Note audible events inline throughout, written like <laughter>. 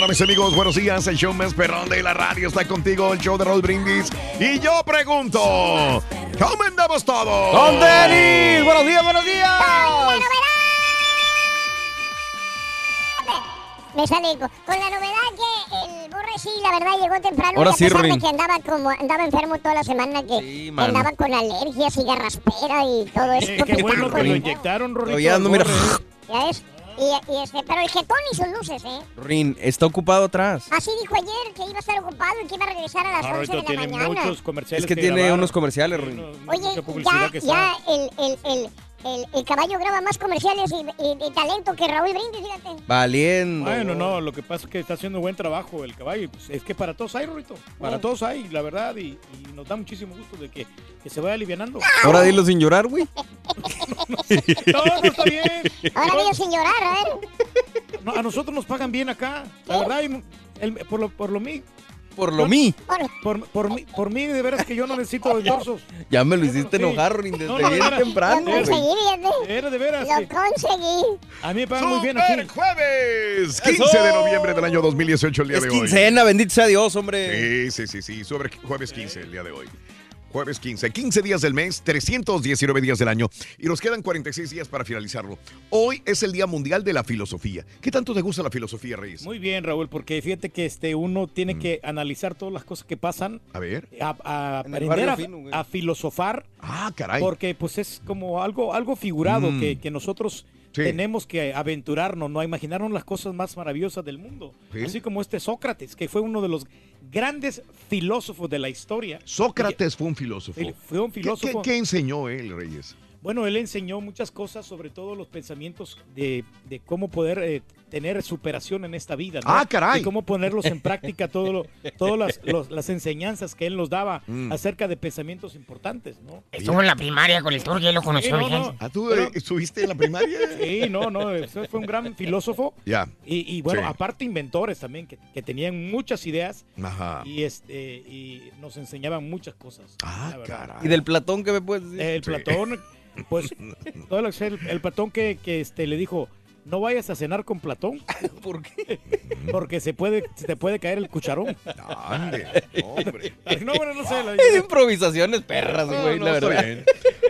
Mañana, mis amigos. Buenos días. El show más perrón de la radio está contigo, el show de Raúl Brindis. Y yo pregunto, ¿cómo andamos todos? ¡Con Denis! ¡Buenos días, buenos días! Me sale con, con la novedad que el Borre sí, la verdad, llegó temprano. Ahora sí, pesar de Rorín. que andaba, como, andaba enfermo toda la semana, que, que mano. andaba con alergias y garraspera y todo eso. Eh, qué bueno que lo inyectaron. Todavía ando, mira. ¿Ya ves? Y, y este, pero el jetón y sus luces, ¿eh? Rin, está ocupado atrás. Así dijo ayer que iba a estar ocupado y que iba a regresar a las Ah, 11 de la tiene mañana. muchos comerciales Es que que tiene grabar. unos comerciales, Rin. Oye, ya, ya el, el, el, el, el caballo graba más comerciales y, y- y talento que Raúl Brindis, fíjate. Valiendo. Bueno, no, lo que pasa es que está haciendo buen trabajo el caballo. pues, es que para todos hay, Rorrito. Para todos hay, la verdad. Y, y nos da muchísimo gusto de que, que se vaya alivianando. Ahora dilo sin llorar, güey. <laughs> No, no está bien. Ahora digo sin llorar, a ver. No, a nosotros nos pagan bien acá. La verdad, y el- por lo, por lo mí. Por lo mí. Por, por, mí, por mí, de veras que yo no necesito endorsos. <laughs> Ya me lo hiciste Sí. enojar, Rin, desde No, no, de bien temprano, Lo conseguí, fíjate. De veras, de veras. Lo conseguí. A mí me pagan muy bien aquí. ¡Super jueves! 15 de noviembre del año 2018, el día Es de hoy. quincena, bendito sea Dios, hombre. Sí, sí, sí, sí. Sobre jueves 15, el día de hoy. Jueves 15. 15 días del mes, 319 días del año. Y nos quedan 46 días para finalizarlo. Hoy es el Día Mundial de la Filosofía. ¿Qué tanto te gusta la filosofía, Reyes? Muy bien, Raúl, porque fíjate que este uno tiene que analizar todas las cosas que pasan, A ver. a, a aprender a, fino, güey. a filosofar, Ah, caray. porque pues es como algo, algo figurado Mm. que, que nosotros Sí. tenemos que aventurarnos, ¿no? A imaginarnos las cosas más maravillosas del mundo. Sí. Así como este Sócrates, que fue uno de los grandes filósofos de la historia. Sócrates fue un filósofo. Él fue un ¿Qué- filósofo. ¿Qué, qué enseñó él, Reyes? Bueno, él enseñó muchas cosas, sobre todo los pensamientos de, de cómo poder eh, tener superación en esta vida. ¿no? Ah, caray. Y cómo ponerlos en práctica, todo lo- todas las, los- las enseñanzas que él nos daba Mm. acerca de pensamientos importantes, ¿no? Estuvo en la primaria con el turco y él lo conoció, Sí, no, no. ¿Ah, tú eh, estuviste en la primaria? Sí, no, no, fue un gran filósofo. Ya. Y, y bueno, Sí. aparte inventores también, que, que tenían muchas ideas Ajá. y, este, y nos enseñaban muchas cosas. Ah, caray. ¿Y del Platón qué me puedes decir? El Sí. Platón, pues, <laughs> todo lo que sea, el, el Platón que, que este, le dijo, no vayas a cenar con Platón, <laughs> ¿Por qué? <laughs> porque se puede, se te puede caer el cucharón. Ande, hombre. No, bueno, no sé. la- <laughs> Es improvisaciones perras, güey, no, la está verdad. bien.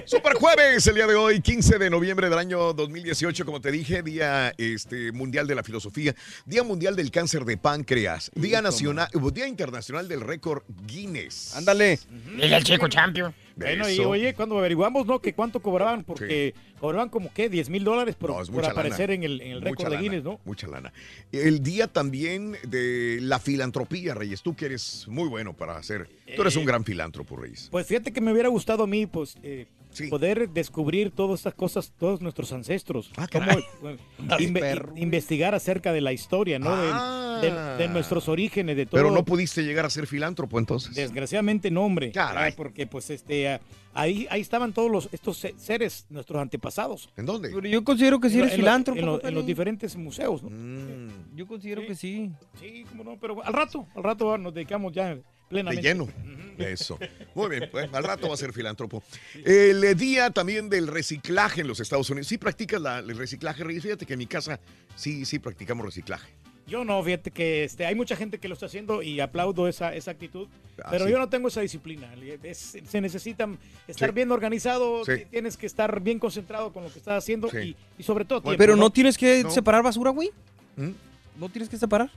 Super jueves, el día de hoy, 15 de noviembre del año 2018, como te dije, Día este, Mundial de la Filosofía, Día Mundial del Cáncer de Páncreas, Día Nacional, Día Internacional del Récord Guinness. Ándale. Dile al chico champion. Bueno, y oye, cuando averiguamos, ¿no? Que cuánto cobraban, porque cobraban como, ¿qué? 10 mil dólares por, No, aparecer en el, en el Mucha récord de Guinness, ¿no? Mucha lana. El día también de la filantropía, Reyes. Tú que eres muy bueno para hacer. Tú eres Eh, un gran filántropo, Reyes. Pues fíjate que me hubiera gustado a mí, pues, eh, poder descubrir todas estas cosas, todos nuestros ancestros. Ah, Cómo, <laughs> inve- investigar acerca de la historia, ¿no? De- Ah. de, de nuestros orígenes, de todo. Pero no pudiste llegar a ser filántropo entonces. Desgraciadamente no, hombre. Caray. Ah, Porque pues este ah, ahí ahí estaban todos los estos se- seres, nuestros antepasados. ¿En dónde? Pero yo considero que sí En eres lo- filántropo. En, lo- en compadre. los diferentes museos, ¿no? Mm. Yo considero que sí. Sí, cómo no, pero al rato, al rato nos dedicamos ya De plenamente. lleno. Eso. Muy bien, pues, al rato va a ser filántropo. El eh, día también del reciclaje en los Estados Unidos. ¿Sí practicas la- el reciclaje, Reyes? Fíjate que en mi casa sí, sí practicamos reciclaje. Yo no, fíjate que este, hay mucha gente que lo está haciendo y aplaudo esa, esa actitud, Ah, pero sí. yo no tengo esa disciplina. Es- se necesita estar Sí. bien organizado, Sí. tienes que estar bien concentrado con lo que estás haciendo Sí. y, y sobre todo tiempo, Pero no tienes que No. separar basura, güey. ¿Mm? ¿No tienes que separar?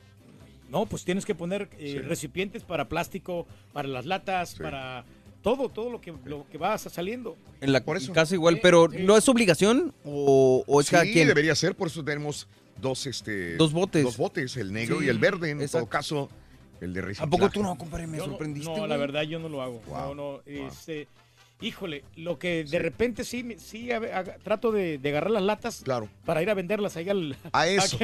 No, pues tienes que poner eh, recipientes para plástico, para las latas, para todo, todo lo que, lo que va saliendo. En la casa igual, pero ¿no es obligación o, o es cada sí, quien? debería ser, por eso tenemos dos, este, Dos botes. Dos botes, el negro Sí, y el verde, en exacto. todo caso, el de reciclaje. poco tú no, compadre? Me Yo no- sorprendiste, No, la verdad yo no lo hago. No, no, este, híjole, lo que de repente sí, me- sí a- a- trato de, de agarrar las latas Claro. para ir a venderlas ahí al... A <laughs> eso.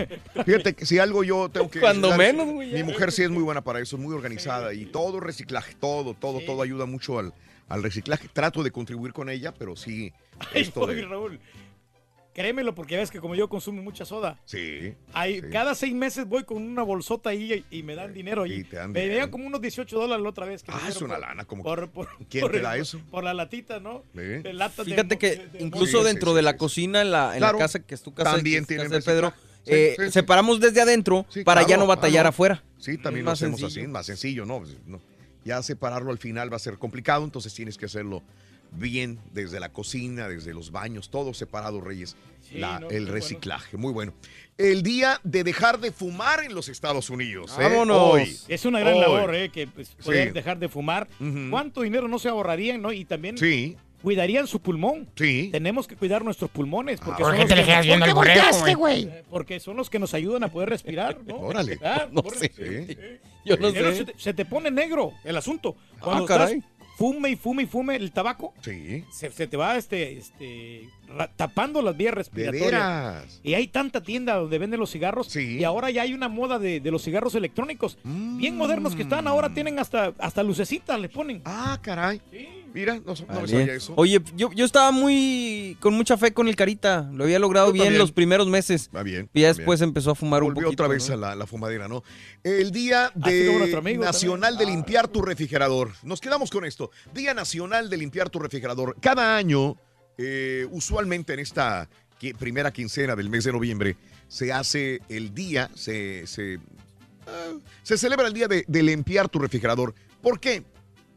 Fíjate que si algo yo tengo que. Cuando dar- menos, güey, Mi mujer sí es muy buena para eso, es muy organizada y todo reciclaje, todo, todo, todo ayuda mucho al, al reciclaje. Trato de contribuir con ella, pero sí. Ay, Esto oye, de, Raúl, créemelo porque ves que como yo consumo mucha soda, sí. Hay, sí. Cada seis meses voy con una bolsota ahí y, y me dan dinero. Y, te dan me dinero. dieron como unos 18 dólares la otra vez. Que Ah, es una por- lana, como por- por- ¿Quién por te da eso? Por la latita, ¿no? Sí. De Fíjate que de- de incluso dentro de la cocina, en la, en Claro. la casa que es tu casa, También que es tienen casa de Pedro, eh, sí, sí. separamos desde adentro para ya no batallar Ah, afuera. Sí, también lo hacemos sencillo. así, más sencillo, ¿no? Pues, no. Ya separarlo al final va a ser complicado, entonces tienes que hacerlo bien desde la cocina, desde los baños, todo separado, Reyes. Sí, La- no, el reciclaje, muy bueno. El día de dejar de fumar en los Estados Unidos. ¿eh? Vámonos. Hoy. Es una gran Hoy. labor, ¿eh? Que pues, poder Sí. dejar de fumar. ¿Cuánto dinero no se ahorrarían, no? Y también Sí. cuidarían su pulmón. Sí. Tenemos que cuidar nuestros pulmones. Porque ¿Por son qué los te le que quedas nos- viendo ¿Por al borrego, güey? Eh, Porque son los que nos ayudan a poder respirar, ¿no? <laughs> Órale. Ah, No por- sé. Sí. Yo no Pero sé. Se, te, se te pone negro el asunto. Cuando Ah, caray. estás fume y fume y fume el tabaco, Sí. se, se te va este, este, tapando las vías respiratorias. Y hay tanta tienda donde venden los cigarros. Y ahora ya hay una moda de, de los cigarros electrónicos. Bien modernos que están. Ahora tienen hasta, hasta lucecitas, le ponen. Ah, caray. Mira, no, no me sabía eso. Oye, yo, yo estaba muy con mucha fe con el Carita. Lo había logrado Yo bien también. los primeros meses. Va bien. Y ya después empezó a fumar un Volvió poquito. otra vez ¿no? a la, la fumadera, ¿no? El Día como de amigo Nacional de Limpiar tu Refrigerador. Nos quedamos con esto. Día Nacional de Limpiar tu Refrigerador. Cada año, eh, usualmente en esta primera quincena del mes de noviembre, se hace el día, se, se, ah, se celebra el día de, de limpiar tu refrigerador. ¿Por qué?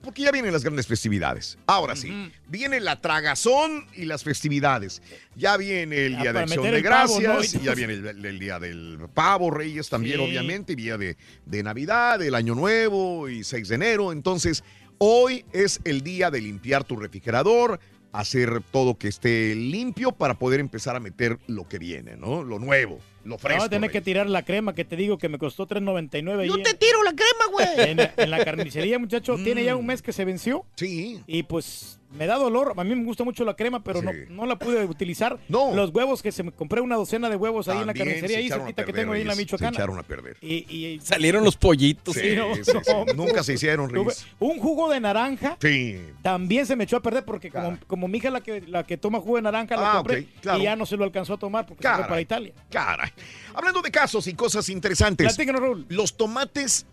Porque ya vienen las grandes festividades. Ahora sí, viene la tragazón y las festividades. Ya viene el Ya Día de Acción de el pavo, ¿no? Gracias, Y ya viene el, el- el Día del Pavo, Reyes también, Sí. obviamente, y Día de, de Navidad, el Año Nuevo y 6 de enero. Entonces, hoy es el día de limpiar tu refrigerador, hacer todo que esté limpio para poder empezar a meter lo que viene, ¿no? Lo nuevo, lo fresco. A tener que tirar la crema que te digo que me costó 3.99. Yo ahí te en- tiro la crema, güey. <laughs> En, en la carnicería, muchacho, tiene ya un mes que se venció. Sí. Y pues me da dolor. A mí me gusta mucho la crema, pero no, Sí. no la pude utilizar. No. Los huevos que se me compré una docena de huevos ahí en la También carnicería, ahí cerquita que tengo ahí en la Michoacana. Se echaron a perder. Y, y- Salieron los pollitos. Sí, Sí, no, sí, sí. no. <laughs> Nunca se hicieron, Reyes. un jugo de naranja. Sí. También se me echó a perder porque como, como mi hija la que, la que toma jugo de naranja, Ah, compré ok, claro. y ya no se lo alcanzó a tomar porque se fue para Italia. Caray. Hablando de casos y cosas interesantes. Raúl. Los tomates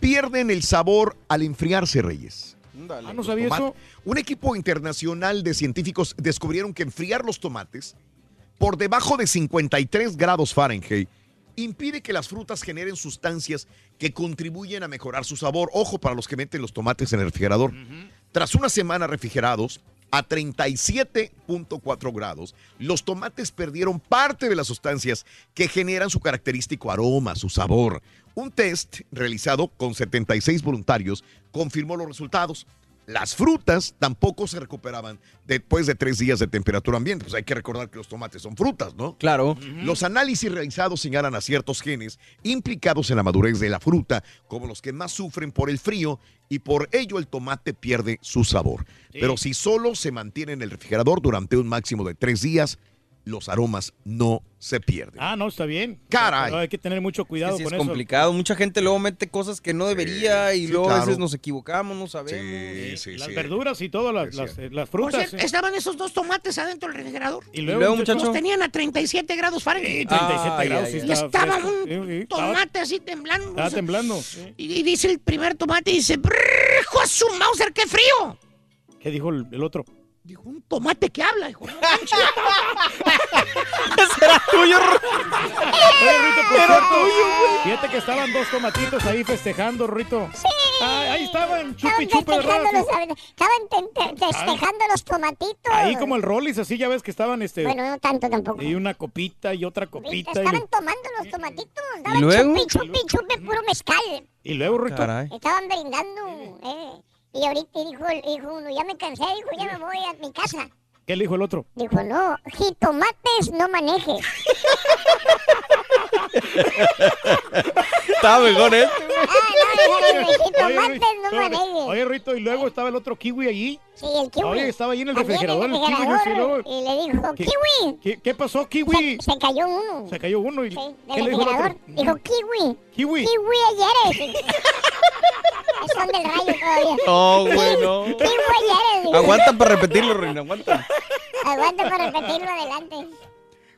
pierden el sabor al enfriarse, Reyes. Ah, no sabía eso. Un equipo internacional de científicos descubrieron que enfriar los tomates por debajo de 53 grados Fahrenheit impide que las frutas generen sustancias que contribuyen a mejorar su sabor. Ojo para los que meten los tomates en el refrigerador. Tras una semana refrigerados a 37.4 grados, los tomates perdieron parte de las sustancias que generan su característico aroma, su sabor. Un test realizado con 76 voluntarios confirmó los resultados. Las frutas tampoco se recuperaban después de tres días de temperatura ambiente. Pues hay que recordar que los tomates son frutas, ¿no? Claro. Los análisis realizados señalan a ciertos genes implicados en la madurez de la fruta, como los que más sufren por el frío, y por ello el tomate pierde su sabor. Pero si solo se mantiene en el refrigerador durante un máximo de tres días, los aromas no se pierden. Ah, no, está bien. Caray. Pero hay que tener mucho cuidado Sí, con es eso. complicado. Mucha gente luego mete cosas que no debería y sí, luego a veces nos equivocamos, no sabemos. Sí, sí, Las sí. verduras y todo, las, las, eh, las Por frutas. cierto, estaban esos dos tomates adentro del refrigerador. Y luego, luego, muchacho? Los tenían a 37 grados Fahrenheit. 37 Ay, grados. y estaba fresco. un tomate así temblando. Estaba o sea, temblando. y, y dice el primer tomate, dice, "Brrr, hijo a su Mauser, qué frío. ¿Qué dijo el, el otro? Dijo, un tomate que habla, hijo. <laughs> ¿Será tuyo? Rito, por cierto, fíjate que estaban dos tomatitos ahí festejando, Rito. Sí. Ah, ahí estaban, chupi chupi, estaban te- te- festejando los tomatitos. Ahí como el Rollis, así ya ves que estaban este. Bueno, no tanto tampoco. Y una copita y otra copita. Y, Estaban tomando los tomatitos. Estaban luego? chupi, chupi, chupi, puro mezcal. y luego, Rito. Caray. Estaban brindando. Eh. Y ahorita dijo, dijo uno, ya me cansé, dijo, ya me voy a mi casa. ¿Qué le dijo el otro? Dijo, no, jitomates no manejes. <laughs> Estaba mejor, ¿eh? Ah, no, dijo, Oye, Rito, no manejes. oye, Rito, y luego estaba el otro kiwi allí. Sí, el kiwi. Oye, estaba ahí en el refrigerador, en el kiwi, yo sí, luego- Y le dijo, ¿Qué- kiwi. ¿Qué, qué pasó, kiwi? Se, se cayó uno. Se cayó uno y. Sí, ¿Qué del dijo refrigerador. otro? Dijo, kiwi. Kiwi. Kiwi ayer. Son del rayo todavía. Oh, bueno. Kiwi ayer. dijo. Aguanta para repetirlo, Reina, aguanta. Aguanta para repetirlo adelante.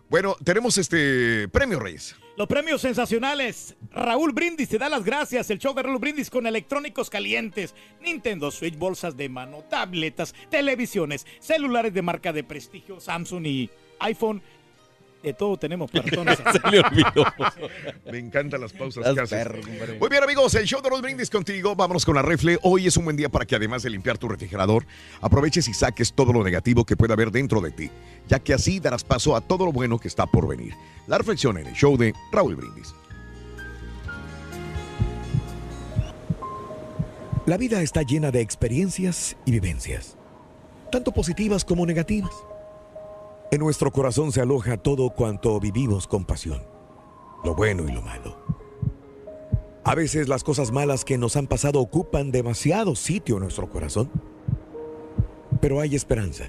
Bueno, tenemos este premio, Reyes. Los premios sensacionales. Raúl Brindis te da las gracias. El show de Raúl Brindis con electrónicos calientes. Nintendo Switch, bolsas de mano, tabletas, televisiones, celulares de marca de prestigio, Samsung y iPhone. De todo tenemos para <laughs> todos. Se le olvidó. Me encantan las pausas Estás que haces. perro, compadre. Muy bien, amigos, el show de los brindis contigo. Vámonos con la refle. Hoy es un buen día para que además de limpiar tu refrigerador, aproveches y saques todo lo negativo que pueda haber dentro de ti, ya que así darás paso a todo lo bueno que está por venir. La reflexión en el show de Raúl Brindis. La vida está llena de experiencias y vivencias, tanto positivas como negativas. En nuestro corazón se aloja todo cuanto vivimos con pasión, lo bueno y lo malo. A veces las cosas malas que nos han pasado ocupan demasiado sitio en nuestro corazón. Pero hay esperanza,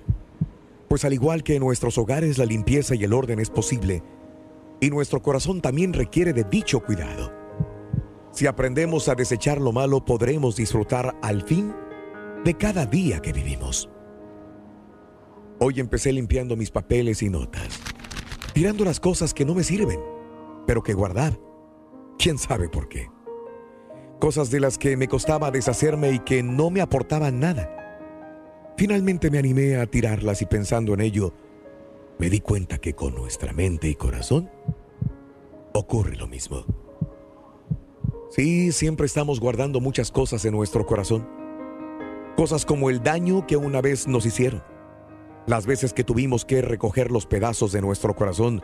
pues al igual que en nuestros hogares la limpieza y el orden es posible, y nuestro corazón también requiere de dicho cuidado. Si aprendemos a desechar lo malo, podremos disfrutar al fin de cada día que vivimos. Hoy empecé limpiando mis papeles y notas, tirando las cosas que no me sirven, pero que guardar. ¿Quién sabe por qué? Cosas de las que me costaba deshacerme y que no me aportaban nada. Finalmente me animé a tirarlas y pensando en ello, me di cuenta que con nuestra mente y corazón ocurre lo mismo. Sí, siempre estamos guardando muchas cosas en nuestro corazón. Cosas como el daño que una vez nos hicieron. Las veces que tuvimos que recoger los pedazos de nuestro corazón,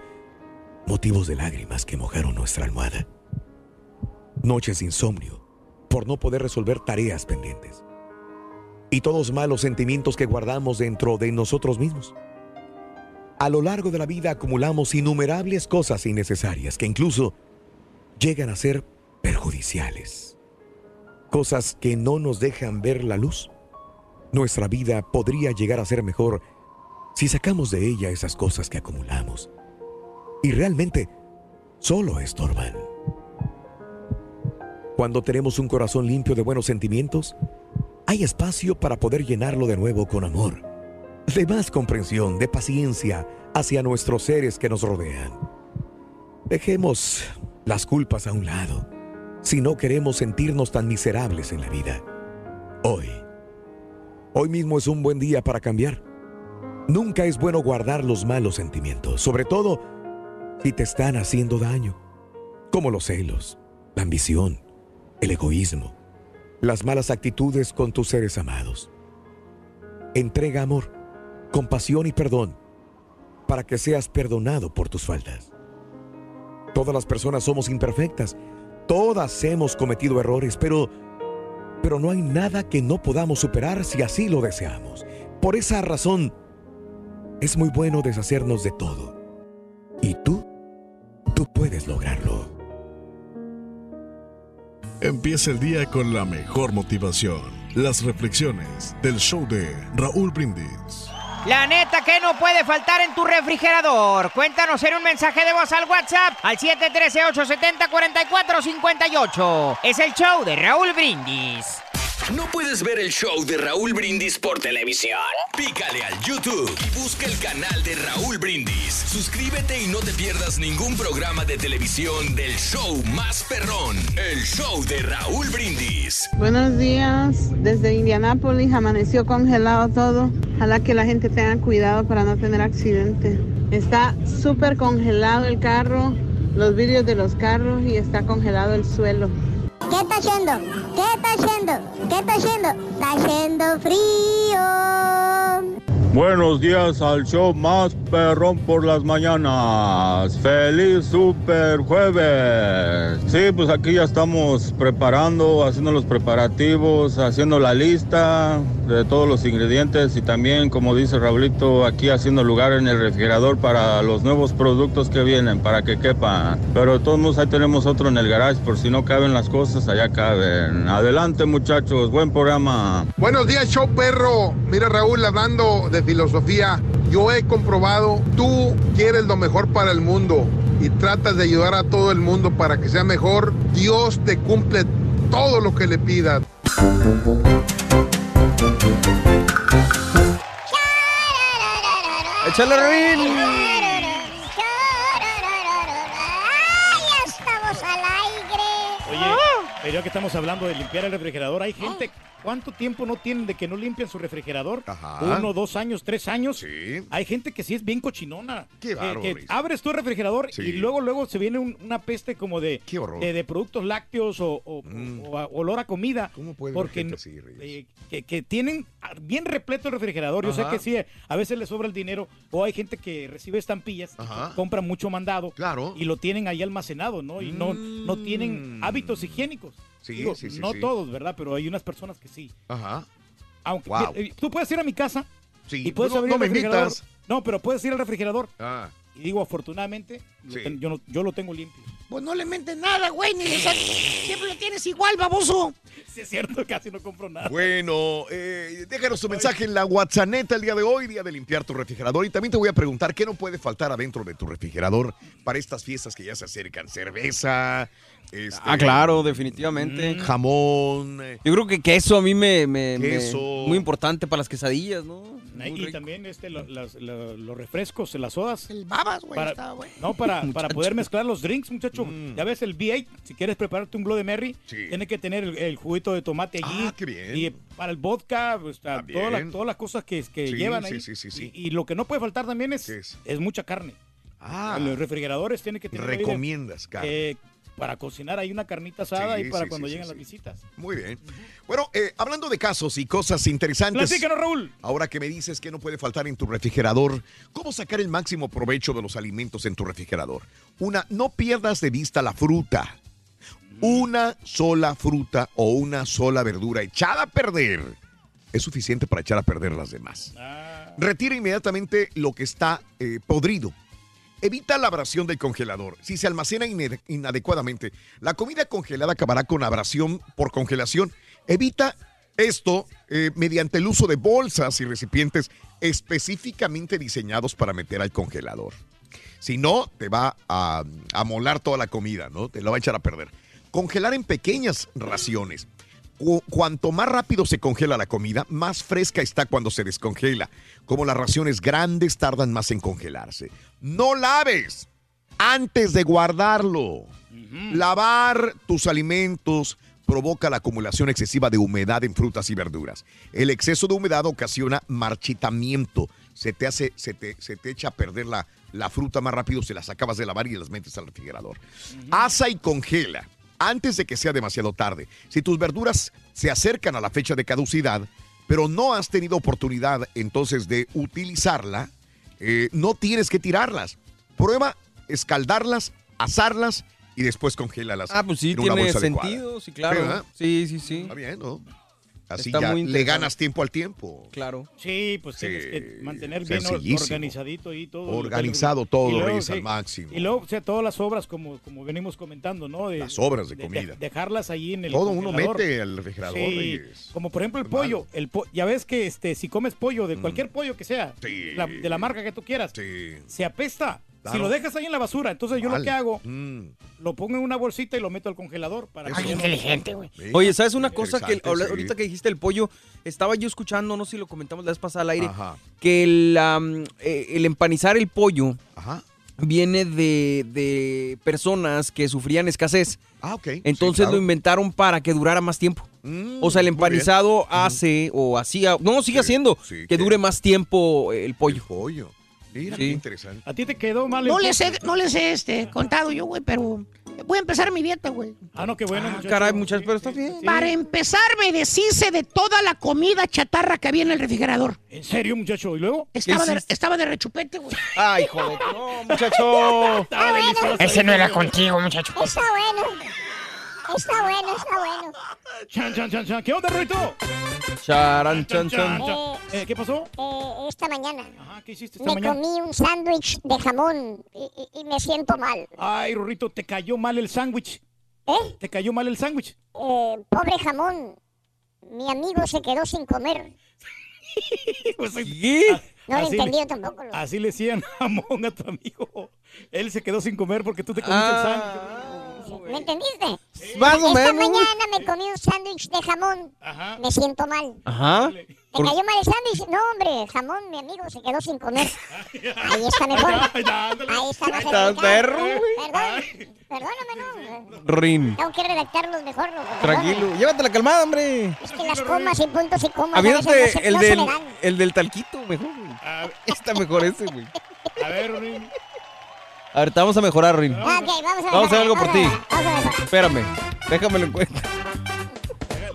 motivos de lágrimas que mojaron nuestra almohada. Noches de insomnio por no poder resolver tareas pendientes. Y todos malos sentimientos que guardamos dentro de nosotros mismos. A lo largo de la vida acumulamos innumerables cosas innecesarias que incluso llegan a ser perjudiciales. Cosas que no nos dejan ver la luz. Nuestra vida podría llegar a ser mejor si sacamos de ella esas cosas que acumulamos. Y realmente solo estorban. Cuando tenemos un corazón limpio de buenos sentimientos, hay espacio para poder llenarlo de nuevo con amor, de más comprensión, de paciencia hacia nuestros seres que nos rodean. Dejemos las culpas a un lado si no queremos sentirnos tan miserables en la vida. Hoy, hoy mismo es un buen día para cambiar. Nunca es bueno guardar los malos sentimientos, sobre todo si te están haciendo daño, como los celos, la ambición, el egoísmo, las malas actitudes con tus seres amados. Entrega amor, compasión y perdón para que seas perdonado por tus faltas. Todas las personas somos imperfectas, todas hemos cometido errores, pero pero no hay nada que no podamos superar si así lo deseamos. Por esa razón, es muy bueno deshacernos de todo. Y tú, tú puedes lograrlo. Empieza el día con la mejor motivación. Las reflexiones del show de Raúl Brindis. La neta que no puede faltar en tu refrigerador. Cuéntanos en un mensaje de voz al WhatsApp al 713-870-4458. Es el show de Raúl Brindis. ¿No puedes ver el show de Raúl Brindis por televisión? Pícale al YouTube y busca el canal de Raúl Brindis. Suscríbete y no te pierdas ningún programa de televisión del show más perrón, el show de Raúl Brindis. Buenos días, desde Indianápolis amaneció congelado todo. Ojalá que la gente tenga cuidado para no tener accidente. Está súper congelado el carro, los vidrios de los carros y está congelado el suelo. ¿Qué está haciendo? ¿Qué está haciendo? ¿Qué está haciendo? Está haciendo frío. Buenos días al show más perrón por las mañanas. Feliz super jueves. Sí, pues aquí ya estamos preparando, haciendo los preparativos, haciendo la lista de todos los ingredientes y también, como dice Raulito, aquí haciendo lugar en el refrigerador para los nuevos productos que vienen, para que quepan. Pero de todos modos ahí tenemos otro en el garage, por si no caben las cosas, allá caben. Adelante muchachos, buen programa. Buenos días, show perro. Mira, Raúl, hablando de filosofía, yo he comprobado, tú quieres lo mejor para el mundo y tratas de ayudar a todo el mundo para que sea mejor. Dios te cumple todo lo que le pidas. ¡Échale, Ruin! ¡Ay, estamos al aire! Oye, pero ya que estamos hablando de limpiar el refrigerador, hay gente, ¿cuánto tiempo no tienen de que no limpian su refrigerador? Uno, dos años, tres años. Sí. Hay gente que sí es bien cochinona. Qué bárbaro, que abres tu refrigerador Sí. y luego, luego se viene un- una peste como de, de, de productos lácteos o, o- o a- olor a comida. puede porque haber gente así, eh, que, que tienen bien repleto el refrigerador. Yo Ajá. sé que sí, a veces les sobra el dinero o hay gente que recibe estampillas, Ajá. que compran mucho mandado Claro. y lo tienen ahí almacenado, ¿no? Y no, no tienen hábitos higiénicos. Sí, Digo, sí, sí, no sí. todos, ¿verdad? Pero hay unas personas que sí. Ajá. Aunque Wow. eh, tú puedes ir a mi casa Sí, y puedes no- abrir no el me refrigerador. invitas. No, pero puedes ir al refrigerador. Ah. Y digo, afortunadamente, lo Sí. ten- yo, no- yo lo tengo limpio. Pues no le mentes nada, güey, ni le Siempre lo tienes igual, baboso. <laughs> Sí, es cierto, casi no compro nada. Bueno, eh, déjanos tu mensaje en la WhatsApp el día de hoy, día de limpiar tu refrigerador. Y también te voy a preguntar qué no puede faltar adentro de tu refrigerador para estas fiestas que ya se acercan. Cerveza, este, Ah, claro, definitivamente. jamón. eh, Yo creo que queso a mí me, me- me- Queso. muy importante para las quesadillas, ¿no? Muy Y rico. también este, lo- las- lo- los refrescos, las sodas. El babas, güey. No, para, <laughs> para poder mezclar los drinks, muchacho. Mm. Ya ves el V8, si quieres prepararte un Bloody Mary, tiene que tener el, el juguito de tomate allí. Ah, qué bien. Y para el vodka, pues, está todas, las, bien. todas las cosas que, que Sí, llevan sí, ahí. sí, sí, sí. Y, y lo que no puede faltar también es, es? mucha carne. Ah. En los refrigeradores tiene que tener Recomiendas carne. eh, para cocinar hay una carnita asada Sí, y para sí, cuando sí, sí, las visitas. Muy bien. Bueno, eh, hablando de casos y cosas interesantes. Platícanos, Raúl. Ahora que me dices que no puede faltar en tu refrigerador, ¿cómo sacar el máximo provecho de los alimentos en tu refrigerador? Una, no pierdas de vista la fruta. Una sola fruta o una sola verdura echada a perder es suficiente para echar a perder las demás. Retira inmediatamente lo que está eh, podrido. Evita la abrasión del congelador. Si se almacena inadecuadamente, la comida congelada acabará con abrasión por congelación. Evita esto eh, mediante el uso de bolsas y recipientes específicamente diseñados para meter al congelador. Si no, te va a, a molar toda la comida, ¿no? Te la va a echar a perder. Congelar en pequeñas raciones. Cu- Cuanto más rápido se congela la comida, más fresca está cuando se descongela. Como las raciones grandes tardan más en congelarse. No laves antes de guardarlo. Lavar tus alimentos provoca la acumulación excesiva de humedad en frutas y verduras. El exceso de humedad ocasiona marchitamiento. Se te hace, se te, se te echa a perder la, la fruta más rápido, se las acabas de lavar y las metes al refrigerador. Asa y congela antes de que sea demasiado tarde. Si tus verduras se acercan a la fecha de caducidad, pero no has tenido oportunidad entonces de utilizarla, eh, no tienes que tirarlas. Prueba escaldarlas, asarlas y después congélalas. Ah, pues sí, en una tiene bolsa adecuada. sentido, sí, claro. Sí, sí, sí. Está bien, ¿no? Así Está ya muy le ganas tiempo al tiempo. Claro. Sí, pues tienes que mantener bien organizadito y todo. Organizado todo, Y luego, Reyes, sí, al máximo. Y luego, o sea, todas las obras, como, como venimos comentando, ¿no? De- Las sobras de comida. dejarlas ahí en el Todo uno mete al refrigerador, Sí, Reyes. como por ejemplo el pollo. El po- ya ves que este, si comes pollo, Mm. de cualquier pollo que sea, la- de la marca que tú quieras, se apesta. Si lo dejas ahí en la basura, entonces yo lo que hago, Mm. lo pongo en una bolsita y lo meto al congelador. Para que ya no- Oye, ¿sabes una cosa que ahorita que dijiste el pollo, estaba yo escuchando, no sé si lo comentamos la vez pasada al aire, Ajá. que el, eh, el empanizar el pollo Ajá. viene de, de personas que sufrían escasez. Ah, ok. Entonces Sí, claro. lo inventaron para que durara más tiempo. Mm, o sea, el empanizado hace o hacía, no, sigue haciendo, sí, que que- dure más tiempo el pollo. pollo. Mira, Sí. qué interesante. ¿A ti te quedó mal? No no les he este, contado yo, güey, pero voy a empezar mi dieta, güey. Ah, no, qué bueno. muchacho. Caray, muchachos, pero está bien. Para empezar, me deshice de toda la comida chatarra que había en el refrigerador. ¿En serio, muchacho? ¿Y luego? Estaba de, estaba de rechupete, güey. Ay, joder, no, muchacho. <laughs> Ese no era contigo, muchacho. Está bueno. Está bueno, está bueno. Chan, chan, chan, chan. ¿Qué onda, Ruito? Charan, chan, chan. Eh, ¿Qué pasó? Eh, esta mañana Ajá, ¿qué hiciste esta me mañana? comí un sándwich de jamón y, y- y me siento mal. Ay, Rurito, te cayó mal el sándwich. ¿Eh? ¿Te cayó mal el sándwich? Eh, pobre jamón. Mi amigo se quedó sin comer. <laughs> ¿Qué? No lo Así le- tampoco. lo- Así le decían jamón a tu amigo. Él se quedó sin comer porque tú te comiste Ah. el sándwich. ¿Me entendiste? Más o Esta mañana me comí un sándwich de jamón. Me siento mal. Ajá. ¿Te cayó mal el sándwich? No, hombre, jamón, mi amigo se quedó sin comer. <laughs> Ahí está mejor. Ahí está más Estás explicado. perro. Perdón, perdóname, no. Rin. Tengo que redactarlos mejor. loco, Tranquilo. perdóname. Llévatela calmada, hombre. Es que las comas y puntos y comas a veces no Aviéntate se, el no se del, me dan. el del talquito, mejor. Está mejor ese, güey. A ver, Rin. A ver, te vamos a mejorar, Rin. Ok, vamos a Vamos a hacer algo por ti. mejorar, Vamos a mejorar. Espérame. Déjamelo en cuenta.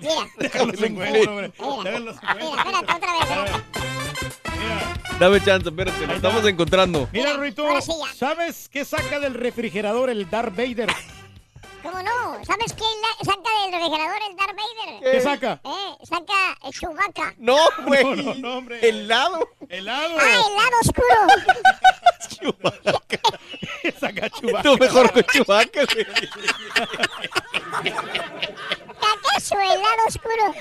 Mira, <laughs> Déjalo en cuenta, hombre. Déjalo en mira, espérate otra vez. espérate. Dame chance, espérate. Lo estamos encontrando. Mira, Ruito. ¿sabes qué saca del refrigerador el Darth Vader? ¿Cómo no? ¿Sabes qué la- saca del refrigerador el Darth Vader? ¿Qué saca? Eh, saca el Chewbacca. No, güey. No, no, no, hombre. Helado. Helado. Ah, el lado oscuro. <laughs> <laughs> saca Chewbacca. No, mejor con Chubaca, güey. ¿Acaso el lado oscuro?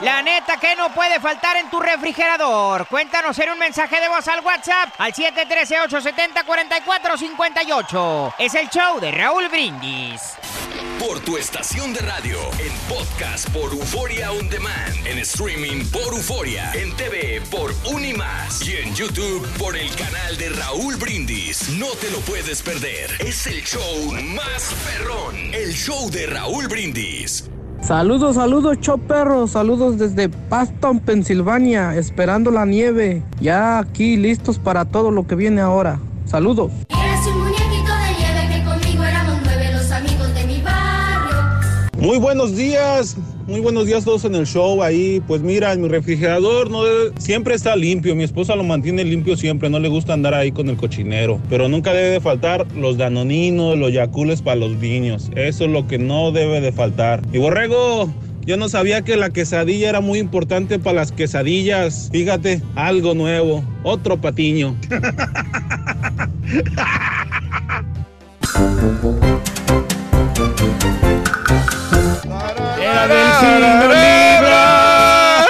La neta que no puede faltar en tu refrigerador. Cuéntanos en un mensaje de voz al WhatsApp al 713-870-4458. Es el show de Raúl Brindis. Por tu estación de radio, en podcast por Euforia On Demand, en streaming por Euforia, en TV por Unimás y en YouTube por el canal de Raúl Brindis. No te lo puedes perder. Es el show más perrón, el show de Raúl Brindis. Saludos, saludos, choperros. Saludos desde Paston, Pensilvania, esperando la nieve. Ya aquí listos para todo lo que viene ahora. Saludos. Eras un muñequito de nieve que conmigo éramos nueve los amigos de mi barrio. Muy buenos días, muy buenos días todos en el show ahí. Pues mira, mi refrigerador siempre está limpio. Mi esposa lo mantiene limpio siempre, no le gusta andar ahí con el cochinero. Pero nunca debe de faltar los danoninos, los yacules para los niños. Eso es lo que no debe de faltar. Y borrego. Yo no sabía que la quesadilla era muy importante para las quesadillas. Fíjate, algo nuevo, otro patiño. <laughs> Era del signo Libra.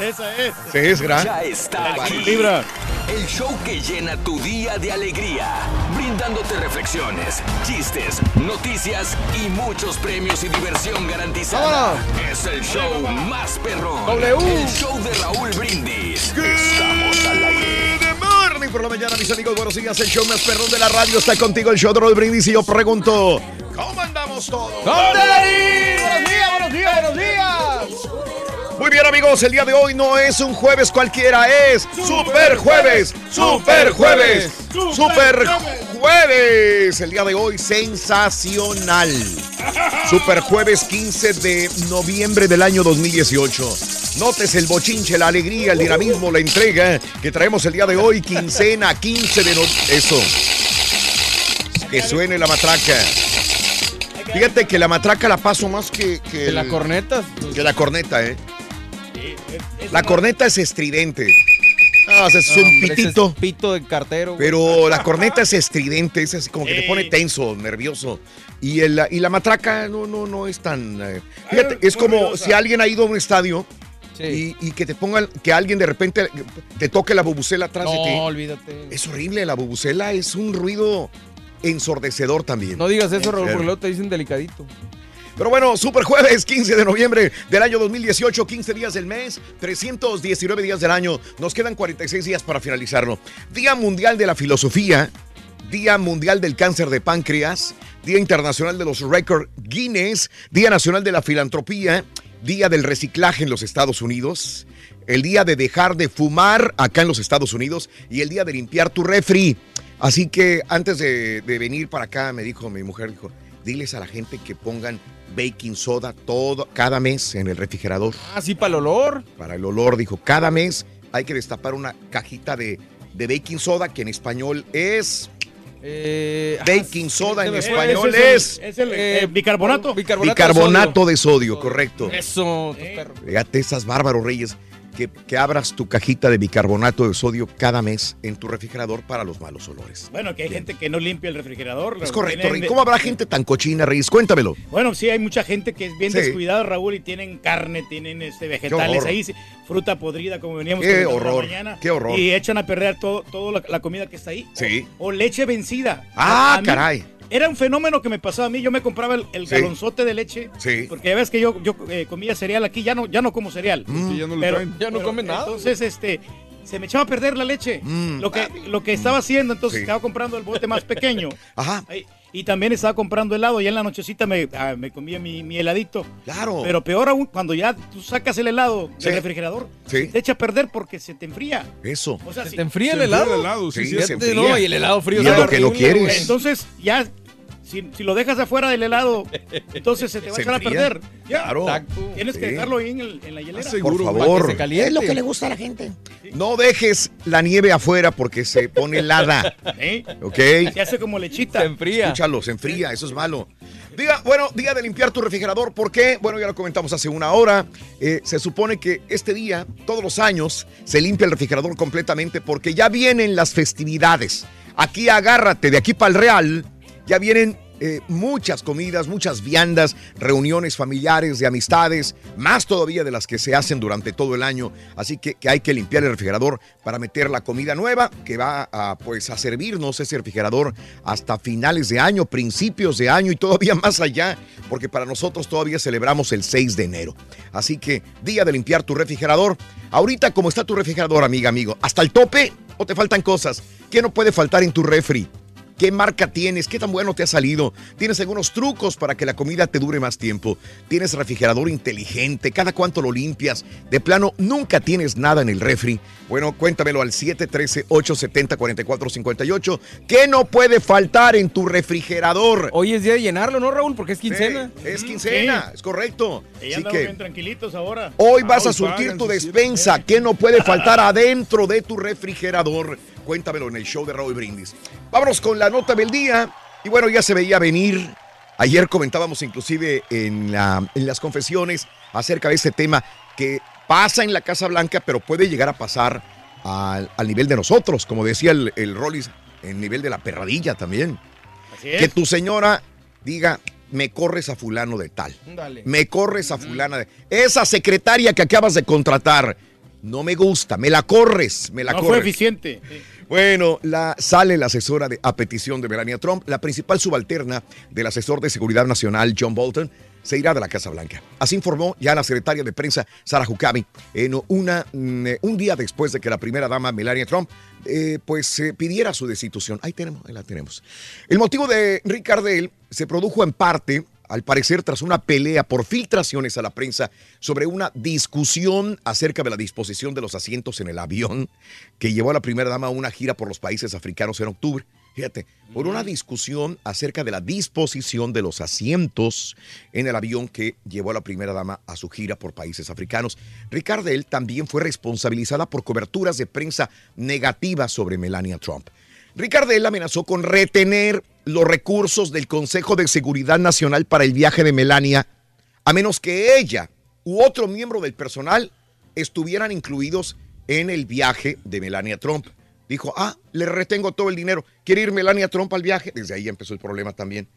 <laughs> Esa es. Sí, es gran. Ya está aquí. Libra. El show que llena tu día de alegría, brindándote reflexiones, chistes, noticias y muchos premios y diversión garantizada. Es el show más perrón. W. El show de Raúl Brindis. Estamos al aire. Morning por la mañana, mis amigos. Buenos días. El show más perrón de la radio está contigo. El show de Raúl Brindis. Y yo pregunto: ¿Cómo andamos todos? ¡Buenos días, buenos días, buenos días! Muy bien, amigos. El día de hoy no es un jueves cualquiera. Es Super Jueves. Super Jueves. Super Jueves. El día de hoy, sensacional. Super Jueves 15 de noviembre del año 2018. Notes el bochinche, la alegría, el dinamismo, la entrega que traemos el día de hoy, quincena 15 de noviembre. Eso. Que suene la matraca. Fíjate que la matraca la paso más que, que ¿Que la corneta? Que la corneta, ¿eh? La corneta es estridente. Ah, o sea, es un Hombre, pitito. es pito de cartero. güey. Pero la corneta es estridente, es así como que te pone tenso, nervioso. Y, el- y la matraca no, no, no es tan. eh, fíjate, es como si alguien ha ido a un estadio y, y que te pongan, que alguien de repente te toque la bubucela atrás de ti. No, olvídate. Es horrible, la bubucela es un ruido ensordecedor también. No digas eso, Raúl, porque luego te dicen delicadito. Pero bueno, super jueves, 15 de noviembre del año 2018, 15 días del mes, 319 días del año. Nos quedan 46 días para finalizarlo. Día Mundial de la Filosofía, Día Mundial del Cáncer de Páncreas, Día Internacional de los Record Guinness, Día Nacional de la Filantropía, Día del Reciclaje en los Estados Unidos, el Día de dejar de fumar acá en los Estados Unidos y el Día de limpiar tu refri. Así que antes de, de venir para acá, me dijo mi mujer, dijo, diles a la gente que pongan baking soda todo, cada mes en el refrigerador. Ah, sí, para el olor. Para el olor, dijo, cada mes hay que destapar una cajita de, de baking soda, que en español es... Eh, baking soda en Eh, español es... el- es el eh, bicarbonato. Bicarbonato de sodio, correcto. Eso, perro. Fíjate, esas bárbaros reyes. Que, que abras tu cajita de bicarbonato de sodio cada mes en tu refrigerador para los malos olores. Bueno, que hay gente que no limpia el refrigerador. Es correcto, Rey. ¿Cómo habrá gente tan cochina, Reyes? Cuéntamelo. Bueno, sí, hay mucha gente que es bien Sí. descuidada, Raúl, y tienen carne, tienen este, vegetales horror. ahí, fruta podrida, como veníamos Qué en la horror, mañana, qué horror. Y echan a perder todo, toda la, la comida que está ahí. Sí. O leche vencida. Ah, A- a mí caray. Era un fenómeno que me pasaba a mí. Yo me compraba el, el Sí. galonzote de leche. Sí. Porque ya ves que yo, yo eh, comía cereal aquí, ya no, ya no como cereal. Mm. ya no le Pero- traen. Ya no pero come nada. Entonces, este, se me echaba a perder la leche. Mm. Lo, que, lo que estaba haciendo, entonces Sí. estaba comprando el bote más pequeño. <laughs> Ajá. Ahí, Y también estaba comprando helado. Y en la nochecita me, ah, me comía mi, mi heladito. Claro. Pero peor aún, cuando ya tú sacas el helado Sí. del refrigerador, Sí. te echa a perder porque se te enfría. Eso. O sea, ¿Se si- te enfría el se helado? el helado, sí, Sí, se se enfría. No, y el helado frío Y es lo que no quieres. Entonces, ya, si, si lo dejas afuera del helado, entonces se te va <laughs> Se a echar a perder. Ya. Claro. Exacto. Tienes que Sí. dejarlo ahí en, el- en la hielera. Por Para favor. que se caliente. Es lo que le gusta a la gente. No dejes la nieve afuera porque se pone helada. <laughs> ¿Eh? ¿Ok? Se hace como lechita. Se enfría. Escúchalo, se enfría, eso es malo. Diga, bueno, día de limpiar tu refrigerador. ¿Por qué? Bueno, ya lo comentamos hace una hora. Eh, se supone que este día, todos los años, se limpia el refrigerador completamente porque ya vienen las festividades. Aquí agárrate, de aquí para el Real, ya vienen eh, muchas comidas, muchas viandas, reuniones familiares, de amistades, más todavía de las que se hacen durante todo el año. Así que, hay que limpiar el refrigerador para meter la comida nueva que va a, pues, a servirnos ese refrigerador hasta finales de año, principios de año y todavía más allá, porque para nosotros todavía celebramos el 6 de enero. Así que día de limpiar tu refrigerador. Ahorita, ¿cómo está tu refrigerador, amiga, amigo? ¿Hasta el tope o te faltan cosas? ¿Qué no puede faltar en tu refri? ¿Qué marca tienes? ¿Qué tan bueno te ha salido? ¿Tienes algunos trucos para que la comida te dure más tiempo? ¿Tienes refrigerador inteligente? ¿Cada cuánto lo limpias? De plano, nunca tienes nada en el refri. Bueno, cuéntamelo al 713-870-4458. ¿Qué no puede faltar en tu refrigerador? Hoy es día de llenarlo, ¿no, Raúl? Porque es quincena. Sí, es quincena, es correcto. Y Así que bien tranquilitos ahora. hoy vas a surtir tu despensa. ¿Qué no puede faltar adentro de tu refrigerador? Cuéntamelo en el show de Raúl Brindis. Vámonos con la nota del día. Y bueno, ya se veía venir. Ayer comentábamos inclusive en, la- en las confesiones acerca de este tema que pasa en la Casa Blanca, pero puede llegar a pasar al, al nivel de nosotros, como decía el, el Rollis, el nivel de la perradilla también. Así Que es. tu señora diga, me corres a fulano de tal. Dale. Me corres a fulana de... Esa secretaria que acabas de contratar, no me gusta, me la corres, me la no fue corres. eficiente. Sí. Bueno, la, sale la asesora de, a petición de Melania Trump, la principal subalterna del asesor de seguridad nacional John Bolton, se irá de la Casa Blanca. Así informó ya la secretaria de prensa Sarah Huckabee en una, mm, eh, un día después de que la primera dama Melania Trump eh, pues eh, pidiera su destitución. Ahí tenemos, ahí la tenemos. El motivo de Ricardel se produjo en parte al parecer tras una pelea por filtraciones a la prensa sobre una discusión acerca de la disposición de los asientos en el avión que llevó a la primera dama a una gira por los países africanos en octubre. Fíjate, por una discusión acerca de la disposición de los asientos en el avión que llevó a la primera dama a su gira por países africanos. Ricardel también fue responsabilizada por coberturas de prensa negativas sobre Melania Trump. Ricardel amenazó con retener los recursos del Consejo de Seguridad Nacional para el viaje de Melania, a menos que ella u otro miembro del personal estuvieran incluidos en el viaje de Melania Trump. Dijo, ah, le retengo todo el dinero. ¿Quiere ir Melania Trump al viaje? Desde ahí empezó el problema también.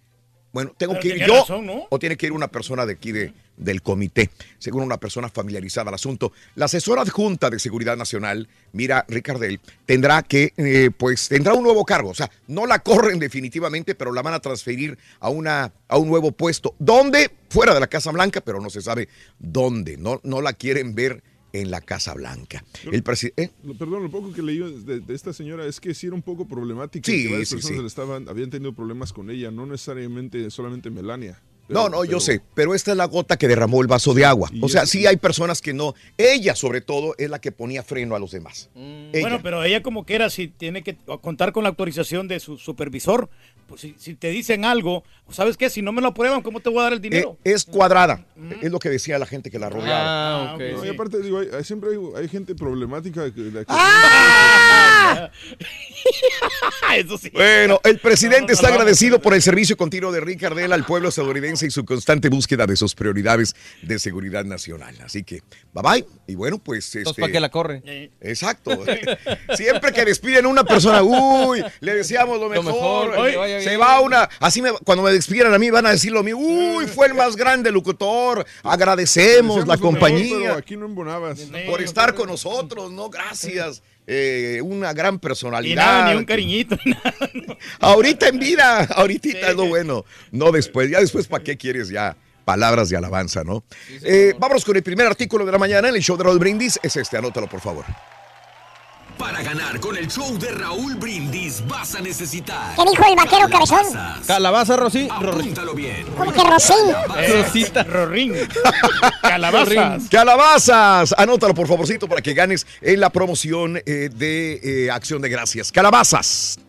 Bueno, tengo Pero que ir yo razón, ¿no? o tiene que ir una persona de aquí de, del comité, según una persona familiarizada al asunto. La asesora adjunta de Seguridad Nacional, Mira Ricardel, tendrá que, eh, pues, tendrá un nuevo cargo. O sea, no la corren definitivamente, pero la van a transferir a, una, a un nuevo puesto. ¿Dónde? Fuera de la Casa Blanca, pero no se sabe dónde. No, no la quieren ver en la Casa Blanca. El presidente... Lo- Perdón, lo poco que leí de, de esta señora es que sí era un poco problemática. Sí, que varias sí, personas sí. le estaban, habían tenido problemas con ella, no necesariamente solamente Melania. No, no, yo sé, pero esta es la gota que derramó el vaso de agua. O sea, sí hay personas que no. Ella, sobre todo, es la que ponía freno a los demás. Ella. Bueno, pero ella como quiera, si tiene que contar con la autorización de su supervisor, pues si, si te dicen algo, ¿sabes qué? Si no me lo aprueban, ¿cómo te voy a dar el dinero? Eh, es cuadrada. Es lo que decía la gente que la rodeaba. Ah, ok. No, y aparte, digo, hay- hay- siempre hay, hay gente problemática. Que, la que- ¡Ah! <laughs> Eso sí. Bueno, el presidente está agradecido por el servicio continuo de Ricardel al pueblo estadounidense y su constante búsqueda de sus prioridades de seguridad nacional. Así que, bye bye. Y bueno, pues. Entonces, este, ¿para qué la corre? Exacto. <laughs> Siempre que despiden a una persona, uy, le deseamos lo mejor. mejor, se va una. Así me, cuando me despidieran a mí van a decir lo mismo. Uy, fue el más grande locutor. Agradecemos la mejor, compañía aquí no embonabas. por estar con nosotros, ¿no? Gracias. Eh, una gran Y personalidad. nada, ni un cariñito. <laughs> Ahorita en vida, <laughs> ahorita es lo bueno. No después, ya después, ¿para qué quieres ya? Palabras de alabanza, ¿no? Eh, vámonos con el primer artículo de la mañana en el show de Raúl Brindis. Es este, anótalo, por favor. Para ganar con el show de Raúl Brindis vas a necesitar. ¿Qué dijo el vaquero cabezón? Calabaza, Rosy. Apúntalo bien. ¿Cómo que Rosín? Rosita. Rorín. <laughs> Calabazas. Calabazas, anótalo por favorcito para que ganes en la promoción eh, de eh, Acción de Gracias. Calabazas.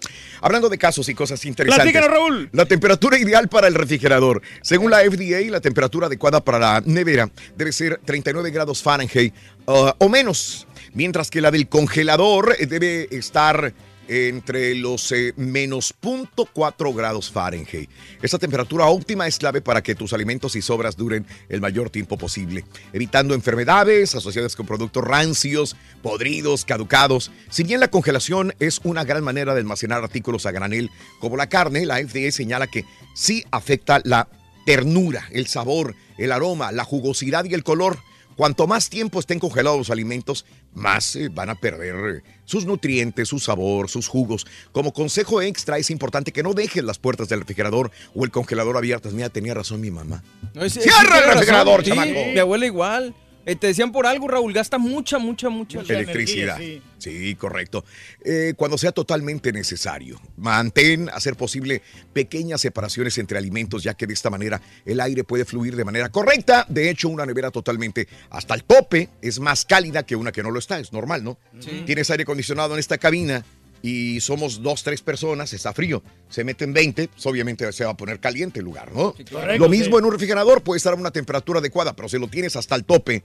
Hablando de casos y cosas interesantes. Platícanos, Raúl. La temperatura ideal para el refrigerador. Según la FDA, la temperatura adecuada para la nevera debe ser 39 grados Fahrenheit uh, o menos, mientras que la del congelador eh, debe estar entre los eh, menos 0.4 grados Fahrenheit. Esta temperatura óptima es clave para que tus alimentos y sobras duren el mayor tiempo posible, evitando enfermedades asociadas con productos rancios, podridos, caducados. Si bien la congelación es una gran manera de almacenar artículos a granel como la carne, la FDA señala que sí afecta la ternura, el sabor, el aroma, la jugosidad y el color. Cuanto más tiempo estén congelados los alimentos, más eh, van a perder eh, sus nutrientes, su sabor, sus jugos. Como consejo extra, es importante que no dejes las puertas del refrigerador o el congelador abiertas. Mira, tenía razón mi mamá. No, ¡Cierra el refrigerador, razón, sí. Mi abuela igual. Eh, te decían por algo, Raúl, gasta mucha, mucha, mucha, Electricidad. energía, sí. correcto. Eh, cuando sea totalmente necesario, mantén, a ser posible, pequeñas separaciones entre alimentos, ya que de esta manera el aire puede fluir de manera correcta. De hecho, una nevera totalmente hasta el tope es más cálida que una que no lo está. Es normal, ¿no? Sí. Tienes aire acondicionado en esta cabina y somos dos, tres personas, está frío. Se meten 20, pues obviamente se va a poner caliente el lugar, ¿no? correcto, lo mismo sí. en un refrigerador, puede estar a una temperatura adecuada, pero si lo tienes hasta el tope,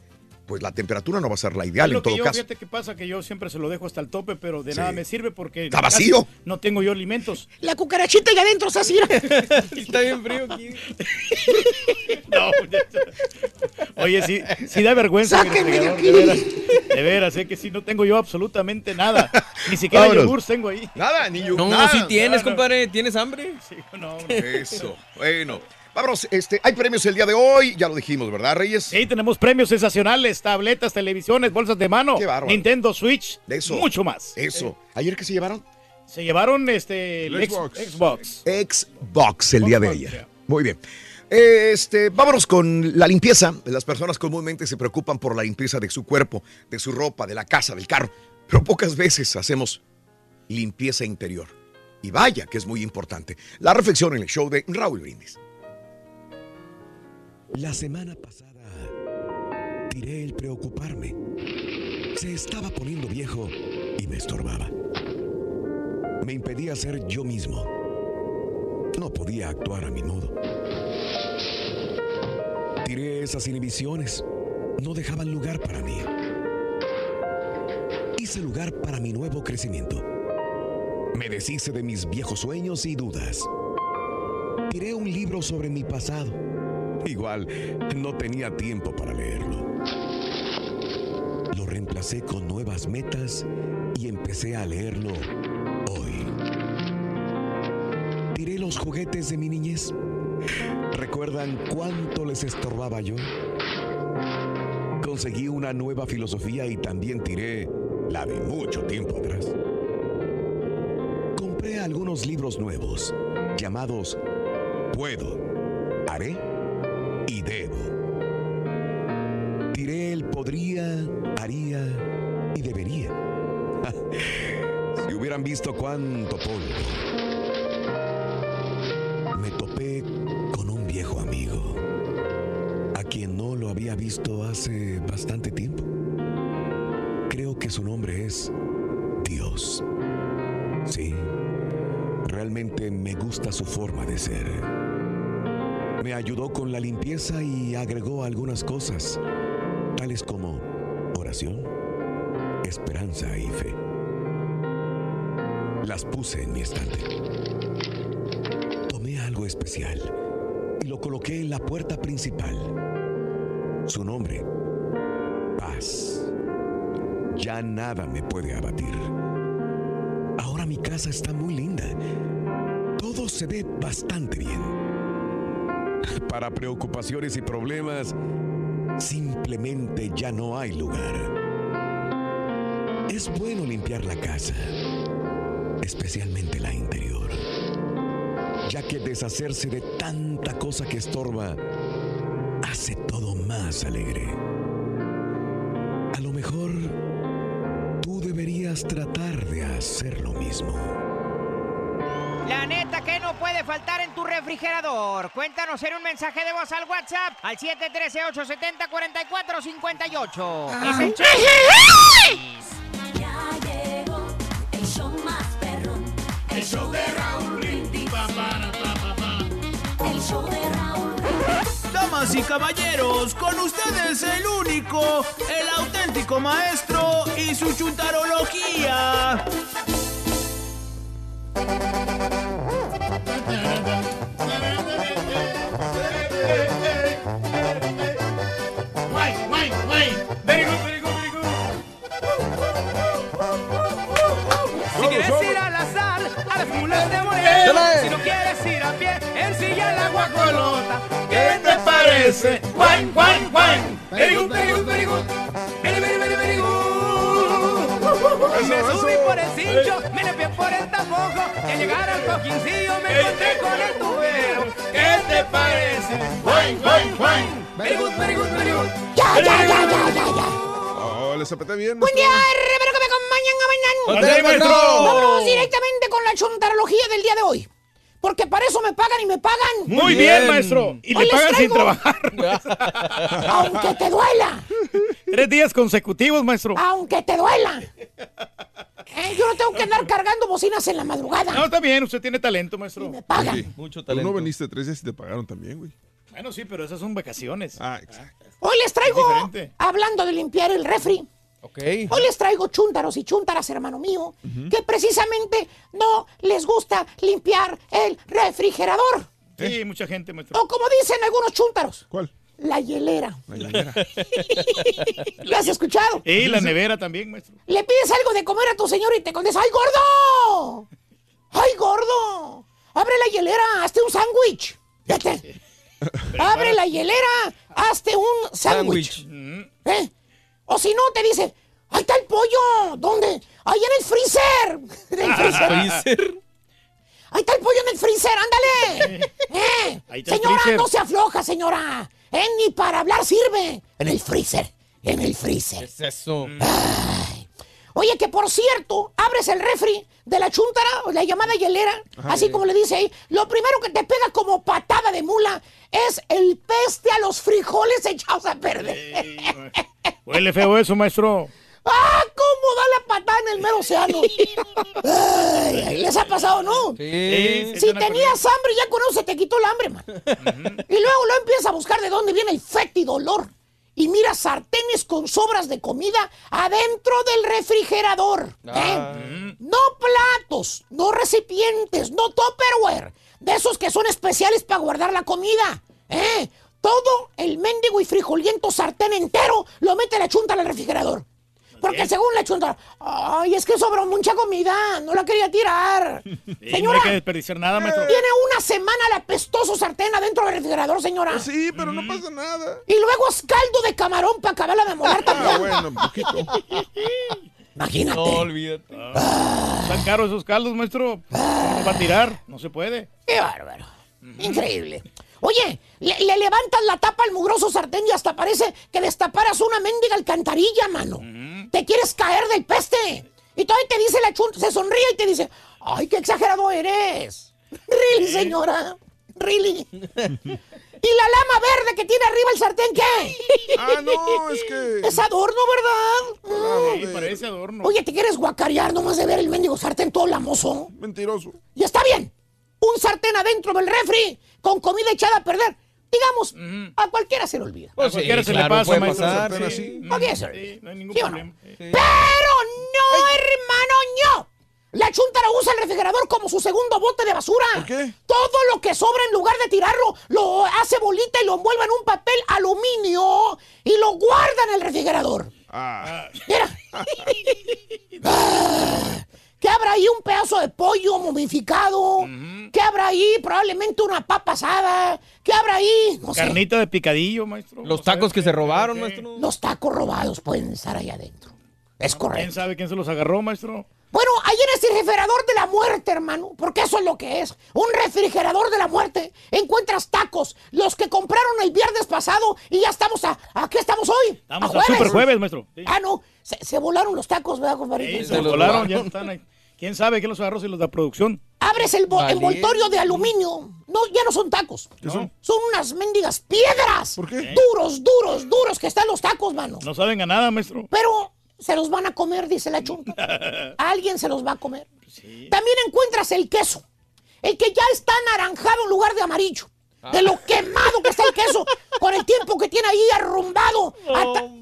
pues la temperatura no va a ser la ideal Es lo en que todo yo, caso. fíjate que pasa que yo siempre se lo dejo hasta el tope, pero de Sí. nada me sirve porque Está vacío. No tengo yo alimentos. La cucarachita y adentro está así. mira. <laughs> Está bien frío aquí. No, Oye, sí, sí da vergüenza. mi Sáquenme de refrigerador, aquí. De veras, de veras, sé que sí, no tengo yo absolutamente nada. Ni siquiera Vámonos. yogur tengo ahí. Nada, ni yo. No, nada. si tienes, no, no. compadre. ¿Tienes hambre? Sí, no, no. Eso, bueno. Vámonos, este, hay premios el día de hoy, ya lo dijimos, ¿verdad, Reyes? Sí, tenemos premios sensacionales, tabletas, televisiones, bolsas de mano, Qué. Nintendo Switch, De eso. mucho más. Eso. ¿Ayer qué se llevaron? Se llevaron este El el ex- Xbox. Xbox. Xbox el día de ayer. yeah. Muy bien. Este, vámonos con la limpieza. Las personas comúnmente se preocupan por la limpieza de su cuerpo, de su ropa, de la casa, del carro, pero pocas veces hacemos limpieza interior. Y vaya que es muy importante. La reflexión en el show de Raúl Brindis. La semana pasada tiré el preocuparme. Se estaba poniendo viejo y me estorbaba. Me impedía ser yo mismo. No podía actuar a mi modo. Tiré esas inhibiciones. No dejaban lugar para mí. Hice lugar para mi nuevo crecimiento. Me deshice de mis viejos sueños y dudas. Tiré un libro sobre mi pasado. Igual, no tenía tiempo para leerlo. Lo reemplacé con nuevas metas y empecé a leerlo hoy. Tiré los juguetes de mi niñez. ¿Recuerdan cuánto les estorbaba yo? Conseguí una nueva filosofía y también tiré la de mucho tiempo atrás. Compré algunos libros nuevos llamados Puedo, Haré y Debo. Tiré el podría, haría y debería. <laughs> si hubieran visto cuánto polvo. Me topé con un viejo amigo, a quien no lo había visto hace bastante tiempo. Creo que su nombre es Dios. Sí, realmente me gusta su forma de ser. Y agregó algunas cosas, tales como oración, esperanza y fe. Las puse en mi estante. Tomé algo especial y lo coloqué en la puerta principal. Su nombre, paz. Ya nada me puede abatir. Ahora mi casa está muy linda. Todo se ve bastante bien. Para preocupaciones y problemas, simplemente ya no hay lugar. Es bueno limpiar la casa, especialmente la interior, ya que deshacerse de tanta cosa que estorba hace todo más alegre. A lo mejor tú deberías tratar de hacer lo mismo. Puede faltar en tu refrigerador. Cuéntanos en un mensaje de voz al WhatsApp al 713-870-4458. Es el show. El show más perrón. El show de Raúl Brindis. El show de Raúl Damas y caballeros, con ustedes el único, el auténtico maestro y su chuntarología. Guacolota. ¿Qué te parece? Guay, guay, guay. Very good, very good, very good. Very, very, very, very good. Me subí por el cincho, me limpié por el tapojo. Y al llegar al cojincillo me encontré con el tubero. ¿Qué te parece? Guay, guay, guay. Very good, very good, very good. Ya, ya, ya, ya, ya, ya. Oh, les apreté bien. Buen día, espero que me acompañen a ¡Adelante, mañana. Vámonos directamente con la chuntarología del día de hoy. Porque para eso me pagan y me pagan. Muy bien, maestro. Y Hoy le les pagan sin traigo- trabajar. <laughs> Aunque te duela. Tres días consecutivos, maestro. Aunque te duela. Eh, yo no tengo que andar cargando bocinas en la madrugada. No, está bien, usted tiene talento, maestro. Me pagan. Mucho talento. Tú no veniste tres días y te pagaron también, güey. Bueno, sí, pero esas son vacaciones. Ah, exacto. Hoy les traigo, hablando de limpiar el refri, Hoy les traigo chúntaros y chúntaras, hermano mío, que precisamente no les gusta limpiar el refrigerador. Sí, mucha gente, maestro. O como dicen algunos chúntaros. ¿Cuál? La hielera. La hielera. <laughs> ¿Lo has escuchado? Y la nevera también, maestro. Le pides algo de comer a tu señor y te contesta, ¡ay, gordo! ¡Ay, gordo! Abre la hielera, hazte un sándwich. Fíjate. <laughs> Abre la hielera, hazte un sándwich. ¿Eh? O si no, te dice, ¡ahí está el pollo! ¿Dónde? ¡Ahí en el freezer! <laughs> En el freezer. ¡Ahí está el pollo en el freezer! ¡Ándale! <laughs> ¿Eh? Ahí está el Señora, freezer. no se afloja, señora. ¿Eh? Ni para hablar sirve. En el freezer. En el freezer. es eso? Oye, que por cierto, abres el refri de la chuntara, o la llamada hielera, así como le dice ahí, lo primero que te pega como patada de mula es el peste a los frijoles echados a perder. Huele feo eso, maestro. ¡Ah, cómo da la patada en el mero océano! Ay, ay, ¿Les ha pasado, no? Sí, sí, Si tenías hambre, ya con eso se te quitó el hambre, man. Y luego lo empiezas a buscar de dónde viene el fétido olor. y mira sartenes con sobras de comida adentro del refrigerador. ¿eh? No platos, no recipientes, no tupperware, de esos que son especiales para guardar la comida. ¿eh? Todo el mendigo y frijoliento sartén entero lo mete la chunta al refrigerador. Porque según la chunta, ay, es que sobró mucha comida, no la quería tirar. <laughs> Sí, no Señora, hay que desperdiciar nada, maestro. tiene una semana el apestoso sartén adentro del refrigerador, señora. Sí, pero no pasa nada. Y luego es caldo de camarón para acabarla de moler <laughs> también. Ah, bueno, poquito. <laughs> Imagínate. No, olvídate. Están caros esos caldos, maestro. ¿Cómo va a tirar? No se puede. Qué bárbaro. Increíble. Oye, le, le levantas la tapa al mugroso sartén y hasta parece que destaparas una mendiga alcantarilla, mano. Te quieres caer del peste. Y todavía te dice la chunta, se sonríe y te dice, ay, qué exagerado eres. Really, señora. Really. ¿Y la lama verde que tiene arriba el sartén qué? Ah, no, es que. Es adorno, ¿verdad? Sí, parece adorno. Oye, ¿te quieres guacarear nomás de ver el mendigo sartén todo lamoso? Mentiroso. Y está bien. Un sartén adentro del refri con comida echada a perder. Digamos, a cualquiera se le olvida. Pues sí, cualquiera se le pasa, maestro. pasar, Sartén sí. así. Le Sí, no hay ningún ¿Sí o no? problema. Pero no, hermano, no. La chuntara usa el refrigerador como su segundo bote de basura. ¿Por qué? Todo lo que sobra en lugar de tirarlo, lo hace bolita y lo envuelve en un papel aluminio y lo guarda en el refrigerador. Ah. Mira. <laughs> Ah, <laughs> ¿Qué habrá ahí? Un pedazo de pollo momificado. ¿Qué habrá ahí? Probablemente una papa asada. ¿Qué habrá ahí? No sé. Carnita de picadillo, maestro. Los tacos que se robaron, maestro. Los tacos robados pueden estar ahí adentro. Es ¿Quién correcto. sabe quién se los agarró, maestro? Bueno, ahí en este refrigerador de la muerte, hermano, porque eso es lo que es, un refrigerador de la muerte. Encuentras tacos, los que compraron el viernes pasado y ya estamos a, ¿a qué estamos hoy? Estamos a super jueves, maestro. Sí. Ah, no, se, se volaron los tacos, ¿verdad, compadrito? Sí, se los volaron, ya están ahí. ¿Quién sabe quién los agarró si los de producción? Abres el Valiente. envoltorio de aluminio. No, ya no son tacos. ¿Qué son? Son unas mendigas piedras. ¿Por qué? Duros, duros, duros que están los tacos, mano. No saben a nada, maestro. Pero se los van a comer, dice la chunta. <laughs> Alguien se los va a comer. También encuentras el queso. El que ya está anaranjado en lugar de amarillo. De lo quemado que está el queso. <laughs> Con el tiempo que tiene ahí arrumbado.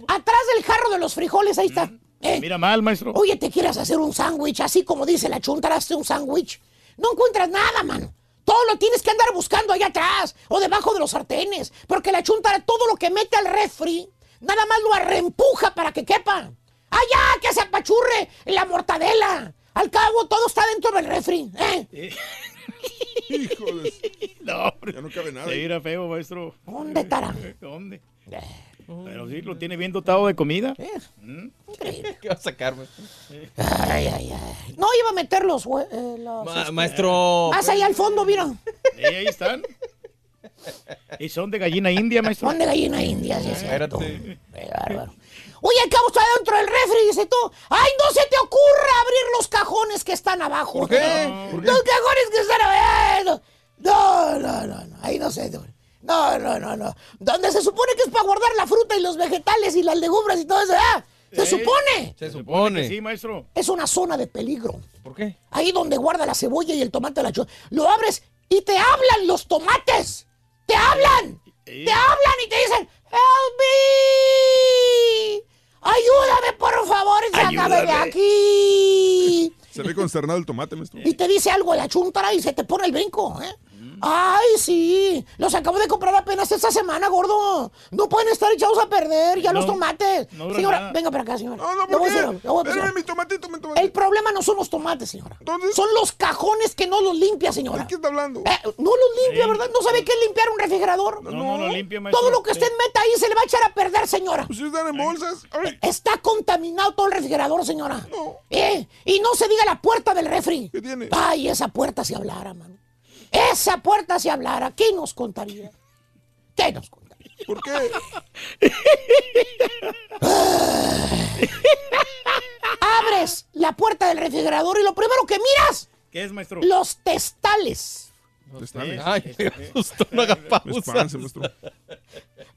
Atrás del jarro de los frijoles, ahí está. Eh, Mira mal, maestro. Oye, te quieras hacer un sándwich, así como dice la chunta, hazte un sándwich. No encuentras nada, mano. Todo lo tienes que andar buscando allá atrás o debajo de los sartenes. Porque la chunta, todo lo que mete al refri, nada más lo arrempuja para que quepa. ¡Allá! ¡Que se apachurre la mortadela! Al cabo, todo está dentro del refri. ¿eh? <laughs> Hijo de... No, hombre. Ya no cabe nada. Se mira feo, maestro. ¿Dónde estará? ¿Dónde? Pero sí, lo tiene bien dotado de comida. Mm. <laughs> ¿Qué va a sacar, maestro? Ay, ay, ay. No iba a meter los... hue- eh, los, Ma- este, maestro. Más allá al fondo, mira. Sí, ahí están. Y son de gallina india, maestro. Son de gallina india, sí es cierto. Espérate. Qué bárbaro. Oye, al cabo está dentro del refri, dice tú. ¡Ay, no se te ocurra abrir los cajones que están abajo! ¿Por qué? Los cajones que están abajo. No, no, no, no. Ahí no sé. No, no, no, no. Donde se supone que es para guardar la fruta y los vegetales y las legumbres y todo eso. ¿ah? Se Sí. supone. Se supone. Sí, maestro. Es una zona de peligro. ¿Por qué? Ahí donde guarda la cebolla y el tomate la Lo abres y te hablan los tomates. ¡Te hablan! ¡Te hablan y te dicen! ¡Help me! ¡Ayúdame, por favor! ¡Y sácame de Ayúdame. aquí! Se ve consternado el tomate, maestro. Y te dice algo de la chuntara y se te pone el brinco, ¿eh? ¡Ay, sí! Los acabo de comprar apenas esta semana, gordo. No pueden estar echados a perder ya No, los tomates. no señora, nada. venga para acá, señora. No, no, ¿por voy a qué? Espérame, mi tomatito, mi tomatito. El problema no son los tomates, señora. Son los cajones que no los limpia, señora. ¿De qué está hablando? Eh, no los limpia, ¿verdad? ¿No sabe qué es limpiar un refrigerador? No, no lo limpia, maestro. Todo lo que usted meta ahí se le va a echar a perder, señora. Pues si están en bolsas. Ay, Está contaminado todo el refrigerador, señora. Eh, y no se diga la puerta del refri. ¿Qué tiene? Ay, esa puerta si hablara, mano. Esa puerta si hablara, ¿qué nos contaría? ¿Qué nos contaría? ¿Por qué? <laughs> Abres la puerta del refrigerador y lo primero que miras, ¿Qué es, maestro? los testales. Están- Ay, me <laughs> asustó, no haga pausa.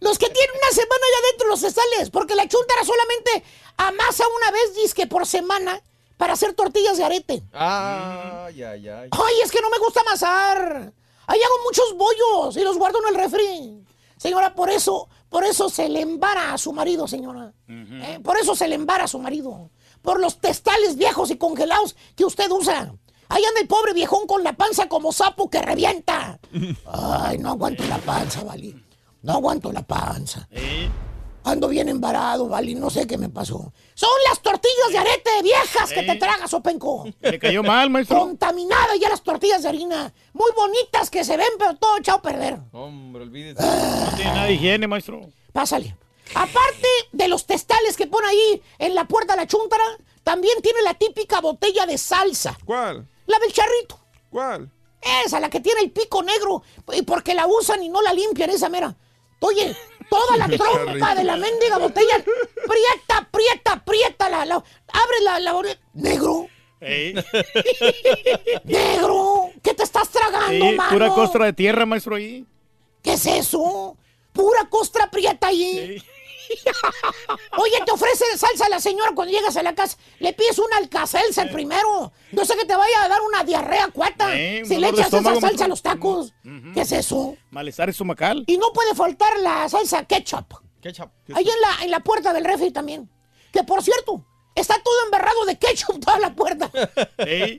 Los que tienen una semana ya dentro de los testales, porque la chuntara solamente amasa una vez, disque por semana, para hacer tortillas de arete. Ay, ay, ay. Ay, es que no me gusta amasar. Ahí hago muchos bollos y los guardo en el refri. Señora, por eso, por eso se le embara a su marido, señora. Eh, por eso se le embara a su marido. Por los testales viejos y congelados que usted usa. Ahí anda el pobre viejón con la panza como sapo que revienta. <laughs> Ay, no aguanto la panza, Vali. No aguanto la panza. Ando bien embarado, Vali. No sé qué me pasó. Son las tortillas de arete viejas que te tragas, Openco. Le cayó mal, maestro. Contaminadas ya las tortillas de harina. Muy bonitas que se ven, pero todo echado a perder. Hombre, olvídese. No tiene nada de higiene, maestro. Pásale. Aparte de los testales que pone ahí en la puerta de la chuntara, también tiene la típica botella de salsa. ¿Cuál? La del charrito. ¿Cuál? Esa, la que tiene el pico negro. Y porque la usan y no la limpian, esa mera. Oye, toda la trompa de la mendiga botella. Prieta, prieta, prieta. La, la- abre la, la botella. Negro, <laughs> negro. ¿Qué te estás tragando, Sí, mano? pura costra de tierra, maestro, ahí. ¿Qué es eso? Pura costra prieta ahí. <laughs> Oye, te ofrece salsa la señora cuando llegas a la casa. Le pides un alcacelser primero. No sé que te vaya a dar una diarrea cuata. Eh, si le echas esa salsa a los tacos. ¿Qué es eso? Malestar estomacal. Y no puede faltar la salsa ketchup. Ketchup. Ahí en la, en la puerta del refri también. Que por cierto, está todo embarrado de ketchup toda la puerta. Ey,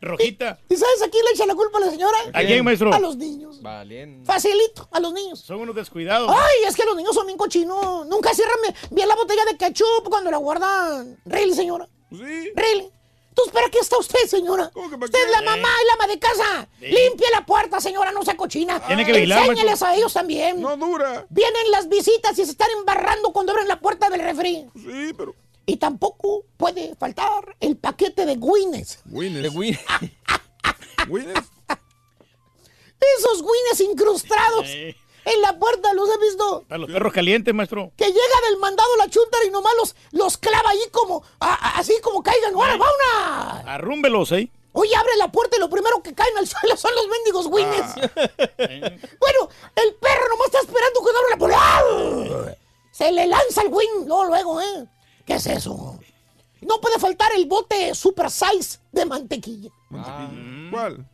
rojita. ¿Y sabes a quién le echa la culpa a la señora? ¿A quién, maestro? A los niños. Valiente. Facilito, a los niños. Son unos descuidados. Ay, es que los niños son bien cochinos. Nunca cierran bien- la botella de ketchup cuando la guardan. Really, señora. Sí. Really. Entonces, ¿para qué está usted, señora? Usted es la mamá y la ama de casa. Sí. Limpie la puerta, señora, no sea cochina. Tiene que vigilar, Enséñeles maestro. a ellos también. No dura. Vienen las visitas y se están embarrando cuando abren la puerta del refri. Sí, pero. Y tampoco puede faltar el paquete de Guinness. Winnes. De Win- Winnes. <laughs> Esos Guinness incrustados Eh, en la puerta, ¿los he visto? para los perros calientes, maestro. Que llega del mandado la chuntara y nomás los, los clava ahí como, a- a- así como caigan. ¡Ahora, vámonos! Arrúmbelos, ¿eh? Oye, abre la puerta y lo primero que caen al <laughs> suelo son los mendigos Guinness. bueno, el perro nomás está esperando que abra la puerta. Se le lanza el win, luego, luego, ¿eh? ¿Qué es eso? No puede faltar el bote super size de mantequilla. ¿Cuál?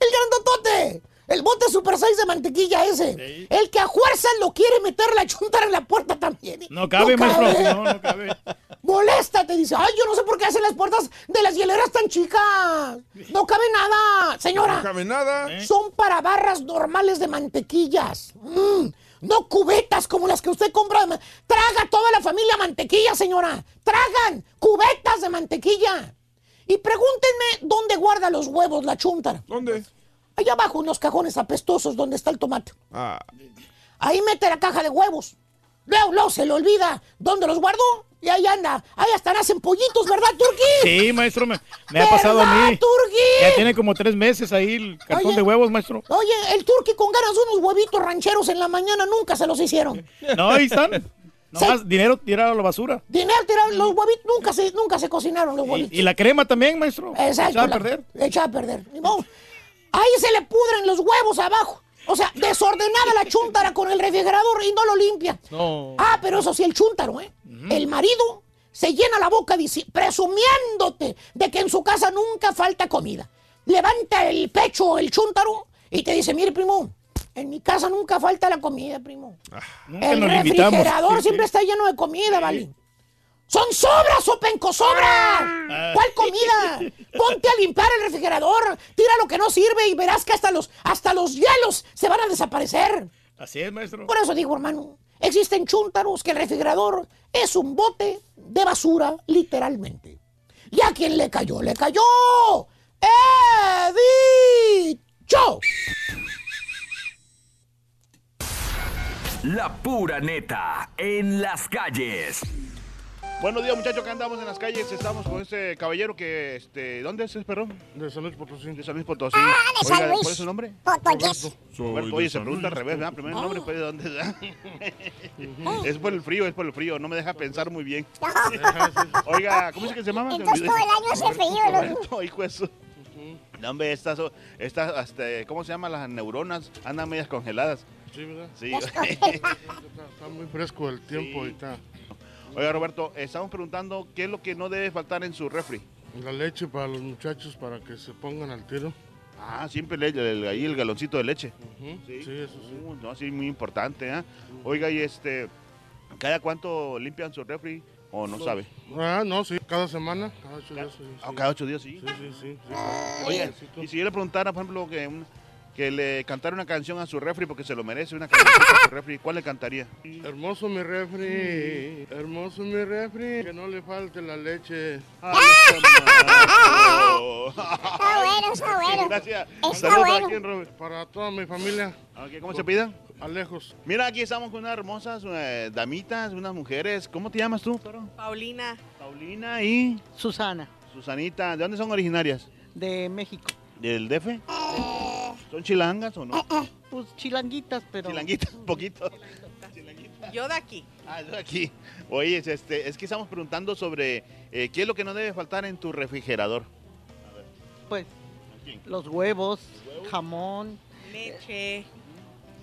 El grandotote. El bote super size de mantequilla ese. El que a fuerza lo quiere meter la chuntara en la puerta también. No cabe, maestro. cabe. No, no cabe. Molesta, te dice. Ay, yo no sé por qué hacen las puertas de las hieleras tan chicas. No cabe nada, señora. No cabe nada. Son para barras normales de mantequillas. Mm, no cubetas como las que usted compra. Traga toda la familia mantequilla, señora. Tragan cubetas de mantequilla. Y pregúntenme dónde guarda los huevos la chuntara. ¿Dónde? Allá abajo, en los cajones apestosos donde está el tomate. Ah, Ahí mete la caja de huevos. Luego, luego se le olvida dónde los guardó. Y ahí anda. Ahí hasta nacen pollitos, ¿verdad, Turquí? Sí, maestro, me, me ha pasado a mí. Turquí? Ya tiene como tres meses ahí el cartón Oye. de huevos, maestro. Oye, el Turqui con ganas de unos huevitos rancheros en la mañana nunca se los hicieron. No, ahí están. <laughs> Nomás dinero tirado a la basura. Dinero tirado, los huevitos nunca se, nunca se cocinaron los huevitos. Y la crema también, maestro. Exacto. Echada a perder. Echada a perder. Ahí se le pudren los huevos abajo. O sea, desordenada la chuntara con el refrigerador y no lo limpia. No. Ah, pero eso sí, el chúntaro, ¿eh? El marido se llena la boca presumiéndote de que en su casa nunca falta comida. Levanta el pecho el chúntaro y te dice, mire, primo, en mi casa nunca falta la comida, primo. Nunca el refrigerador siempre está lleno de comida, ¿vale? ¡Son sobras, Openco, sobras! Ah. ¿Cuál comida? Ponte a limpiar el refrigerador, tira lo que no sirve y verás que hasta los, hasta los hielos se van a desaparecer. Así es, maestro. Por eso digo, hermano, existen chúntaros que el refrigerador es un bote de basura, literalmente. Y a quien le cayó, le cayó. ¡He dicho! La pura neta en las calles. Buenos días, muchachos, que andamos en las calles. Estamos con este caballero que, este, ¿dónde es, perdón? de San Luis Potosí. De San Luis Potosí. Ah, de San Oiga, Luis. ¿Cuál es su nombre? Potosí. Roberto, oye, se pregunta al revés, ¿verdad? Primer nombre, pues, ¿de dónde es? es por el frío, es por el frío. No me deja pensar muy bien. <laughs> Oiga, ¿cómo es que se llama? Se me Entonces todo el año hace frío. Roberto, hijo de su- No, hombre, estas, estas, este, ¿cómo se llaman las neuronas? Andan medias congeladas. Sí, ¿verdad? Sí. <laughs> Está, está muy fresco el tiempo Sí. Oiga, Roberto, estamos preguntando qué es lo que no debe faltar en su refri. La leche para los muchachos para que se pongan al tiro. Ah, siempre le, el- ahí el galoncito de leche. Sí, sí, eso sí. Uh, no, sí, muy importante, ¿ah? Oiga, y este, ¿cada cuánto limpian su refri o no No. sabe? Ah, no, sí, cada semana, cada ocho días. Sí, Ah, sí. cada ocho días, sí. Sí, sí, sí. sí. Oye, y si yo le preguntara, por ejemplo, que, un- que le cantara una canción a su refri porque se lo merece, una canción a su refri, ¿cuál le cantaría? Hermoso mi refri, hermoso mi refri, que no le falte la leche. Está bueno, está bueno. Gracias. Está Saludos bueno. a Robert. Para toda mi familia. Ok, ¿Cómo se pida? Alejos. Mira, aquí estamos con unas hermosas eh, damitas, unas mujeres. ¿Cómo te llamas tú, perro? Paulina. Paulina y... Susana. Susanita. ¿De dónde son originarias? De México. ¿Del DF? ¿Son chilangas o no? Pues chilanguitas, pero. Chilanguitas, un poquito. Yo de aquí. Ah, yo aquí. Oye, este, es que estamos preguntando sobre eh, qué es lo que no debe faltar en tu refrigerador. Pues los huevos, jamón, leche,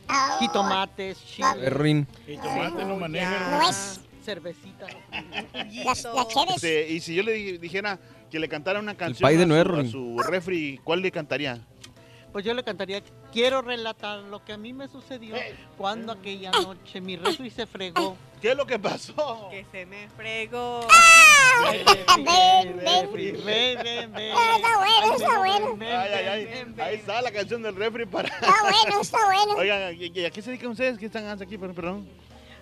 Ah. jitomates, chile. Jitomate no maneja. Nuez. Cervecita. Este, y si yo le di- dijera que le cantara una canción pay de a, a su refri, ¿cuál le cantaría? Pues yo le cantaría, quiero relatar lo que a mí me sucedió cuando aquella noche mi refri se fregó. ¿Qué es lo que pasó? Que se me fregó. Ven, ven. Ven, ven, ven. Ah, Está bueno, está bueno. Ay, ay, ay. Ahí está la canción del refri para... Está bueno, está bueno. <laughs> Oigan, ¿y- ¿a qué se dedican ustedes? ¿Qué están aquí? Perdón, Perdón.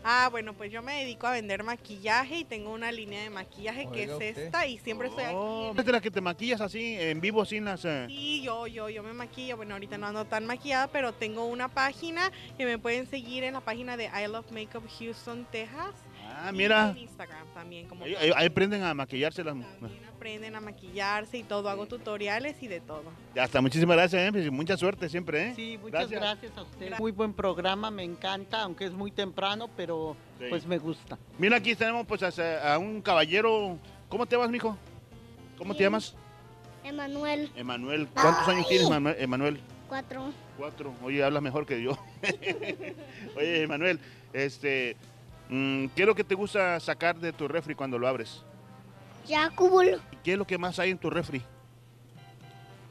Ah, bueno, pues yo me dedico a vender maquillaje y tengo una línea de maquillaje que es Oiga usted. esta y siempre estoy aquí. Oh, ¿Es de las que te maquillas así, en vivo, sin las... eh? Sí, yo, yo, yo me maquillo. Bueno, ahorita no ando tan maquillada, pero tengo una página que me pueden seguir en la página de I Love Makeup Houston, Texas. Ah, y mira. En Instagram también. Como Ahí, ahí- ahí aprenden a maquillarse las mujeres. aprenden a maquillarse y todo. Hago tutoriales y de todo. Ya está, muchísimas gracias, eh, pues, mucha suerte siempre, ¿eh? Sí, muchas gracias, a ustedes. Muy buen programa, me encanta, aunque es muy temprano, pero Sí. pues me gusta. Mira, aquí tenemos pues a, a un caballero. ¿Cómo te llamas, mijo? ¿Cómo te llamas? Emanuel, Emanuel. ¿Cuántos años tienes, Manu- Emanuel? cuatro. Cuatro. Oye, hablas mejor que yo. <laughs> Oye, Emanuel, este, ¿qué es lo que te gusta sacar de tu refri cuando lo abres? Yakul, ¿Qué es lo que más hay en tu refri?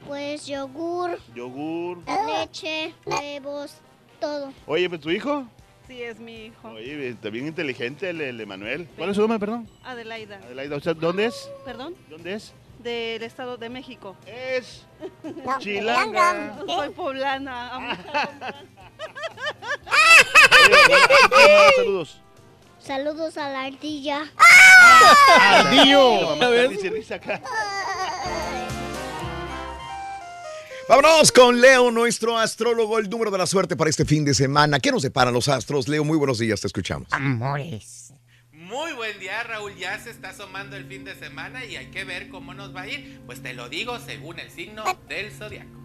pues yogur, Yogur. leche, huevos, todo. Oye, pues, ¿tu hijo? Sí, es mi hijo. Oye, está bien inteligente el, el Emanuel. ¿Cuál es su nombre, perdón? Adelaida. Adelaida, ¿usted ¿dónde es? ¿Perdón? ¿Dónde es? Del Estado de México. Es <laughs> Chilanga. Soy poblana. <laughs> Oye, Saludos. Saludos a la ardilla. Ardillo. Vámonos con Leo, nuestro astrólogo, el número de la suerte para este fin de semana. ¿Qué nos deparan los astros? Leo, muy buenos días, te escuchamos. Amores. Muy buen día, Raúl. Ya se está asomando el fin de semana y hay que ver cómo nos va a ir. Pues te lo digo según el signo del zodiaco.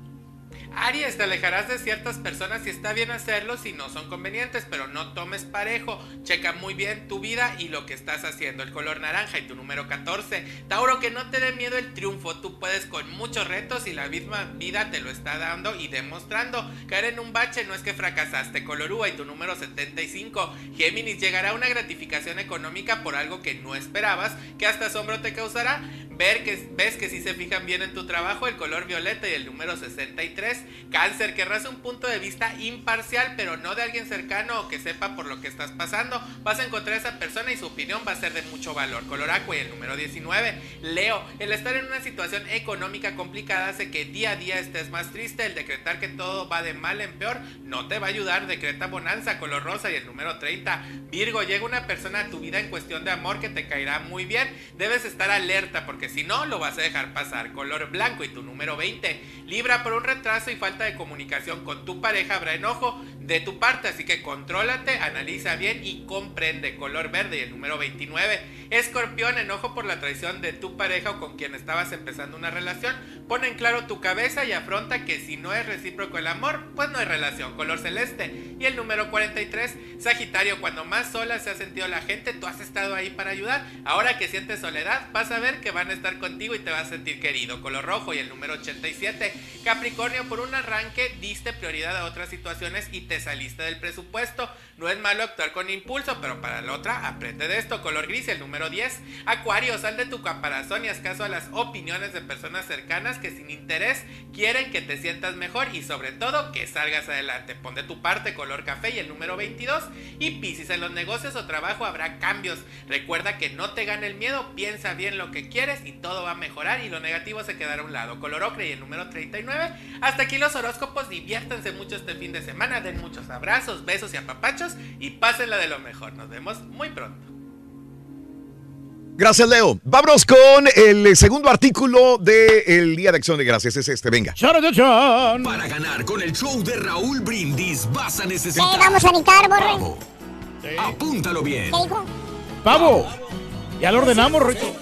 Aries, te alejarás de ciertas personas y está bien hacerlo si no son convenientes, pero no tomes parejo. Checa muy bien tu vida y lo que estás haciendo. El color naranja y tu número 14. Tauro, que no te dé miedo el triunfo. Tú puedes con muchos retos y la misma vida te lo está dando y demostrando. Caer en un bache no es que fracasaste. Color uva y tu número 75. Géminis, llegará una gratificación económica por algo que no esperabas, que hasta asombro te causará. Ves que si se fijan bien en tu trabajo, el color violeta y el número 63. Cáncer, querrás un punto de vista imparcial, pero no de alguien cercano o que sepa por lo que estás pasando. Vas a encontrar a esa persona y su opinión va a ser de mucho valor. Color y el número 19. Leo, el estar en una situación económica complicada hace que día a día estés más triste. El decretar que todo va de mal en peor no te va a ayudar. Decreta bonanza, color rosa y el número 30. Virgo, llega una persona a tu vida en cuestión de amor que te caerá muy bien. Debes estar alerta porque si no lo vas a dejar pasar. Color blanco y tu número 20. Libra, por un retraso y falta de comunicación con tu pareja habrá enojo de tu parte, así que contrólate, analiza bien y comprende. Color verde y el número 29. Escorpión, enojo por la traición de tu pareja o con quien estabas empezando una relación. Pon en claro tu cabeza y afronta que si no es recíproco el amor, pues no hay relación. Color celeste. Y el número 43, Sagitario, cuando más sola se ha sentido la gente, tú has estado ahí para ayudar. Ahora que sientes soledad, vas a ver que van a estar contigo y te vas a sentir querido. Color rojo y el número 87. Capricornio, por un arranque diste prioridad a otras situaciones y te te saliste del presupuesto. No es malo actuar con impulso, pero para la otra, aprende de esto. Color gris, el número 10. Acuario, sal de tu caparazón y haz caso a las opiniones de personas cercanas que sin interés quieren que te sientas mejor y sobre todo que salgas adelante. Pon de tu parte color café y el número 22. Y Piscis, en los negocios o trabajo habrá cambios. Recuerda que no te gane el miedo, piensa bien lo que quieres y todo va a mejorar y lo negativo se quedará a un lado. Color ocre y el número 39. Hasta aquí los horóscopos, diviértanse mucho este fin de semana, den muchos abrazos, besos y apapachos y pásenla de lo mejor. Nos vemos muy pronto. Gracias, Leo. Vámonos con el segundo artículo del Día de Acción de Gracias. Es este, venga. Para ganar con el show de Raúl Brindis vas a necesitar. Sí, vamos a necesitar, borre. Pavo. Apúntalo bien. ¿Qué dijo? Pavo. Ya lo ordenamos, Rito.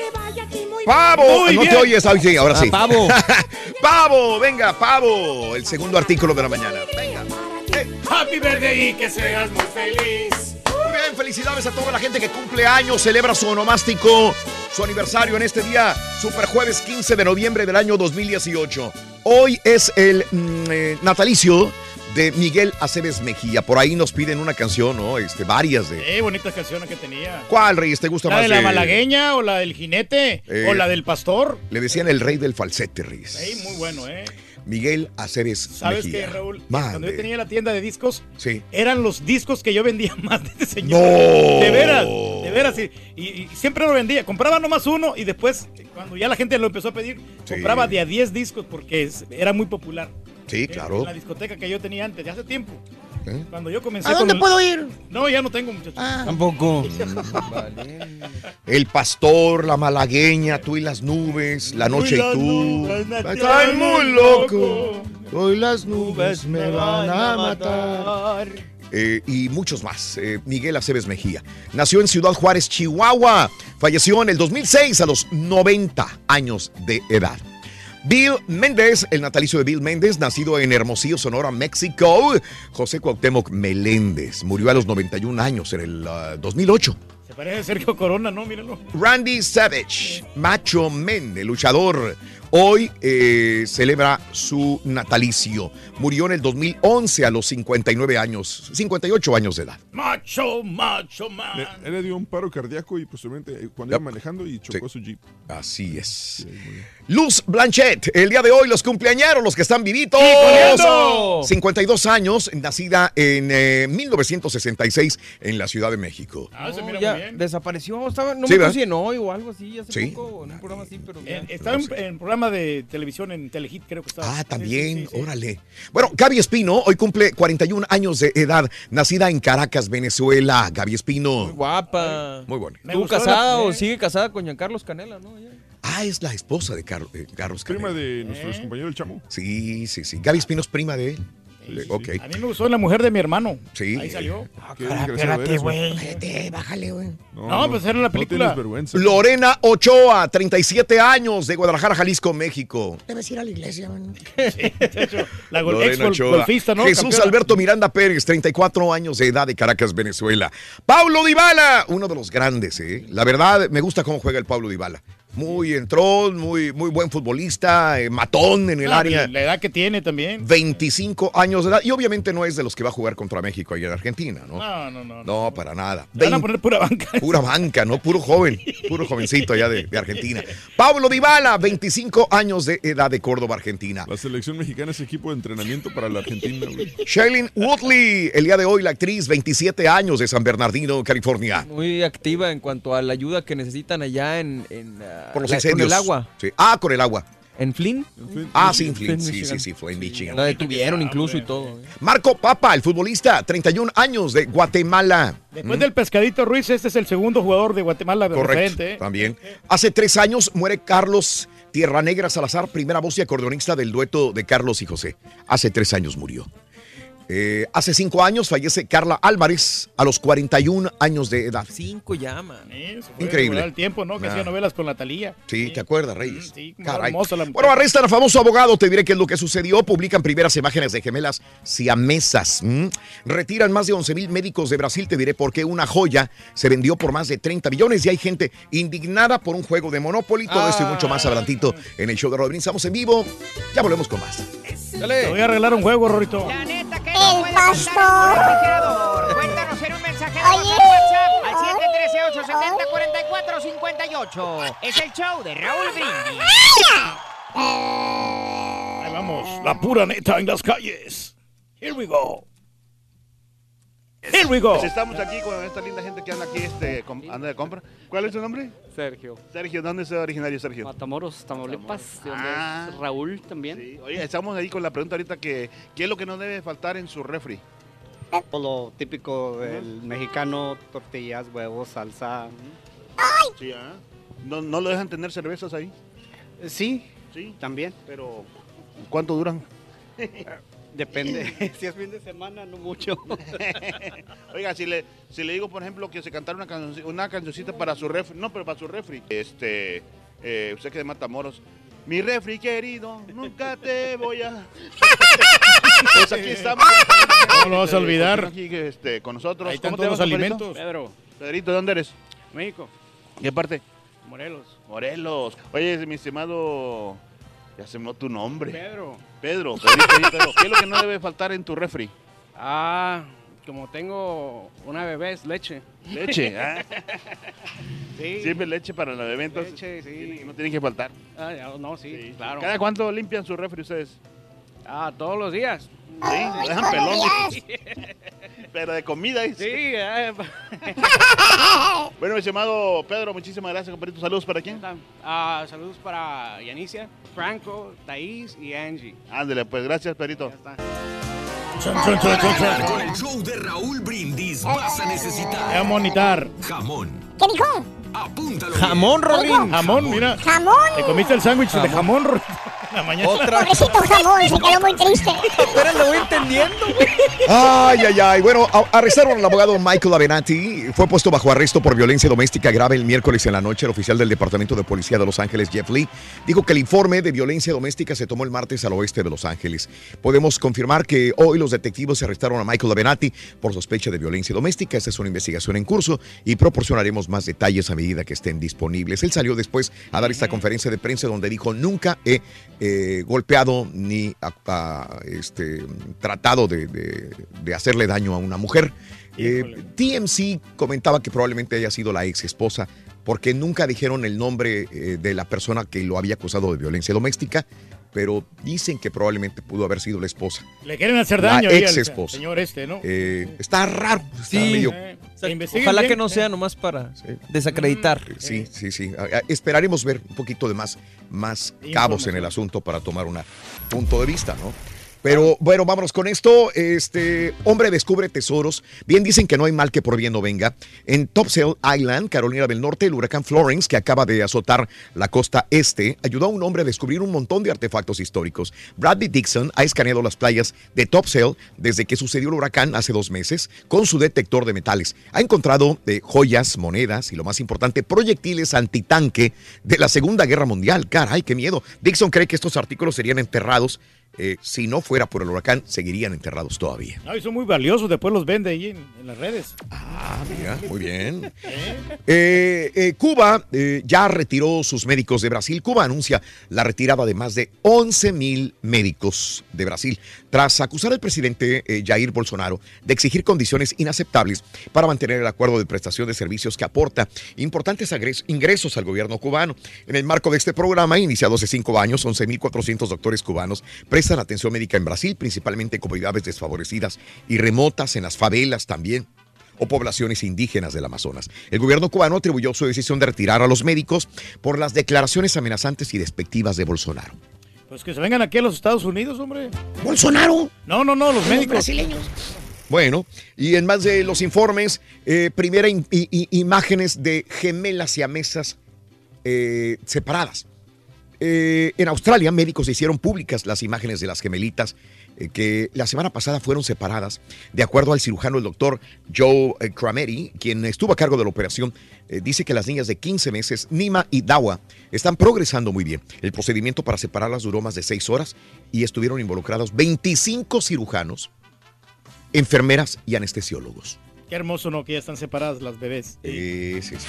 ¡Pavo! Muy no bien. te oyes, ah, sí, ahora sí. Ah, pavo. <laughs> ¡Pavo! Venga, pavo. El segundo artículo de la mañana. Venga. Happy birthday y que seas muy feliz. Muy bien, felicidades a toda la gente que cumple años, celebra su onomástico, su aniversario en este día, super jueves 15 de noviembre del año 2018. Hoy es el mm, eh, natalicio de Miguel Aceves Mejía. Por ahí nos piden una canción, ¿no? Este, varias de. Eh, bonitas canciones que tenía. ¿Cuál, Reyes? ¿Te gusta ¿La más? de la malagueña o la del jinete? Eh, ¿O la del pastor? Le decían el rey del falsete, Reyes. Sí, muy bueno, ¿eh? Miguel Aceves ¿Sabes Mejía. qué, Raúl? Cuando yo tenía la tienda de discos, Sí. eran los discos que yo vendía <laughs> más de este señor. ¡No! De veras, de veras. Y, y- y siempre lo vendía. Compraba nomás uno y después, cuando ya la gente lo empezó a pedir, Sí. compraba de a 10 discos porque es- era muy popular. Sí, En- claro. En la discoteca que yo tenía antes, de hace tiempo. ¿Eh? Cuando yo comencé ¿A con dónde el- puedo ir? No, ya no tengo, muchachos. Tampoco. <laughs> El pastor, la malagueña, tú y las nubes, la noche y tú. Estoy muy loco. loco. Hoy las nubes me van a matar. Eh, y muchos más. Eh, Miguel Aceves Mejía. Nació en Ciudad Juárez, Chihuahua. Falleció en el 2006 a los 90 años de edad. Bill Méndez, el natalicio de Bill Méndez, nacido en Hermosillo, Sonora, México. José Cuauhtémoc Meléndez murió a los 91 años en el ah, 2008. Se parece a Sergio Corona, ¿no? Mírenlo. Randy Savage, Macho Men, el luchador, hoy eh, celebra su natalicio. Murió en el 2011 a los 59 años, 58 años de edad. Macho, macho, man. Le- Él le dio un paro cardíaco y posteriormente eh, cuando iba manejando y chocó su jeep. Así es. Luz Blanchet, el día de hoy los cumpleañeros, los que están vivitos. ¡Coleando! 52 años, nacida en eh, 1966 en la Ciudad de México. Ah, se mira ya muy bien. desapareció. Estaba, no Sí, me si en hoy o algo así, hace Sí. poco, en un programa así, pero. Eh, ya. estaba en, en programa de televisión en Telehit, creo que estaba. Ah, también, sí, sí, sí. órale. Bueno, Gaby Espino hoy cumple 41 años de edad, nacida en Caracas, Venezuela. Gaby Espino. Muy guapa. Muy bonita. Me ¿Estuvo casada la- o sigue casada con Giancarlos Canela, no? Ya. Ah, es la esposa de Car- eh, Carlos Prima Canela. de nuestro ¿Eh? compañero el chamo. Sí, sí, sí. Gaby Espino es prima de él. A mí me gustó la mujer de mi hermano. Sí. Ahí salió. Desgraciado eres, güey. Espérate, bájale, güey. No, pues era la película. No vergüenza. Lorena Ochoa, 37 años, de Guadalajara, Jalisco, México. Debes ir a la iglesia, man. <laughs> La gol- ex golfista, ¿no? Jesús Campeona. Alberto Miranda Pérez, 34 años de edad de Caracas, Venezuela. Pablo Dybala, uno de los grandes, ¿eh? La verdad, me gusta cómo juega el Pablo Dybala. Muy entró, muy, muy buen futbolista, eh, matón en el Ah, área. La edad que tiene también. 25 años de edad. Y obviamente no es de los que va a jugar contra México ahí en Argentina, ¿no? No, no, no. No, para nada. Van a 20 poner pura banca. <laughs> Pura banca, ¿no? Puro joven, puro jovencito allá de, de Argentina. Pablo Dybala, 25 años de edad de Córdoba, Argentina. La selección mexicana es equipo de entrenamiento para la Argentina, güey. Shailene Woodley, el día de hoy la actriz, 27 años de San Bernardino, California. Muy activa en cuanto a la ayuda que necesitan allá en. en, ah, Por los la- incendios. Con el agua. Sí. Ah, con el agua. ¿En Flynn? Ah, sí, en Flint. Flint, Sí, sí, sí, fue en Michigan. La detuvieron incluso y todo. ¿eh? Marco Papa, el futbolista, 31 años de Guatemala. Después del Pescadito Ruiz, este es el segundo jugador de Guatemala de Correcto, referente, ¿eh? también. Hace tres años muere Carlos Tierra Negra Salazar, primera voz y acordeonista del dueto de Carlos y José. Hace tres años murió. Eh, hace cinco años fallece Carla Álvarez a los 41 años de edad. Cinco llaman. Sí, se fue Increíble. el tiempo, ¿no? Que Ah. hacía novelas con la Talía. Sí, ¿te acuerdas, Reyes? Sí, Caray. hermosa la muchacha. Bueno, arrestan al famoso abogado. Te diré qué es lo que sucedió. Publican primeras imágenes de gemelas siamesas. ¿m? Retiran más de 11 mil médicos de Brasil. Te diré por qué una joya se vendió por más de 30 millones. Y hay gente indignada por un juego de Monopoly. Todo esto y mucho más adelantito en el show de Rodríguez. Estamos en vivo. Ya volvemos con más. Te voy a arreglar un juego, Rorito. La neta que no tu refrigerador. Cuéntanos en un mensaje de al WhatsApp al 713-870-4458. Es el show de Raúl Brindis. Ahí vamos, la pura neta en las calles. Here we go. Here we go. Pues estamos aquí con esta linda gente que anda aquí, este, com- anda de compra. ¿Cuál es tu nombre? Sergio. Sergio, ¿dónde es originario Sergio? Matamoros, Tamaulipas. de donde Ah. es Raúl también. Oye, estamos ahí con la pregunta ahorita que ¿qué es lo que no debe faltar en su refri? Por lo típico del mexicano, tortillas, huevos, salsa. Sí, ¿ah? ¿No, ¿No lo dejan tener cervezas ahí? Sí, sí, también. Pero, ¿cuánto duran? <laughs> Depende. <laughs> si es fin de semana, no mucho. <laughs> Oiga, si le, si le digo, por ejemplo, que se cantara una, una cancioncita para su refri, no, pero para su refri, este, eh, usted que de Matamoros, mi refri querido, nunca te voy a... <laughs> pues aquí estamos. No lo vas a olvidar. Aquí, este, con nosotros. Ahí están ¿Cómo te todos los alimentos. Pedro. Pedrito, ¿de dónde eres? México. ¿Qué parte? Morelos. Morelos. Oye, mi estimado, ya se me tu nombre. Pedro. Pedro, Pedrito, oye, Pedro, ¿qué es lo que no debe faltar en tu refri? Ah, como tengo una bebé, es leche. Leche, <laughs> ah. Sí. Siempre leche para la bebé, entonces Leche, sí. no tiene que faltar. Ah, no, sí, claro. ¿Cada cuánto limpian su refri ustedes? Ah, todos los días. Sí, dejan pelón. <laughs> Pero de comida. Sí, eh, <laughs> Bueno, mi estimado Pedro, muchísimas gracias, compadrito. Saludos para quién. ah, saludos para Yanicia, Franco, Thais y Angie. Ándale, pues gracias, Pedrito. Con el show de Raúl Brindis vas a necesitar Voy a monitar. jamón. ¿Qué dijo? Apúntalo. Jamón. Rolín. Jamón, mira. Jamón. Te comiste el sándwich de jamón, Rolín, la mañana. Pobrecito jamón, se quedó muy triste. Apenas lo voy entendiendo. Ay, ay, ay. Bueno, arrestaron al abogado Michael Avenatti. Fue puesto bajo arresto por violencia doméstica grave el miércoles en la noche. El oficial del Departamento de Policía de Los Ángeles, Jeff Lee, dijo que el informe de violencia doméstica se tomó el martes al oeste de Los Ángeles. Podemos confirmar que hoy los detectivos arrestaron a Michael Avenatti por sospecha de violencia doméstica. Esta es una investigación en curso y proporcionaremos más detalles a medida que estén disponibles. Él salió después a dar esta conferencia de prensa donde dijo nunca he eh, golpeado ni a- a, este, tratado de, de- de hacerle daño a una mujer. Eh, TMC comentaba que probablemente haya sido la ex esposa porque nunca dijeron el nombre eh, de la persona que lo había acusado de violencia doméstica, pero dicen que probablemente pudo haber sido la esposa. Le quieren hacer La daño ahí ex al esposa. señor este, ¿no? Eh, está raro. Está Sí. medio- Eh, Ojalá bien. que no sea nomás para desacreditar. Sí, sí, sí. A- Esperaremos ver un poquito de más, más cabos en el asunto para tomar un punto de vista, ¿no? Pero bueno, vámonos con esto. Este hombre descubre tesoros. Bien dicen que no hay mal que por bien no venga. En Topsail Island, Carolina del Norte, el huracán Florence, que acaba de azotar la costa este, ayudó a un hombre a descubrir un montón de artefactos históricos. Bradley Dixon ha escaneado las playas de Topsail desde que sucedió el huracán hace dos meses con su detector de metales. Ha encontrado eh, joyas, monedas y lo más importante, proyectiles antitanque de la Segunda Guerra Mundial. Caray, qué miedo. Dixon cree que estos artículos serían enterrados. Eh, si no fuera por el huracán, seguirían enterrados todavía. No, y son muy valiosos, después los vende ahí en, en las redes. Ah, mira, muy bien. <laughs> Eh, eh, Cuba ya retiró sus médicos de Brasil. Cuba anuncia la retirada de más de 11 mil médicos de Brasil tras acusar al presidente Jair Bolsonaro de exigir condiciones inaceptables para mantener el acuerdo de prestación de servicios que aporta importantes ingresos al gobierno cubano. En el marco de este programa, iniciado hace cinco años, 11.400 doctores cubanos prestan atención médica en Brasil, principalmente en comunidades desfavorecidas y remotas, en las favelas también o poblaciones indígenas del Amazonas. El gobierno cubano atribuyó su decisión de retirar a los médicos por las declaraciones amenazantes y despectivas de Bolsonaro. Pues que se vengan aquí a los Estados Unidos, hombre. ¿Bolsonaro? No, no, no, los médicos. brasileños. Bueno, y en más de los informes, eh, primera im- i- i- imágenes de gemelas siamesas eh, separadas. Eh, en Australia, médicos hicieron públicas las imágenes de las gemelitas eh, que la semana pasada fueron separadas. De acuerdo al cirujano, el doctor Joe eh, Crameri, quien estuvo a cargo de la operación, eh, dice que las niñas de 15 meses, Nima y Dawa, están progresando muy bien. El procedimiento para separarlas duró más de 6 horas y estuvieron involucrados 25 cirujanos, enfermeras y anestesiólogos. Qué hermoso, ¿no? Que ya están separadas las bebés. Eh, sí, sí.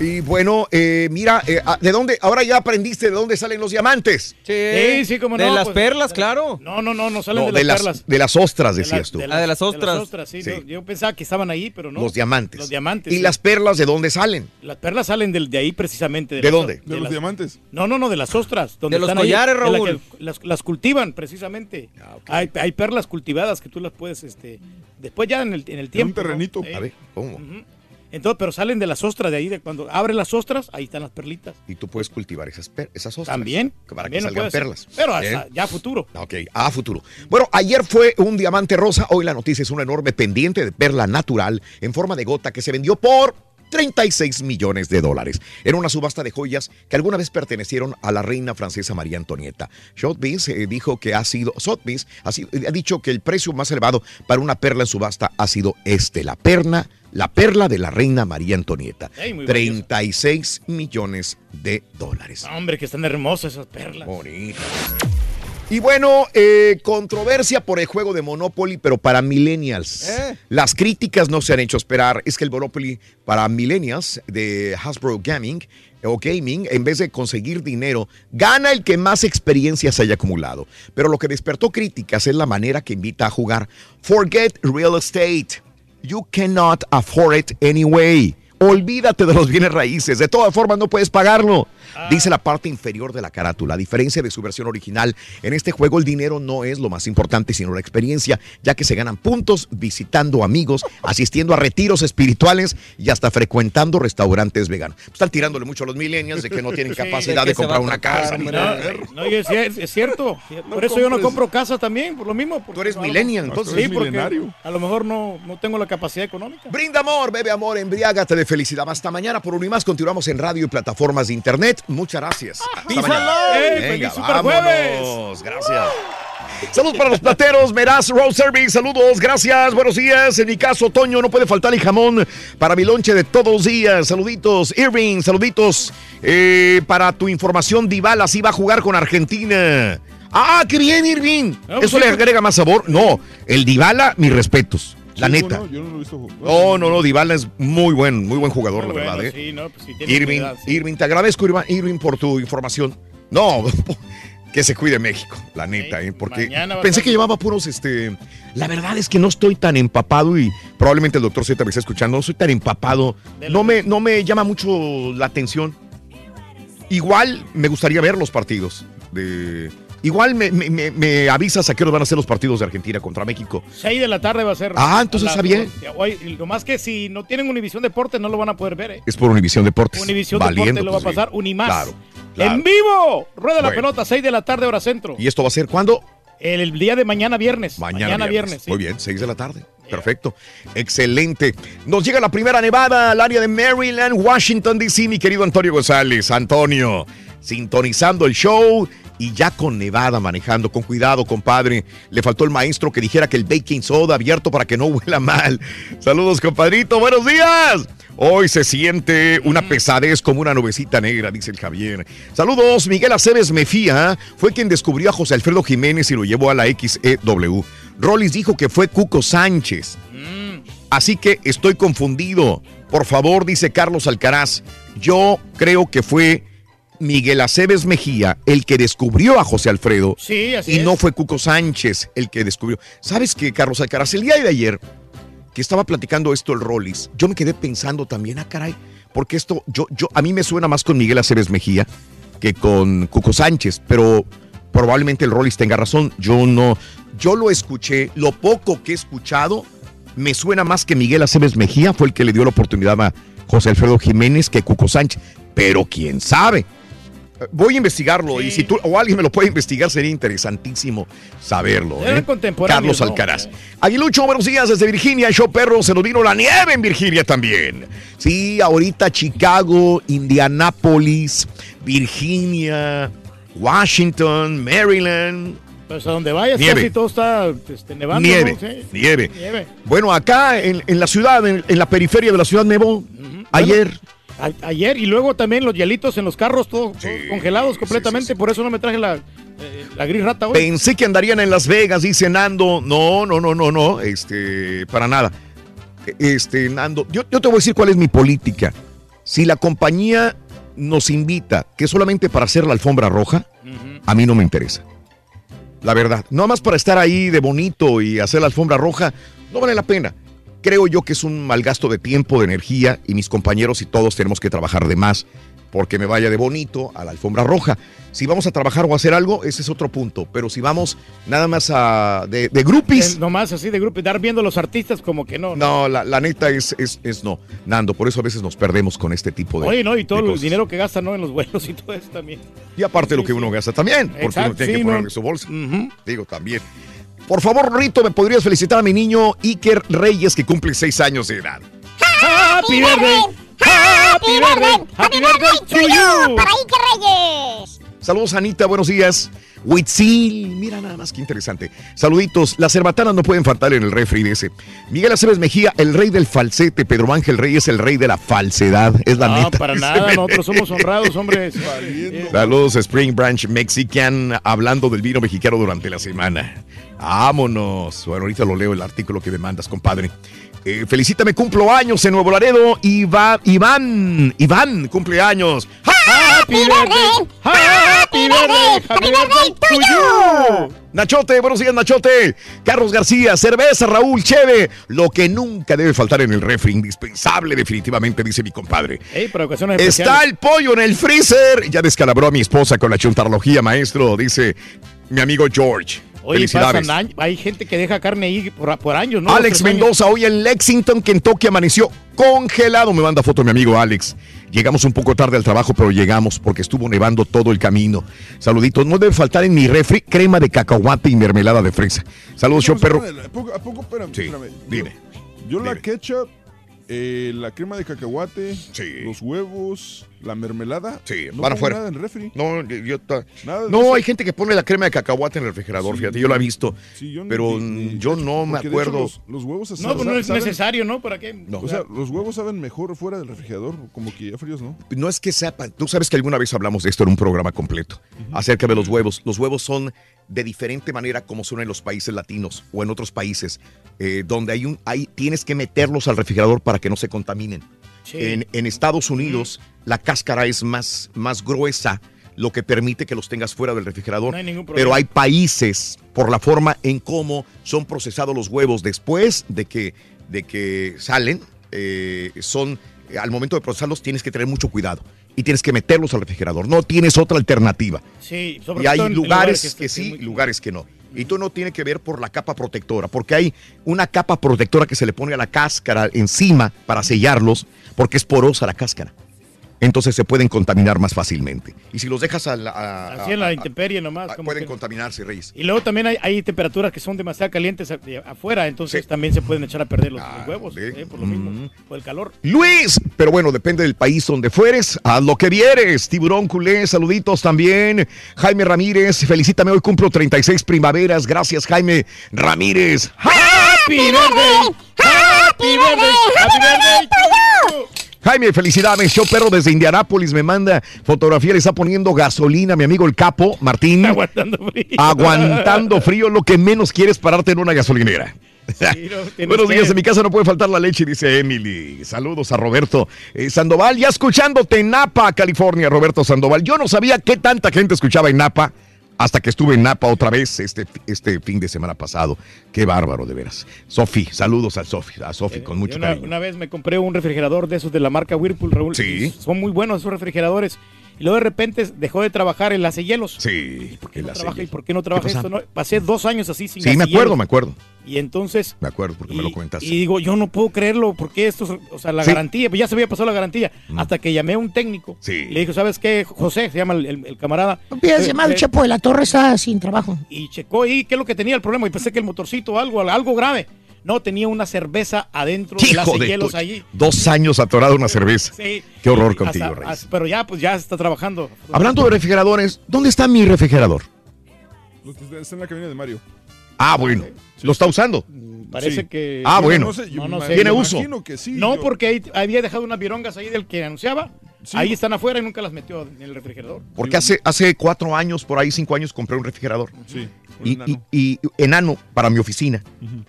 Y bueno, eh, mira, eh, ah, ¿de dónde? Ahora ya aprendiste de dónde salen los diamantes. Sí, sí, como no. De las pues, perlas, claro. No, no, no, no salen No, de, de las, las, perlas. de las ostras, De decías tú. de Ah, de las De ostras. las ostras, sí. Sí. no, yo pensaba que estaban ahí, pero no. Los diamantes. Los diamantes. ¿Y sí. las perlas de dónde salen? Las perlas salen del- de ahí precisamente. ¿De las- dónde? De los las- diamantes. No, no, no, de las ostras. Donde De los están ahí, collares, la Raúl. que las, las cultivan precisamente. Ah, hay, hay perlas cultivadas que tú las puedes, este, después ya en el, en el un tiempo. ¿no? terrenito. A ver, ¿cómo? Entonces, pero salen de las ostras de ahí, de cuando abres las ostras, ahí están las perlitas. Y tú puedes cultivar esas, esas ostras. También. Para también que salgan perlas. Pero hasta ¿Eh? ya a futuro. Ok, a futuro. Bueno, ayer fue un diamante rosa, hoy la noticia es una enorme pendiente de perla natural en forma de gota que se vendió por 36 millones de dólares. Era una subasta de joyas que alguna vez pertenecieron a la reina francesa María Antonieta. Sotheby's eh, dijo que ha sido, Sotheby's ha, sido- ha dicho que el precio más elevado para una perla en subasta ha sido este, la perla, la perla de la reina María Antonieta. Ey, muy 36 millones de dólares. Hombre, que están hermosas esas perlas. Bonito. Y bueno, eh, controversia por el juego de Monopoly, pero para millennials. Eh. Las críticas no se han hecho esperar. Es que el Monopoly para millennials de Hasbro Gaming o Gaming, en vez de conseguir dinero, gana el que más experiencias haya acumulado. Pero lo que despertó críticas es la manera que invita a jugar. Forget real estate. You cannot afford it anyway. Olvídate de los bienes raíces. De todas formas, no puedes pagarlo. Dice la parte inferior de la carátula. A diferencia de su versión original, en este juego el dinero no es lo más importante, sino la experiencia, ya que se ganan puntos visitando amigos, asistiendo a retiros espirituales y hasta frecuentando restaurantes veganos. Están tirándole mucho a los millennials de que no tienen Sí, capacidad ¿de comprar una casa. No, es, cierto. <laughs> Por eso yo no compro casa también, por lo mismo. Tú eres millennial, entonces. Sí, porque a lo mejor no, no tengo la capacidad económica. Brinda amor, bebe amor, embriágate de felicidad. Hasta mañana por uno y más. Continuamos en radio y plataformas de internet. Muchas gracias. Hasta Peace mañana. and love. ¡Ey, Venga, jueves! vámonos. Gracias. Saludos para los plateros, Meraz Road Service, saludos, gracias, buenos días. En mi caso, Toño, no puede faltar el jamón para mi lonche de todos los días. Saluditos, Irving, saluditos. Eh, para tu información, Dybala sí va a jugar con Argentina. Ah, qué bien, Irving. Ah, pues ¿Eso le agrega más sabor? No, el Dybala, mis respetos. La neta. bueno, yo no lo he visto jugar. No, no, no, Dybala es muy buen, muy buen jugador, Muy la verdad. ¿eh? sí, no, pues tiene Irving, sí. Irving, te agradezco, Irving, Irving, por tu información. No, <laughs> que se cuide México, la neta, ¿eh? porque pensé que llevaba puros, este... La verdad es que no estoy tan empapado y probablemente el doctor Z me está escuchando, no soy tan empapado, no me, no me llama mucho la atención. Igual me gustaría ver los partidos de... Igual me, me- me- me avisas a qué hora van a ser los partidos de Argentina contra México. 6 de la tarde va a ser. Ah, entonces la- está bien. Lo más que si no tienen Univisión Deportes no lo van a poder ver, ¿eh? Es por Univisión Deportes. Univisión Deportes lo va a pues, pasar, Unimás. Claro, claro. ¡En vivo! Rueda la Bueno. pelota, 6 de la tarde, hora centro. ¿Y esto va a ser cuándo? El, el día de mañana viernes. Mañana, viernes. sí. Muy bien, 6 de la tarde. Perfecto. Excelente. Nos llega la primera nevada al área de Maryland, Washington, D.C., mi querido Antonio González. Antonio, sintonizando el show y ya con nevada manejando. Con cuidado, compadre. Le faltó el maestro que dijera que el baking soda abierto para que no <laughs> huela mal. Saludos, compadrito. Buenos días. Hoy se siente una pesadez como una nubecita negra, dice el Javier. Saludos, Miguel Aceves Mefía fue quien descubrió a José Alfredo Jiménez y lo llevó a la XEW. Rollis dijo que fue Cuco Sánchez. Así que estoy confundido. Por favor, dice Carlos Alcaraz, yo creo que fue Miguel Aceves Mejía el que descubrió a José Alfredo. Sí, así y es. no fue Cuco Sánchez el que descubrió. ¿Sabes qué, Carlos Alcaraz? El día de ayer que estaba platicando esto el Rollis, yo me quedé pensando también, ah, caray, porque esto, yo, yo, a mí me suena más con Miguel Aceves Mejía que con Cuco Sánchez, pero probablemente el Rollis tenga razón. Yo no, yo lo escuché, lo poco que he escuchado, me suena más que Miguel Aceves Mejía fue el que le dio la oportunidad a José Alfredo Jiménez que Cuco Sánchez, pero quién sabe. Voy a investigarlo y si tú o alguien me lo puede investigar sería interesantísimo saberlo. ¿eh? Carlos ¿no? Alcaraz. Aguilucho, buenos días desde Virginia. Show perro, se nos vino la nieve en Virginia también. Sí, ahorita Chicago, Indianápolis, Virginia, Washington, Maryland. Pues a donde vayas, Nieve. casi todo está este, nevando. Nieve, ¿no? Sí. nieve. Nieve. Bueno, acá en, en la ciudad, en, en la periferia de la ciudad nevó ayer. A- ayer y luego también los hielitos en los carros, todo, todo congelados completamente. Por eso no me traje la, eh, la gris rata hoy. Pensé que andarían en Las Vegas, dice Nando. No, no, no, no, no. Este, para nada. Este, Nando, yo, yo te voy a decir cuál es mi política. Si la compañía nos invita, que solamente para hacer la alfombra roja, a mí no me interesa. La verdad, no más para estar ahí de bonito y hacer la alfombra roja, no vale la pena. Creo yo que es un mal gasto de tiempo, de energía y mis compañeros y todos tenemos que trabajar de más porque me vaya de bonito a la alfombra roja. Si vamos a trabajar o a hacer algo, ese es otro punto. Pero si vamos nada más a de, de groupies, Eh, Nomás así de grupo, dar viendo a los artistas como que no. no, la, la neta es, es, es no. Nando, por eso a veces nos perdemos con este tipo de. Oye, no, y todo el dinero que gastan ¿no? en los vuelos y todo eso también. Y aparte lo que uno gasta también, porque Exacto, uno tiene sí, que no. ponerle su bolsa. Digo, también. Por favor, Rito, ¿me podrías felicitar a mi niño Iker Reyes, que cumple seis años de edad? Happy birthday, happy birthday, happy birthday to you. Para Iker Reyes. Saludos, Anita, buenos días. Huitzil, mira nada más que interesante. Saluditos, las cerbatanas no pueden faltar en el refri de ese. Miguel Aceves Mejía, el rey del falsete. Pedro Ángel Reyes, el rey de la falsedad. Es la No, neta. para <laughs> Dice nada, nosotros somos honrados, hombres. <laughs> Saludos, Spring Branch Mexican, hablando del vino mexicano durante la semana. Vámonos. Bueno, ahorita lo leo el artículo que me mandas, compadre. Eh, felicítame, cumplo años en Nuevo Laredo. Iva- Iván, Iván, cumpleaños. Happy birthday, happy birthday, happy birthday to you. Nachote, buenos días, Nachote. Carlos García, cerveza, Raúl, cheve. Lo que nunca debe faltar en el refri, indispensable, definitivamente, dice mi compadre. Ey, para ocasiones Está especiales. el pollo en el freezer. Ya descalabró a mi esposa con la chuntarología, maestro, dice mi amigo George. Oye, Felicidades. pasan años, hay gente que deja carne ahí por, por años, ¿no? Alex años. Mendoza, hoy en Lexington, Kentucky, amaneció congelado. Me manda foto mi amigo Alex. Llegamos un poco tarde al trabajo, pero llegamos porque estuvo nevando todo el camino. Saluditos. No debe faltar en mi refri crema de cacahuate y mermelada de fresa. Saludos, show perro. ¿A poco, a poco espérame, Sí, espérame. dime. Yo la ketchup, eh, la crema de cacahuate, los huevos, la mermelada. Sí, no van afuera. nada en el refri. No, yo ta- Nada de no, hay gente que pone la crema de cacahuate en el refrigerador, Sí, fíjate, yo la he visto. Sí, yo ni- pero ni- ni yo no me hecho acuerdo. Los, los huevos así. No, pues no es saben- necesario, ¿no? ¿Para qué? O sea, los huevos saben mejor fuera del refrigerador, como que ya fríos, ¿no? No es que sepan, tú sabes que alguna vez hablamos de esto en un programa completo, acerca de los huevos. Los huevos son de diferente manera como son en los países latinos o en otros países, eh, donde hay un, hay, tienes que meterlos al refrigerador para que no se contaminen. Sí. En, en Estados Unidos la cáscara es más, más gruesa, lo que permite que los tengas fuera del refrigerador. No hay ningún Pero problema. hay países, por la forma en cómo son procesados los huevos después de que, de que salen, eh, son, al momento de procesarlos tienes que tener mucho cuidado y tienes que meterlos al refrigerador. No tienes otra alternativa. Sí, sobre Y hay lugares que sí, muy- lugares que no. Y todo no tiene que ver por la capa protectora, porque hay una capa protectora que se le pone a la cáscara encima para sellarlos, porque es porosa la cáscara. Entonces se pueden contaminar más fácilmente. Y si los dejas a la, a- Así a- en la a- intemperie nomás. como pueden que- contaminarse, Reyes. Y luego también hay, hay temperaturas que son demasiado calientes afuera, entonces también se pueden echar a perder los, los huevos, eh, por lo mismo, por el calor. Luis, pero bueno, depende del país donde fueres, haz lo que vieres. Tiburón culé, saluditos también. Jaime Ramírez, felicítame, hoy cumplo 36 primaveras. Gracias, Jaime Ramírez. Happy birthday, happy birthday, happy birthday you. Jaime, felicidades. Show Perro desde Indianápolis me manda fotografía, le está poniendo gasolina, mi amigo el capo, Martín. Aguantando frío. Aguantando frío, lo que menos quieres es pararte en una gasolinera. <laughs> Buenos días, en mi casa no puede faltar la leche, dice Emily. Saludos a Roberto eh, Sandoval, ya escuchándote en Napa, California, Roberto Sandoval. Yo no sabía qué tanta gente escuchaba en Napa hasta que estuve en Napa otra vez este, este fin de semana pasado. Qué bárbaro, de veras. Sofi, saludos a Sofi, a Sofi con mucho una, cariño. una vez me compré un refrigerador de esos de la marca Whirlpool, Raúl. Sí. Son muy buenos esos refrigeradores. Y luego de repente dejó de trabajar el hielos. Sí, porque no la trabaja, hace ¿Y por qué no trabaja esto? No, pasé dos años así sin Sí, me acuerdo, me acuerdo. Y entonces... Me acuerdo porque me lo comentaste. Y digo, yo no puedo creerlo, porque esto, es- o sea, la Sí. garantía, pues ya se había pasado la garantía, hasta que llamé a un técnico. Sí. Y le dijo, ¿sabes qué? José, se llama el, el- el camarada. No pidas Eh, llamado, eh, Chepo de la Torre está sin trabajo. Y checó ahí qué es lo que tenía el problema. Y pensé que el motorcito, algo, algo grave. No, tenía una cerveza adentro de las Hijo de hielos tu- allí. Dos años atorado una cerveza. Sí. Qué horror Hasta- contigo, Reyes. hasta- pero ya, pues ya está trabajando. Hablando de refrigeradores, ¿dónde está mi refrigerador? Está en la cabina de Mario. Ah, bueno. ¿Lo está usando? Parece Sí. que. Ah, bueno. No sé, yo No, no me sé. ¿Tiene imagino uso? que sí. no, yo- porque ahí había dejado unas virongas ahí del que anunciaba. Ahí están afuera y nunca las metió en el refrigerador. Porque hace, hace cuatro años, por ahí cinco años, compré un refrigerador. Sí. Y, y- y enano para mi oficina.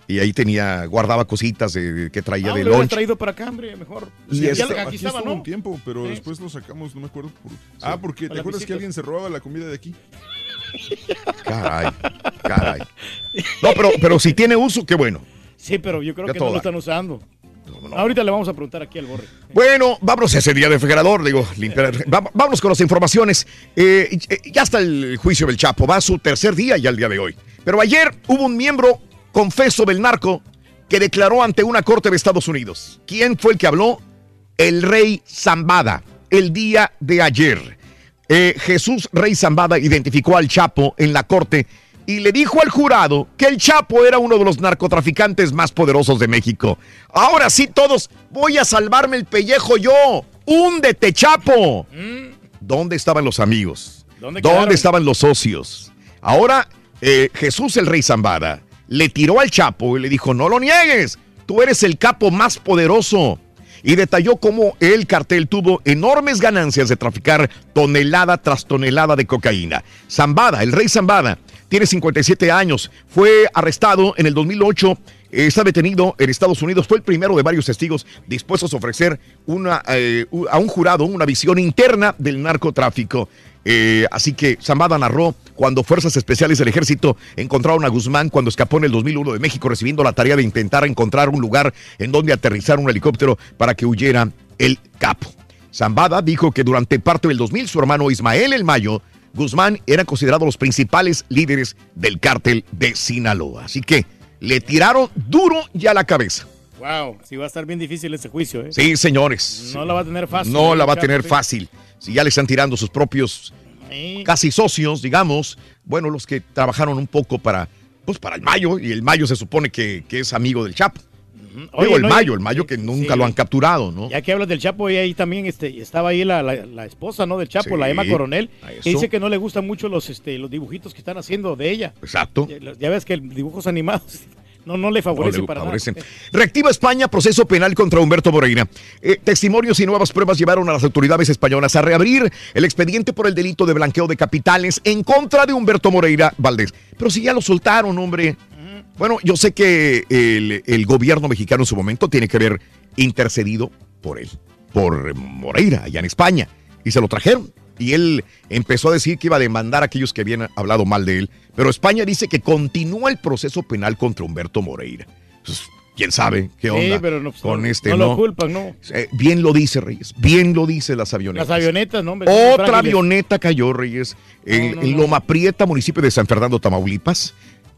Y ahí tenía, guardaba cositas de, que traía Ah, de lunch. traído para acá, hombre, mejor. Y Sí, ya este- aquí Aquí estaba, ¿no? un tiempo, pero Sí. después lo sacamos, no me acuerdo. por- Ah, porque ¿te acuerdas que visitas. alguien se robaba la comida de aquí? Caray, caray. No, pero, pero si tiene uso, qué bueno. Sí, pero yo creo Ya que no lo están usando. Ahorita le vamos a preguntar aquí al borre. Bueno, vámonos a ese día de refrigerador, digo, limpiar. Vámonos con las informaciones. Eh, eh, ya está el juicio del Chapo, va a su tercer día ya el día de hoy. Pero ayer hubo un miembro confeso del narco que declaró ante una corte de Estados Unidos. ¿Quién fue el que habló? El rey Zambada, el día de ayer. Eh, Jesús Rey Zambada identificó al Chapo en la corte y le dijo al jurado que el Chapo era uno de los narcotraficantes más poderosos de México. Ahora sí, todos, voy a salvarme el pellejo yo. ¡Húndete, Chapo! ¿Dónde estaban los amigos? ¿Dónde estaban los socios? Ahora, eh, Jesús el Rey Zambada le tiró al Chapo y le dijo, no lo niegues, tú eres el capo más poderoso. Y detalló cómo el cartel tuvo enormes ganancias de traficar tonelada tras tonelada de cocaína. Zambada, el Rey Zambada, tiene 57 años, fue arrestado en el 2008 eh, está detenido en Estados Unidos. Fue el primero de varios testigos dispuestos a ofrecer una, eh, a un jurado una visión interna del narcotráfico. Eh, así que Zambada narró cuando Fuerzas Especiales del Ejército encontraron a Guzmán cuando escapó en el 2001 de México, recibiendo la tarea de intentar encontrar un lugar en donde aterrizar un helicóptero para que huyera el capo. Zambada dijo que durante parte del 2000 su hermano Ismael El Mayo Guzmán eran considerados los principales líderes del cártel de Sinaloa. Así que le tiraron duro y a la cabeza. Wow, sí va a estar bien difícil ese juicio, ¿eh? Sí, señores. No la va a tener fácil. No la va a tener fácil. Si ya le están tirando sus propios Sí. casi socios, digamos, bueno, los que trabajaron un poco para, pues para el Mayo, y el Mayo se supone que, que es amigo del Chapo. Oye, Digo, el no, Mayo, el Mayo que nunca sí. lo han capturado, ¿no? Ya que hablas del Chapo, y ahí también este, estaba ahí la, la- la esposa, ¿no? Del Chapo, Sí, la Emma Coronel. que dice que no le gustan mucho los, este, los dibujitos que están haciendo de ella. Exacto. Ya, ya ves que el dibujos animados <laughs> no, no le No favorece le para favorecen. nada. Reactiva España proceso penal contra Humberto Moreira. Eh, testimonios y nuevas pruebas llevaron a las autoridades españolas a reabrir el expediente por el delito de blanqueo de capitales en contra de Humberto Moreira Valdés. Pero si ya lo soltaron, hombre. Bueno, yo sé que el, el gobierno mexicano en su momento tiene que haber intercedido por él, por Moreira, allá en España. Y se lo trajeron. Y él empezó a decir que iba a demandar a aquellos que habían hablado mal de él. Pero España dice que continúa el proceso penal contra Humberto Moreira. Pues, ¿Quién sabe qué Sí, onda pero no, pues, con este, no no? lo culpan, ¿no? Eh, bien lo dice Reyes, bien lo dice las avionetas. Las avionetas, ¿no? Otra avioneta cayó, Reyes, en, No, no, en. Loma Prieta, municipio de San Fernando, Tamaulipas.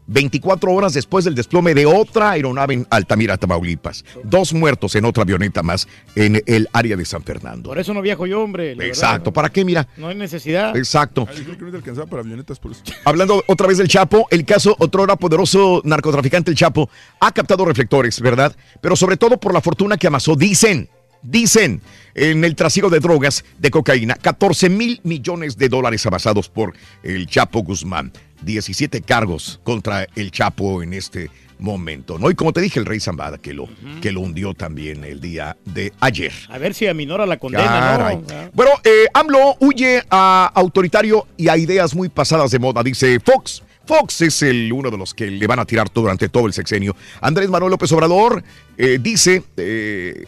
24 horas después del desplome de otra aeronave en Altamira, Tamaulipas. Dos muertos en otra avioneta más en el área de San Fernando. Por eso no viajo yo, hombre. la Exacto, verdad, ¿para qué? Mira. No, hay necesidad. Exacto. Yo creo que no te alcanzaba para avionetas por eso. <laughs> Hablando otra vez del Chapo, el caso otrora poderoso narcotraficante el Chapo ha captado reflectores, ¿verdad? Pero sobre todo por la fortuna que amasó, dicen, dicen, en el trasiego de drogas, de cocaína, 14 mil millones de dólares amasados por el Chapo Guzmán. 17 cargos contra el Chapo en este momento, ¿no? Y como te dije, el rey Zambada, que lo, que lo hundió también el día de ayer. A ver si aminora la condena, Caray. ¿no? Ah. Bueno, eh, AMLO huye a autoritario y a ideas muy pasadas de moda, dice Fox. Fox es el, uno de los que le van a tirar todo durante todo el sexenio. Andrés Manuel López Obrador eh, dice, eh,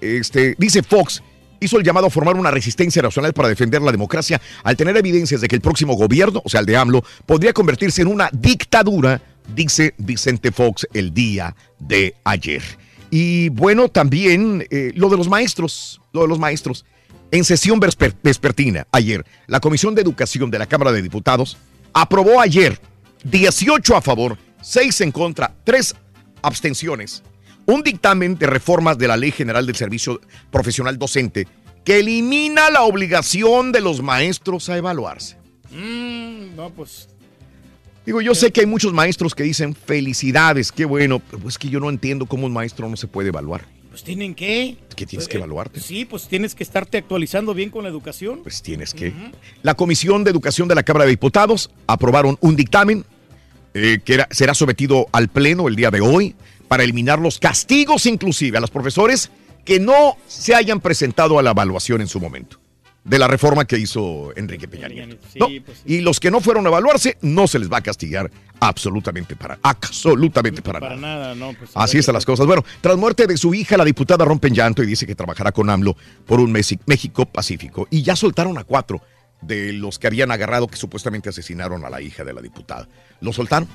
este, dice Fox, hizo el llamado a formar una resistencia nacional para defender la democracia al tener evidencias de que el próximo gobierno, o sea, el de AMLO, podría convertirse en una dictadura, dice Vicente Fox el día de ayer. Y bueno, también eh, lo de los maestros, lo de los maestros. En sesión vesper- vespertina ayer, la Comisión de Educación de la Cámara de Diputados aprobó ayer 18 a favor, 6 en contra, 3 abstenciones, un dictamen de reformas de la Ley General del Servicio Profesional Docente que elimina la obligación de los maestros a evaluarse. Mm, no, pues. Digo, yo sé que hay muchos maestros que dicen felicidades, qué bueno, pero es que yo no entiendo cómo un maestro no se puede evaluar. Pues tienen que. Que tienes que evaluarte. Sí, pues tienes que estarte actualizando bien con la educación. Pues tienes que. La Comisión de Educación de la Cámara de Diputados aprobaron un dictamen eh, que era- será sometido al Pleno el día de hoy para eliminar los castigos inclusive a los profesores que no se hayan presentado a la evaluación en su momento de la reforma que hizo Enrique Peña Nieto. Sí, ¿no? pues Y los que no fueron a evaluarse, no se les va a castigar absolutamente para, absolutamente para, Para nada. nada, no. Pues, Así están las cosas. Bueno, tras muerte de su hija, la diputada rompe en llanto y dice que trabajará con AMLO por un México pacífico. Y ya soltaron a cuatro de los que habían agarrado que supuestamente asesinaron a la hija de la diputada. ¿Lo soltaron?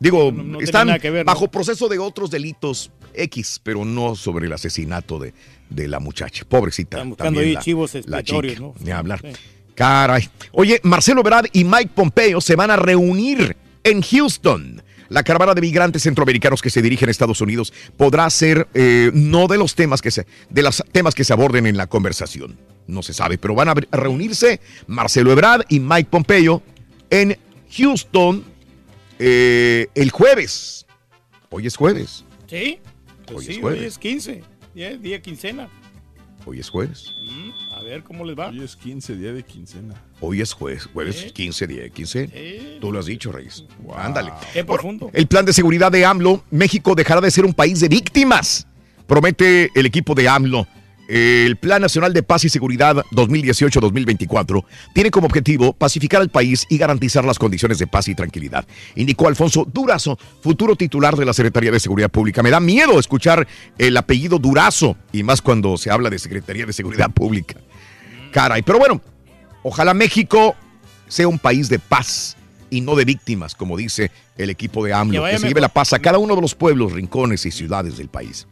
Digo, No, no tenía están nada que ver, ¿no? bajo proceso de otros delitos X, pero no sobre el asesinato de, de la muchacha. Pobrecita. Están buscando ahí la- chivos la chica, ¿no? Ni hablar. Sí. Caray. Oye, Marcelo Ebrard y Mike Pompeo se van a reunir en Houston. La caravana de migrantes centroamericanos que se dirigen a Estados Unidos podrá ser eh, no de los temas que se de los temas que se aborden en la conversación. No se sabe, pero van a a reunirse Marcelo Ebrard y Mike Pompeo en Houston eh, el jueves. Hoy es jueves. Sí, pues Hoy es sí, jueves. hoy es 15, día, día quincena. Hoy es jueves. Mm, a ver cómo les va. Hoy es 15, día de quincena. Hoy es jueves, jueves Sí. 15, día 15. Tú lo has dicho, Reyes. Ándale. Qué profundo. El plan de seguridad de AMLO, México dejará de ser un país de víctimas. Promete el equipo de AMLO. El Plan Nacional de Paz y Seguridad 2018-2024 tiene como objetivo pacificar al país y garantizar las condiciones de paz y tranquilidad, indicó Alfonso Durazo, futuro titular de la Secretaría de Seguridad Pública. Me da miedo escuchar el apellido Durazo, y más cuando se habla de Secretaría de Seguridad Pública. Caray, pero bueno, ojalá México sea un país de paz y no de víctimas, como dice el equipo de Que AMLO, vaya que se lleve la paz a cada uno de los pueblos, rincones y ciudades del país.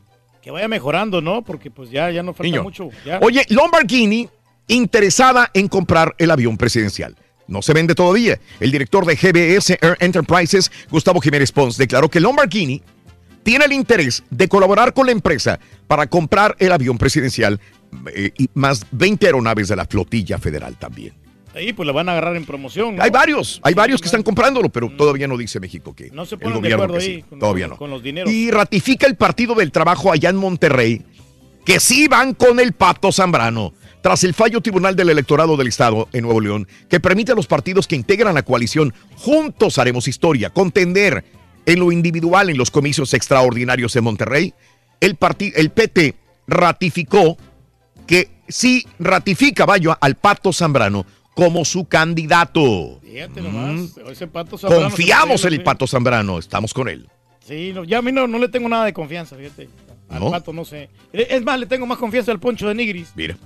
Que vaya mejorando, ¿no? Porque pues ya, ya no falta Niño. mucho. ya. Oye, Lamborghini interesada en comprar el avión presidencial. No se vende todavía. El director de GBS Air Enterprises, Gustavo Jiménez Pons, declaró que Lamborghini tiene el interés de colaborar con la empresa para comprar el avión presidencial eh, y más 20 aeronaves de la flotilla federal también. Ahí pues la van a agarrar en promoción. ¿no? Hay varios, hay varios que están comprándolo, pero todavía no dice México que No se ponen de acuerdo ahí sí. con- todavía con- no. con los dineros. Y ratifica el Partido del Trabajo allá en Monterrey que sí van con el Pato Zambrano. Tras el fallo Tribunal del Electorado del Estado en Nuevo León, que permite a los partidos que integran la coalición Juntos Haremos Historia contender en lo individual en los comicios extraordinarios en Monterrey, el, el PT ratificó que sí ratifica vaya al Pato Zambrano como su candidato. Fíjate nomás. Ese pato Zambrano se Confiamos en el Pato Zambrano, estamos con él. Sí, no, ya a mí no, no le tengo nada de confianza, fíjate. Al ¿No? pato no sé. Es más, le tengo más confianza al poncho de Nigris. Mira.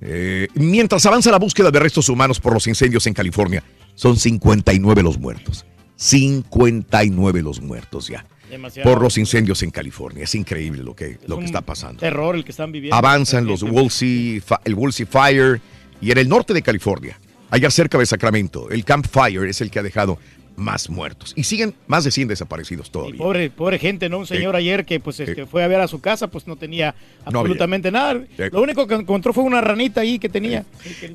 Eh, mientras avanza la búsqueda de restos humanos por los incendios en California, son 59 los muertos. 59 los muertos ya. Demasiado. Por los incendios en California. Es increíble lo que, lo que está pasando. Terror el que están viviendo. Avanzan los Woolsey, el Woolsey Fire y en el norte de California, allá cerca de Sacramento, el Camp Fire es el que ha dejado más muertos. Y siguen más de 100 desaparecidos todavía. Pobre, pobre gente, ¿no? Un señor ayer que pues este, fue a ver a su casa, pues no tenía No absolutamente nada. Sí. Lo único que encontró fue una ranita ahí que tenía.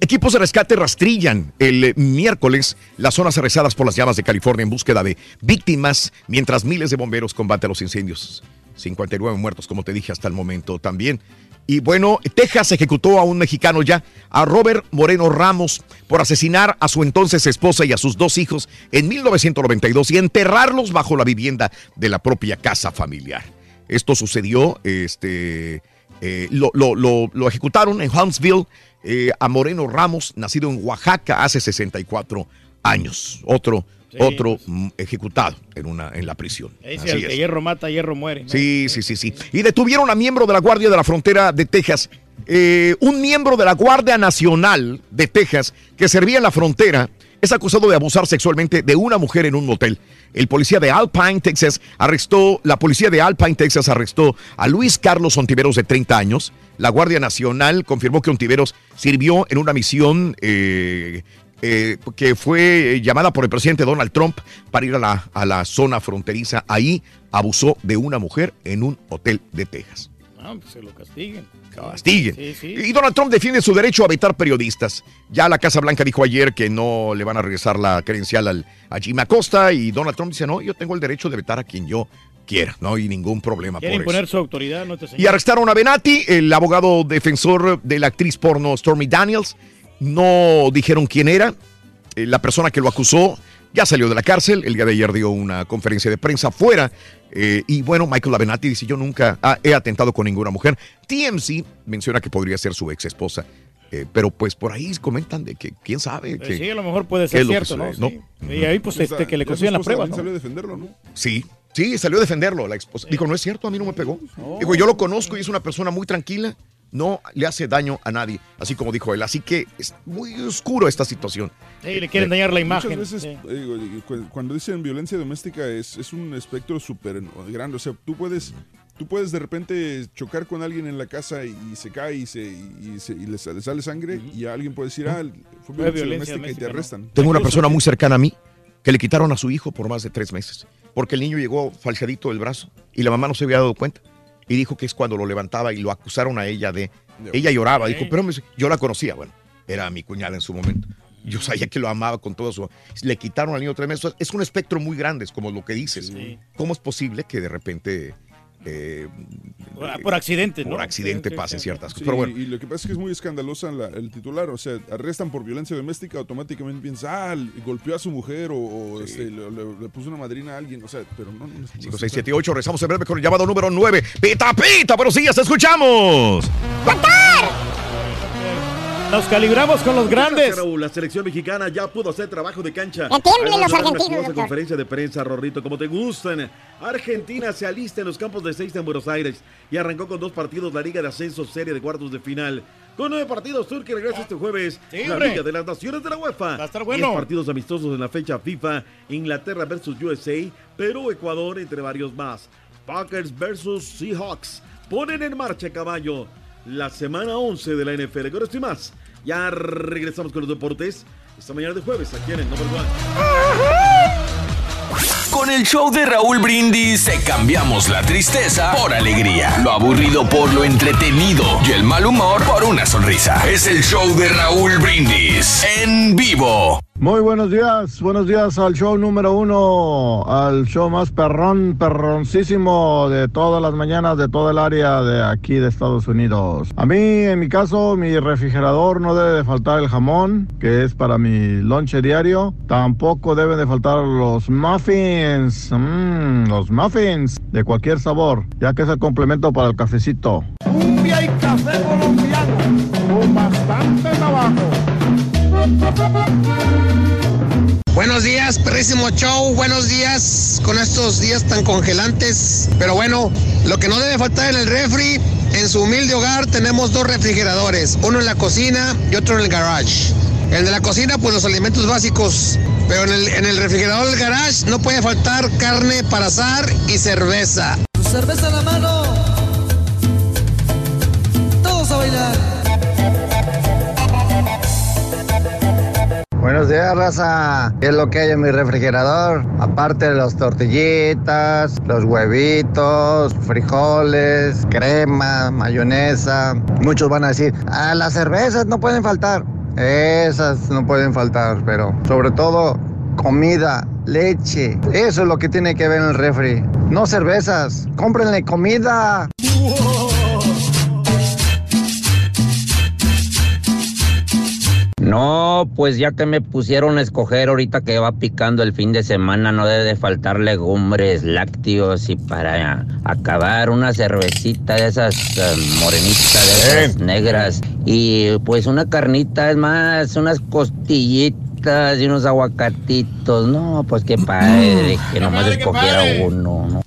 Equipos de rescate rastrillan el eh, miércoles las zonas arrasadas por las llamas de California en búsqueda de víctimas, mientras miles de bomberos combaten los incendios. 59 muertos, como te dije hasta el momento también. Y bueno, Texas ejecutó a un mexicano ya, a Robert Moreno Ramos, por asesinar a su entonces esposa y a sus dos hijos en 1992 y enterrarlos bajo la vivienda de la propia casa familiar. Esto sucedió, este, eh, lo, lo- ejecutaron en Huntsville eh, a Moreno Ramos, nacido en Oaxaca hace 64 años. Otro, Sí, otro mm, ejecutado en, una, en la prisión. Ahí Así el es. que hierro mata, hierro muere. ¿no? Sí, sí, sí, sí. Y detuvieron a miembro de la Guardia de la Frontera de Texas. Eh, un miembro de la Guardia Nacional de Texas que servía en la frontera es acusado de abusar sexualmente de una mujer en un motel. El policía de Alpine, Texas, arrestó, la policía de Alpine, Texas, arrestó a Luis Carlos Ontiveros de 30 años. La Guardia Nacional confirmó que Ontiveros sirvió en una misión eh, eh, que fue eh, llamada por el presidente Donald Trump para ir a la, a la zona fronteriza. Ahí abusó de una mujer en un hotel de Texas. Ah, pues se lo castiguen. Castiguen. Sí, sí. Y Donald Trump defiende su derecho a vetar periodistas. Ya la Casa Blanca dijo ayer que no le van a regresar la credencial al, a Jim Acosta y Donald Trump dice, no, yo tengo el derecho de vetar a quien yo quiera, no hay ningún problema Quiere por eso. imponer su autoridad, ¿no? Este. Y arrestaron a Benatti, el abogado defensor de la actriz porno Stormy Daniels. No dijeron quién era, eh, la persona que lo acusó. Ya salió de la cárcel, el día de ayer dio una conferencia de prensa fuera. eh, y bueno, Michael Avenatti dice, yo nunca ah, he atentado con ninguna mujer. TMC menciona que podría ser su ex esposa. eh, pero pues por ahí comentan de que quién sabe. Que- sí, a lo mejor puede ser cierto, ¿no? Sí. Y ahí, pues, este, que le consigan la prueba, ¿no? salió a defenderlo, ¿no? Sí, sí, salió a defenderlo. La esposa. Dijo, no es cierto, a mí no me pegó. Dijo, yo lo conozco y es una persona muy tranquila, no le hace daño a nadie, así como dijo él. Así que es muy oscuro esta situación. Sí, le quieren dañar la imagen. Muchas veces, sí. eh, cuando dicen violencia doméstica, es, es un espectro súper grande. O sea, tú puedes, tú puedes de repente chocar con alguien en la casa y, y se cae y, se, y, se- y le, sa- le sale sangre y alguien puede decir, ah, fue violencia, violencia doméstica, y te ¿no? arrestan. Tengo una persona muy cercana a mí que le quitaron a su hijo por más de tres meses, porque el niño llegó falseadito del brazo y la mamá no se había dado cuenta. Y dijo que es cuando lo levantaba y lo acusaron a ella de... Ella lloraba, dijo, pero me- yo la conocía, bueno, era mi cuñada en su momento. Yo <laughs> sabía que lo amaba con todo su... Le quitaron al niño tres meses. Es un espectro muy grande, es como lo que dices. ¿Cómo es posible que de repente... eh, Por, accidente, ¿no? por accidente Sí, sí, pasen sí. ciertas Sí, cosas. Pero bueno, y lo que pasa es que es muy escandalosa la- el titular, o sea, arrestan por violencia doméstica, automáticamente piensan, ah, golpeó a su mujer o, o, este, le, le- le puso una madrina a alguien, o sea, pero no. no, no 5, 6, 7, 8. Rezamos en breve con el llamado número 9. Pita, pita, buenos días, te escuchamos. Nos calibramos con los grandes. Raúl, la selección mexicana ya pudo hacer trabajo de cancha. Además, los una argentinos, conferencia de prensa, Rorrito, como te gustan. Argentina se alista en los campos de seis en Buenos Aires y arrancó con dos partidos la Liga de Ascenso Serie de Cuartos de Final. Con nueve partidos, Turquía regresa este jueves Sí, la. Liga de las Naciones de la UEFA. Va a estar bueno. Diez partidos amistosos en la fecha FIFA, Inglaterra versus USA, Perú, Ecuador, entre varios más. Packers versus Seahawks. Ponen en marcha, caballo, la semana 11 de la NFL. Con esto y más, ya regresamos con los deportes. Esta mañana de jueves, aquí en el Number One. Con el show de Raúl Brindis te cambiamos la tristeza por alegría, lo aburrido por lo entretenido y el mal humor por una sonrisa. Es el show de Raúl Brindis en vivo. Muy buenos días, buenos días al show número uno, al show más perrón, perroncísimo de todas las mañanas de todo el área de aquí de Estados Unidos. A mí, en mi caso, mi refrigerador no debe de faltar el jamón, que es para mi lonche diario. Tampoco deben de faltar los muffins, mm, los muffins de cualquier sabor, ya que es el complemento para el cafecito. Cumbia y café colombiano con bastante trabajo. Buenos días, perrísimo show. Buenos días con estos días tan congelantes. Pero bueno, lo que no debe faltar en el refri, en su humilde hogar tenemos dos refrigeradores, uno en la cocina y otro en el garage. El de la cocina, pues los alimentos básicos. Pero en el, refrigerador del garage no puede faltar carne para asar y cerveza. Cerveza la. Buenos días, raza. ¿Qué es lo que hay en mi refrigerador? Aparte de las tortillitas, los huevitos, frijoles, crema, mayonesa. Muchos van a decir, ah, las cervezas no pueden faltar. Esas no pueden faltar, pero sobre todo comida, leche. Eso es lo que tiene que ver en el refri. No cervezas, cómprenle comida. No, pues ya que me pusieron a escoger ahorita que va picando el fin de semana, no debe de faltar legumbres, lácteos y para acabar una cervecita de esas eh, morenitas, de esas negras. Y pues una carnita, es más, unas costillitas y unos aguacatitos. No, pues qué padre que nomás escogiera uno.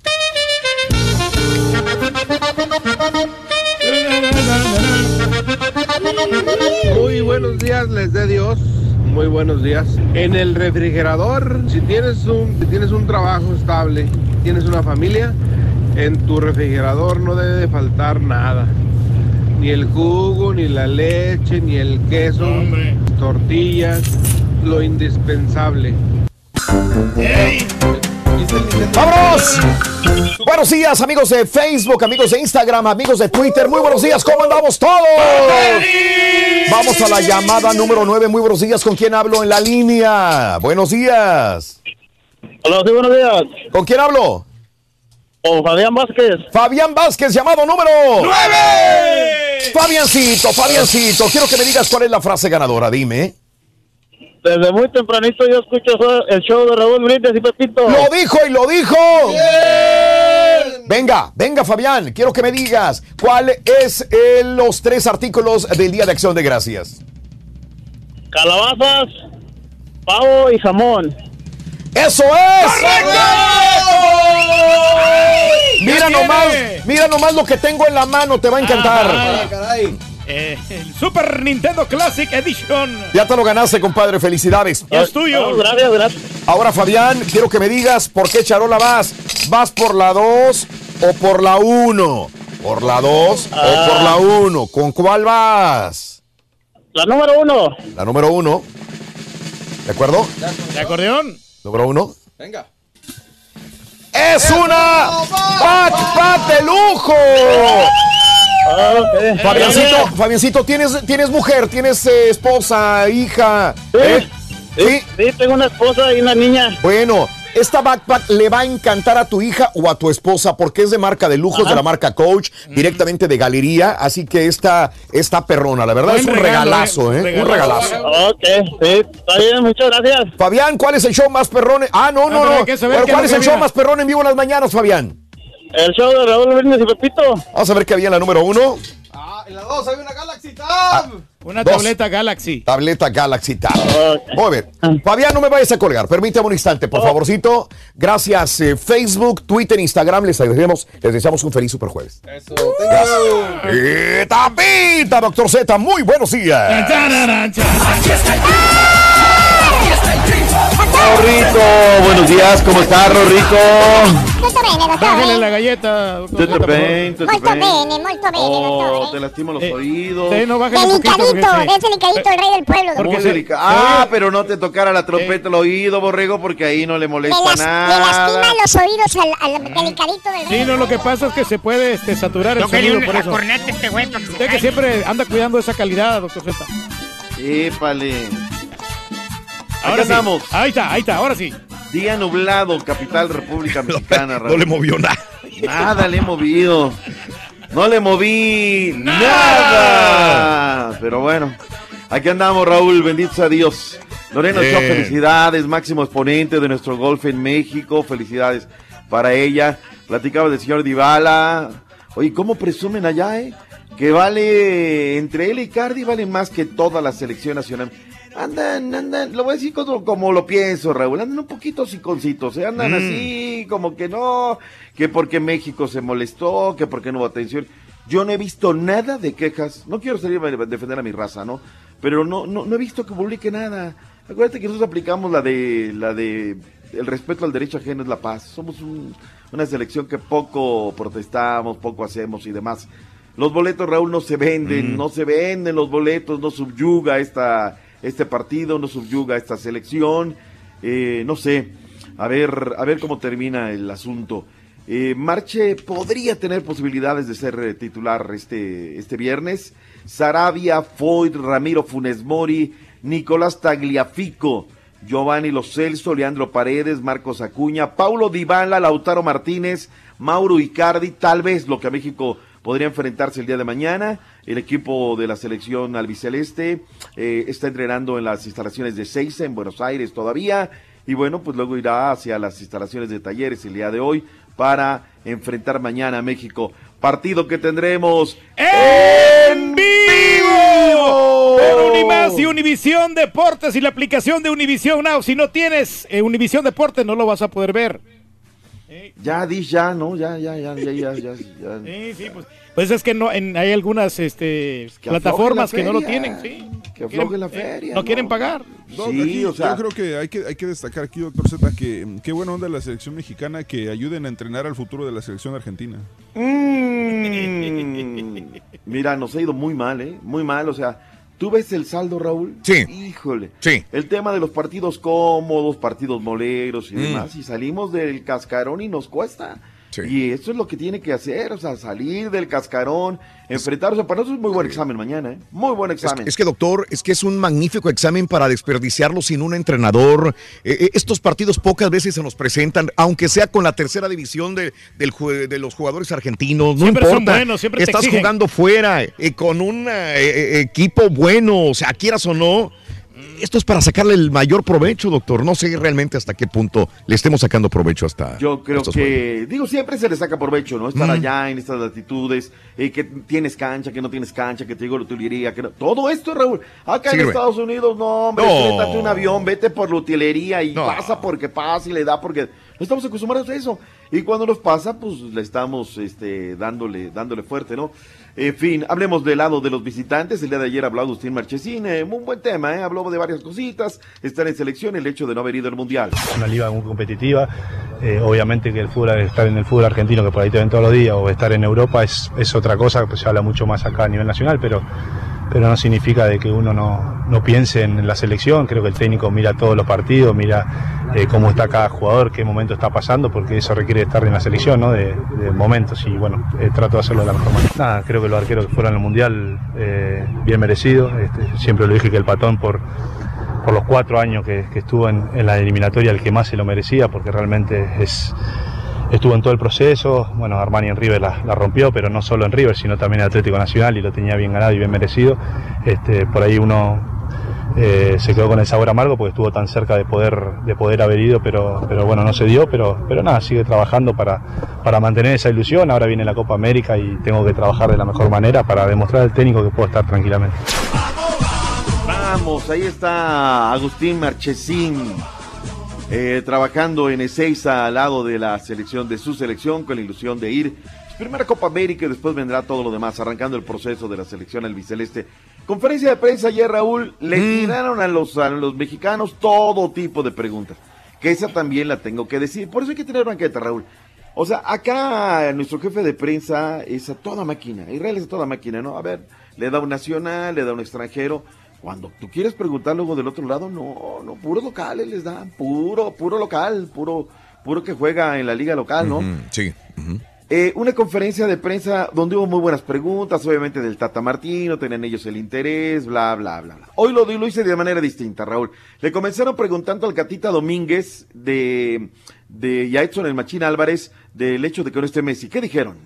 Días, les dé Dios. Muy buenos días. En el refrigerador, si tienes un, si tienes un trabajo estable, tienes una familia, en tu refrigerador no debe de faltar nada. Ni el jugo, ni la leche, ni el queso, tortillas, lo indispensable. ¡Vámonos! Buenos días, amigos de Facebook, amigos de Instagram, amigos de Twitter. Muy buenos días, ¿cómo andamos todos? Vamos a la llamada número 9. Muy buenos días, ¿con quién hablo en la línea? Buenos días. Hola, sí, buenos días. ¿Con quién hablo? Con Fabián Vázquez. Fabián Vázquez, llamado número 9. Fabiancito, Fabiancito, quiero que me digas cuál es la frase ganadora, dime. Desde muy tempranito yo escucho el show de Raúl Brindis y Pepito. Lo dijo y lo dijo. Venga, venga Fabián, quiero que me digas cuál es eh, los tres artículos del Día de Acción de Gracias. Calabazas, pavo y jamón. ¡Eso es! Mira nomás, mira nomás lo que tengo en la mano, te va a encantar. Ah, Eh, el Super Nintendo Classic Edition. Ya te lo ganaste, compadre, felicidades. Ya es tuyo. gracias, gracias. Ahora, Fabián, quiero que me digas por qué charola vas. ¿Vas por la 2 o por la 1? ¿Por la 2 Ah. o por la 1? ¿Con cuál vas? La número uno. La número 1. ¿De acuerdo? ¿De acordeón? Número 1. Venga. ¡Es una pat, pat de lujo! Fabiancito, Fabiancito, ¿tienes, tienes mujer, tienes eh, esposa, hija. ¿Eh? Sí, sí, tengo una esposa y una niña. Bueno, esta backpack le va a encantar a tu hija o a tu esposa porque es de marca de lujos, Ajá. de la marca Coach, directamente de galería. Así que esta, esta perrona, la verdad Buen es un regalo, regalazo, eh, ¿eh? un regalazo. Ok, sí, está bien, muchas gracias. Fabián, ¿cuál es el show más perrón? Ah, no, no, Ah, no. hay que saber Pero ¿Cuál es el show más perrón en vivo en las mañanas, Fabián? El show de Raúl Brindis y Pepito. Vamos a ver qué había en la número uno. En la 2 hay una Galaxy Tab. Una Dos. tableta Galaxy. Tableta Galaxy Tab. Muy bien. Fabián, no me vayas a colgar. Permítame un instante, por favorcito. Gracias, eh, Facebook, Twitter, Instagram. Les agradecemos, les deseamos un feliz super jueves. Eso. Eh, tapita, doctor Z. Muy buenos días. Rorrito, buenos días, ¿cómo estás, Rorrito? Molto bene, dottore. Bájale la galleta. Tutto bene, tutto Molto bene. molto bene, Oh, dottore. te lastimo los Eh, oídos. sí, no, poquito, Delicadito, porque sí. es delicadito el rey del pueblo, Muy dottore. delica- Ah, pero no te tocara la trompeta al oído, borrego, porque ahí no le Le, molesta las- le nada. lastima los oídos al, al delicadito del rey. Sí, no, lo que pasa es que se puede este, saturar el sonido por eso. corneta este güey Usted que siempre anda cuidando esa calidad, doctor Z. Épale. Ahora sí. andamos. Ahí está, ahí está, ahora sí. Día nublado, capital República <laughs> Mexicana. No le movió nada. Nada le he movido. No le moví nada. Pero bueno, aquí andamos, Raúl. Bendito sea Dios. Lorena. Ochoa, felicidades. Máximo exponente de nuestro golf en México. Felicidades para ella. Platicaba del señor Dybala. Oye, ¿cómo presumen allá, eh? Que vale, entre él y Cardi, valen más que toda la selección nacional. Andan, andan, lo voy a decir como, como lo pienso, Raúl, andan un poquito siconcitos, ¿eh? andan Mm. así, como que no, que porque México se molestó, que porque no hubo atención. Yo no he visto nada de quejas, no quiero salir a defender a mi raza, ¿no? Pero no, no, no he visto que publique nada. Acuérdate que nosotros aplicamos la de, la de, el respeto al derecho ajeno es la paz. Somos un- una selección que poco protestamos, poco hacemos y demás. Los boletos, Raúl, no se venden, Mm. no se venden los boletos, no subyuga esta, este partido, no subyuga esta selección. Eh, no sé, a ver, a ver cómo termina el asunto. Eh, Marche podría tener posibilidades de ser eh, titular este, este viernes. Sarabia, Foyt, Ramiro Funes Mori, Nicolás Tagliafico, Giovanni Lo Celso, Leandro Paredes, Marcos Acuña, Paulo Dybala, Lautaro Martínez, Mauro Icardi, tal vez lo que a México podría enfrentarse el día de mañana. El equipo de la selección albiceleste eh, está entrenando en las instalaciones de Seiza, en Buenos Aires todavía. Y bueno, pues luego irá hacia las instalaciones de talleres el día de hoy para enfrentar mañana a México. Partido que tendremos ¡En vivo! Por Unimás y Univisión Deportes y la aplicación de Univisión Now. Si no tienes eh, Univisión Deportes, no lo vas a poder ver. Ya, di ya, ¿no? Ya, ya, ya, ya, ya, ya. ya. Sí, sí, pues, pues es que no, en, hay algunas este, que plataformas que no lo tienen, sí. que Quieren- afloje la eh, feria, no, ¿no? quieren pagar. No, Sí, aquí, o sea- yo creo que hay, que hay que destacar aquí, doctor Z, que mm, qué buena onda la selección mexicana que ayuden a entrenar al futuro de la selección argentina. Mm, mira, nos ha ido muy mal, ¿eh? Muy mal, o sea, ¿tú ves el saldo, Raúl? Sí. Híjole. Sí. El tema de los partidos cómodos, partidos moleros y Mm. demás, y salimos del cascarón y nos cuesta. Y eso es lo que tiene que hacer, o sea, salir del cascarón, enfrentarse. Para nosotros es muy buen examen mañana, ¿eh? Muy buen Es, examen. es que, doctor, es que es un magnífico examen para desperdiciarlo sin un entrenador. Eh, eh, estos partidos pocas veces se nos presentan, aunque sea con la tercera división de, del de los jugadores argentinos. No Siempre son importa. buenos, siempre te Estás jugando fuera, eh, con un eh, equipo bueno, o sea, quieras o no. Esto es para sacarle el mayor provecho, doctor. No sé realmente hasta qué punto le estemos sacando provecho hasta. Yo creo estos que, digo, siempre se le saca provecho, ¿no? Estar Mm. allá en estas latitudes, eh, que tienes cancha, que no tienes cancha, que te digo la utilería, que no- Todo esto, Raúl. Acá en. Estados Unidos, no, hombre, No. un avión, vete por la utilería y No. pasa porque pasa y le da porque no estamos acostumbrados a eso. Y cuando nos pasa, pues le estamos este, dándole, dándole fuerte, ¿no? En fin, hablemos del lado de los visitantes. El día de ayer habló Agustín Marchesín, eh, un buen tema, ¿eh? Habló de varias cositas, estar en selección, el hecho de no haber ido al Mundial. una liga muy competitiva. Eh, obviamente que el fútbol, estar en el fútbol argentino, que por ahí te ven todos los días, o estar en Europa es, es otra cosa, pues se habla mucho más acá a nivel nacional, pero, pero no significa de que uno no, no piense en la selección. Creo que el técnico mira todos los partidos, mira eh, cómo está cada jugador, qué momento está pasando, porque eso requiere estar en la selección, ¿no? De, momentos, y bueno, eh, trato de hacerlo de la mejor manera. Creo que los arqueros que fueron al Mundial, eh, bien merecido. Este, siempre lo dije que el patón por por los cuatro años que, estuvo en la eliminatoria el que más se lo merecía, porque realmente es, estuvo en todo el proceso. Bueno, Armani en River la, rompió, pero no solo en River, sino también en Atlético Nacional y lo tenía bien ganado y bien merecido. Este, por ahí uno eh, se quedó con el sabor amargo porque estuvo tan cerca de poder, de poder haber ido, pero, pero bueno, no se dio, pero, pero nada, sigue trabajando para, para mantener esa ilusión. Ahora viene la Copa América y tengo que trabajar de la mejor manera para demostrar al técnico que puedo estar tranquilamente. Vamos, ahí está Agustín Marchesín eh, trabajando en Ezeiza al lado de la selección de su selección con la ilusión de ir. Primera Copa América y después vendrá todo lo demás, arrancando el proceso de la selección albiceleste. Conferencia de prensa ayer, Raúl, le tiraron a los, a los mexicanos todo tipo de preguntas. Que esa también la tengo que decir. Por eso hay que tener banqueta, Raúl. O sea, acá nuestro jefe de prensa es a toda máquina. Israel es a toda máquina, ¿no? A ver, le da un nacional, le da un extranjero. Cuando tú quieres preguntar luego del otro lado, no, no, puros locales les dan, puro, puro local, puro, puro que juega en la liga local, ¿no? Sí. Eh, una conferencia de prensa donde hubo muy buenas preguntas, obviamente del Tata Martino, tenían ellos el interés, bla, bla, bla, bla. Hoy lo, lo hice de manera distinta, Raúl. Le comenzaron preguntando al Catita Domínguez de, de Yaetson el Machín Álvarez del hecho de que no esté Messi. ¿Qué dijeron?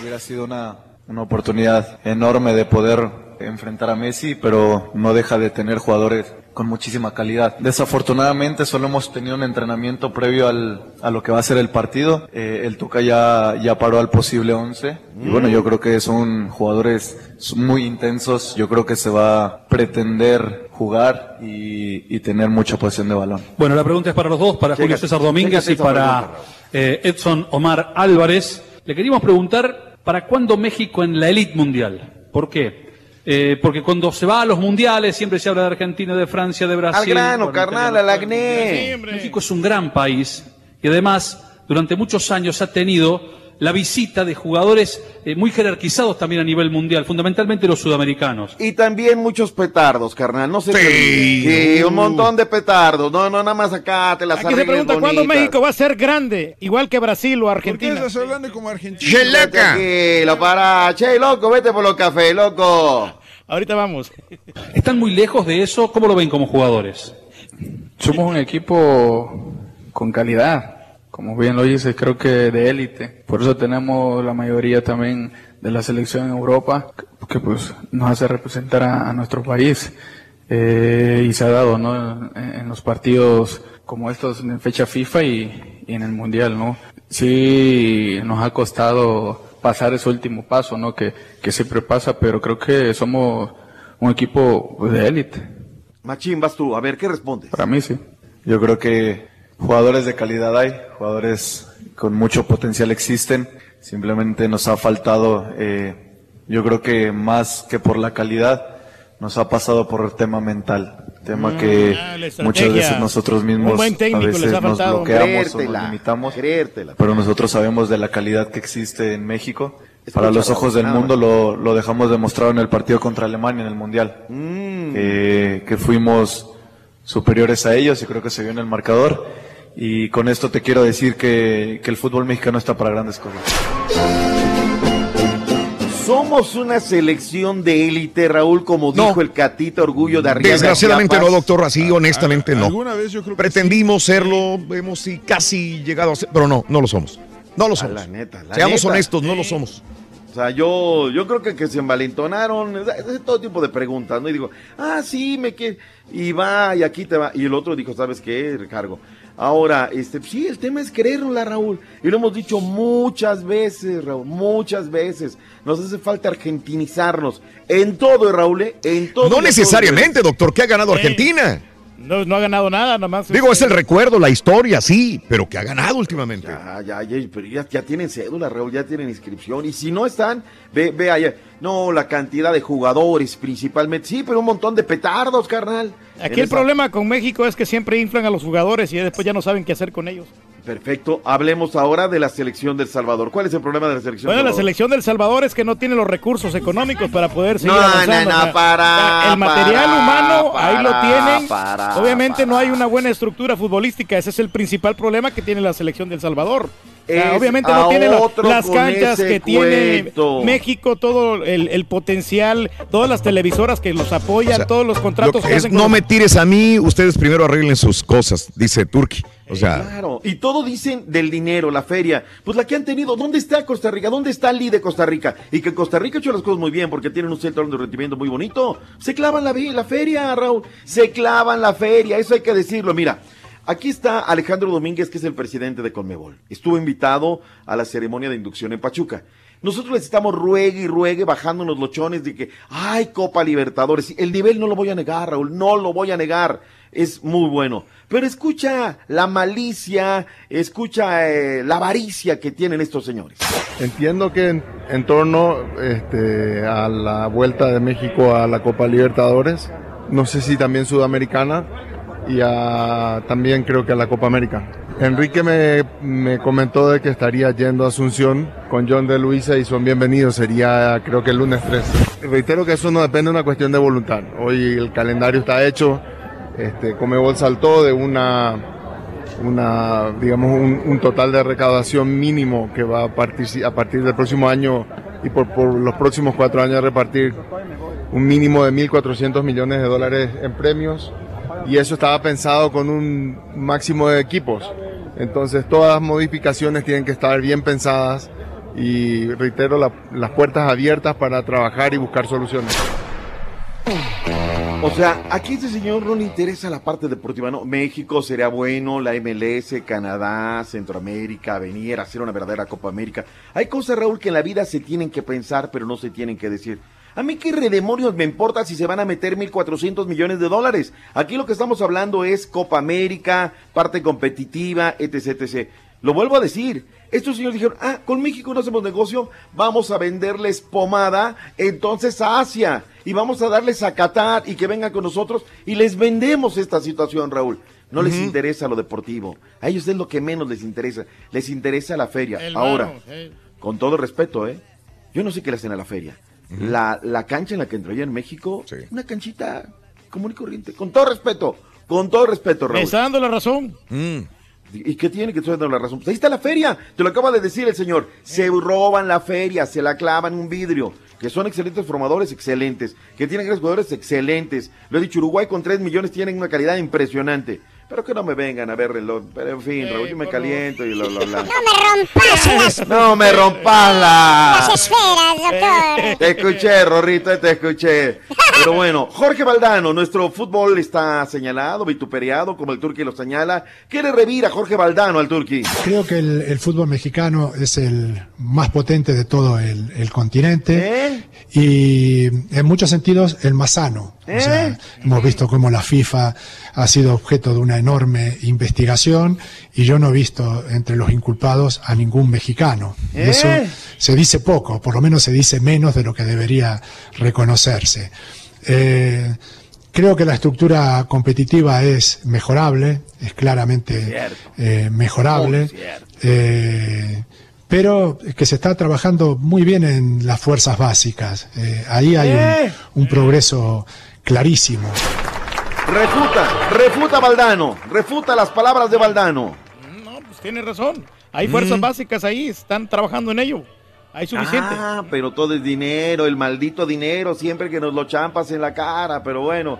Hubiera sido una, una oportunidad enorme de poder enfrentar a Messi, pero no deja de tener jugadores con muchísima calidad. Desafortunadamente solo hemos tenido un entrenamiento previo al, a lo que va a ser el partido. Eh, el Tuca ya, ya paró al posible 11 y bueno, yo creo que son jugadores muy intensos. Yo creo que se va a pretender jugar y, y tener mucha posición de balón. Bueno, la pregunta es para los dos, para Julio César Domínguez y para eh, Edson Omar Álvarez. Le queríamos preguntar, ¿para cuándo México en la elite mundial? ¿Por qué? Eh, porque cuando se va a los mundiales siempre se habla de Argentina, de Francia, de Brasil. Al grano, carnal, al acné. México es un gran país y además durante muchos años ha tenido la visita de jugadores eh, muy jerarquizados también a nivel mundial, fundamentalmente los sudamericanos. Y también muchos petardos, carnal. No sé Sí. Sí, un montón de petardos. No, no, nada más acá te las Aquí se pregunta cuándo bonitas. México va a ser grande, igual que Brasil o ¿Por qué Argentina. estás hablando como argentino? Vete aquí, lo para. Che, loco, vete por los cafés, loco. Ahorita vamos. ¿Están muy lejos de eso? ¿Cómo lo ven como jugadores? Somos un equipo con calidad, como bien lo dices, creo que de élite. Por eso tenemos la mayoría también de la selección en Europa, que pues nos hace representar a, a nuestro país. Eh, y se ha dado, ¿no? En, en los partidos como estos en fecha FIFA y, y en el Mundial, ¿no? Sí, nos ha costado pasar ese último paso, ¿no? Que, que siempre pasa, pero creo que somos un equipo de élite. Machín, vas tú. A ver, ¿qué respondes? Para mí sí. Yo creo que jugadores de calidad hay, jugadores con mucho potencial existen. Simplemente nos ha faltado, eh, yo creo que más que por la calidad, nos ha pasado por el tema mental. Tema que ah, muchas veces nosotros mismos a veces nos bloqueamos o nos limitamos. creértela. Pero nosotros sabemos de la calidad que existe en México. Escucha, Para los ojos del nada mundo lo, lo dejamos demostrado en el partido contra Alemania en el Mundial. Mm. Que, que fuimos superiores a ellos y creo que se vio en el marcador. Y con esto te quiero decir que, que el fútbol mexicano está para grandes cosas. Somos una selección de élite, Raúl, como dijo el Catita Orgullo de Arriba. Desgraciadamente no, doctor, así honestamente no. Alguna vez yo creo que Pretendimos serlo, hemos sí, casi llegado a ser, pero no, no lo somos. No lo somos. la neta, la Seamos neta. honestos, no lo somos. sea, yo, yo creo que, que se envalentonaron, todo tipo de preguntas, ¿no? Y digo, ah, sí, me quiere, y va, y aquí te va. Y el otro dijo, ¿sabes qué, Ricardo? Ahora, este, sí, el tema es creerla, Raúl. Y lo hemos dicho muchas veces, Raúl, muchas veces. Nos hace falta argentinizarnos. En todo, Raúl, ¿eh? en todo. No todo necesariamente, doctor, que ha ganado Argentina. No, no ha ganado nada, nada más. Digo, es el recuerdo, la historia, sí, pero que ha ganado últimamente. Ya, ya, ya, pero ya, ya tienen cédula, Raúl, ya tienen inscripción. Y si no están, ve, ve allá. No, la cantidad de jugadores principalmente. Sí, pero un montón de petardos, carnal. Aquí En el esa- problema con México es que siempre inflan a los jugadores y después ya no saben qué hacer con ellos. Perfecto. Hablemos ahora de la selección del Salvador. ¿Cuál es el problema de la selección Bueno, del la Salvador? selección del Salvador es que no tiene los recursos económicos para poder seguir No, avanzando. no, no, para, El material para, humano, ahí lo tienen. para, Obviamente no hay una buena estructura futbolística. Ese es el principal problema que tiene la selección del Salvador. O sea, Es obviamente no tiene la- las canchas que tiene. México, todo el, el potencial, todas las televisoras que los apoyan, O sea, todos los Lo contratos que que es, hacen con no me tires a mí, ustedes primero arreglen sus cosas, dice Turki. O sea, Claro, y todo dicen del dinero, la feria. Pues la que han tenido, ¿dónde está Costa Rica? ¿Dónde está el de Costa Rica? Y que Costa Rica ha hecho las cosas muy bien porque tienen un centro de rendimiento muy bonito. Se clavan la, la feria, Raúl. Se clavan la feria, eso hay que decirlo. Mira, aquí está Alejandro Domínguez, que es el presidente de Conmebol. Estuvo invitado a la ceremonia de inducción en Pachuca. Nosotros necesitamos ruegue y ruegue bajándonos los chones de que, ay, Copa Libertadores. El nivel no lo voy a negar, Raúl, no lo voy a negar. Es muy bueno. Pero escucha la malicia, escucha eh, la avaricia que tienen estos señores. Entiendo que en, en torno este, a la vuelta de México a la Copa Libertadores, no sé si también Sudamericana y a- también creo que a la Copa América. Enrique me, me comentó de que estaría yendo a Asunción con John de Luisa y son bienvenidos, sería creo que el lunes 3. Reitero que eso no depende de una cuestión de voluntad. Hoy el calendario está hecho, este, Comebol saltó de una digamos, un, total de recaudación mínimo que va a partir, a partir del próximo año y por, por los próximos cuatro años a repartir un mínimo de 1.400 millones de dólares en premios y eso estaba pensado con un máximo de equipos. Entonces todas las modificaciones tienen que estar bien pensadas y reitero la- las puertas abiertas para trabajar y buscar soluciones. O sea, aquí este señor no le interesa la parte deportiva, ¿no? México sería bueno, la MLS, Canadá, Centroamérica, venir a hacer una verdadera Copa América. Hay cosas, Raúl, que en la vida se tienen que pensar, pero no se tienen que decir. A mí qué redemonios me importa si se van a meter 1.400 millones de dólares. Aquí lo que estamos hablando es Copa América, parte competitiva, etc, etc. Lo vuelvo a decir. Estos señores dijeron, ah, con México no hacemos negocio, vamos a venderles pomada entonces a Asia y vamos a darles a Qatar y que vengan con nosotros y les vendemos esta situación, Raúl. No les interesa lo deportivo. A ellos es lo que menos les interesa. Les interesa la feria. El Ahora, con todo respeto, ¿eh? Yo no sé qué le hacen a la feria. la, la cancha en la que entró allá en México, una canchita común y corriente. Con todo respeto, con todo respeto, Raúl. Me está dando la razón. ¿Y qué tiene que estoy dando la razón? Pues ahí está la feria, te lo acaba de decir el señor. Se roban la feria, se la clavan un vidrio. Que son excelentes formadores, excelentes. Que tienen grandes jugadores, excelentes. Lo he dicho, Uruguay con 3 millones tienen una calidad impresionante. Pero que no me vengan a ver reloj. Pero en fin, Raúl, yo me caliento y lo, lo, lo. No me rompas <laughs> las, No me rompas las la. esferas, doctor. Te escuché, Rorrito, te escuché. Pero bueno, Jorge Valdano, nuestro fútbol está señalado, vituperiado, como el Turqui lo señala. ¿Qué le revira Jorge Valdano al Turqui? Creo que el, el fútbol mexicano es el más potente de todo el, el continente y en muchos sentidos el más sano. O sea, hemos visto cómo la FIFA ha sido objeto de una enorme investigación y yo no he visto entre los inculpados a ningún mexicano. Y ¿Eh? eso se dice poco, por lo menos se dice menos de lo que debería reconocerse. Eh, creo que la estructura competitiva es mejorable, es claramente eh, mejorable, eh, pero que se está trabajando muy bien en las fuerzas básicas. Eh, ahí hay Eh. un, un progreso clarísimo. Refuta, refuta Valdano, refuta las palabras de Valdano. No, pues tiene razón. Hay fuerzas Mm. básicas ahí, están trabajando en ello. Hay suficiente. Ah, pero todo es dinero, el maldito dinero, siempre que nos lo champas en la cara, pero bueno.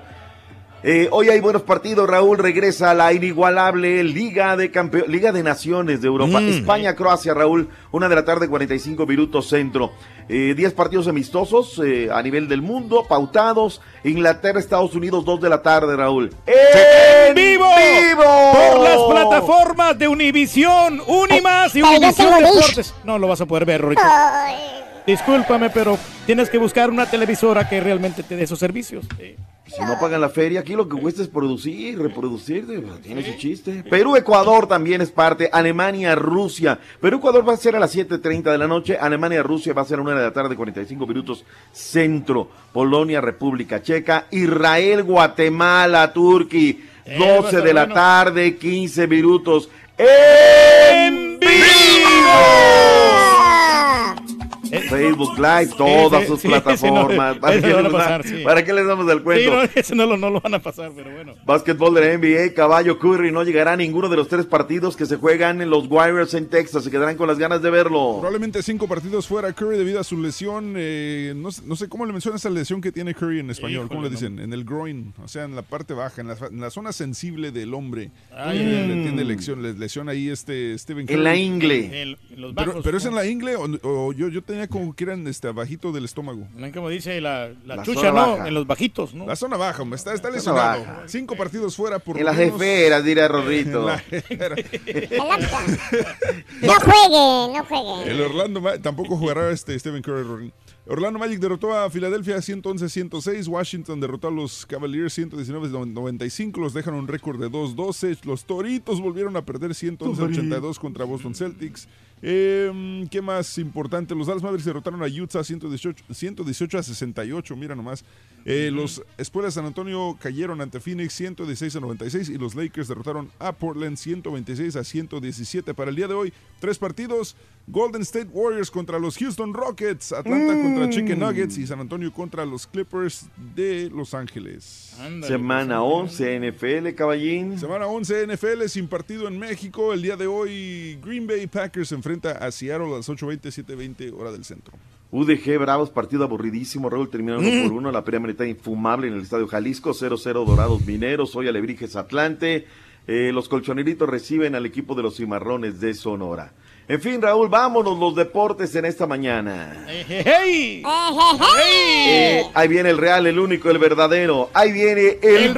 Eh, hoy hay buenos partidos, Raúl regresa a la inigualable Liga de Campe- Liga de Naciones de Europa. Mm. España, Croacia, Raúl, una de la tarde, 45 minutos centro. Eh, 10 partidos amistosos eh, a nivel del mundo, pautados. Inglaterra, Estados Unidos, 2 de la tarde, Raúl. ¡En vivo! vivo! Por las plataformas de Univisión, Unimas y Univisión. Deportes. No lo vas a poder ver, Rorito. Discúlpame, pero tienes que buscar una televisora que realmente te dé esos servicios. Sí. Si no pagan la feria, aquí lo que cuesta es producir, reproducir, de- tiene su chiste. Perú, Ecuador también es parte, Alemania, Rusia. Perú, Ecuador va a ser a las 7.30 de la noche, Alemania, Rusia va a ser a una de la tarde, 45 minutos, centro. Polonia, República Checa, Israel, Guatemala, Turquía, Eh, va a 12 estar de la tarde, 15 minutos. ¡En Facebook Live, todas sus plataformas. ¿Para, qué les da- pasar, sí. ¿Para qué les damos el Sí, cuento? no, ese no lo, no lo van a pasar, pero bueno. Básquetbol de la NBA, Caballo Curry no llegará a ninguno de los tres partidos que se juegan en los Warriors en Texas. Se quedarán con las ganas de verlo. Probablemente cinco partidos fuera Curry debido a su lesión. eh, no, sé- no sé cómo le menciona esa lesión que tiene Curry en español. ¿Cómo le Híjole, dicen? En el groin, o sea, en la parte baja, en la, en la zona sensible del hombre. Ay, Eh, le tiene lesión, le- lesión ahí este Steven Curry. En la ingle. En, en los Pero, bajos. pero es en la ingle o, o yo, yo tenía como que eran este, abajito del estómago. ¿No? Como dice la, la, La chucha, zona ¿no? baja. En los bajitos, ¿no? La zona baja, hombre, está, está lesionado. baja. Cinco partidos fuera por En las menos. esferas, dirá Rorrito. La esfera. <laughs> No juegue, no juegue. El Orlando Ma- tampoco jugará este Stephen Curry. Rorín. Orlando Magic derrotó a Filadelfia 111-106. Washington derrotó a los Cavaliers 119-95. Los dejan un récord de 2-12. Los Toritos volvieron a perder 111-82 contra Boston Celtics. Eh, ¿Qué más importante? Los Dallas Mavericks derrotaron a Utah 118, 118 a 68. Mira nomás. Eh, Los Espuelas de San Antonio cayeron ante Phoenix 116 a 96 y los Lakers derrotaron a Portland 126 a 117. Para el día de hoy, tres partidos. Golden State Warriors contra los Houston Rockets, Atlanta contra Chicken Nuggets y San Antonio contra los Clippers de Los Ángeles. Semana 11, NFL, caballín. Semana 11 NFL sin partido en México. El día de hoy Green Bay Packers se enfrenta a Seattle a las 8.20, 7.20 hora del centro. UDG Bravos, partido aburridísimo. Raúl terminaron uno por uno. La primera mitad infumable en el Estadio Jalisco. 0-0 Dorados Mineros. Hoy Alebrijes Atlante. Eh, los colchoneritos reciben al equipo de los cimarrones de Sonora. En fin, Raúl, vámonos los deportes en esta mañana. ¡Hey! Eh, ahí viene el real, el único, el verdadero. Ahí viene el, El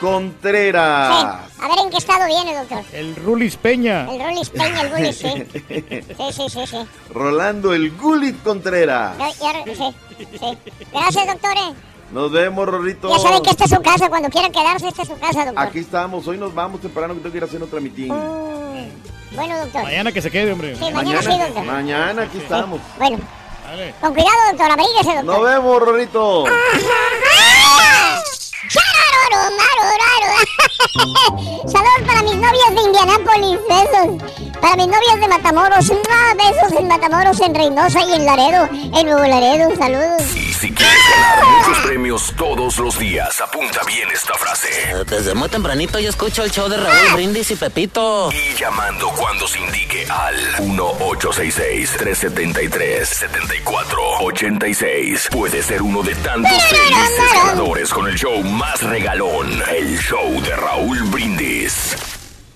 Contreras. A ver en qué estado viene, doctor. El Rulis Peña. El Rulis Peña, el Rulis, sí. <laughs> Sí, sí, sí, sí. Rolando el Gulit Contreras. Ya- ya- sí, sí. Gracias, doctor. eh. Nos vemos, Rorrito. Ya saben que esta es su casa. Cuando quieran quedarse, esta es su casa, doctor. Aquí estamos, hoy nos vamos temprano que tengo que ir a hacer otra meeting. Mm, Bueno, doctor. Mañana que se quede, hombre. Sí, mañana sí, doctor. mañana aquí estamos. Bueno, Dale. con cuidado, doctor. Abríguese, doctor. Nos vemos, Rorrito. Saludos para mis novias de Indianápolis, besos. Para mis novias de Matamoros, besos en Matamoros, en Reynosa y en Laredo, en Nuevo Laredo, saludos. Y si quieres ganar muchos premios todos los días, apunta bien esta frase. Desde muy tempranito yo escucho el show de Raúl Brindis y Pepito. Y llamando cuando se indique al 1-866-373-7486. Puede ser uno de tantos felices ganadores con el show más regalón, el show de Raúl Brindis.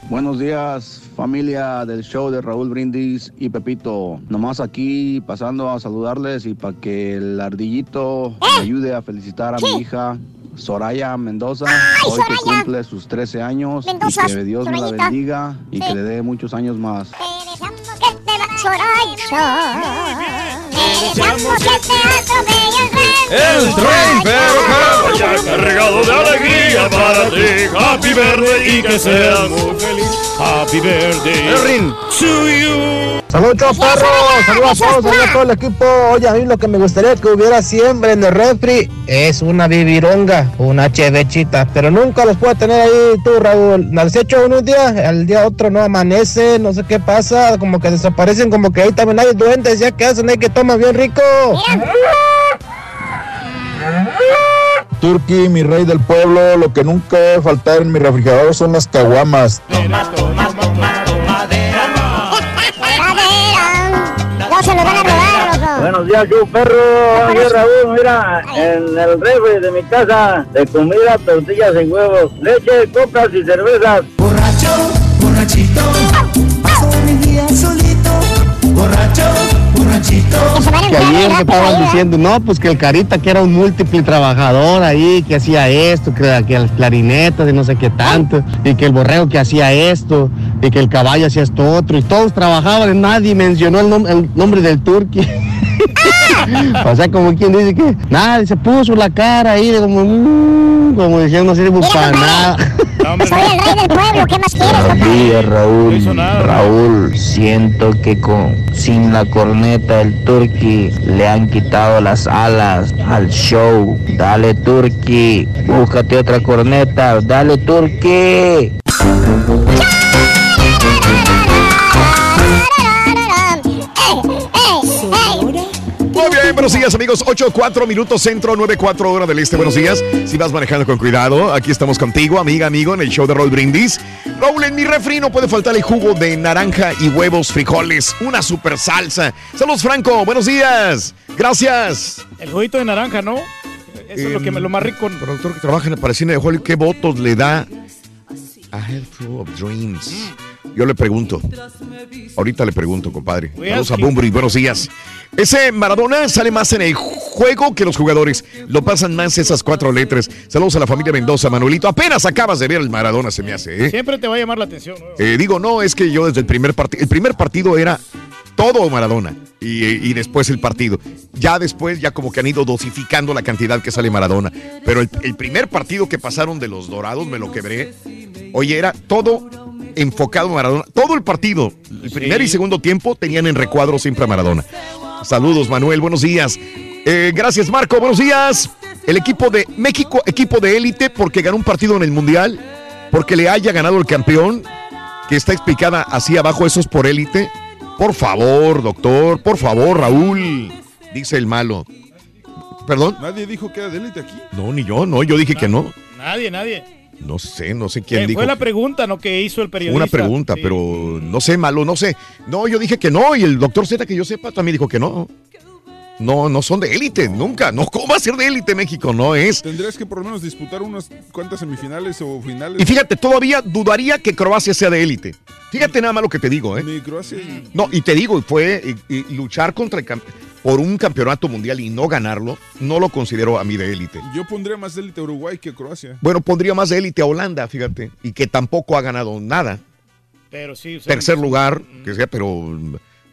Buenos días, familia del show de Raúl Brindis y Pepito. Nomás aquí pasando a saludarles y para que el ardillito me ayude a felicitar a mi hija. Soraya Mendoza, hoy que cumple sus 13 años Mendoza, y que Dios me la bendiga y Sí. que le dé muchos años más. Te deseamos que te va Soraya. El tren. El tren, ya cargado de alegría para ti. Happy birthday y que seas muy feliz. Happy birthday to you. Saludos, perro. Saludos a todos, saludos a todo el equipo. Oye, a mí lo que me gustaría que hubiera siempre en el refri es una bibironga, una chevechita. Pero nunca los puedo tener ahí tú, Raúl. Las hecho unos días, al día otro no amanece, no sé qué pasa. Como que desaparecen, como que ahí también hay duendes, ya que hacen ahí que toman bien rico. Turki, mi rey del pueblo, lo que nunca debe faltar en mi refrigerador son las caguamas. No se lo van a robar, loco. Buenos buenos días, yo perro. Aquí Raúl, mira, en el refri de mi casa, de comida, tortillas en huevos, leche, cocas y cervezas. Borracho, borrachito, paso mi día solito. Borracho. Que ayer me estaban diciendo, no, pues que el Carita que era un múltiple trabajador ahí, que hacía esto, que, que las clarinetas y no sé qué tanto, y que el borrego que hacía esto, y que el caballo hacía esto otro, y todos trabajaban, nadie mencionó el, nom- el nombre del turqui. <laughs> o sea, como quien dice que, nada, se puso la cara ahí, como, mm, como diciendo, no sirve para nada. Soy el rey del pueblo, ¿qué más quieres? Buenos días, Raúl. nada, Raúl, siento que con sin la corneta del Turqui le han quitado las alas al show. Dale, Turqui, búscate otra corneta. Dale, Turqui. Bien, buenos días amigos. 8, 4 minutos centro, 9, 4 hora del este. Buenos días. Si vas manejando con cuidado, aquí estamos contigo, amiga, amigo, en el show de Roll Brindis. Raúl, en mi refri no puede faltar el jugo de naranja y huevos, frijoles, una super salsa. Saludos, Franco. Buenos días. Gracias. El juguito de naranja, ¿no? Eso es lo que me lo más rico. Productor que trabaja en el Parecine de Hollywood, ¿qué votos le da a Head Full of Dreams? Yo le pregunto. Ahorita le pregunto, compadre. Saludos a. Bumburi, buenos días. Ese Maradona sale más en el juego que los jugadores. Lo pasan más esas cuatro letras. Saludos a la familia Mendoza, Manuelito. Apenas acabas de ver el Maradona, se me hace, ¿eh? Siempre te va a llamar la atención. ¿no? Eh, digo, no, es que yo desde el primer partido, el primer partido era todo Maradona y, y después el partido. Ya después, ya como que han ido dosificando la cantidad que sale Maradona. Pero el, el primer partido que pasaron de los Dorados, me lo quebré. Oye, era todo enfocado a Maradona. Todo el partido, el primer y segundo tiempo, tenían en recuadro siempre a Maradona. Saludos, Manuel, buenos días. Eh, gracias, Marco, buenos días. El equipo de México, equipo de élite, porque ganó un partido en el Mundial, porque le haya ganado el campeón, que está explicada así abajo, eso es por élite. Por favor, doctor, por favor, Raúl, dice el malo. ¿Perdón? Nadie dijo que era de élite aquí. No, ni yo, no, yo dije que no. Nadie, nadie. No sé, no sé quién Eh, dijo. Fue la pregunta, ¿no? Que hizo el periodista. Una pregunta, Sí. pero no sé, malo, no sé. No, yo dije que no, y el doctor Z, que yo sepa, también dijo que no. No, no son de élite, nunca. No, ¿cómo va a ser de élite México? No es. Tendrías que por lo menos disputar unas cuantas semifinales o finales. Y fíjate, todavía dudaría que Croacia sea de élite. Fíjate nada más lo que te digo, ¿eh? Ni Croacia y- No, y te digo, fue y- y luchar contra el por un campeonato mundial y no ganarlo, no lo considero a mí de élite. Yo pondría más de élite a Uruguay que a Croacia. Bueno, pondría más de élite a Holanda, fíjate, y que tampoco ha ganado nada. Pero sí. o sea, Tercer lugar, que sea, pero,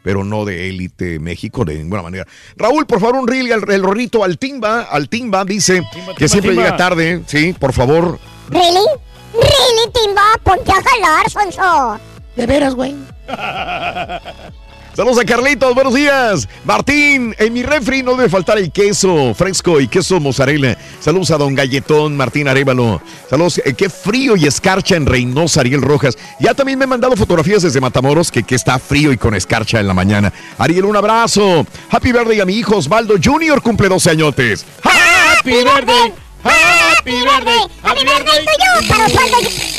pero no de élite México de ninguna manera. Raúl, por favor, un reel, el, el rorrito al Timba, al Timba, dice que timba, siempre timba. llega tarde, sí, por favor. ¿Really? ¿Really, Timba? Ponte a jalar, Sonso. De veras, güey. <laughs> Saludos a Carlitos, buenos días. Martín, en mi refri no debe faltar el queso fresco y queso mozzarella. Saludos a don Galletón, Martín Arevalo. Saludos, eh, qué frío y escarcha en Reynosa, Ariel Rojas. Ya también me han mandado fotografías desde Matamoros que, que está frío y con escarcha en la mañana. Ariel, un abrazo. Happy birthday a mi hijo Osvaldo Junior, cumple 12 añotes. Happy birthday. Happy birthday. Happy birthday to you, para Osvaldo.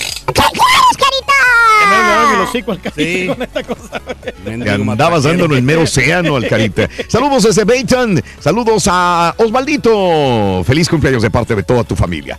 Andabas dando en el mero océano al carita. Saludos desde Bayton. Saludos a Osvaldito. Feliz cumpleaños de parte de toda tu familia.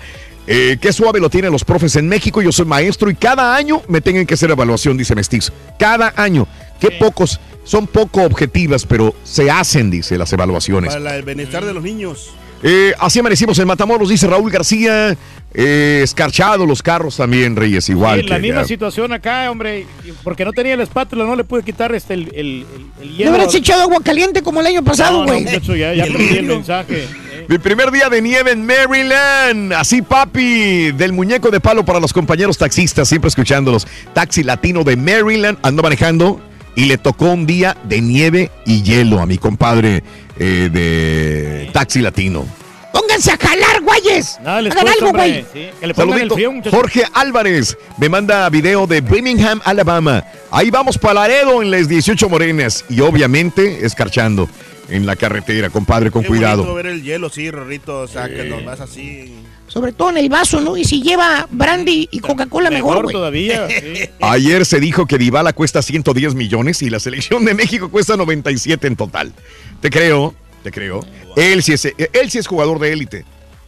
Eh, qué suave lo tienen los profes en México. Yo soy maestro y cada año me tienen que hacer evaluación, dice Mestizo. Cada año. Qué pocos, son poco objetivas, pero se hacen, dice, las evaluaciones. Para el bienestar de los niños. Eh, así amanecimos en Matamoros, dice Raúl García. Eh, escarchado los carros también, Reyes, igual. Sí, la misma ya- situación acá, hombre. Porque no tenía la espátula, no le pude quitar este el, el, el, hielo. hubieras echado agua caliente como el año pasado, No, no, güey. muchacho, ya, ya <laughs> perdí el mensaje. Mi primer día de nieve en Maryland. Así, papi, del muñeco de palo para los compañeros taxistas, siempre escuchándolos. Taxi latino de Maryland, ando manejando y le tocó un día de nieve y hielo a mi compadre eh, de taxi latino. Pónganse a jalar, güeyes. No, Hagan cuesta, algo, güey. Sí, que le pongan el Saludito. frío, muchachos. Jorge Álvarez me manda video de Birmingham, Alabama. Ahí vamos para Laredo en las 18 morenas y obviamente escarchando en la carretera, compadre, con Qué cuidado. ver el hielo, sí, Rorrito. O sea, que nos vas así. Sobre todo en el vaso, ¿no? Y si lleva brandy y Coca-Cola, mejor, güey. todavía. <laughs> Ayer se dijo que Dybala cuesta 110 millones y la selección de México cuesta 97 en total. Te creo, te creo. Él sí es, él sí es jugador de élite.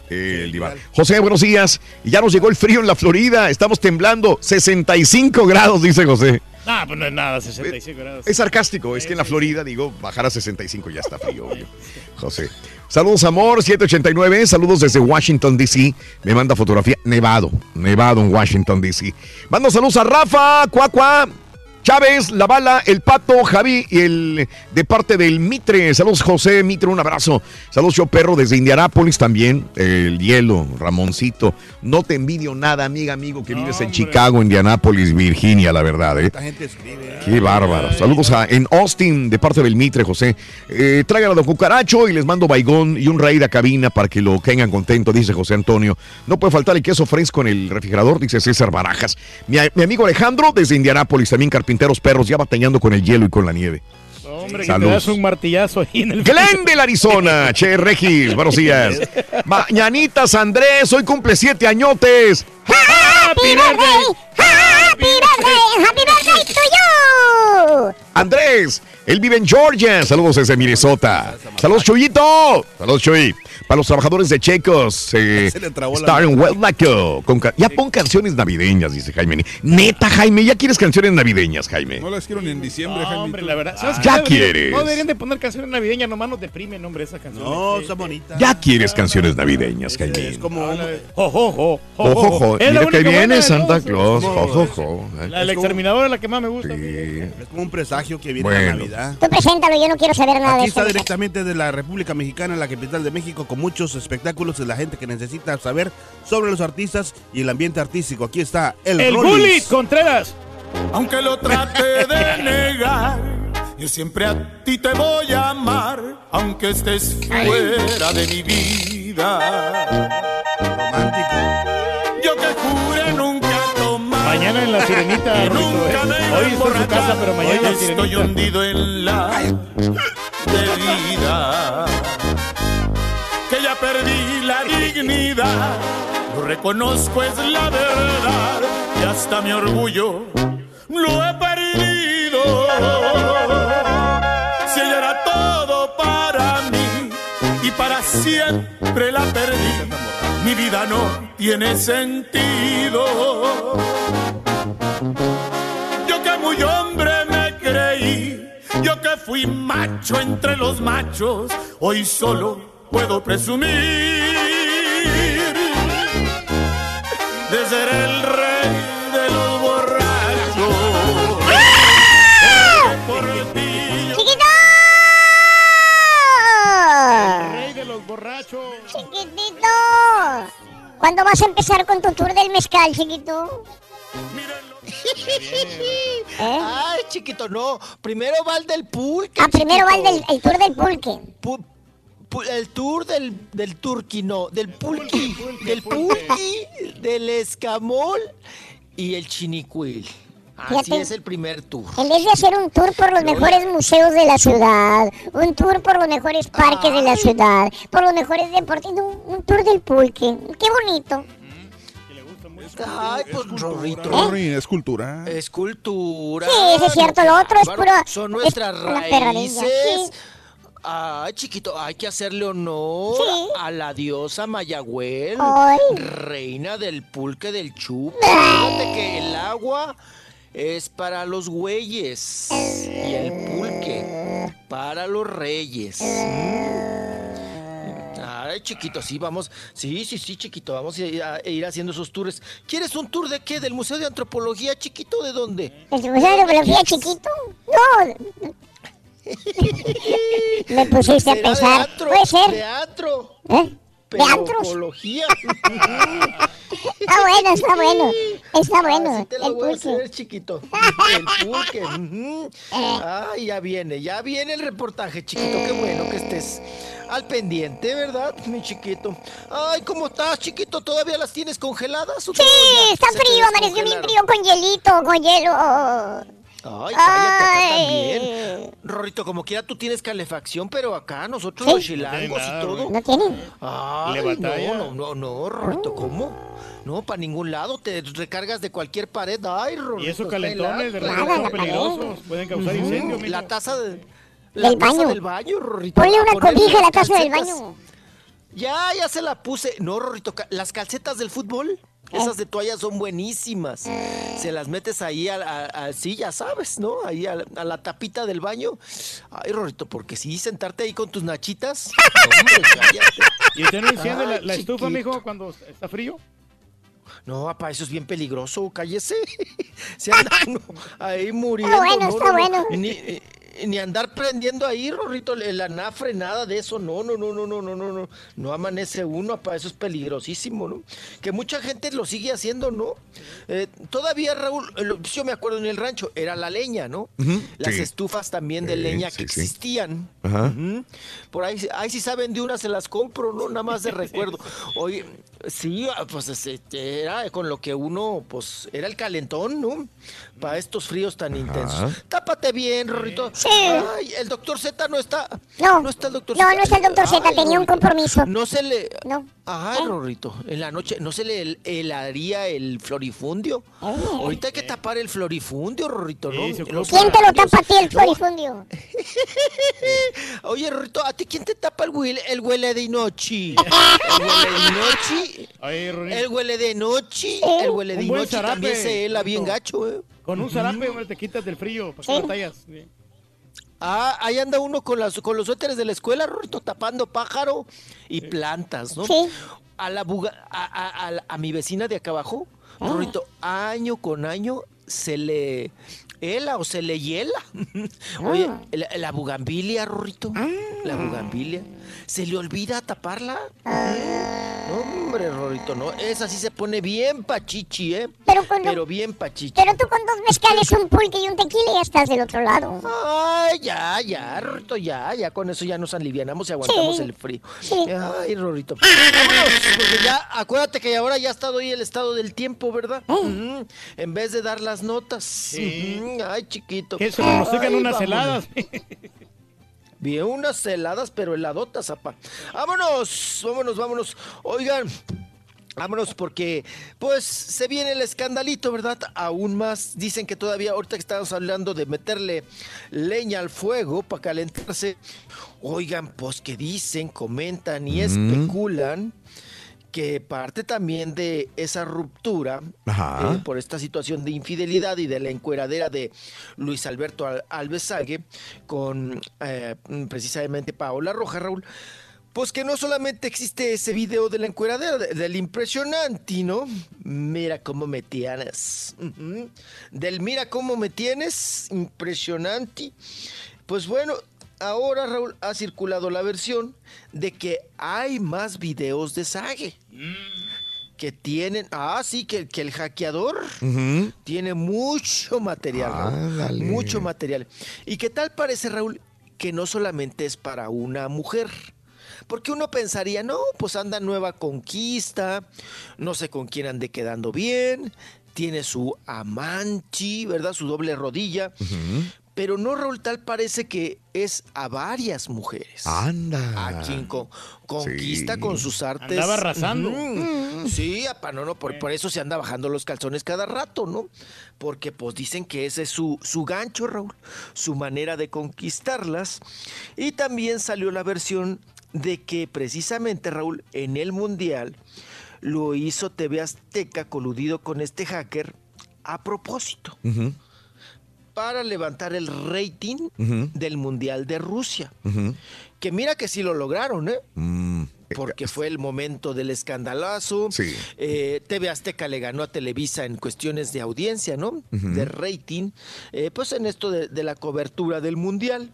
El Dybala. José, buenos días. Ya nos llegó el frío en la Florida. Estamos temblando. 65 grados, dice José. No, pues no es nada, 65 grados. Es sarcástico, es que en la Florida, digo, bajar a 65 ya está frío, obvio. <laughs> José. Saludos, amor, 789. Saludos desde Washington, D.C. Me manda fotografía. Nevado, nevado en Washington, D.C. Mando saludos a Rafa, Cuacua, Chávez, La Bala, El Pato, Javi y el de parte del Mitre. Saludos, José Mitre, un abrazo. Saludos, yo perro desde Indianápolis también. El hielo, Ramoncito. No te envidio nada, amiga, amigo, que vives en Chicago, Indianápolis, Virginia, la verdad, ¿eh? Esta gente escribe. Qué bárbaro. Saludos a, en Austin, de parte del Mitre, José. Eh, traigan a Don Cucaracho y les mando baigón y un raid a cabina para que lo tengan contento, dice José Antonio. No puede faltar el queso fresco en el refrigerador, dice César Barajas. Mi, mi amigo Alejandro, desde Indianápolis, también carpinteros perros, ya batallando con el hielo y con la nieve. Hombre, que te Saludos. das un martillazo ahí en el Glendale, <laughs> Arizona. Che, Regis, buenos días. Mañanitas, Andrés, hoy cumple siete añotes. Happy birthday, happy birthday, happy birthday to you. Andrés, él vive en Georgia. Saludos desde Minnesota. Saludos, Chuyito. Saludos, Chuy. Para los trabajadores de Checos, eh, <laughs> Se le trabó la Star. Well Laco, con Ya pon canciones navideñas, dice Jaime. Neta, Jaime, ya quieres canciones navideñas, Jaime. No las quiero ni en diciembre, Jaime. Hombre, la verdad. ¿sabes Ya quieres. No deberían de poner canciones navideñas, nomás nos deprimen, hombre, esas canciones. No, son sí. bonitas. Ya quieres canciones navideñas, Jaime. Es como. Jo, jo, jo, jo, Ojo, ojo. Es la Mira que viene Santa ¿no? Claus. No, Ojo, es- ojo. La del exterminador es la que más me gusta. Es como un presagio que viene Bueno. la Navidad. Tú preséntalo, yo no quiero saber nada Aquí de está eso. directamente de la República Mexicana, la capital de México, con muchos espectáculos de la gente que necesita saber sobre los artistas y el ambiente artístico. Aquí está el, El. Bully Contreras. Aunque lo trate de <laughs> negar, yo siempre a ti te voy a amar, aunque estés fuera de mi vida. Yo que juré nunca tomar. Mañana en la sirenita, nunca ¿eh? me Hoy a está en su casa, pero mañana en la estoy hundido en la bebida. Lo reconozco, es la verdad. Y hasta mi orgullo lo he perdido. Si ella era todo para mí y para siempre la perdí, mi vida no tiene sentido. Yo que muy hombre me creí, yo que fui macho entre los machos, hoy solo puedo presumir de ser el rey de los borrachos. Por ti yo- ¡Chiquito! Rey de los borrachos. ¡Chiquitito! ¿Cuándo vas a empezar con tu tour del mezcal, chiquito? <laughs> ¿Eh? Ay, chiquito, no. Primero va el del pulque. Ah, primero va el, del, el tour del pulque. Pu- pu- el tour del, del turqui, no. Del pulqui. del pulqui, del escamol y el chinicuil. Así es el primer tour. En vez de hacer un tour por los mejores museos de la ciudad, un tour por los mejores parques de la ciudad, por los mejores deportes, un, un tour del pulque. Qué bonito. Ay, pues Rorrito. Rory, es cultura. Es cultura. Sí, eso es cierto, lo otro es puro- Son es nuestras perradilla, raíces. sí. Ay, chiquito, hay que hacerle honor Sí. a la diosa Mayagüel, Ay. reina del pulque del chup. Fíjate que el agua es para los güeyes y el pulque para los reyes. Ay, chiquito, sí, vamos. Sí, sí, sí, chiquito, vamos a ir, a ir haciendo esos tours. ¿Quieres un tour de qué? ¿Del Museo de Antropología, chiquito? ¿De dónde? ¿El museo de antropología chiquito? No. <laughs> Me pusiste a pensar. Teatro, Puede ser. Teatro. ¿Eh? Antropología. <laughs> Está bueno, está bueno. Está bueno. Así te lo el voy a pulque. hacer, chiquito. <laughs> El pulque. ujú. Ay, ya viene, ya viene el reportaje, chiquito. Qué bueno que estés al pendiente, ¿verdad, mi chiquito? Ay, ¿cómo estás, chiquito? ¿Todavía las tienes congeladas? o Sí, está frío, amaneció bien frío con hielito, con hielo. Ay, cállate acá también. Rorrito, como quiera tú tienes calefacción, pero acá nosotros Sí. los chilangos No y todo. ¿No tienen? Ay, Le no, no, no, no, Rorrito, ¿cómo? No, para ningún lado, te recargas de cualquier pared. Ay, Rorrito. Y esos calentones de repente son peligrosos. Pueden causar incendio, mijo. La taza de... La Del taza baño. del baño, Rorrito. Ponle una cobija a la taza del baño. Ya, ya se la puse. No, Rorrito, las calcetas del fútbol, esas de <laughs> toalla son buenísimas. Se las metes ahí a, a- a- sí, ya sabes, ¿no? Ahí a, la- a la tapita del baño. Ay, Rorrito, porque sí, sentarte ahí con tus nachitas. <laughs> no, hombre, cállate. ¿Y usted no enciende la, estufa, mijo, cuando está frío? No, papá, eso es bien peligroso, cállese. <laughs> Se anda uno ahí muriendo. bueno, está no, no. bueno. Ni, eh, ni andar prendiendo ahí, Rorrito, el anafre, nada de eso. No, no, no, no, no, no, no, no. No amanece uno, papá, eso es peligrosísimo, ¿no? Que mucha gente lo sigue haciendo, ¿no? Eh, todavía, Raúl, yo me acuerdo en el rancho, era la leña, ¿no? Las sí. estufas también de leña sí, que sí. existían. Ajá. Por ahí, ahí si saben de una se las compro, ¿no? Nada más de <laughs> recuerdo. Oye, sí, ah, pues este, era con lo que uno, pues, era el calentón, ¿no? Para estos fríos tan intensos. Tápate bien, Rorrito. Sí. Ay, el doctor Z no está. No. No está el doctor No, Z. no está el doctor Z, tenía un compromiso. No se le. No. Ay, ¿Eh? Rorrito, en la noche, ¿no se le hel- helaría el florifundio? Ahorita hay que tapar el florifundio, Rorrito, ¿no? Sí, se Los ¿Quién te lo tapa a ti el florifundio? <laughs> Oye, Rorrito, ¿a ti quién te tapa el huele, el huele de noche? <laughs> ¿El huele de noche? Ay. El huele de noche, el huele de noche también se hela bien gacho, ¿eh? Con un zarape, hombre, te quitas del frío. ¿Para Sí. batallas? Sí. Ah, ahí anda uno con, las, con los suéteres de la escuela, Rorrito, tapando pájaro y plantas, ¿no? Sí. A la buga, a, a- a mi vecina de acá abajo, Ah. Rorrito, año con año se le hela o se le hiela. <laughs> Oye, Ah. la, la bugambilia, Rorrito, la bugambilia, ¿se le olvida taparla? Ah. No, hombre, Rorrito, no, esa sí se pone bien pachichi, ¿eh? Pero cuando- Pero bien pachichi. Pero tú con dos mezcales, un pulque y un tequila ya estás del otro lado. Ay, ya, ya, Rorrito, ya, ya con eso ya nos alivianamos y aguantamos Sí. el frío. Sí. Ay, Rorrito. Vámonos, porque ya, acuérdate que ahora ya ha estado ahí el estado del tiempo, ¿verdad? Ujú, En vez de dar las notas. Sí. Ay, chiquito. Que se pronostican unas vámonos. heladas. <laughs> Bien, unas heladas, pero heladotas, apa. Vámonos, vámonos, vámonos. Oigan. Vámonos porque, pues, se viene el escandalito, ¿verdad? Aún más, dicen que todavía, ahorita que estamos hablando de meterle leña al fuego para calentarse, oigan, pues que dicen, comentan y especulan que parte también de esa ruptura eh, por esta situación de infidelidad y de la encueradera de Luis Alberto Al- Alvesague con eh, precisamente Paola Roja, Raúl. Pues que no solamente existe ese video de la encueradera, de- del impresionante, ¿no? Mira cómo me tienes. Del mira cómo me tienes, impresionante. Pues bueno, ahora Raúl ha circulado la versión de que hay más videos de Sage. Que tienen, ah, sí, que, que el hackeador tiene mucho material, Raúl, mucho material. ¿Y qué tal parece, Raúl, que no solamente es para una mujer? Porque uno pensaría, no, pues anda nueva conquista, no sé con quién ande quedando bien, tiene su amanchi, ¿verdad? Su doble rodilla. Pero no, Raúl, tal parece que es a varias mujeres. Anda. A quien co- conquista Sí. con sus artes. Andaba arrasando. Ujú. Sí, apa, no, no, por, por eso se anda bajando los calzones cada rato, ¿no? Porque pues dicen que ese es su, su gancho, Raúl, su manera de conquistarlas. Y también salió la versión de que precisamente, Raúl, en el Mundial lo hizo TV Azteca coludido con este hacker a propósito Ujú, para levantar el rating del Mundial de Rusia. Que mira que sí lo lograron, ¿eh? Mm. Porque fue el momento del escandalazo. Sí. Eh, TV Azteca le ganó a Televisa en cuestiones de audiencia, ¿no? De rating. eh, pues en esto de, de la cobertura del Mundial.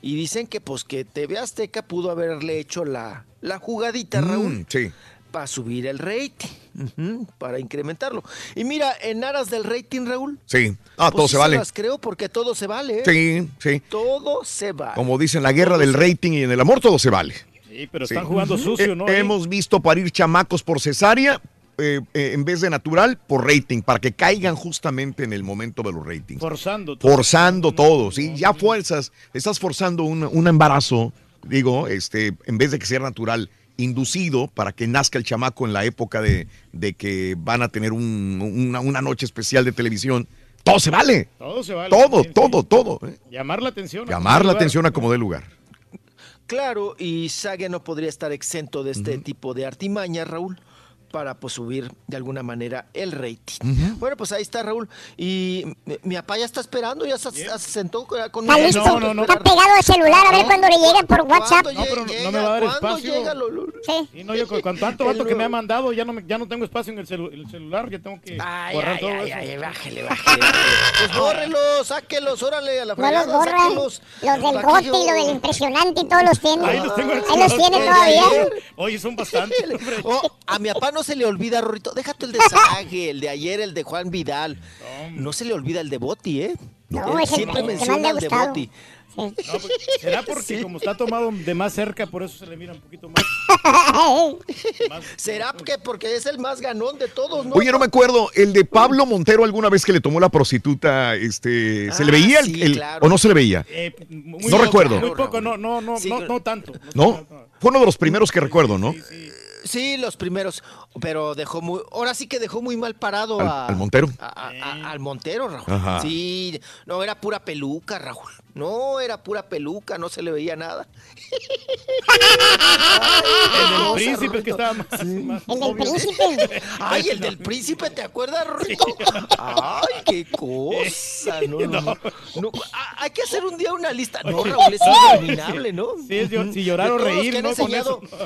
Y dicen que pues que TV Azteca pudo haberle hecho la, la jugadita, Raúl Mm, sí. Para subir el rating, para incrementarlo. Y mira, en aras del rating, Raúl. Sí. Ah, pues todo sí se vale. las creo porque todo se vale. ¿eh? Sí, sí. Todo se vale. Como dicen, la guerra del rating y en el amor todo se vale. Sí, pero están jugando sucio, ¿no? Eh, hemos visto parir chamacos por cesárea. eh, eh, en vez de natural, por rating, para que caigan justamente en el momento de los ratings. Forzando todo. Forzando todo, ¿sí? Ya fuerzas, estás forzando un, un embarazo, digo, este, en vez de que sea natural, inducido para que nazca el chamaco en la época de, de que van a tener un- una, una noche especial de televisión. Todo se vale. Todo se vale. Todo, Sí, sí. todo, todo. ¿eh? Llamar la atención. a Llamar como la lugar. atención a como dé lugar. Claro, y Saga no podría estar exento de este tipo de artimañas, Raúl, para pues subir de alguna manera el rating. Bueno, pues ahí está Raúl. Y mi, mi papá ya está esperando, ya se, se sentó con listo, está pegado al celular a ver cuando le llegue por WhatsApp. No, pero no, no me va a dar espacio. Sí. Y no, yo con, con tanto vato que me ha mandado, ya no, me- ya no tengo espacio en el, celu- el celular, ya tengo que Ay, borrar ay, todo ay, eso. ay, bájele, bájele. Pues bórrelos, sáquelos, órale, a la No los fregada, borra. sáquelos. Los del Gotti, yo- lo del impresionante y todos los tiene. Ahí los tengo Ahí los tiene Desde todavía. Oye, son bastantes. <laughs> Oh, a mi papá no se le olvida, Rorrito. Déjate el de Sague, el de ayer, el de Juan Vidal. No se le olvida el de Boti, ¿eh? No, Él es el siempre menciona el de. Boti. No, pues, ¿Será porque como está tomado de más cerca, por eso se le mira un poquito más? <laughs> ¿Será que porque es el más ganón de todos, no? Oye, no me acuerdo, el de Pablo Montero alguna vez que le tomó la prostituta, este, ¿se le Ah, veía el- sí, el- claro. o no se le veía? Eh, muy No poco, recuerdo. Muy poco, no, no, no, no, no tanto. ¿No? Fue uno de los primeros que recuerdo, ¿no? Sí, los primeros, pero dejó muy, ahora sí que dejó muy mal parado Al- a, al Montero. a- a- al Montero, Raúl. Ajá. Sí, no, era pura peluca, Raúl. No, era pura peluca, no se le veía nada. <laughs> El del príncipe es que estaba más. más El del príncipe. <laughs> Ay, el del príncipe, ¿te acuerdas, Rorrito? Ay, qué cosa, <laughs> no, no, no. No, Hay que hacer un día una lista. No, Raúl, es interminable, ¿no? Sí, si llorar o reír, ¿no? Con enseñado- eso.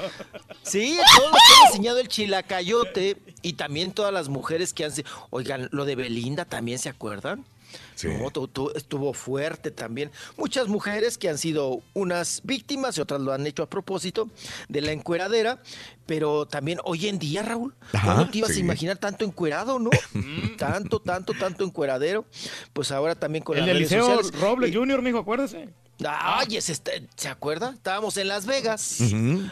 Sí, todos los que han enseñado el chilacayote y también todas las mujeres que han... Oigan, lo de Belinda también, ¿se acuerdan? No, tu- tu- estuvo fuerte también. Muchas mujeres que han sido unas víctimas y otras lo han hecho a propósito de la encueradera, pero también hoy en día, Raúl, Ajá, no te ibas sí. a imaginar tanto encuerado, ¿no? <laughs> tanto, tanto, tanto encueradero. Pues ahora también con El las redes sociales. Robles Y- Junior, mijo, acuérdese. Ay, este- ¿se acuerda? Estábamos en Las Vegas.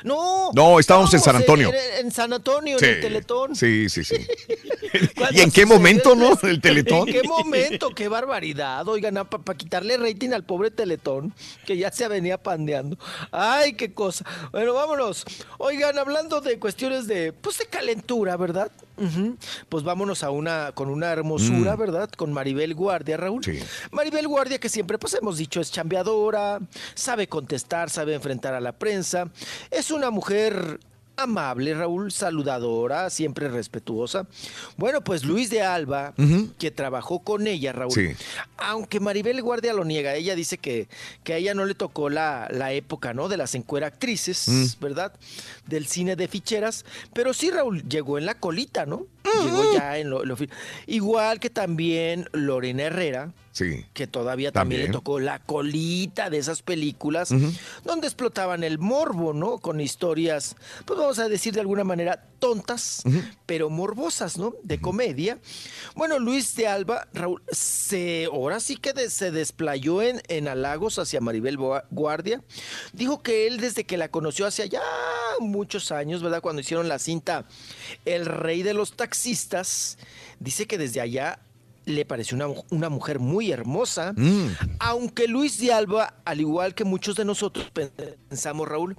No. No, estábamos en San Antonio. En, en San Antonio, Sí, en el Teletón. sí, sí, sí. <laughs> ¿Y en qué momento, no? El Teletón. ¿En qué momento? ¡Qué barbaridad! Oigan, para quitarle rating al pobre Teletón, que ya se venía pandeando. ¡Ay, qué cosa! Bueno, vámonos. Oigan, hablando de cuestiones de, pues, de calentura, ¿verdad? Pues vámonos a una, con una hermosura, Mm. ¿verdad? Con Maribel Guardia, Raúl. Sí. Maribel Guardia, que siempre, pues hemos dicho, es chambeadora, sabe contestar, sabe enfrentar a la prensa. Es una mujer amable, Raúl, saludadora, siempre respetuosa. Bueno, pues Luis de Alba, que trabajó con ella, Raúl. Sí. Aunque Maribel Guardia lo niega, ella dice que, que a ella no le tocó la, la época, ¿no? De las encuera actrices, Mm. ¿verdad? Del cine de ficheras. Pero sí, Raúl, llegó en la colita, ¿no? Llegó ya en lo, Igual que también Lorena Herrera, Sí. que todavía también, También. le tocó la colita de esas películas donde explotaban el morbo, ¿no? Con historias, pues vamos a decir de alguna manera tontas, pero morbosas, ¿no? De comedia. Bueno, Luis de Alba, Raúl, se, ahora sí que de- se desplayó en, en halagos hacia Maribel Guardia. Dijo que él desde que la conoció hace ya muchos años, ¿verdad? Cuando hicieron la cinta El Rey de los Taxistas, dice que desde allá le pareció una, una mujer muy hermosa. Mm. Aunque Luis de Alba, al igual que muchos de nosotros pensamos, Raúl,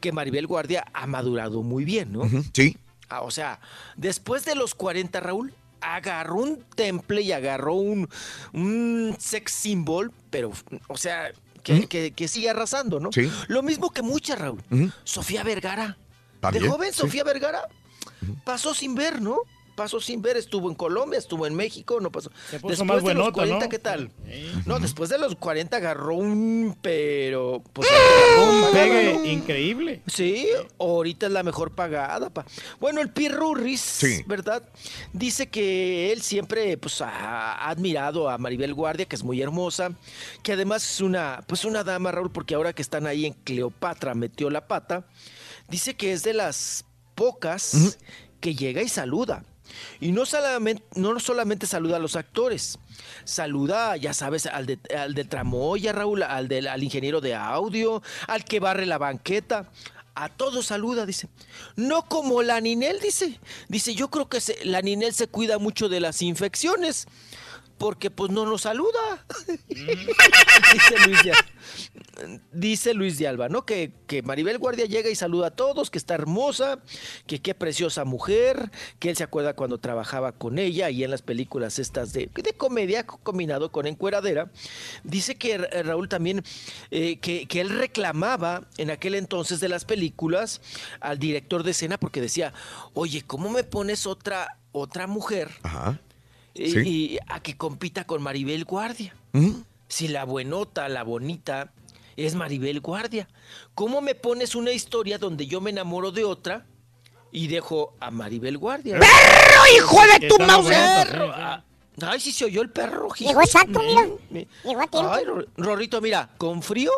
que Maribel Guardia ha madurado muy bien, ¿no? Sí. Ah, o sea, después de los 40, Raúl, agarró un temple y agarró un, un sex symbol, pero, o sea, que, Ujú. que- que sigue arrasando, ¿no? Sí. Lo mismo que muchas, Raúl. Sofía Vergara. También, De joven, sí. Sofía Vergara pasó sin ver, ¿no? Pasó sin ver, estuvo en Colombia, estuvo en México, no pasó. Se puso Después más de los buenota, 40, ¿no? ¿qué tal? No, después de los 40 agarró un, pero... Pues, agarró Un pegue ¿no? increíble. Sí, ahorita es la mejor pagada. Pa. Bueno, el Pirurris, Sí. ¿verdad? Dice que él siempre pues, ha, ha admirado a Maribel Guardia, que es muy hermosa, que además es una, pues, una dama, Raúl, porque ahora que están ahí en Cleopatra metió la pata, dice que es de las pocas que llega y saluda. Y no solamente, no solamente saluda a los actores, saluda, ya sabes, al de, al de tramoya, Raúl, al, al ingeniero de audio, al que barre la banqueta, A todos saluda, dice. No como la Ninel, dice. Dice, yo creo que se- la Ninel se cuida mucho de las infecciones. Porque pues no nos saluda. <laughs> dice Luis de, dice Luis de Alba, ¿no? Que, que Maribel Guardia llega y saluda a todos, que está hermosa, que qué preciosa mujer, que él se acuerda cuando trabajaba con ella y en las películas estas de, de comedia combinado con encueradera. Dice que Ra- Raúl también, eh, que, que él reclamaba en aquel entonces de las películas al director de escena porque decía, oye, ¿cómo me pones otra, otra mujer? Ajá. Y, Sí. y a que compita con Maribel Guardia. ¿Mm? Si la buenota, la bonita, es Maribel Guardia. ¿Cómo me pones una historia donde yo me enamoro de otra y dejo a Maribel Guardia? ¡Perro, hijo de tu mouse! perro. Ah, Ay, sí se oyó el perro. hijo. Llegó exacto, mira. Mi- Llegó a tiempo. Ay, Rorrito, mira, con frío,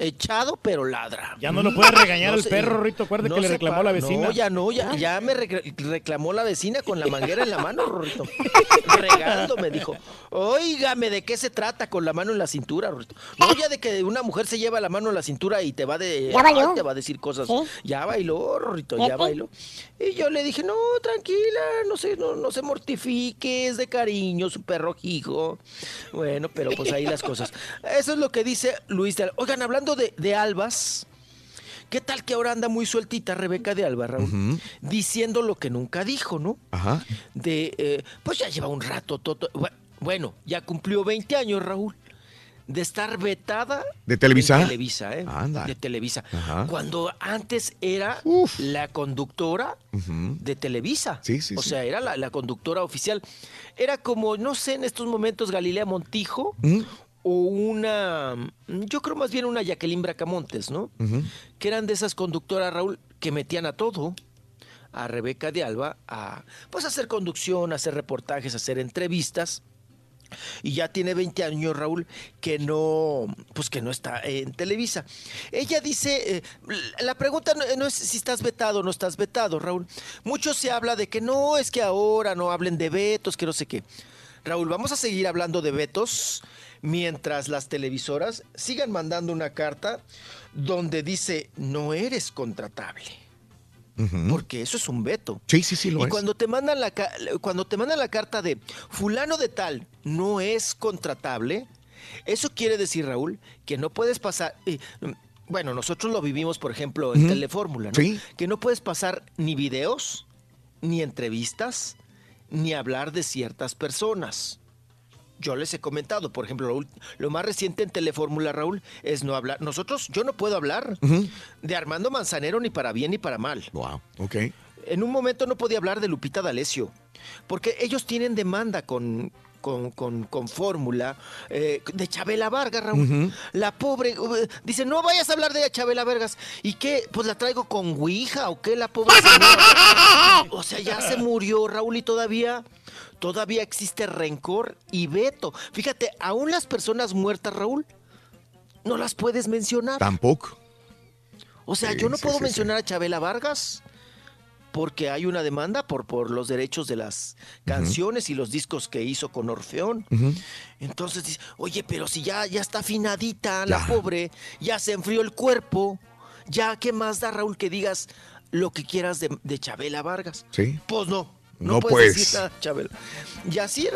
echado, pero ladra. Ya no lo puede regañar <laughs> el se- perro, Rorrito. Acuérdate no que le reclamó para- la vecina. No, ya no, ya, ya me reclamó la vecina con la manguera en la mano, Rorrito. <laughs> Regándome, dijo. Óigame, ¿de qué se trata con la mano en la cintura, Rorrito? No, ya de que una mujer se lleva la mano en la cintura y te va de. Ya bailó. ay, te va a decir cosas. Sí. Ya bailó, Rorrito, ya bailó. Y yo le dije, no, tranquila, no se, no, no se mortifique, es de cariño su perro hijo. Bueno, pero pues ahí las cosas. Eso es lo que dice Luis de. Oigan, hablando de, de albas, ¿qué tal que ahora anda muy sueltita Rebeca de Alba, Raúl? Diciendo lo que nunca dijo, ¿no? Ajá. De, eh, pues ya lleva un rato, toto- bu- bueno, ya cumplió 20 años, Raúl, de estar vetada ¿De Televisa? en Televisa, ¿eh? Anda. De Televisa. Ajá. Cuando antes era la conductora de Televisa. Sí, sí, O sí. sea, era la, la conductora oficial. Era como, no sé, en estos momentos Galilea Montijo. O una, yo creo más bien una Jacqueline Bracamontes, ¿no? Que eran de esas conductoras, Raúl, que metían a todo. A Rebeca de Alba a pues a hacer conducción, a hacer reportajes, a hacer entrevistas. Y ya tiene 20 años, Raúl, que no, pues que no está en Televisa. Ella dice, eh, la pregunta no, no es si estás vetado o no estás vetado, Raúl. Mucho se habla de que no, es que ahora no hablen de vetos, que no sé qué. Raúl, vamos a seguir hablando de vetos mientras las televisoras sigan mandando una carta donde dice, no eres contratable. Porque eso es un veto. Sí, sí, sí, lo y es. cuando te mandan la cuando te mandan la carta de fulano de tal no es contratable, eso quiere decir, Raúl, que no puedes pasar eh, bueno, nosotros lo vivimos, por ejemplo, en. Telefórmula, ¿no? Sí. Que no puedes pasar ni videos, ni entrevistas, ni hablar de ciertas personas. Yo les he comentado, por ejemplo, lo, más reciente en Telefórmula, Raúl, es no hablar. Nosotros, yo no puedo hablar de Armando Manzanero ni para bien ni para mal. Wow, ok. En un momento no podía hablar de Lupita D'Alessio, porque ellos tienen demanda con, con, con, con Fórmula eh, de Chabela Vargas, Raúl. La pobre, uh, dice, no vayas a hablar de Chabela Vargas. ¿Y qué? Pues la traigo con Ouija o qué, la pobre señora? <laughs> O sea, ya se murió Raúl y todavía, todavía existe rencor y veto. Fíjate, aún las personas muertas, Raúl, no las puedes mencionar. Tampoco. O sea, Sí, yo no sí, puedo sí, mencionar a Chabela Vargas porque hay una demanda por, por los derechos de las canciones y los discos que hizo con Orfeón. Entonces dice, oye, pero si ya, ya está afinadita la pobre, ya se enfrió el cuerpo, ya, ¿qué más da, Raúl, que digas lo que quieras de, de Chabela Vargas? Sí. Pues no, no, No, puedes decir nada, Chabela. Y así,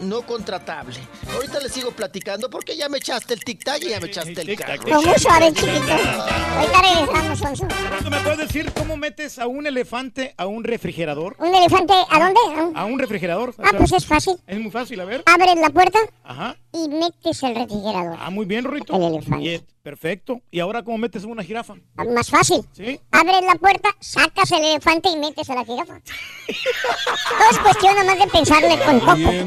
no contratable. Ahorita le sigo platicando porque ya me echaste el tic-tac y ya me echaste el carro. Mucho suave, chiquito. Ahorita regresamos, Sonso. ¿Tú me puedes decir cómo metes a un elefante a un refrigerador? ¿Un elefante a dónde? A un refrigerador. Ah, pues es fácil. Es muy fácil, a ver. Abres la puerta Ajá. y metes el refrigerador. Ah, muy bien, Rorrito. El elefante. Perfecto. ¿Y ahora cómo metes una jirafa? Más fácil. ¿Sí? Abres la puerta, sacas el elefante y metes a la jirafa. <laughs> Todo es cuestión nomás de pensarle con coco. ¿Eh?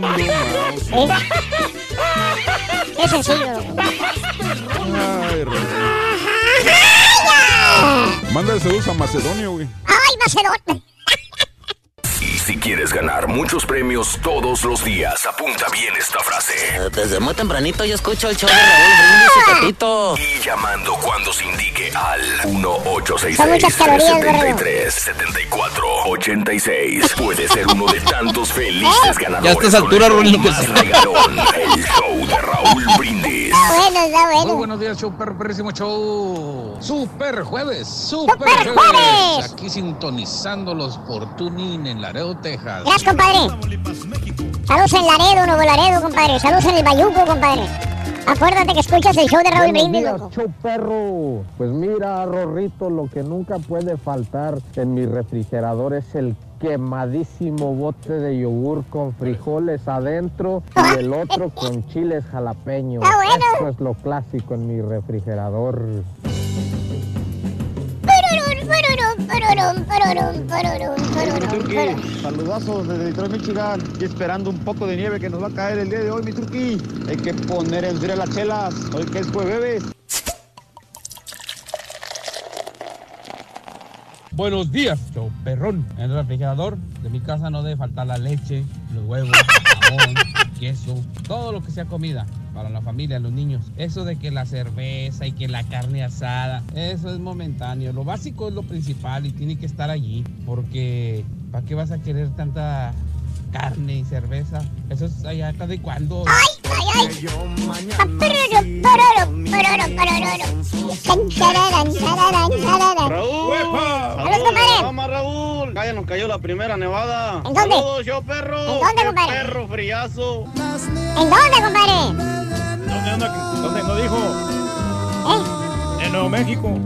Es sencillo. Ay, Manda saludos a Macedonia, güey. ¡Ay, Macedonia! Si quieres ganar muchos premios todos los días, apunta bien esta frase. Desde muy tempranito yo escucho el show de Raúl Brindis y Pepito. Y llamando cuando se indique al Son muchas calorías, 1-866-373-7486. Puede ser uno de tantos felices ganadores. Ya a estas alturas, que más se- regalón, el show de Raúl Brindis. Está bueno, está bueno. Muy buenos días, show perrísimo show. Super jueves, super, Super jueves. jueves. Aquí sintonizándolos por Tuning en Laredo, Texas. Gracias, compadre. Saludos en Laredo, Nuevo Laredo, compadre. Saludos en el Bayuco, compadre. Acuérdate que escuchas el show de Raúl Brindis, loco. perro. Pues mira, Rorrito, lo que nunca puede faltar en mi refrigerador es el quemadísimo bote de yogur con frijoles adentro y el otro con chiles jalapeños. Está bueno. Eso es lo clásico en mi refrigerador. Saludazos desde Detroit, Michigan. Y esperando un poco de nieve que nos va a caer el día de hoy, mi turqui. Hay que poner en frío las chelas. Hoy que es jueves. Buenos días, show perrón. En el refrigerador de mi casa no debe faltar la leche, los huevos, jamón, queso, todo lo que sea comida para la familia, los niños. Eso de que la cerveza y que la carne asada, eso es momentáneo. Lo básico es lo principal y tiene que estar allí, porque ¿para qué vas a querer tanta carne y cerveza? Eso es allá cada y cuando. Ay, ay. Tararán. Raúl. Saludos, compadre. Vamos, Raúl. Ya nos cayó la primera nevada. ¿En dónde? Saludos, yo perro. ¿En dónde, compadre? Perro friazo. ¿En dónde, compadre? ¿Dónde anda? ¿Dónde? ¿No dijo? ¿Eh? En Nuevo México.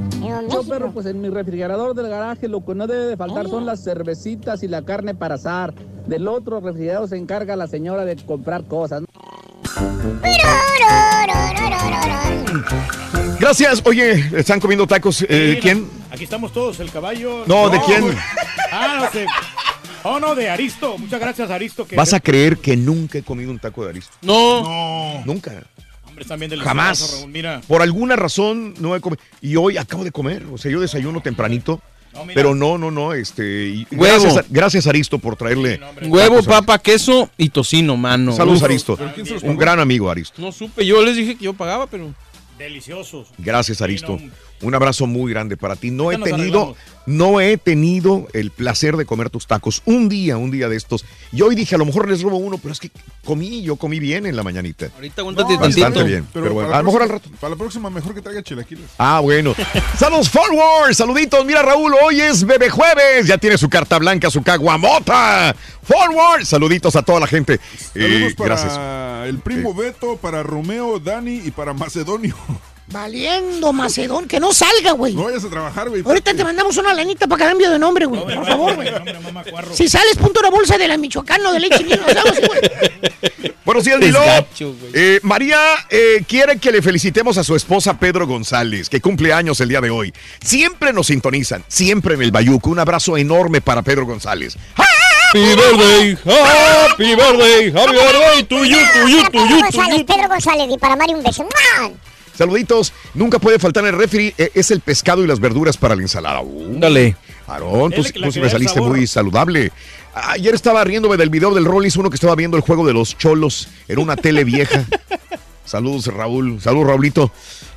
Yo, perro, pues en mi refrigerador del garaje lo que no debe de faltar son las cervecitas y la carne para asar. Del otro refrigerador se encarga la señora de comprar cosas. Gracias. Oye, ¿están comiendo tacos? Eh, Sí, ¿Quién? Aquí estamos todos, el caballo. No, ¿de quién? Ah, no sé. Oh, no, de Aristo. Muchas gracias, Aristo. Que ¿Vas a creer que nunca he comido un taco de Aristo? No. Nunca. Hombre, están bien Jamás. Raúl, Mira. Por alguna razón no he comido. Y hoy acabo de comer. O sea, yo desayuno tempranito. Pero no, no, no. Este, Huevo. Gracias, Aristo por traerle. Huevo, tacos a- papa, queso y tocino, mano. Saludos, Uf. Aristo. Un gran amigo, Aristo. No supe, yo les dije que yo pagaba, pero. Deliciosos. Gracias, Aristo. Un abrazo muy grande para ti. No he tenido, no he tenido el placer de comer tus tacos. Un día, un día de estos. Y hoy dije, a lo mejor les robo uno, pero es que comí, yo comí bien en la mañanita. Ahorita aguántate Bastante bien. Pero, bueno, a lo mejor al rato. Para la próxima, mejor que traiga chilaquiles. Ah, bueno. Saludos, Forward. Saluditos. Mira, Raúl, hoy es Bebé Jueves. Ya tiene su carta blanca, su caguamota. Forward. Saluditos a toda la gente. Saludos Eh, para gracias. el primo Beto, para Romeo, Dani y para Macedonio. Valiendo, Macedón, que no salga, güey. No vayas a trabajar, güey. Ahorita te mandamos una lanita para cambio de nombre, güey. Por favor, güey. Si sales, punto una bolsa de la Michoacán o de leche güey. Buenos días, Es Dilo. Eh, María eh, quiere que le felicitemos a su esposa Pedro González, que cumple años el día de hoy. Siempre nos sintonizan, siempre en el Bayuco. Un abrazo enorme para Pedro González. Happy birthday, happy birthday, happy birthday to you, to you, to Pedro you, to González. Pedro González, y para Mario un beso. ¡Mua! Saluditos. Nunca puede faltar en el refri. eh, es el pescado y las verduras para la ensalada. Uh, Dale. Aarón, tú, tú sí me saliste muy saludable. Ayer estaba riéndome del video del Rollis, uno que estaba viendo el juego de los cholos en una tele vieja. <laughs> Saludos, Raúl. Saludos, Raulito.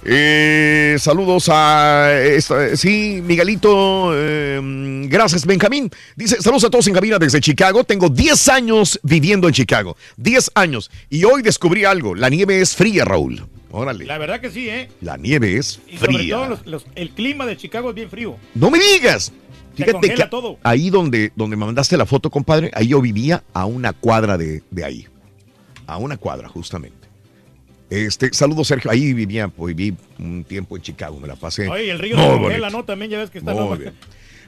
Eh, saludos a. esta- sí, Miguelito. eh, gracias, Benjamín. Dice: Saludos a todos en cabina desde Chicago. Tengo 10 años viviendo en Chicago. 10 años. Y hoy descubrí algo: la nieve es fría, Raúl. Órale. La verdad que sí, ¿eh? La nieve es Y sobre fría. todo los- los- el clima de Chicago es bien frío. No me digas. Fíjate que todo. ahí donde, donde me mandaste la foto, compadre, ahí yo vivía a una cuadra de, de ahí. A una cuadra, justamente. Este, saludos, Sergio. Ahí vivía, pues viví un tiempo en Chicago, me la pasé. Oye, el río bonito. congela, ¿no? También ya ves que está...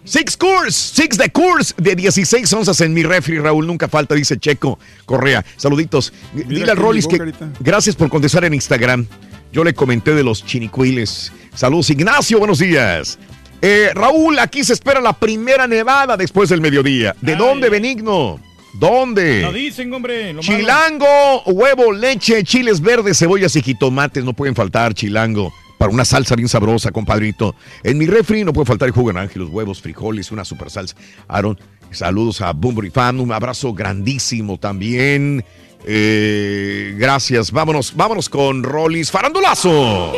Six Course, Six de Course de 16 onzas en mi refri, Raúl, nunca falta, dice Checo Correa. Saluditos. Dile al quién Rollis que gracias por contestar en Instagram. Yo le comenté de los chinicuiles. Saludos, Ignacio, buenos días. Eh, Raúl, aquí se espera la primera nevada después del mediodía. ¿De dónde, Benigno? ¿Dónde? Lo dicen, hombre. lo malo. Chilango, huevo, leche, chiles verdes, cebollas y jitomates no pueden faltar, chilango. Para una salsa bien sabrosa, compadrito. En mi refri no puede faltar el jugo de naranja, los huevos, frijoles, una super salsa. Aaron, saludos a Bumbury Fan, un abrazo grandísimo también. Eh, gracias, vámonos, vámonos con Rollis Farandulazo.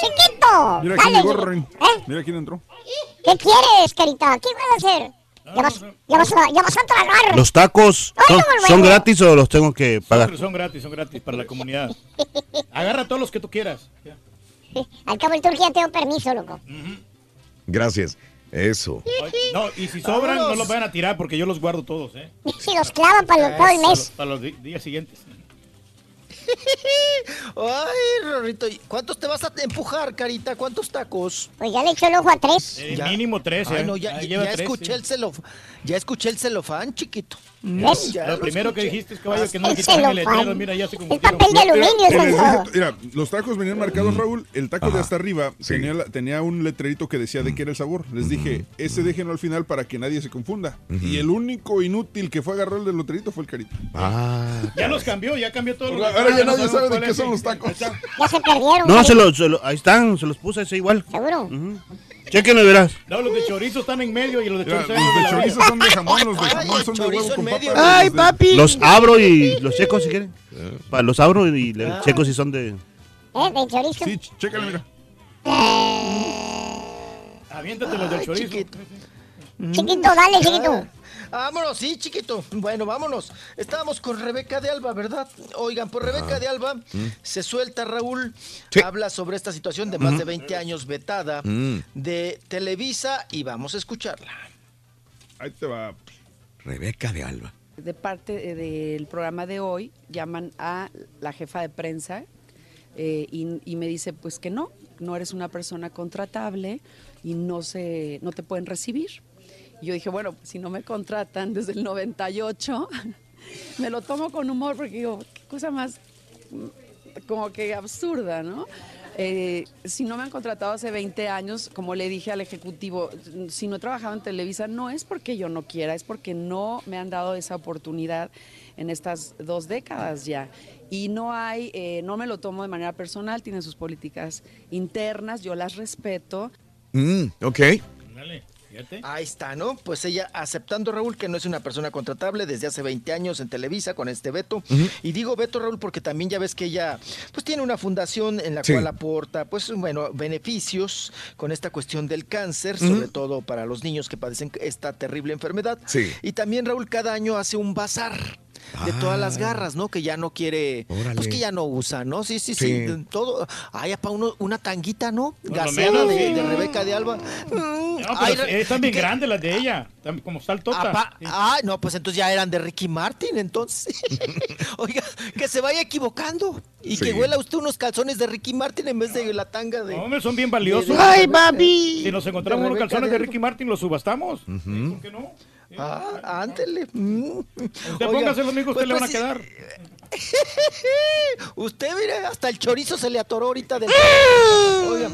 Chiquito. Mira quién dale, llegó. ¿Eh? Mira quién entró. ¿Qué quieres, carita? ¿Qué vas a hacer? Ya vas, ya vas, a, ya vas a tragar. ¿Los tacos son gratis o los tengo que pagar? Son gratis, son gratis para la comunidad. Agarra todos los que tú quieras. <laughs> Al cabo el turco ya tengo permiso, loco. Gracias. Eso. No, y si sobran, no los vayan a tirar porque yo los guardo todos, ¿eh? <laughs> Si los clavan para los- todo el Para los, mes. para los días siguientes. <laughs> Ay, Rorrito, ¿cuántos te vas a empujar, carita? ¿Cuántos tacos? Pues ya le echo el ojo a tres. Eh, mínimo tres, Ay, ¿eh? no, ya, tres, escuché sí. el celof, ya escuché el celofán, chiquito. Lo primero que dijiste es caballo que no le El quitaron el letrero. Mira, ya se Es papel de aluminio, Mira, los tacos venían marcados, Raúl. El taco de hasta arriba tenía, la- tenía un letrerito que decía de qué era el sabor. Les dije, ese déjenlo al final para que nadie se confunda. Y el único inútil que fue a agarrar el del letrerito fue el carito. Ah. Ya los cambió, ya cambió todo. Ahora ya nadie sabe de qué son los tacos. Ya se perdieron. No, Cari. se los, se los- ahí están, se los puse ese igual. ¿Seguro? Chequenlo, verás. No, los de chorizo están en medio y los de Mira, chorizo los en de chorizo son de jamón, los de jamón son de huevo con. Ay, de- papi. Los abro y los checo si quieren. Pa- Los abro y le Ah. checo si son de... ¿Eh? De chorizo. Sí, ch- chécale, mira. Aviéntate los Ay, chorizo. Chiquito, dale, chiquito. Vámonos, sí, chiquito. Bueno, vámonos. Estábamos con Rebeca de Alba, ¿verdad? Oigan, por Rebeca de Alba se suelta Raúl. Sí. Habla sobre esta situación de más de 20 años vetada Mm. de Televisa y vamos a escucharla. Ahí te va. Rebeca de Alba. De parte eh, del programa de hoy, llaman a la jefa de prensa eh, y, y me dice pues que no, no eres una persona contratable y no, se, no te pueden recibir. Y yo dije, bueno, pues, si no me contratan desde el 98, <laughs> me lo tomo con humor porque digo, qué cosa más mm, como que absurda, ¿no? Eh, si no me han contratado hace 20 años, como le dije al ejecutivo, si no he trabajado en Televisa, no es porque yo no quiera, es porque no me han dado esa oportunidad en estas dos décadas ya. Y no hay, eh, no me lo tomo de manera personal, tiene sus políticas internas, yo las respeto. Mm, ok. Dale, fíjate. Ahí está, ¿no? Pues ella aceptando, Raúl, que no es una persona contratable desde hace 20 años en Televisa con este veto. Y digo veto, Raúl, porque también ya ves que ella pues tiene una fundación en la Sí. cual aporta, pues bueno, beneficios con esta cuestión del cáncer, sobre todo para los niños que padecen esta terrible enfermedad. Sí. Y también, Raúl, cada año hace un bazar. De todas las garras, ¿no? Que ya no quiere, Órale. pues que ya no usa, ¿no? Sí, sí, sí, Sí. todo. Ay, para uno, una tanguita, ¿no? Menos, de, de Rebeca de Alba. Mm, No, ay, pero Re- están bien grandes las de ella, como saltota. Apa- Ah, no, pues entonces ya eran de Ricky Martin, entonces. <laughs> Oiga, que se vaya equivocando y Sí. que huela usted unos calzones de Ricky Martin en vez de la tanga de. Hombre, son bien valiosos. Ay, papi. Si nos encontramos unos calzones de. Ricky Martin, los subastamos. ¿Por qué no? Ah, ándele. Usted Oiga, póngase los amigos, pues usted le van a preci- quedar. <laughs> Usted, mire, hasta el chorizo se le atoró ahorita del. <laughs> Oiga,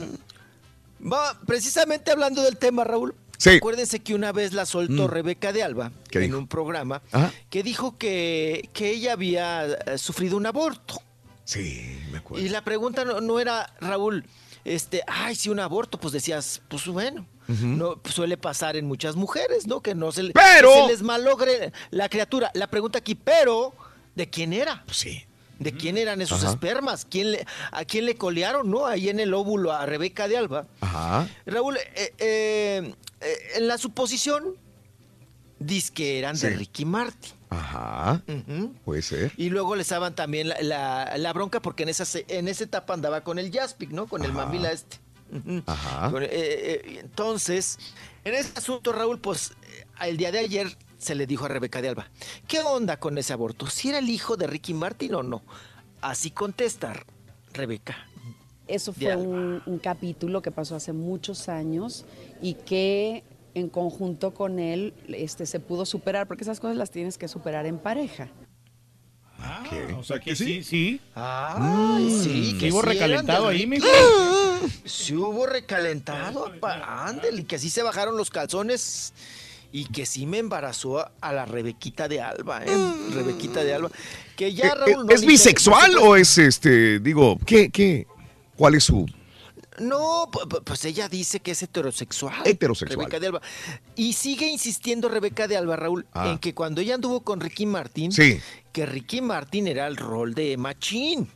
va, precisamente hablando del tema, Raúl. Sí. Acuérdense que una vez la soltó Mm. Rebeca de Alba ¿Qué en dijo? un programa Ajá. que dijo que, que ella había eh, sufrido un aborto. Sí, me acuerdo. Y la pregunta no, no era, Raúl, este, ay, si un aborto, pues decías, pues bueno, no pues suele pasar en muchas mujeres, ¿no? Que no se, le- Pero- que se les malogre la criatura. La pregunta aquí, pero, ¿de quién era? Pues sí. ¿De quién eran esos Ajá. espermas? ¿Quién le, ¿A quién le colearon, no? Ahí en el óvulo a Rebeca de Alba. Ajá. Raúl, eh, eh, eh, en la suposición, dice que eran de. Ricky Martin. Ajá. Puede ser. Y luego les daban también la, la- la bronca porque en esa, en esa etapa andaba con el Jaspic, ¿no? Con el mamila este. Ajá. Con- eh, eh, entonces, en este asunto, Raúl, pues el día de ayer se le dijo a Rebeca de Alba, ¿qué onda con ese aborto? ¿Si era el hijo de Ricky Martin o no? Así contesta Rebeca. Eso fue un, un capítulo que pasó hace muchos años y que en conjunto con él este, se pudo superar, porque esas cosas las tienes que superar en pareja. Ah, ¿Qué? o sea que sí, sí. Ay, sí, que Sí hubo sí eran recalentado ahí, mijo. Sí hubo recalentado, ándale, y que sí se bajaron los calzones y que sí me embarazó a, la Rebequita de Alba, ¿eh? Rebequita de Alba. Que ya Eh, Raúl... no ¿Es bisexual o es este, digo, qué, qué? ¿Cuál es su No, pu- pu- pues ella dice que es heterosexual. Heterosexual. Rebeca de Alba. Y sigue insistiendo Rebeca de Alba, Raúl, Ah. en que cuando ella anduvo con Ricky Martin, Sí. que Ricky Martin era el rol de machín,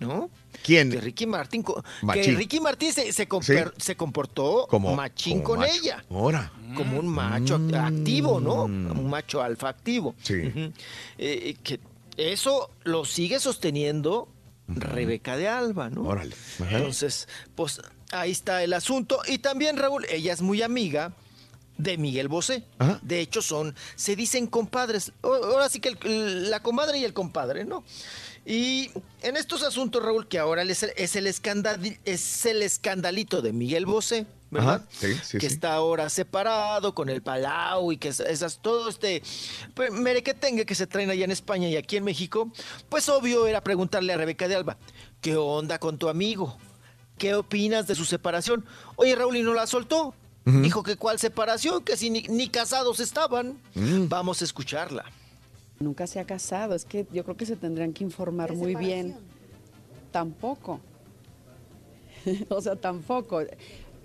¿no? ¿Quién? Que Ricky Martin, que. Ricky Martin se, se, comper- se comportó Como- machín como con macho. ella. Ahora. Como un macho act- activo, ¿no? Un macho alfa activo. Sí. Eh, que eso lo sigue sosteniendo Rebeca de Alba, ¿no? Órale. Ajá. Entonces, pues ahí está el asunto. Y también, Raúl, ella es muy amiga de Miguel Bosé. Ajá. De hecho, son, se dicen compadres. Ahora sí que el- la comadre y el compadre, ¿no? Y en estos asuntos, Raúl, que ahora es el, es el, escandal, es el escandalito de Miguel Bosé, ¿verdad? Ajá, sí, sí, que sí. está ahora separado con el Palau y que es- esas, todo este pues, merequetengue que se traen allá en España y aquí en México, pues obvio era preguntarle a Rebeca de Alba, ¿qué onda con tu amigo? ¿Qué opinas de su separación? Oye, Raúl, y no la soltó. Dijo que cuál separación, que si ni, ni casados estaban. Mm. Vamos a escucharla. Nunca se ha casado, es que yo creo que se tendrían que informar muy bien. Tampoco. <laughs> o sea, tampoco.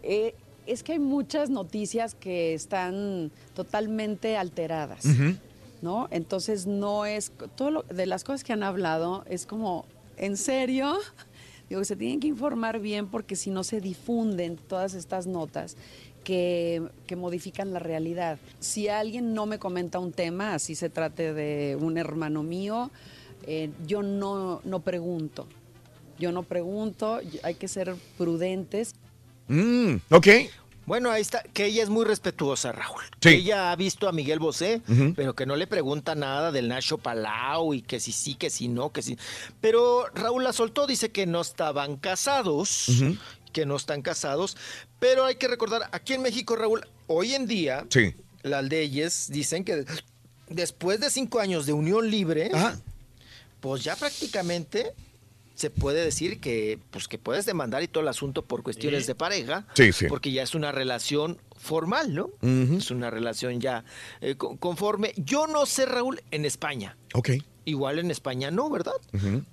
Eh, es que hay muchas noticias que están totalmente alteradas, ¿no? Entonces no es, todo lo, de las cosas que han hablado es como, ¿en serio? <laughs> Digo, se tienen que informar bien porque si no se difunden todas estas notas que, que modifican la realidad. Si alguien no me comenta un tema, así se trate de un hermano mío, eh, yo no, no pregunto. Yo no pregunto, hay que ser prudentes. Mm, ok. Bueno, ahí está, que ella es muy respetuosa, Raúl. Sí. Que ella ha visto a Miguel Bosé, pero que no le pregunta nada del Nacho Palau y que si sí, que si no, que sí. Pero Raúl la soltó, dice que no estaban casados. Que no están casados. Pero hay que recordar, aquí en México, Raúl, hoy en día, Sí. las leyes dicen que después de cinco años de unión libre, pues ya prácticamente se puede decir que, pues que puedes demandar y todo el asunto por cuestiones de pareja, Sí, sí. porque ya es una relación formal, ¿no? Es una relación ya eh, co- conforme. Yo no sé, Raúl, en España. Ok. Igual en España no, ¿verdad?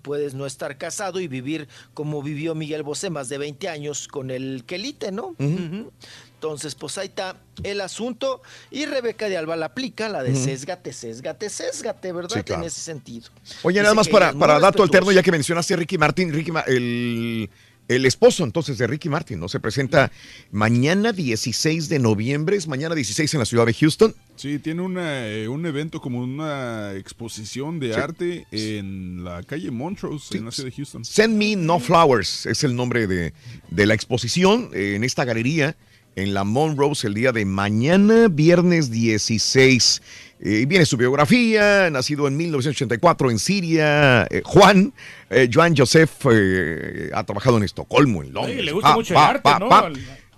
Puedes no estar casado y vivir como vivió Miguel Bosé más de 20 años con el quelite, ¿no? Entonces, pues ahí está el asunto. Y Rebeca de Alba la aplica, la de Ujú. sésgate, sésgate, sésgate, ¿verdad? Sí, claro. En ese sentido. Oye, Dice nada más para, para dato alterno, ya que mencionaste a Ricky Martin, Ricky Ma- el, el esposo entonces de Ricky Martin, ¿no? Se presenta mañana 16 de noviembre, es mañana 16 en la ciudad de Houston. Sí, tiene una, eh, un evento como una exposición de Sí. arte en la calle Montrose, en la ciudad de Houston. Send Me No Flowers es el nombre de, de la exposición eh, en esta galería en la Monrose el día de mañana, viernes 16. Eh, viene su biografía, nacido en 1984 en Siria. eh, Juan, eh, Joan Joseph, eh, ha trabajado en Estocolmo, en Londres. le gusta Pa, mucho el arte, pa, ¿no?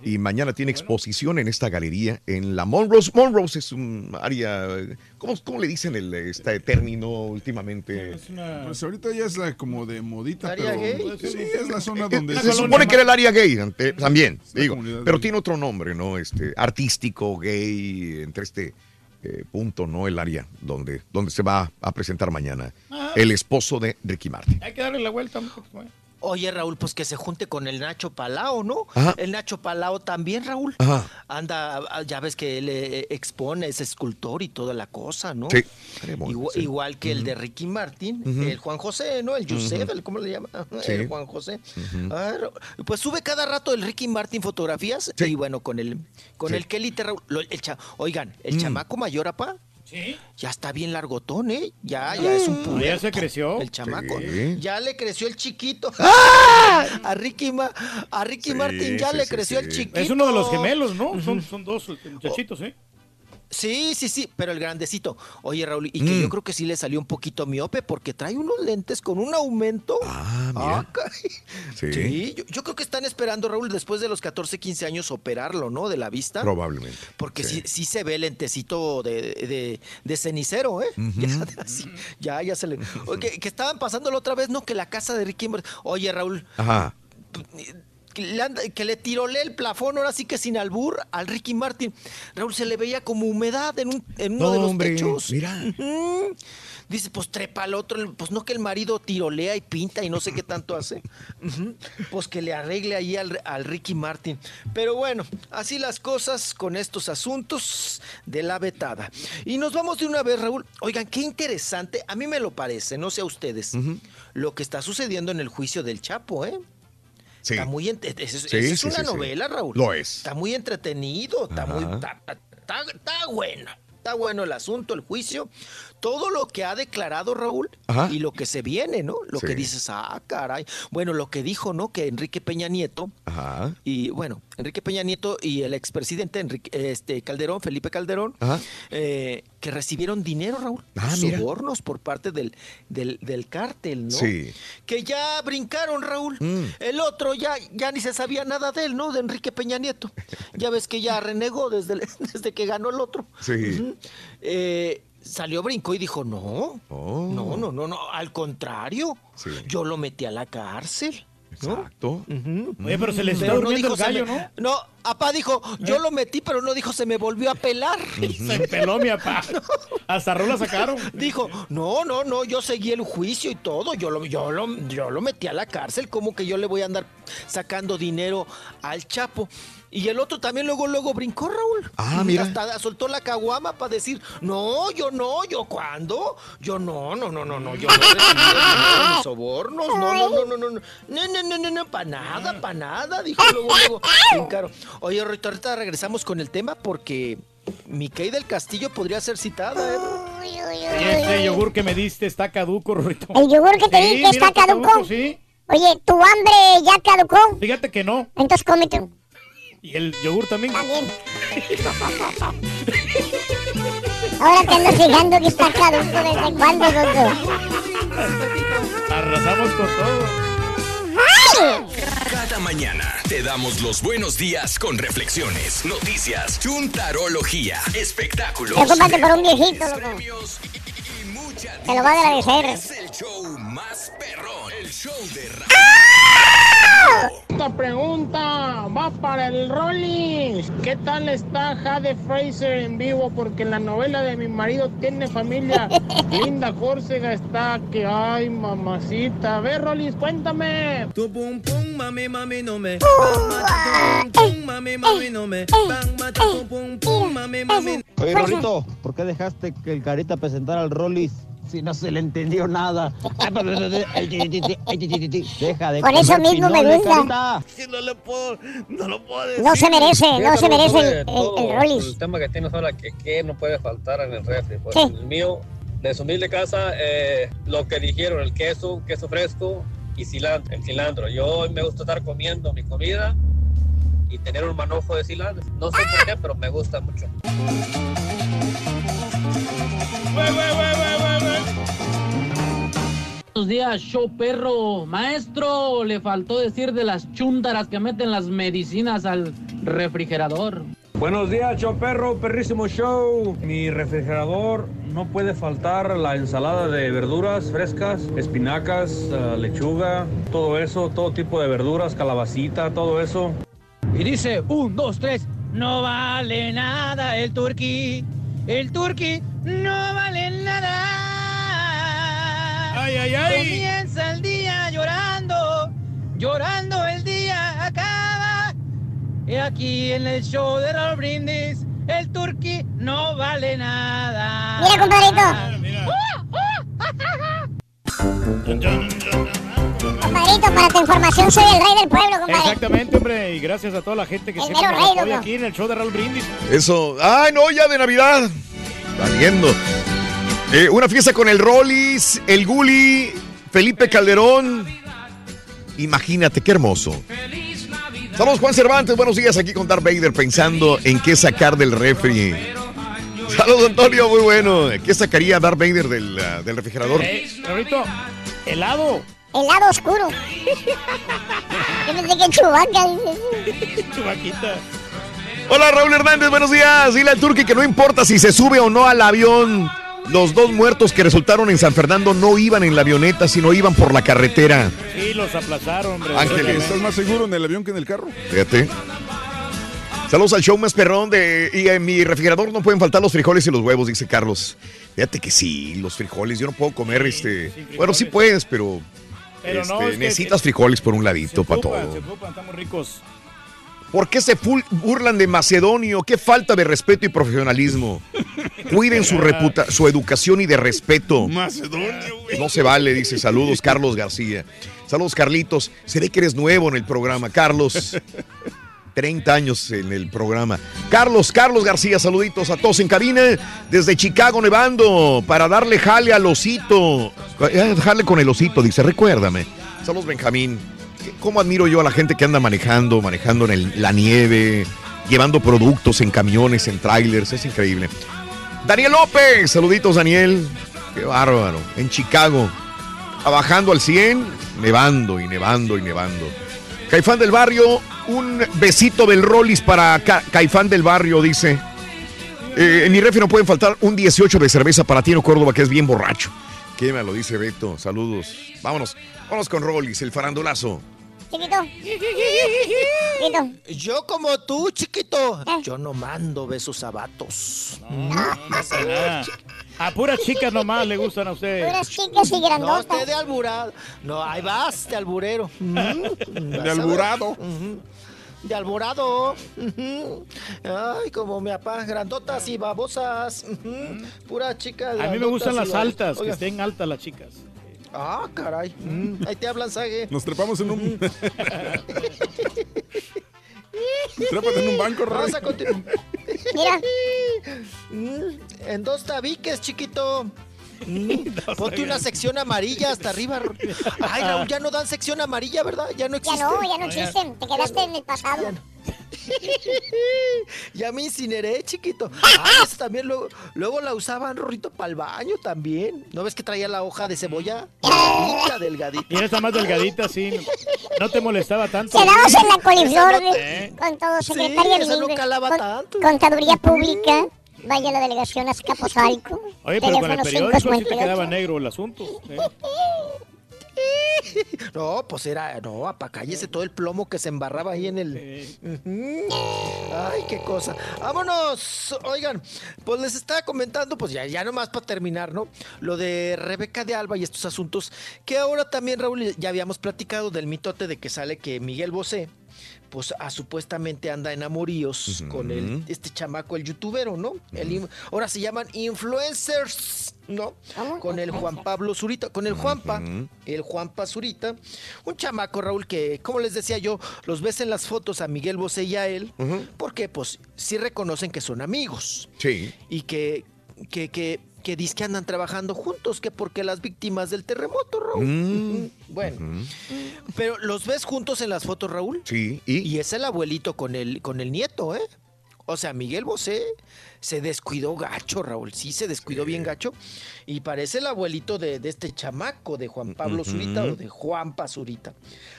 Y mañana tiene exposición en esta galería en la Monrose. Monrose es un área, ¿cómo, cómo le dicen el, este término últimamente? Pues ahorita ya es la como de modita, ¿Área pero gay? sí, es la zona donde se supone que era el área gay también, digo, pero gay. tiene otro nombre, ¿no? Este artístico, gay, entre este eh, punto, ¿no? El área donde, donde se va a presentar mañana el esposo de Ricky Martin. Hay que darle la vuelta. un poco, ¿eh? Oye, Raúl, pues que se junte con el Nacho Palao, ¿no? Ajá. El Nacho Palao también, Raúl. Ajá. Anda, ah, ya ves que él eh, expone, es escultor y toda la cosa, ¿no? Sí. Igual, sí. igual que el de Ricky Martin, el Juan José, ¿no? El Yusef, ¿cómo le llama? <laughs> Sí. El Juan José. Ah, pues sube cada rato el Ricky Martin fotografías y bueno, con el con Sí. el Kelly Raúl. el cha- Oigan, el Mm. chamaco mayor, apá. Sí. Ya está bien largotón, ¿eh? Ya, ya es un puberto. Ya se creció. El chamaco. Sí. Ya le creció el chiquito. <laughs> ¡Ah! A Ricky, Ma- a Ricky Sí, Martin ya sí, le sí, creció sí. el chiquito. Es uno de los gemelos, ¿no? Son, son dos muchachitos, ¿eh? Sí, sí, sí, pero el grandecito. Oye, Raúl, y que Mm. yo creo que sí le salió un poquito miope porque trae unos lentes con un aumento. Ah, mira. Ah. Sí, Sí, yo, yo creo que están esperando, Raúl, después de los 14, 15 años operarlo, ¿no? De la vista. probablemente. Porque sí. Sí. sí, se ve el lentecito de, de- de cenicero, ¿eh? <laughs> Ya, así, ya, ya se le... <laughs> Oye, que, que estaban pasándolo otra vez, ¿no? Que la casa de Ricky... Oye, Raúl, Ajá. Que le, que le tirolea el plafón, ahora sí que sin albur, al Ricky Martin. Raúl se le veía como humedad en, un, en uno No, de los hombre, techos. mira. Dice, pues trepa al otro, pues no que el marido tirolea y pinta y no sé qué tanto hace. <laughs> Pues que le arregle ahí al, al Ricky Martin. Pero bueno, así las cosas con estos asuntos de la vetada. Y nos vamos de una vez, Raúl. Oigan, qué interesante, a mí me lo parece, no sé a ustedes, lo que está sucediendo en el juicio del Chapo, ¿eh? Sí. Está muy ent- es, es- Sí, es sí, una novela, Raúl. Lo es. Está muy entretenido, está muy está- está bueno. Está bueno el asunto, el juicio. Todo lo que ha declarado Raúl Ajá. y lo que se viene, ¿no? Lo Sí. que dices, ah, caray. Bueno, lo que dijo, ¿no? Que Enrique Peña Nieto Ajá. y bueno, Enrique Peña Nieto y el expresidente Enrique, este Calderón, Felipe Calderón, Ajá. eh, que recibieron dinero, Raúl, Ah, mira. sobornos por parte del, del, del cártel, ¿no? Sí. Que ya brincaron, Raúl. Mm. El otro ya, ya ni se sabía nada de él, ¿no? De Enrique Peña Nieto. Ya ves que ya renegó desde, el- <laughs> desde que ganó el otro. Sí. Eh, salió, brincó y dijo, no, Oh. no, no, no, no, al contrario, Sí. yo lo metí a la cárcel. ¿no? Exacto. Oye, pero se le está no dijo, el gallo, me- ¿no? No, apá dijo, yo lo metí, pero no dijo, se me volvió a pelar. <laughs> Se peló mi papá. <laughs> Hasta rola sacaron. Dijo, no, no, no, yo seguí el juicio y todo, yo lo, yo lo, yo lo metí a la cárcel, como que yo le voy a andar sacando dinero al Chapo. Y el otro también luego, luego brincó, Raúl. Ah, Y mira. Hasta soltó la caguama para decir, no, yo no, yo cuándo, yo no, no, no, no, no, yo no he recibido dinero ni sobornos, no, no, no, no, no, no, no, no, no, no, no, para nada, para nada, dijo luego, luego, brincaron. Oye, Rito, ahorita regresamos con el tema porque Mickey del Castillo podría ser citada, ¿eh? Este yogur que me diste está caduco, Rorrito. El yogur que te Sí, di que mira, está caduco. Sí. Oye, ¿tu hambre ya caducó? Fíjate que no. Entonces cómete. Y el yogur también. También. Ahora te ando fijando que está caduco. ¿Desde cuándo, doctor? Arrasamos con todo. Cada mañana te damos los buenos días con reflexiones, noticias, chuntarología, espectáculos. Preocúpate por un viejito, loco. Te lo va a agradecer. Es el show más perrón, el show de Esta pregunta va para el Rollis. ¿Qué tal está Jade Fraser en vivo? Porque en la novela de mi marido tiene familia. <laughs> Linda Córcega está que ay, mamacita. A ver, Rollis, cuéntame. Tu pum pum, mami, mami, no me. Bang, mata, tu pum pum, mami, mami, no me. Bang, mata, tu pum pum, mami, mami. Oye, Rolito, ¿por qué dejaste que el Carita presentara al Rollis si no se le entendió nada? Deja de Por eso mismo me gusta. No le puedo, no lo puedo decir. No se merece, no se merece el, el, el Rollis. El tema que tienes ahora, que, que no puede faltar en el refri. Pues en el mío, de su humilde casa, eh, lo que dijeron, el queso, queso fresco y cilantro, el cilantro. Yo me gusta estar comiendo mi comida y tener un manojo de cilantro. No sé por qué, pero me gusta mucho. Buenos días, show perro. Maestro, le faltó decir de las chúntaras que meten las medicinas al refrigerador. Buenos días, show perro, perrísimo show. Mi refrigerador no puede faltar la ensalada de verduras frescas, espinacas, eh, lechuga, todo eso, todo tipo de verduras, calabacita, todo eso. Y dice, un, dos, tres, no vale nada el turqui. El turqui no vale nada. Ay, ay, ay. Comienza el día llorando, llorando el día acaba. Y aquí en el show de Raúl Brindis, el turqui no vale nada. Mira, compadrito. Compadrito, para tu información, soy el rey del pueblo, compadre. Exactamente, hombre. Y gracias a toda la gente que El siempre nos apoya aquí en el show de Raúl Brindis. Eso. ¡Ay, no! Ya de Navidad. Valiendo. Eh, una fiesta con el Rollis, el Guli, Felipe Calderón. Imagínate, qué hermoso. Estamos Juan Cervantes, buenos días aquí con Darth Vader pensando en qué sacar del refri. Saludos Antonio, muy bueno. ¿Qué sacaría Darth Vader del, ah, del refrigerador? Eh, Raulito, helado. Helado oscuro. Yo pensé que chubaca. <laughs> Chubaquita. Hola Raúl Hernández, buenos días. Dile al turqui que no importa si se sube o no al avión. Los dos muertos que resultaron en San Fernando no iban en la avioneta, sino iban por la carretera. Sí, los aplazaron, hombre. Ángeles. ¿Estás más seguro en el avión que en el carro? Fíjate. Saludos al show más perrón de. Y en mi refrigerador no pueden faltar los frijoles y los huevos, dice Carlos. Fíjate que sí, los frijoles. Yo no puedo comer este. Bueno, sí puedes, pero. Pero no, este, es que- necesitas frijoles por un ladito para Ocupan, todo. se ocupan, estamos ricos. ¿Por qué se burlan de Macedonio? Qué falta de respeto y profesionalismo. Cuiden su reputa su educación y de respeto. Macedonio, güey. No se vale, dice. Saludos, Carlos García. Saludos, Carlitos. Se ve que eres nuevo en el programa, Carlos. 30 años en el programa. Carlos, Carlos García, saluditos a todos en cabina desde Chicago, nevando, para darle jale al osito. Eh, Jale con el osito, dice, recuérdame. Saludos, Benjamín. ¿Cómo admiro yo a la gente que anda manejando, manejando en la nieve, llevando productos en camiones, en trailers? Es increíble. Daniel López, saluditos, Daniel. Qué bárbaro. En Chicago, bajando al 100, nevando y nevando y nevando. Caifán del Barrio, un besito del Rollis para Ca- Caifán del Barrio, dice. Eh, en mi refri no pueden faltar un 18 de cerveza para Tino Córdoba, que es bien borracho. ¿Qué me lo dice Beto? Saludos. Vámonos, vámonos con Rollis, el farandulazo. Chiquito. Chiquito. Yo como tú, chiquito. Eh. Yo no mando besos a vatos. Ah, <laughs> a puras chicas nomás le gustan a ustedes. Puras chicas y No, grandotas. usted de alburado. No, ahí vas, de alburero. <laughs> De alburado. De alborado. Ay, como mi papá, grandotas y babosas. Ujú. Pura chica. A mí me gustan las altas, que estén altas las chicas. Ah, caray. Mm, Ahí te hablan, Sague. Nos trepamos en un. Trépate en un banco, Roy. Vamos a continuar. Mira. En dos tabiques, chiquito. Mm, <laughs> Ponte una sección amarilla hasta arriba. Ay, Raúl, ya no dan sección amarilla, ¿verdad? Ya no Ya existe. no, ya no existen. Te quedaste en el pasado. Ya <laughs> me incineré, chiquito. Ay, <laughs> esa también luego, luego la usaban, Rorrito, para el baño también. ¿No ves que traía la hoja de cebolla? Delgadita, delgadita. Y esta más delgadita, sí. No te molestaba tanto. Quedamos en la coliflor ¿Eh? con todo Sí, secretaria esa no calaba con- tanto. Contaduría Pública. Vaya a la delegación Azcapotzalco. Oye, pero con el periódico sí te 558. quedaba negro el asunto. ¿eh? <laughs> No, pues era, no, apa, cállese todo el plomo que se embarraba ahí en el. Ay, qué cosa. Vámonos. Oigan, pues les estaba comentando, pues ya, ya nomás para terminar, ¿no? Lo de Rebeca de Alba y estos asuntos, que ahora también, Raúl, ya habíamos platicado del mitote de que sale que Miguel Bosé, pues ah, supuestamente anda en amoríos con el, este chamaco, el youtubero, ¿no? El ahora se llaman influencers, ¿no? Con el Juan Pablo Zurita, con el Juanpa, el Juanpa Zurita, un chamaco, Raúl, que, como les decía yo, los ves en las fotos a Miguel Bosé y a él, porque pues sí reconocen que son amigos. Sí. y que, que, que, que dizque que andan trabajando juntos, que porque las víctimas del terremoto, Raúl. Mm. Bueno, pero los ves juntos en las fotos, Raúl. Sí, y. Y es el abuelito con el, con el nieto, ¿eh? O sea, Miguel Bosé se descuidó gacho, Raúl. Sí, se descuidó bien gacho. Y parece el abuelito de, de este chamaco, de Juan Pablo. Zurita o de Juan Pazurita.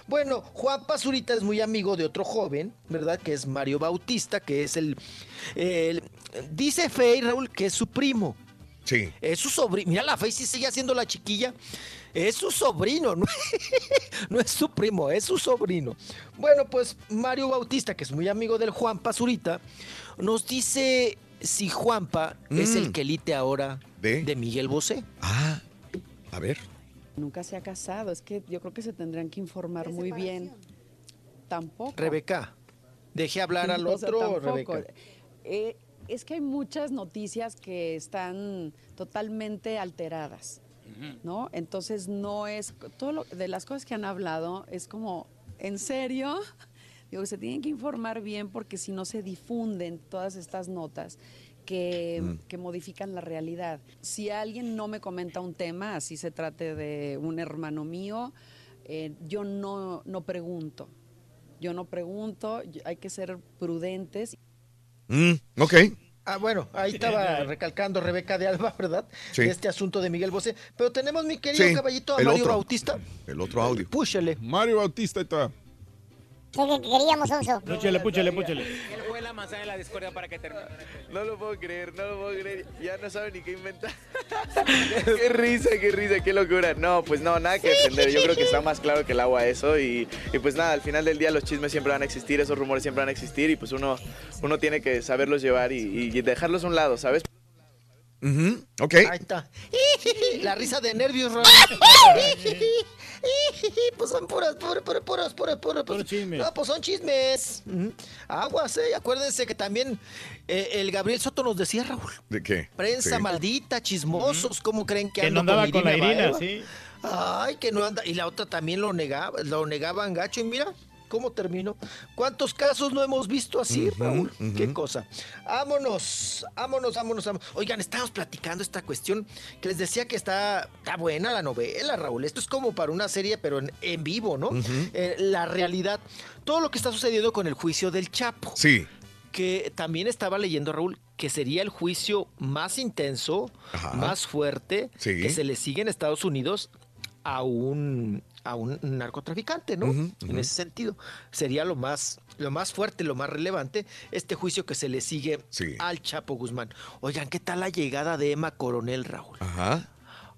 Bueno, Juan Pazurita es muy amigo de otro joven, ¿verdad? Que es Mario Bautista, que es el. el- dice Fey, Raúl, que es su primo. Sí. Es su sobrino. Mira, la sí sigue haciendo la chiquilla. Es su sobrino, <laughs> no, no es su primo, es su sobrino. Bueno, pues Mario Bautista, que es muy amigo del Juanpa Zurita, nos dice si Juanpa es el Mm. quelite ahora ¿De? Miguel Bosé. Ah, a ver. Nunca se ha casado, es que yo creo que se tendrían que informar muy bien. Tampoco. Rebeca, deje hablar <laughs> al O sea, otro, tampoco. Rebeca. Eh, es que hay muchas noticias que están totalmente alteradas, ¿no? Entonces no es todo lo de las cosas que han hablado es como en serio. <laughs> Digo, se tienen que informar bien porque si no se difunden todas estas notas que, Mm. que modifican la realidad. Si alguien no me comenta un tema, así se trate de un hermano mío, eh, yo no, no pregunto. Yo no pregunto, hay que ser prudentes. Mm, ok. Ah, bueno, ahí estaba <laughs> recalcando Rebeca de Alba, ¿verdad? Sí. Este asunto de Miguel Bosé. Pero tenemos, mi querido Sí, caballito, a Mario otro. Bautista. El otro audio. Púchele. Mario Bautista está. ¿Qué, qué queríamos, Onzo? Púchele, púchele, púchele. Él fue la manzana de la discordia para que termine. No lo puedo creer, no lo puedo creer. Ya no saben ni qué inventar. <laughs> qué risa, qué risa, qué locura. No, pues no, nada que defender. Yo creo que está más claro que el agua eso. Y, y pues nada, al final del día los chismes siempre van a existir, esos rumores siempre van a existir. Y pues uno, uno tiene que saberlos llevar y, y dejarlos a un lado, ¿sabes? Ujú, Ok. Ahí está. <laughs> La risa de nervios, Raúl. <laughs> Pues son puras, puras, puras, puras, puras, puras. Puros chismes. No, pues son chismes. Aguas, eh. Acuérdense que también eh, el Gabriel Soto nos decía, Raúl. ¿De qué? Prensa Sí. maldita, chismosos, ¿cómo creen que Que ando no andaba con la Irina Irina, Baeva? sí. Ay, que no anda. Y la otra también lo negaba, lo negaban gacho. Y mira cómo terminó. ¿Cuántos casos no hemos visto así, Raúl? Qué cosa. Vámonos, vámonos, vámonos, vámonos. Oigan, estábamos platicando esta cuestión que les decía que está, está buena la novela, Raúl. Esto es como para una serie, pero en, en vivo, ¿no? Eh, la realidad. Todo lo que está sucediendo con el juicio del Chapo Sí. que también estaba leyendo Raúl que sería el juicio más intenso, Ajá. más fuerte Sí. que se le sigue en Estados Unidos a un a un narcotraficante, ¿no? En ese sentido sería lo más lo más fuerte, lo más relevante este juicio que se le sigue Sí. al Chapo Guzmán. Oigan, ¿qué tal la llegada de Emma Coronel, Raúl? Ajá.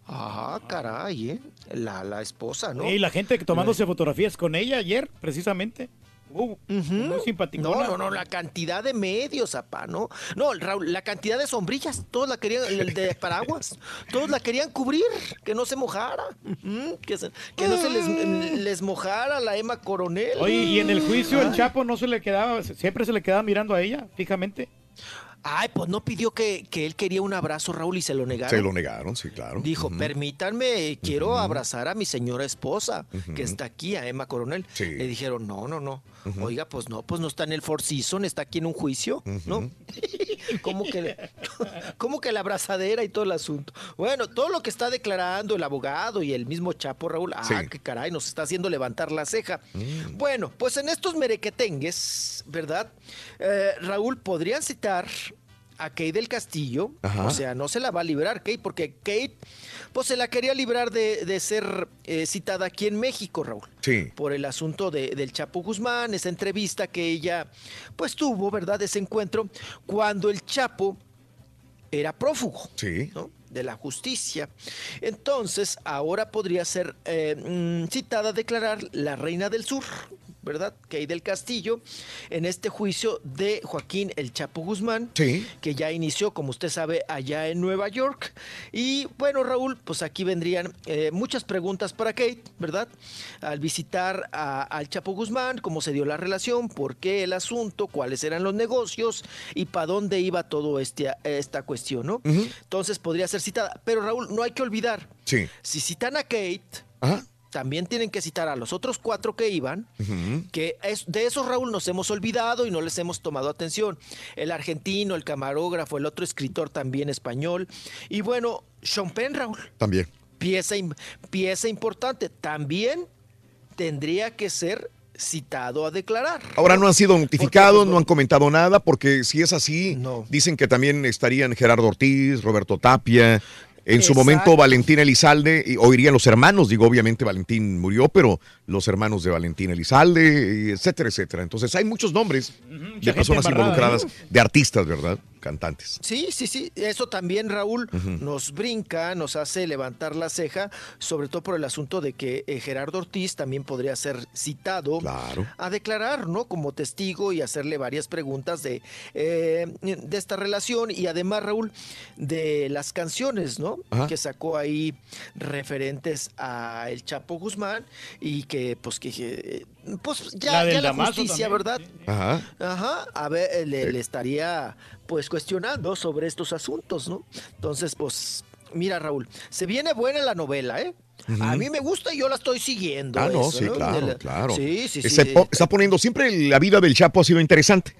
Ah, caray, ¿eh? La, la esposa, ¿no? Y la gente que tomándose fotografías con ella ayer, precisamente. Uh, Muy simpático. No, no, no, la cantidad de medios, apá, ¿no? No, Raúl, la cantidad de sombrillas, todos la querían, el de <laughs> paraguas, todos la querían cubrir, que no se mojara, que, se- que no se les, les mojara la Emma Coronel. Oye, y en el juicio el Ay. Chapo no se le quedaba, siempre se le quedaba mirando a ella, fijamente. Ay, pues no pidió que, que él quería un abrazo, Raúl, y se lo negaron. Se lo negaron, sí, claro. Dijo, permítanme, quiero abrazar a mi señora esposa, que está aquí, a Emma Coronel. Sí. Le dijeron, no, no, no. Oiga, pues no, pues no está en el Four Seasons, está aquí en un juicio, ¿no? <laughs> ¿Cómo que, <laughs> ¿Cómo que la abrazadera y todo el asunto? Bueno, todo lo que está declarando el abogado y el mismo Chapo, Raúl, ah, Sí. qué caray, nos está haciendo levantar la ceja. Mm. Bueno, pues en estos merequetengues, ¿verdad? Eh, Raúl, podrían citar a Kate del Castillo, Ajá. o sea, no se la va a librar Kate, porque Kate, pues se la quería librar de, de ser eh, citada aquí en México, Raúl Sí. por el asunto de- del Chapo Guzmán, esa entrevista que ella pues tuvo, ¿verdad? Ese encuentro cuando el Chapo era prófugo Sí. ¿no? de la justicia. Entonces, ahora podría ser eh, mm, citada a declarar la reina del sur, ¿verdad? Kay del Castillo, en este juicio de Joaquín el Chapo Guzmán, Sí. que ya inició, como usted sabe, allá en Nueva York. Y bueno, Raúl, pues aquí vendrían eh, muchas preguntas para Kate, ¿verdad? Al visitar a- al Chapo Guzmán, cómo se dio la relación, por qué el asunto, cuáles eran los negocios y para dónde iba todo este, esta cuestión, ¿no? Entonces podría ser citada. Pero Raúl, no hay que olvidar, Sí. si citan a Kate, Ajá. También tienen que citar a los otros cuatro que iban, que es- de esos Raúl nos hemos olvidado y no les hemos tomado atención. El argentino, el camarógrafo, el otro escritor también español. Y bueno, Sean Penn, Raúl, También. pieza, pieza importante, también tendría que ser citado a declarar. Ahora no han sido notificados, no han comentado nada, porque si es así, dicen que también estarían Gerardo Ortiz, Roberto Tapia, en su momento Valentín Elizalde, y oirían los hermanos, digo, obviamente Valentín murió, pero los hermanos de Valentín Elizalde, etcétera, etcétera. Entonces hay muchos nombres de personas embarrada, involucradas, ¿no? de artistas, ¿verdad? Cantantes. Sí, sí, sí. Eso también, Raúl, nos brinca, nos hace levantar la ceja, sobre todo por el asunto de que eh, Gerardo Ortiz también podría ser citado Claro. a declarar, ¿no? Como testigo y hacerle varias preguntas de, eh, de esta relación y además, Raúl, de las canciones, ¿no? Ajá. Que sacó ahí referentes a El Chapo Guzmán y que, pues, que, eh, pues, ya La ya la justicia, también, ¿verdad? Ajá. Ajá, a ver, eh, le, le estaría pues cuestionando sobre estos asuntos, ¿no? Entonces, pues, mira, Raúl, se viene buena la novela, ¿eh? A mí me gusta y yo la estoy siguiendo. Ah, no, eso, sí, claro, la- claro. Sí, sí, sí. Se po- está poniendo, siempre la vida del Chapo ha sido interesante.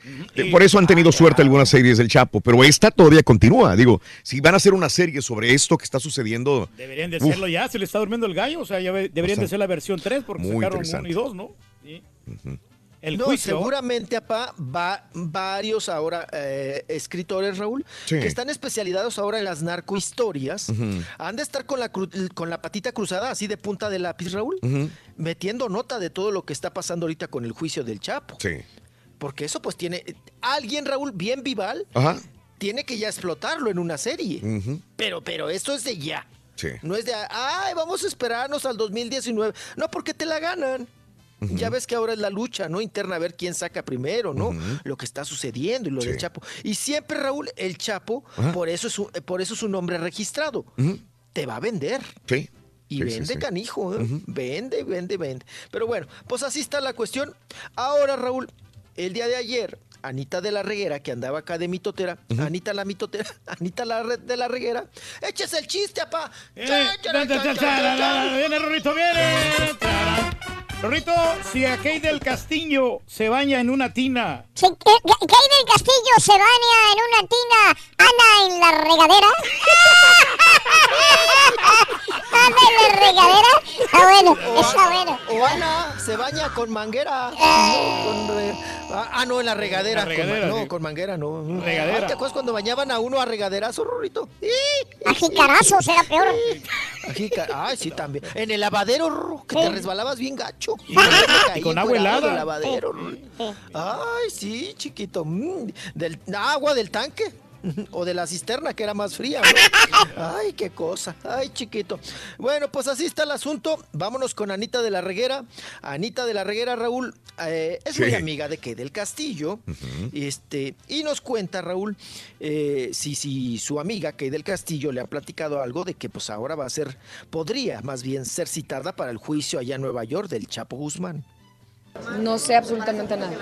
Por eso han Ah, tenido suerte algunas series del Chapo, pero esta todavía continúa. Digo, si van a hacer una serie sobre esto que está sucediendo, Deberían de Uf. hacerlo ya, se le está durmiendo el gallo, o sea, ya deberían de ser la versión 3 porque sacaron interesante. 1 y 2, ¿no? Sí. El no, juicio. seguramente, apá, va varios ahora eh, escritores, Raúl, Sí. que están especializados ahora en las narcohistorias. Ujú. Han de estar con la, con la patita cruzada, así de punta de lápiz, Raúl, metiendo nota de todo lo que está pasando ahorita con el juicio del Chapo. sí. Porque eso pues tiene... Alguien, Raúl, bien vival, Ajá. tiene que ya explotarlo en una serie. Pero, pero esto es de ya. Sí. No es de, ay, vamos a esperarnos al 2019. No, porque te la ganan. Ya ves que ahora es la lucha, ¿no? Interna, a ver quién saca primero, ¿no? Lo que está sucediendo y lo del Chapo. Y siempre, Raúl, el Chapo, por eso, es un, eh, por eso es un nombre registrado. Te va a vender. Sí. Y sí, vende sí. canijo, ¿eh? Vende, vende, vende. Pero bueno, pues así está la cuestión. Ahora, Raúl, el día de ayer, Anita de la Reguera, que andaba acá de mitotera, Anita la mitotera, Anita la Re- de la Reguera, échese el chiste, apá. Eh. Viene Rorrito, viene. Rorrito, si a Kay del Castillo se baña en una tina, Si Kay del Castillo se baña en una tina, anda en la regadera. anda en la regadera. Está bueno, está bueno. O Ana se baña con manguera. Ah, ah, no, en la regadera. La regadera, con, no, con manguera, no. Regadera. ¿Te acuerdas cuando bañaban a uno a regaderazo, Rorrito? A jicarazos era peor. Aquí, ca- Ay, sí, también. En el lavadero, Rorro, que te resbalabas bien gacho. <laughs> Y con agua helada. del lavadero, Rorro. Ay, sí, chiquito. mm, Del agua del tanque. <laughs> O de la cisterna, que era más fría. ¿no? <laughs> Ay, qué cosa. Ay, chiquito. Bueno, pues así está el asunto. Vámonos con Anita de la Reguera. Anita de la Reguera, Raúl, eh, es muy amiga de que del Castillo. este, y nos cuenta, Raúl, eh, si, si su amiga Kay del Castillo le ha platicado algo de que pues ahora va a ser, podría más bien ser citada para el juicio allá en Nueva York del Chapo Guzmán. No sé absolutamente nada.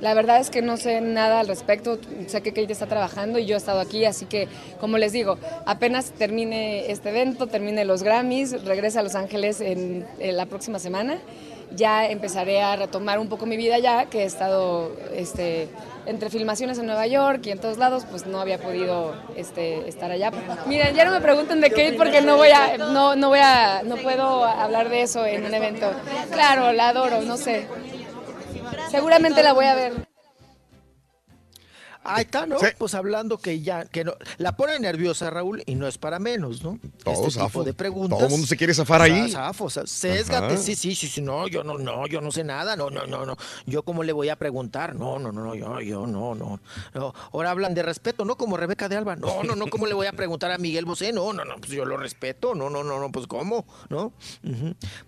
La verdad es que no sé nada al respecto. Sé que Kate está trabajando y yo he estado aquí, así que, como les digo, apenas termine este evento, termine los Grammys, regrese a Los Ángeles en, en la próxima semana, ya empezaré a retomar un poco mi vida ya, que he estado este, entre filmaciones en Nueva York y en todos lados, pues no había podido este, estar allá. Miren, ya no me pregunten de Kate porque no voy a, no, no voy a, no puedo hablar de eso en un evento. Claro, la adoro, no sé. Seguramente la voy a ver. Ahí está, ¿no? Pues hablando que ya, que no, la pone nerviosa Raúl y no es para menos, ¿no? Todo este zafo. tipo de preguntas. Todo el mundo se quiere zafar ahí. Za- Zafo, za- sésgate, sí, sí, sí, sí, no, yo no, no, yo no sé nada, no, no, no, no. Yo cómo le voy a preguntar, no, no, no, no, yo, yo, no, no. no. Ahora hablan de respeto, ¿no? Como Rebeca de Alba, no, no, no, ¿cómo le voy a preguntar a Miguel Bosé? No, no, no, pues yo lo respeto, no, no, no, no, pues ¿cómo? ¿No?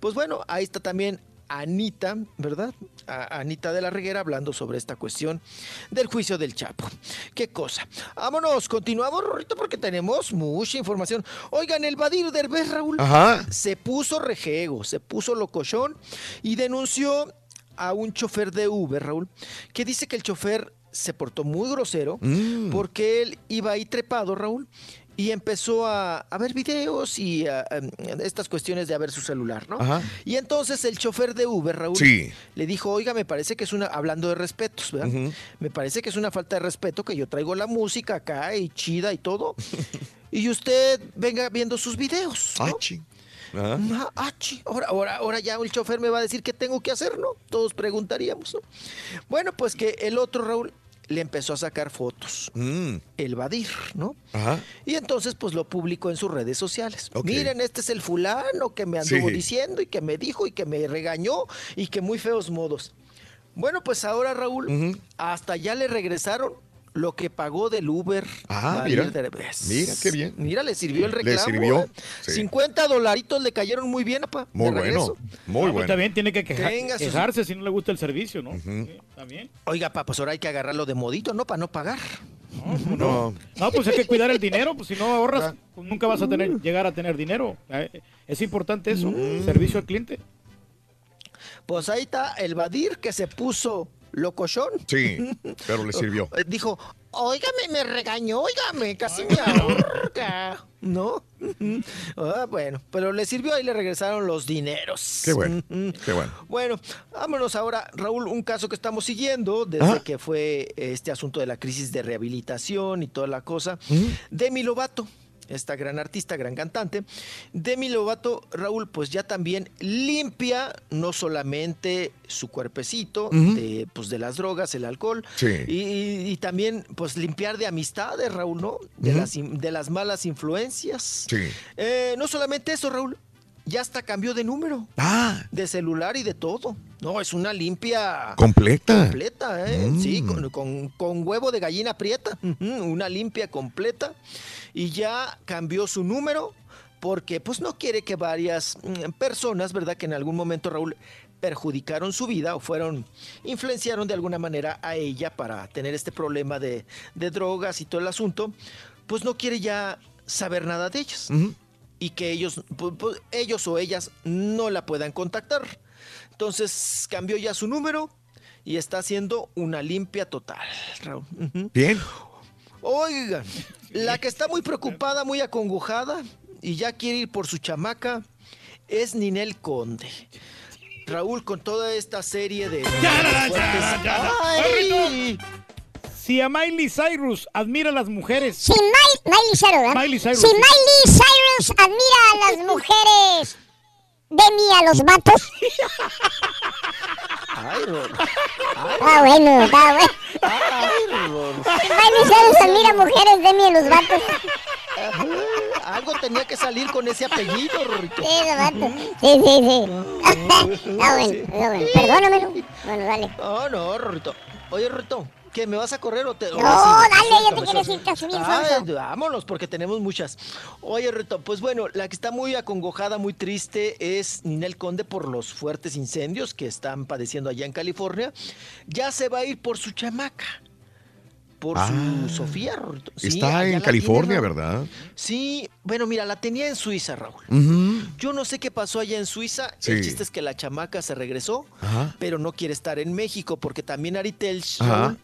Pues bueno, ahí está también Anita, ¿verdad? A- Anita de la Reguera hablando sobre esta cuestión del juicio del Chapo. ¿Qué cosa? Vámonos, continuamos, Rorrito, porque tenemos mucha información. Oigan, el Badir Derbez, Raúl, Ajá. se puso rejego, se puso locochón y denunció a un chofer de Uber, Raúl, que dice que el chofer se portó muy grosero Mm. porque él iba ahí trepado, Raúl, y empezó a, a ver videos y a- em, estas cuestiones de a ver su celular, ¿no? Ajá. Y entonces el chofer de Uber, Raúl, Sí. le dijo, oiga, me parece que es una, hablando de respetos, ¿verdad? Me parece que es una falta de respeto que yo traigo la música acá y chida y todo, <laughs> y usted venga viendo sus videos. ¿no? Achi. Ah, ah. Ahora, ahora, ahora ya el chofer me va a decir qué tengo que hacer, ¿no? Todos preguntaríamos, ¿no? Bueno, pues que el otro Raúl le empezó a sacar fotos, Mm. el Badir, ¿no? Ajá. Y entonces pues lo publicó en sus redes sociales. Miren, este es el fulano que me anduvo Sí. diciendo y que me dijo y que me regañó y que muy feos modos. Bueno, pues ahora Raúl, hasta ya le regresaron lo que pagó del Uber. Ah, mira. Mira, qué bien. Mira, le sirvió el Le reclamo. sirvió, ¿eh? sí. 50 dolaritos le cayeron muy bien, apa. Muy bueno. Muy pues bueno. también tiene que queja- sus- quejarse si no le gusta el servicio, ¿no? Sí, También. Oiga, pa, pues ahora hay que agarrarlo de modito, ¿no? Para no pagar. No. No, pues hay que cuidar el dinero, pues si no ahorras, pues nunca vas a tener, llegar a tener dinero. Eh, Es importante eso, Mm. servicio al cliente. Pues ahí está el Badir que se puso locochón. Sí, <laughs> pero le sirvió. Eh, Dijo, óigame, me regañó, óigame, casi me ahorca. ¿No? <laughs> Ah, bueno, pero le sirvió y le regresaron los dineros. Qué bueno. <laughs> Qué bueno. Bueno, vámonos ahora, Raúl, un caso que estamos siguiendo desde que fue este asunto de la crisis de rehabilitación y toda la cosa. Demi Lovato, esta gran artista, gran cantante. Demi Lovato, Raúl, pues ya también limpia no solamente su cuerpecito de, pues, de las drogas, el alcohol, Sí. y, y- y también pues limpiar de amistades, Raúl, ¿no? De, Ujú. las, de las malas influencias. Sí. Eh, no solamente eso, Raúl. Ya hasta cambió de número. Ah. De celular y de todo. No, es una limpia. ¿Completa? Completa, ¿eh? Mm. Sí, con, con- con huevo de gallina prieta. <laughs> Una limpia completa. Y ya cambió su número porque pues no quiere que varias mm, personas, ¿verdad? Que en algún momento, Raúl, perjudicaron su vida o fueron, influenciaron de alguna manera a ella para tener este problema de, de drogas y todo el asunto, pues no quiere ya saber nada de ellas. Y que ellos, ellos o ellas no la puedan contactar. Entonces cambió ya su número y está haciendo una limpia total. Raúl. Bien. Oigan, la que está muy preocupada, muy acongojada y ya quiere ir por su chamaca es Ninel Conde. Raúl, con toda esta serie de... fuertes- ¡Ay! Si a Miley Cyrus admira a las mujeres. Si Miley, Miley Cyrus, ¿verdad? Miley Cyrus, si sí. Miley Cyrus admira a las mujeres, Demi a los vatos. Ay. Ah, bueno, está bueno. Ay, Miley Cyrus admira a mujeres, Demi a los vatos. Algo tenía que salir con ese apellido, Rorrito. Sí, los vatos. Sí, sí, sí. Está <laughs> bueno, está bueno. Perdóname, ¿no? Bueno, dale. No, no, Rorrito. Oye, Rorrito, ¿qué me vas a correr o te.? No, o dale, ya te bien Ay, sonso. Vámonos, porque tenemos muchas. Oye, Rorrito, pues bueno, la que está muy acongojada, muy triste es Ninel Conde por los fuertes incendios que están padeciendo allá en California. Ya se va a ir por su chamaca. Por Ah, su Sofía, Rorrito. Sí, Está en California, tiene. ¿verdad? Sí, bueno, mira, la tenía en Suiza, Raúl. Yo no sé qué pasó allá en Suiza. Sí. El chiste es que la chamaca se regresó, Ajá. pero no quiere estar en México porque también Aritel Ajá. Raúl,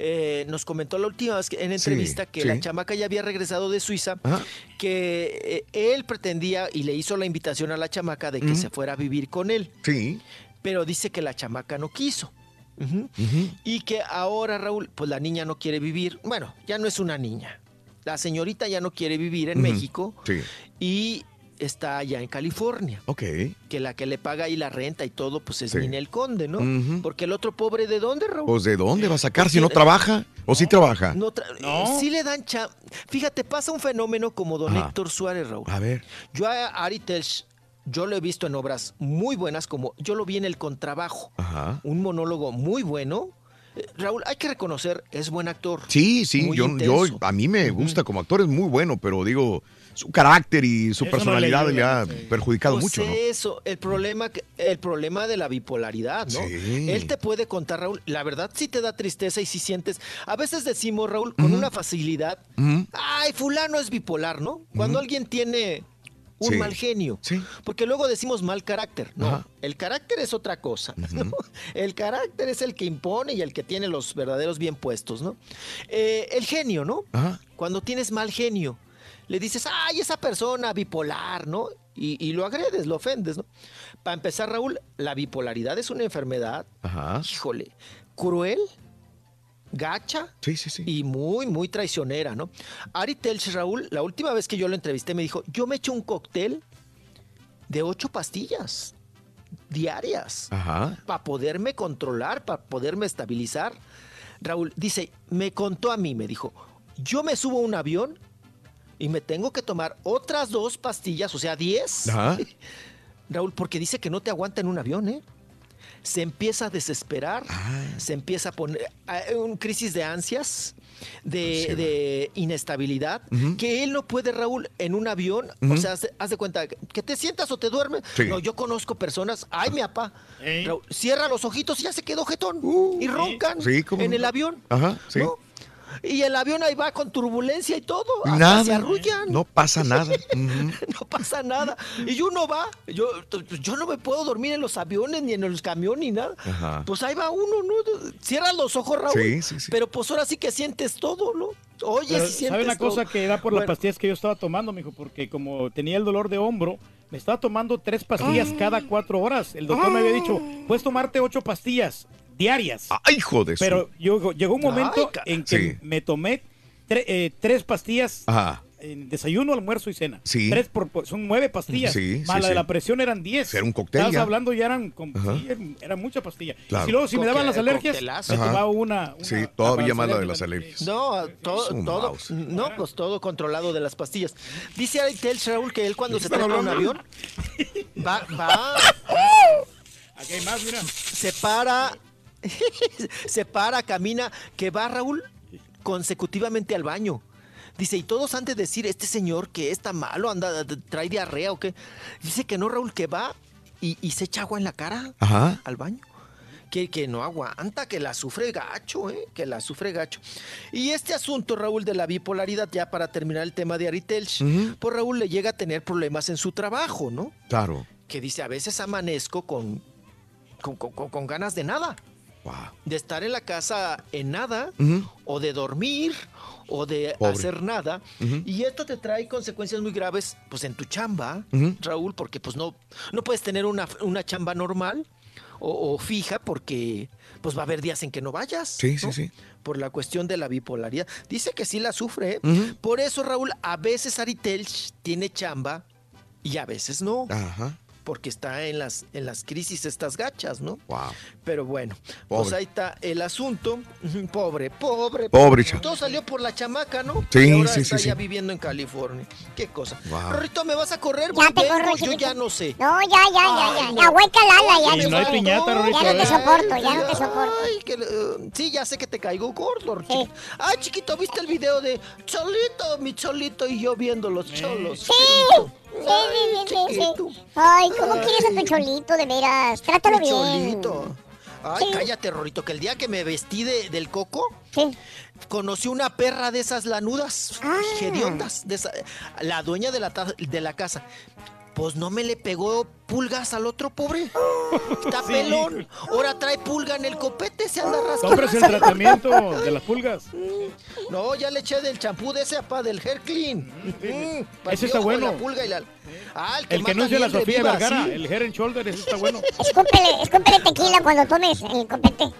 eh, nos comentó la última vez que- en entrevista que sí. la chamaca ya había regresado de Suiza, Ajá. que eh, él pretendía y le hizo la invitación a la chamaca de que se fuera a vivir con él, Sí. pero dice que la chamaca no quiso. Y que ahora, Raúl, pues la niña no quiere vivir. Bueno, ya no es una niña. La señorita ya no quiere vivir en. México Sí. y está allá en California. Ok. Que la que le paga ahí la renta y todo, pues es Sí. Ninel Conde, ¿no? Porque el otro pobre, ¿de dónde, Raúl? Pues, ¿de dónde va a sacar si no Porque- trabaja? ¿O sí trabaja? No tra- eh, sí le dan cha... Fíjate, pasa un fenómeno como don Ajá. Héctor Suárez, Raúl. A ver. Yo a Ari Telch, yo lo he visto en obras muy buenas, como yo lo vi en El Contrabajo. Ajá. Un monólogo muy bueno. Eh, Raúl, hay que reconocer, es buen actor. Sí, sí, yo, yo, a mí me gusta como actor, es muy bueno, pero digo, su carácter y su Eso no personalidad le le ha perjudicado Pues mucho, ¿no? Eso, el problema, el problema de la bipolaridad, ¿no? Sí. Él te puede contar, Raúl, la verdad sí te da tristeza y sí sientes. A veces decimos, Raúl, con una facilidad, ay, fulano es bipolar, ¿no? Cuando alguien tiene un Sí. mal genio. Sí. Porque luego decimos mal carácter. No, Ajá. el carácter es otra cosa. ¿no? <laughs> El carácter es el que impone y el que tiene los verdaderos bien puestos, ¿no? Eh, el genio, ¿no? Ajá. Cuando tienes mal genio, le dices, ay, esa persona bipolar, ¿no? Y, y lo agredes, lo ofendes, ¿no? Para empezar, Raúl, la bipolaridad es una enfermedad, Ajá. híjole, cruel, gacha Sí, sí, sí. y muy, muy traicionera, ¿no? Ari Telch, Raúl, la última vez que yo lo entrevisté me dijo, yo me echo un cóctel de ocho pastillas diarias para poderme controlar, para poderme estabilizar. Raúl dice, me contó a mí, me dijo, yo me subo a un avión y me tengo que tomar otras dos pastillas, o sea, diez. Ajá. <laughs> Raúl, porque dice que no te aguanta en un avión, ¿eh? Se empieza a desesperar, Ah. se empieza a poner un crisis de ansias, de, Sí, de inestabilidad, que él no puede, Raúl, en un avión, o sea, haz de, haz de cuenta, que te sientas o te duermes. Sí. No, yo conozco personas, ay, mi papá. Raúl, cierra los ojitos y ya se quedó jetón, y roncan Uh, Sí, ¿cómo en el avión. Ajá, sí. ¿no? Y el avión ahí va con turbulencia y todo, hasta se Nada. arrullan No pasa nada. <laughs> Ujú. no pasa nada. Y uno va, yo, yo no me puedo dormir en los aviones, ni en los camiones, ni nada. Ajá. Pues ahí va uno, ¿no? Cierra los ojos, Raúl. Sí, sí, sí. Pero pues ahora sí que sientes todo, ¿no? Oye, Pero, si sientes ¿Sabe una todo. cosa que da por las Bueno, pastillas que yo estaba tomando, mijo? Porque como tenía el dolor de hombro, me estaba tomando tres pastillas cada cuatro horas. El doctor me había dicho, puedes tomarte ocho pastillas diarias. ¡Ay, hijo de su- Pero yo, llegó un momento Ay, en que Sí. me tomé tre- eh, tres pastillas Ajá. en desayuno, almuerzo y cena. Sí. Tres por, por- son nueve pastillas. Sí, Más sí, la de sí. la presión eran diez. Era un cóctel Estabas ya. hablando ya eran, sí, eran- era mucha pastilla. Claro. Y luego si me daban las alergias, coctelazo. me tomaba una. Sí, una- todavía para más la de las alergias. No, todo, todo, no, pues todo controlado de las pastillas. Dice Aritel Raúl que él cuando se trepa a un avión va, va, <laughs> Aquí hay más, mira. se para, <laughs> se para, camina, que va Raúl consecutivamente al baño. Dice, y todos han de decir, este señor que está malo, anda, trae diarrea o qué. Dice que no, Raúl, que va y, y se echa agua en la cara Ajá. al baño. Que, que no aguanta, que la sufre gacho, ¿eh? que la sufre gacho. Y este asunto, Raúl, de la bipolaridad, ya para terminar el tema de Aritelch, Ujú. pues Raúl le llega a tener problemas en su trabajo, ¿no? Claro. Que dice, a veces amanezco con, con- con- con ganas de nada. De estar en la casa en nada, o de dormir, o de Pobre. hacer nada. Y esto te trae consecuencias muy graves, pues en tu chamba. Raúl, porque pues no, no puedes tener una, una chamba normal o, o fija porque pues va a haber días en que no vayas. Sí, sí, ¿no? sí. Por la cuestión de la bipolaridad. Dice que sí la sufre. ¿eh? Por eso, Raúl, a veces Aritel tiene chamba y a veces no. Ajá. Porque está en las, en las crisis estas gachas, ¿no? Wow. Pero bueno, pues Pobre. ahí está el asunto. Pobre, pobre. Pobre cha- Todo salió por la chamaca, ¿no? Sí, Y ahora sí, está sí, ya sí. viviendo en California. Qué cosa. Wow. Rorrito, ¿me vas a correr? Ya te corro, Yo ya no sé. No, ya, ya, ya, ya. Ay, Ya, hueca Lala, ya. Oye, te no hay soporto. piñata, Rorrito, Ya no te soporto, ya no te soporto. Ay, que, eh, sí, ya sé que te caigo gordo. chiquito. Ay, chiquito, ¿viste el video de Cholito, mi Cholito y yo viendo los cholos? Sí, sí, sí, sí, sí. Ay, ¿cómo quieres a tu cholito, de veras? Trátalo bien. Cholito. Ay, Sí. cállate, Rorito, que el día que me vestí de- del coco, conocí una perra de esas lanudas, Ah. hediondas, de esa- la dueña de la, de la casa. Pues no me le pegó pulgas al otro pobre. <laughs> Está Sí. pelón. Ahora trae pulga en el copete, se anda rascando. Compres el tratamiento <laughs> de las pulgas. No, ya le eché del champú de ese, apa, del hair clean. Mm, Ese está bueno. La pulga y la... Ah, el que, El que anuncia la Sofía Vergara, ¿sí? el Head and Shoulder, ese está bueno. Escúpele, escúpele tequila cuando tomes el copete.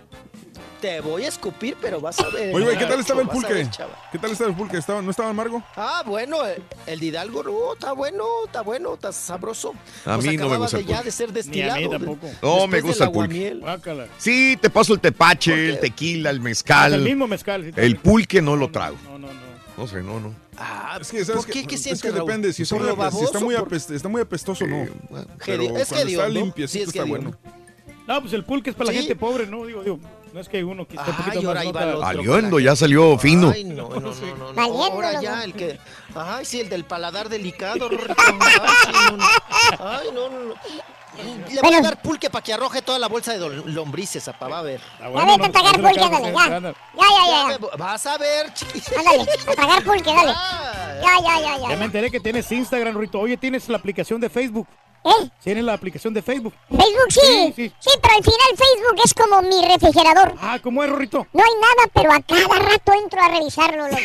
Te voy a escupir, pero vas a ver. Oye, güey, ¿qué tal estaba el pulque? ver. ¿Qué tal estaba el pulque? ¿Estaba, ¿No estaba amargo? Ah, bueno, el, el de Hidalgo, no, está bueno, está bueno, está sabroso. A Pues mí no me gusta de el ya pulque. de ser Ni a destilado. mí tampoco. No, me gusta el pulque. Sí, te paso el tepache, el tequila, el mezcal. El mismo mezcal. sí, El pulque no lo trago. No, no, no. No sé, no, no. Ah, Es que, ¿sabes ¿por qué? ¿Qué Es sientes, que Raúl? depende, si está, ¿Por muy, lo apes- si está, muy ¿Por- apeste- está muy apestoso, no. Pero Hedi- es cuando hediondo, está limpiecito es está bueno. No, pues el pulque es para Sí. la gente pobre, ¿no? Digo, digo, no es que uno que esté un poquito ahora más nota-. Aliondo, ya salió fino. Ay, no, no, no, no, no. Valiendo, Ahora ya, el que. Ay, sí, el del paladar delicado. Rorrito. Ay, sí, no, no. Ay, no. Le voy a dar pulque para que arroje toda la bolsa de lombrices, apá, va a ver. Ah, Ya vete a tragar pulque, ándale, ya. Ya, ya, ya, Vas a ver, chiquito. ya. Ándale, a tragar pulque, dale. Ya, ya, ya, Ya ya. me enteré que tienes Instagram, Rito. Oye, tienes la aplicación de Facebook. ¿Eh? Tienes la aplicación de Facebook. Facebook sí. Sí, sí. Sí, pero al final Facebook es como mi refrigerador. Ah, ¿cómo es, Rorrito? No hay nada, pero a cada rato entro a revisarlo, loco.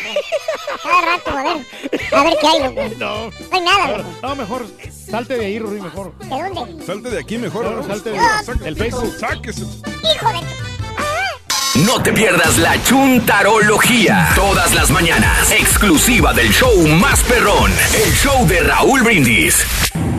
Cada rato, a ver. A ver qué hay, loco. <laughs> No. No hay nada, No, loco. no, mejor salte de ahí, Rorrito, mejor. ¿De dónde? Salte de aquí mejor. No, ¿no? salte de- Sáquese. del Facebook. Sáquese. Hijo de... No te pierdas la chuntarología. Todas las mañanas. Exclusiva del show más perrón. El show de Raúl Brindis.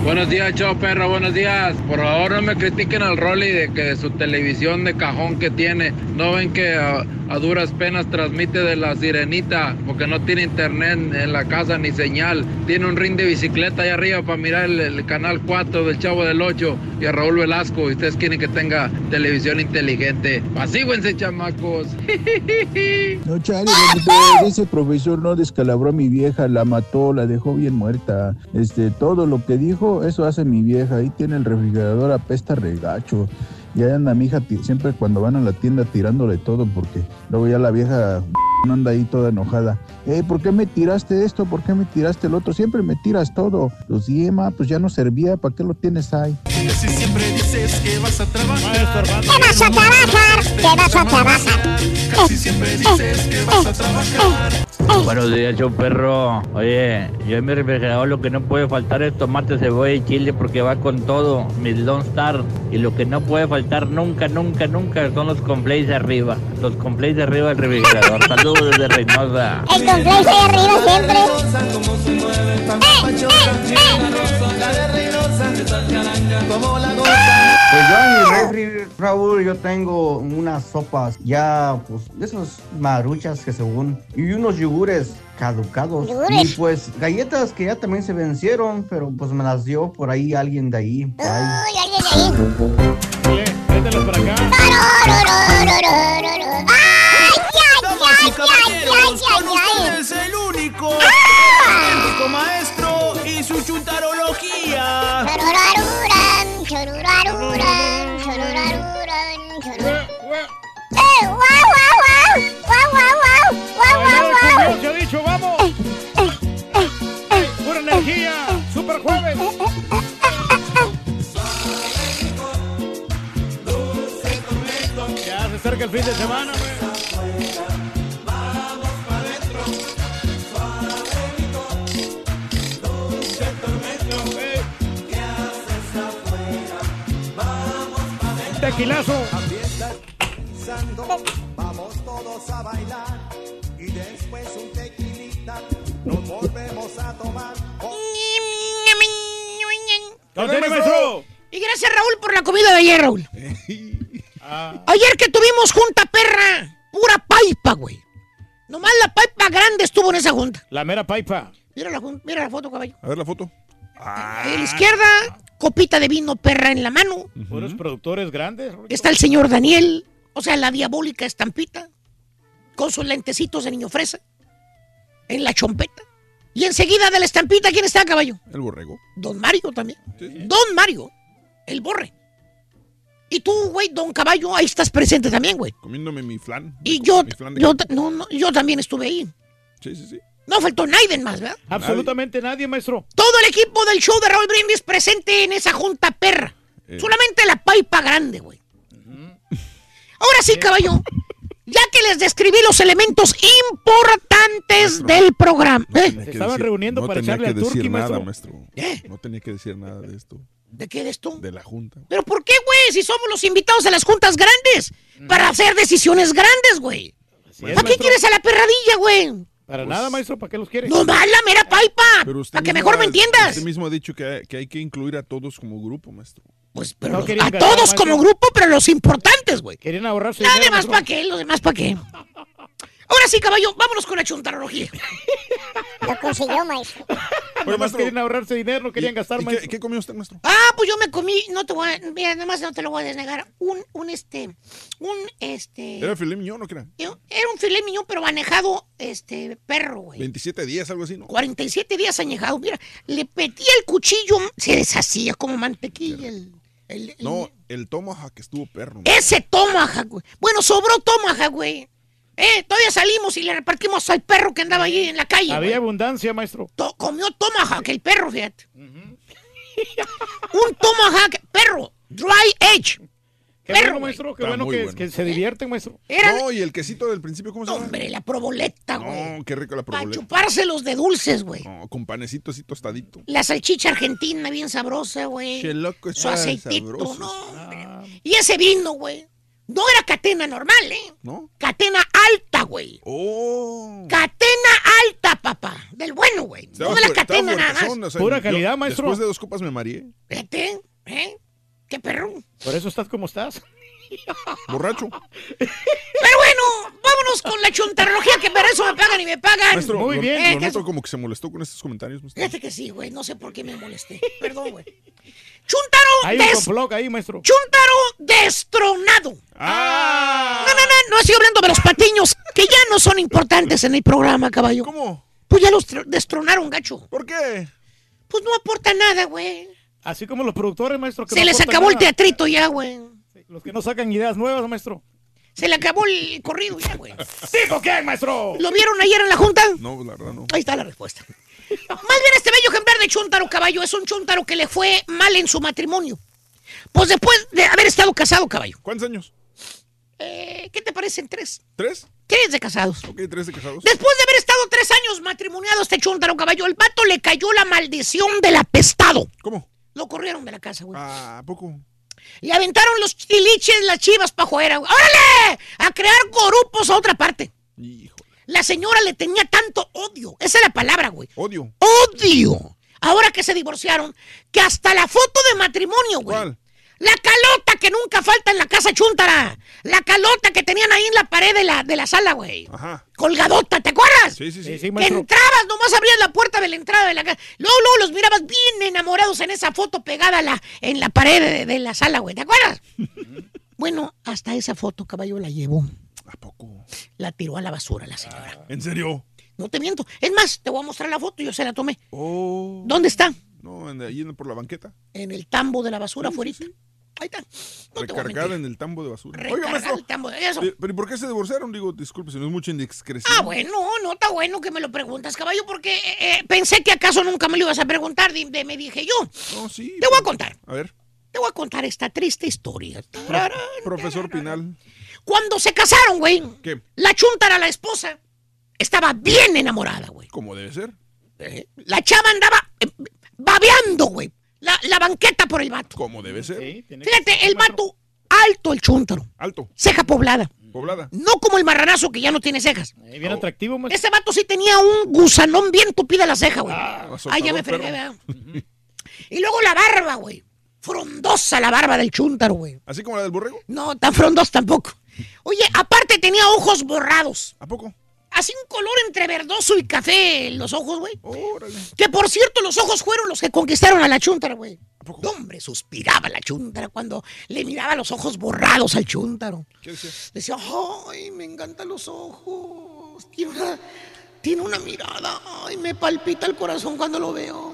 Buenos días, show perro, buenos días. Por favor, no me critiquen al Rolly de que su televisión de cajón que tiene. No ven que a, a duras penas transmite de la sirenita porque no tiene internet en la casa ni señal. Tiene un ring de bicicleta ahí arriba para mirar el, el canal 4 del Chavo del 8 y a Raúl Velasco. Y ustedes quieren que tenga televisión inteligente. Asíguense, chamacos. <laughs> No, <laughs> Benito, ese profesor no descalabró a mi vieja, la mató, la dejó bien muerta. Este, todo lo que dijo, eso hace mi vieja. Ahí tiene el refrigerador, apesta regacho. Y ahí anda mi hija siempre cuando van a la tienda tirándole todo, porque luego ya la vieja anda ahí toda enojada. Eh, ¿por qué me tiraste esto? ¿Por qué me tiraste el otro? Siempre me tiras todo. Los Diema, pues ya no servía, ¿para qué lo tienes ahí? Si siempre dices que vas a trabajar. ¿Qué vas a trabajar? ¿Qué vas a trabajar? Casi siempre dices que vas a trabajar. Buenos días, show perro. Oye, yo en mi refrigerador lo que no puede faltar es tomate, cebolla y chile porque va con todo, mis Lone Star. Y lo que no puede faltar nunca, nunca, nunca son los compleys de arriba. Los compleys de arriba del refrigerador. <laughs> Saludos desde Reynosa. El complejo ahí arriba siempre. Pues yo en mi refri, Raúl, yo tengo unas sopas ya, pues, de esas maruchas que según, y unos yogures caducados. Y pues galletas que ya también se vencieron, pero pues me las dio por ahí alguien de ahí. por. Uy, alguien de ahí. Véntelos para acá. Damas y caballeros, con ustedes el único, auténtico maestro y su. ¡Eh, guau, vamos. Pura energía. Super jueves. Ya se acerca el fin de semana, güey. Tequilazo. Vamos todos a bailar y después un tequilita nos volvemos a tomar. Y gracias, Raúl, por la comida de ayer, Raúl. <laughs> Ayer que tuvimos junta perra, pura paipa, güey. Nomás la paipa grande estuvo en esa junta. La mera paipa. Mira la, mira la foto, caballo. A ver la foto. Ahí a la izquierda, copita de vino perra en la mano. Puros productores grandes. Está el señor Daniel, o sea, la diabólica estampita, con sus lentecitos de niño fresa, en la chompeta. Y enseguida de la estampita, ¿quién está, caballo? El borrego. Don Mario también. Don Mario, el borre. Y tú, güey, don Caballo, ahí estás presente también, güey. Comiéndome mi flan. Y yo, Mi flan de yo, no, no, yo también estuve ahí. Sí, sí, sí. No faltó nadie más, ¿verdad? Absolutamente nadie, maestro. Todo el equipo del show de Raúl Brindis presente en esa junta perra. Eh. Solamente la paipa grande, güey. Ahora sí, caballo. Ya que les describí los elementos importantes del programa. ¿eh? Tenía que estaban decir- reuniendo no para tenía echarle que al nada, maestro. maestro. No tenía que decir nada de esto. ¿De qué eres tú? De la junta. ¿Pero por qué, güey? Si somos los invitados a las juntas grandes. Para hacer decisiones grandes, güey. ¿Para qué quieres a la perradilla, güey? Para nada, maestro, ¿para qué los quiere? No más la mera paipa. Pero usted Para que mejor me entiendas. Usted mismo ha dicho que hay, que hay que incluir a todos como grupo, maestro. Pues, pero No los- querían a todos maestro. como grupo, pero los importantes, güey. Querían ahorrarse Nada más para qué, los demás para qué. <laughs> Ahora sí, caballo, vámonos con la chuntarología. Lo consiguió, maestro. Nada más querían ahorrarse dinero, no querían gastar, ¿Y maestro. qué, qué comió usted, maestro? Ah, pues yo me comí, no te voy a, mira, nada más no te lo voy a desnegar, un, un este, un este, ¿Era filet mignon o qué era? era un filet miñón, pero manejado, este, perro, güey. 27 días, algo así, ¿no? 47 días añejado, mira, le petía el cuchillo, se deshacía como mantequilla el, el- el- No, el tomahawk estuvo perro. ese tomahawk, güey. Bueno, sobró tomahawk, güey. Eh, todavía salimos y le repartimos al perro que andaba ahí en la calle, güey. Había abundancia, maestro. To- comió tomahawk, el perro, fíjate. Un tomahawk, perro, dry edge. Qué Perro, bueno, güey. maestro, qué bueno que, bueno. que se divierten, maestro. Eran, No, y el quesito del principio, ¿cómo se llama? hombre, la proboleta, güey. No, qué rico la Para proboleta. chupárselos de dulces, güey. No, con panecito así tostadito. La salchicha argentina bien sabrosa, güey. Che, loco, Su está aceitito, sabroso. no, hombre. Y ese vino, güey. No era catena normal, ¿eh? ¿No? Catena alta, güey. Oh. Catena alta, papá. Del bueno, güey. No de la catena nada más. fuertezón, o sea, Pura yo- calidad, maestro. Después de dos copas me mareé. Fíjate, ¿eh? Qué perro. Por eso estás como estás. Borracho. Pero bueno, vámonos con la chuntarología que para eso me pagan y me pagan. Maestro, Muy lo- bien. Eh, Lo que noto como que se molestó con estos comentarios, maestro. Fíjate que sí, güey. No sé por qué me molesté. Perdón, güey. Chuntaro, Hay un des- complot ahí, maestro. Chuntaro destronado. ¡Ah! No, no, no, no estoy hablando de los patiños, que ya no son importantes en el programa, caballo. ¿Cómo? Pues ya los tro- destronaron, gacho. ¿Por qué? Pues no aporta nada, güey. Así como los productores, maestro. que Se no les acabó el teatrito ya, güey. Los que no sacan ideas nuevas, maestro. Se le acabó el corrido ya, güey. ¿Tipo qué, maestro? ¿Lo vieron ayer en la junta? No, la verdad no. Ahí está la respuesta. Más bien este bello ejemplar de Chuntaro Caballo es un Chuntaro que le fue mal en su matrimonio. Pues después de haber estado casado, caballo. ¿Cuántos años? Eh, ¿Qué te parecen tres? ¿Tres? Tres de casados. Ok, tres de casados. Después de haber estado tres años matrimoniado este chuntaro caballo. El vato le cayó la maldición del apestado. ¿Cómo? Lo corrieron de la casa, güey. Ah, ¿a poco? Le aventaron los tiliches, las chivas pa' afuera. güey. ¡Órale! A crear grupos a otra parte. La señora le tenía tanto odio. Esa es la palabra, güey. Odio. Odio. Ahora que se divorciaron, que hasta la foto de matrimonio, güey. La calota que nunca falta en la casa chuntara. La calota que tenían ahí en la pared de la, de la sala, güey. Ajá. Colgadota, ¿te acuerdas? Sí, sí, sí. que entrabas, nomás abrías la puerta de la entrada de la casa. Luego, luego los mirabas bien enamorados en esa foto pegada a la, en la pared de, de la sala, güey. ¿Te acuerdas? <laughs> bueno, hasta esa foto, caballo, la llevó. ¿A poco? La tiró a la basura la señora. ¿En serio? No te miento. Es más, te voy a mostrar la foto, yo se la tomé. Oh. ¿Dónde está? No, en, ahí en- por la banqueta. En el tambo de la basura, afuera. Ahí está. No Recargada en el tambo de basura. Recargada Oiga, maestro. el tambo de- eso. Pero, pero ¿y por qué se divorciaron? Digo, disculpe, si no es mucha indiscreción. Ah, bueno, no está bueno que me lo preguntas, caballo, porque eh, eh, pensé que acaso nunca me lo ibas a preguntar, de- me dije yo. No, sí. Te voy a contar, A ver, te voy a contar esta triste historia. profesor Pinal. Cuando se casaron, güey, ¿Qué? la chuntara, la esposa, estaba bien enamorada, güey. ¿Cómo debe ser? La chava andaba eh, babeando, güey, la, la banqueta por el vato. ¿Cómo debe ser? Fíjate, el vato alto, el chúntaro. Alto. Ceja poblada. Poblada. No como el marranazo que ya no tiene cejas. bien atractivo, Ese vato sí tenía un gusanón bien tupida la ceja, güey. Ah, Ay, ya me fregué. Y luego la barba, güey. Frondosa la barba del chúntaro, güey. ¿Así como la del borrego? No, tan frondosa tampoco. Oye, aparte tenía ojos borrados. ¿A poco? Así un color entre verdoso y café en los ojos, güey. Que por cierto, los ojos fueron los que conquistaron a la chuntara, güey. Hombre, suspiraba la chuntara cuando le miraba los ojos borrados al chúntaro. ¿Qué decía? Decía, ay, me encantan los ojos. Tiene una, tiene una mirada. Ay, me palpita el corazón cuando lo veo.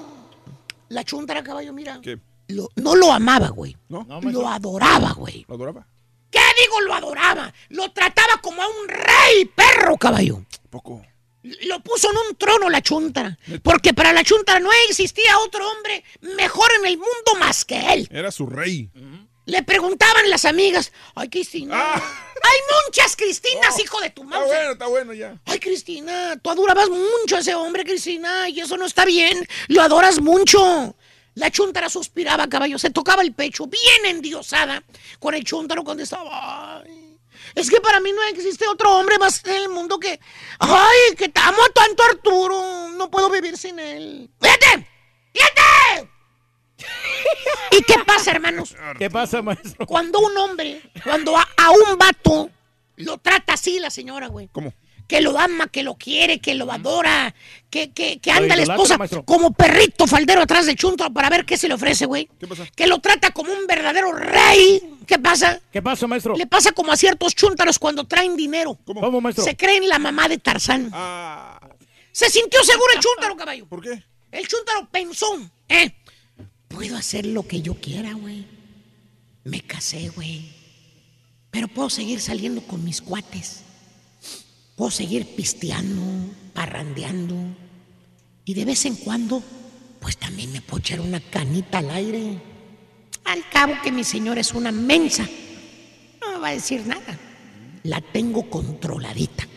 La chuntara, caballo, mira. ¿Qué? lo- no lo amaba, güey. ¿No? lo adoraba, güey. ¿Lo adoraba? ¿Qué digo? Lo adoraba. Lo trataba como a un rey perro, caballo. Poco. Lo puso en un trono la chuntara. Porque para la chuntara no existía otro hombre mejor en el mundo más que él. Era su rey. Le preguntaban las amigas, ay Cristina, hay muchas Cristinas, hijo de tu Está madre. bueno, está bueno ya. Ay Cristina, tú adorabas mucho a ese hombre, Cristina, y eso no está bien. Lo adoras mucho. La chuntara suspiraba, caballo, se tocaba el pecho, bien endiosada, con el chuntaro cuando estaba. Ay, es que para mí no existe otro hombre más en el mundo que. Ay, que te amo tanto, Arturo. No puedo vivir sin él. ¡Fíjate! ¡Fíjate! ¿Y qué pasa, hermanos? ¿Qué pasa, maestro? Cuando un hombre, cuando a, a un vato lo trata así la señora, güey. ¿Cómo? Que lo ama, que lo quiere, que lo adora, que, que, anda la esposa maestro. como perrito faldero atrás de Chunto para ver qué se le ofrece, güey. ¿Qué pasa? Que lo trata como un verdadero rey. ¿Qué pasa? ¿Qué pasa, maestro? Le pasa como a ciertos chúntaros cuando traen dinero. ¿Cómo, maestro? Se creen la mamá de Tarzán. Ah. Se sintió seguro el chúntaro, caballo. ¿Por qué? El chúntaro pensó, ¿eh? Puedo hacer lo que yo quiera, güey. Me casé, güey. Pero puedo seguir saliendo con mis cuates. Puedo seguir pisteando, parrandeando. Y de vez en cuando, pues también me puedo echar una canita al aire. Al cabo que mi señora es una mensa. No me va a decir nada. La tengo controladita.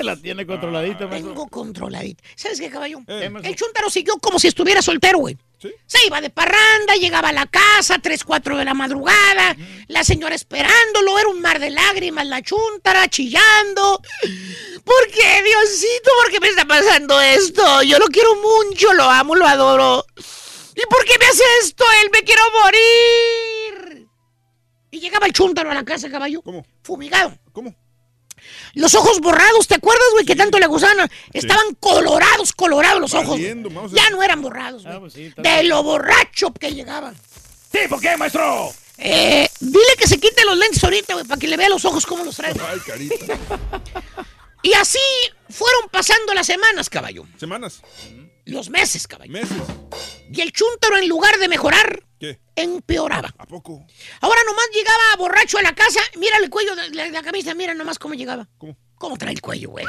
<laughs> La tiene controladita, maestro. Tengo controladita. ¿Sabes qué, caballo? ¿Qué, maestro? El chuntaro siguió como si estuviera soltero, güey. Se iba de parranda, llegaba a la casa, 3, 4 de la madrugada, la señora esperándolo, era un mar de lágrimas, la chuntara chillando. ¿Por qué, Diosito? ¿Por qué me está pasando esto? Yo lo quiero mucho, lo amo, lo adoro. ¿Y por qué me hace esto? Él me quiero morir. Y llegaba el chúntaro a la casa, caballo. ¿Cómo? Fumigado. ¿Cómo? Los ojos borrados, ¿te acuerdas, güey? Que tanto le gustaban. Estaban colorados, colorados los ojos. Valiendo, Ya no eran borrados, güey. Ah, pues sí, de lo borracho que llegaban. ¿Sí? ¿Por qué, maestro? Eh, dile que se quite los lentes ahorita, güey, para que le vea los ojos cómo los trae. Ay, carita. <laughs> Y así fueron pasando las semanas, caballo. ¿Semanas? Los meses, caballo. ¿Meses? Y el chúntaro, en lugar de mejorar. Empeoraba. ¿A poco? Ahora nomás llegaba borracho a la casa. Mira el cuello de la, la camisa, mira nomás cómo llegaba. ¿Cómo? ¿Cómo trae el cuello, güey?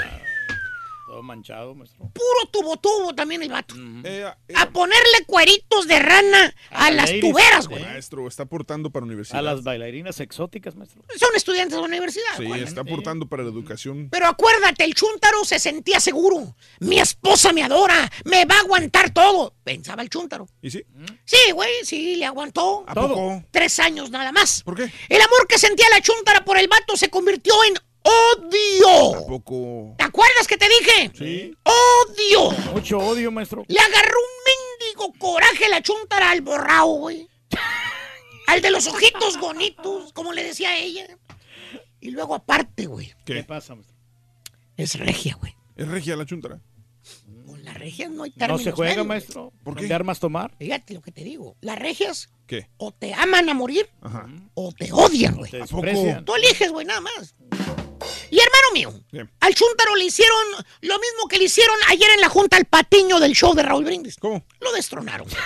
Todo manchado, maestro. Puro tubo tubo también el vato. Eh, A ponerle cueritos de rana a, las ladies, tuberas, güey. Maestro, está aportando para la universidad. A las bailarinas exóticas, maestro. Son estudiantes de la universidad. Sí, está aportando para la educación. Pero acuérdate, el chúntaro se sentía seguro. Mi esposa me adora, me va a aguantar todo. Pensaba el chúntaro. ¿Y sí? Sí, güey, sí, le aguantó. ¿A poco? Tres años nada más. ¿Por qué? El amor que sentía la chúntara por el vato se convirtió en odio. ¿Te acuerdas que te dije? Sí. Odio. Mucho odio, maestro. Le agarró un mendigo coraje la chúntara al borrao, güey. Al de los ojitos bonitos, como le decía ella. Y luego aparte, güey. ¿Qué? pasa, maestro? Es regia, güey. ¿Es regia la chuntara? Con las regias no hay No términos se juega, medios, maestro. ¿Por ¿De armas tomar? Fíjate lo que te digo. Las regias ¿Qué? o te aman a morir Ajá. o te odian, güey. Te ¿A poco? Tú eliges, güey, nada más. Y hermano mío, Bien. al Chuntaro le hicieron lo mismo que le hicieron ayer en la junta al patiño del show de Raúl Brindis. ¿Cómo? Lo destronaron. <laughs>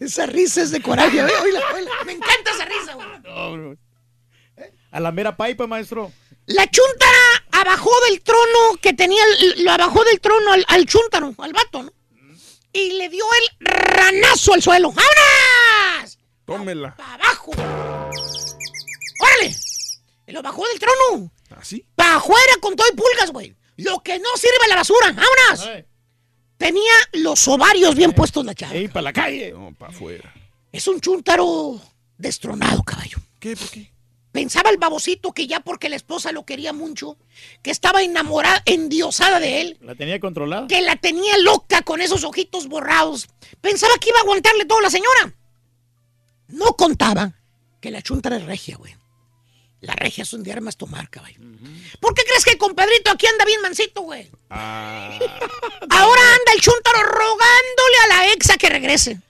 esa risa es de coraje, ¿eh? Oíla, oíla. Me encanta esa risa, güey. No, bro. A la mera pipa, maestro. La Chuntara abajó del trono que tenía, lo abajó del trono al, al Chuntaro, al vato, ¿no? Y le dio el ranazo al suelo. ¡Vámonos! Tómela. ¡Para abajo! ¡Órale! Y lo bajó del trono. ¿Así? ¡Para afuera con todo y pulgas, güey! Lo que no sirve a la basura. ¡Vámonos! Ay, Tenía los ovarios bien puestos la chava. ey, para la calle. No, para afuera. Es un chuntaro destronado, caballo. ¿Qué? ¿Por qué? Pensaba el babocito que ya porque la esposa lo quería mucho, que estaba enamorada, endiosada de él, La tenía controlada. que la tenía loca con esos ojitos borrados. Pensaba que iba a aguantarle todo a la señora. No contaba que la chunta era regia, güey. La regia es un de armas tomar, caballo. ¿Por qué crees que el compadrito aquí anda bien mansito, güey? Ah, Ahora anda el chuntaro rogándole a la exa que regrese.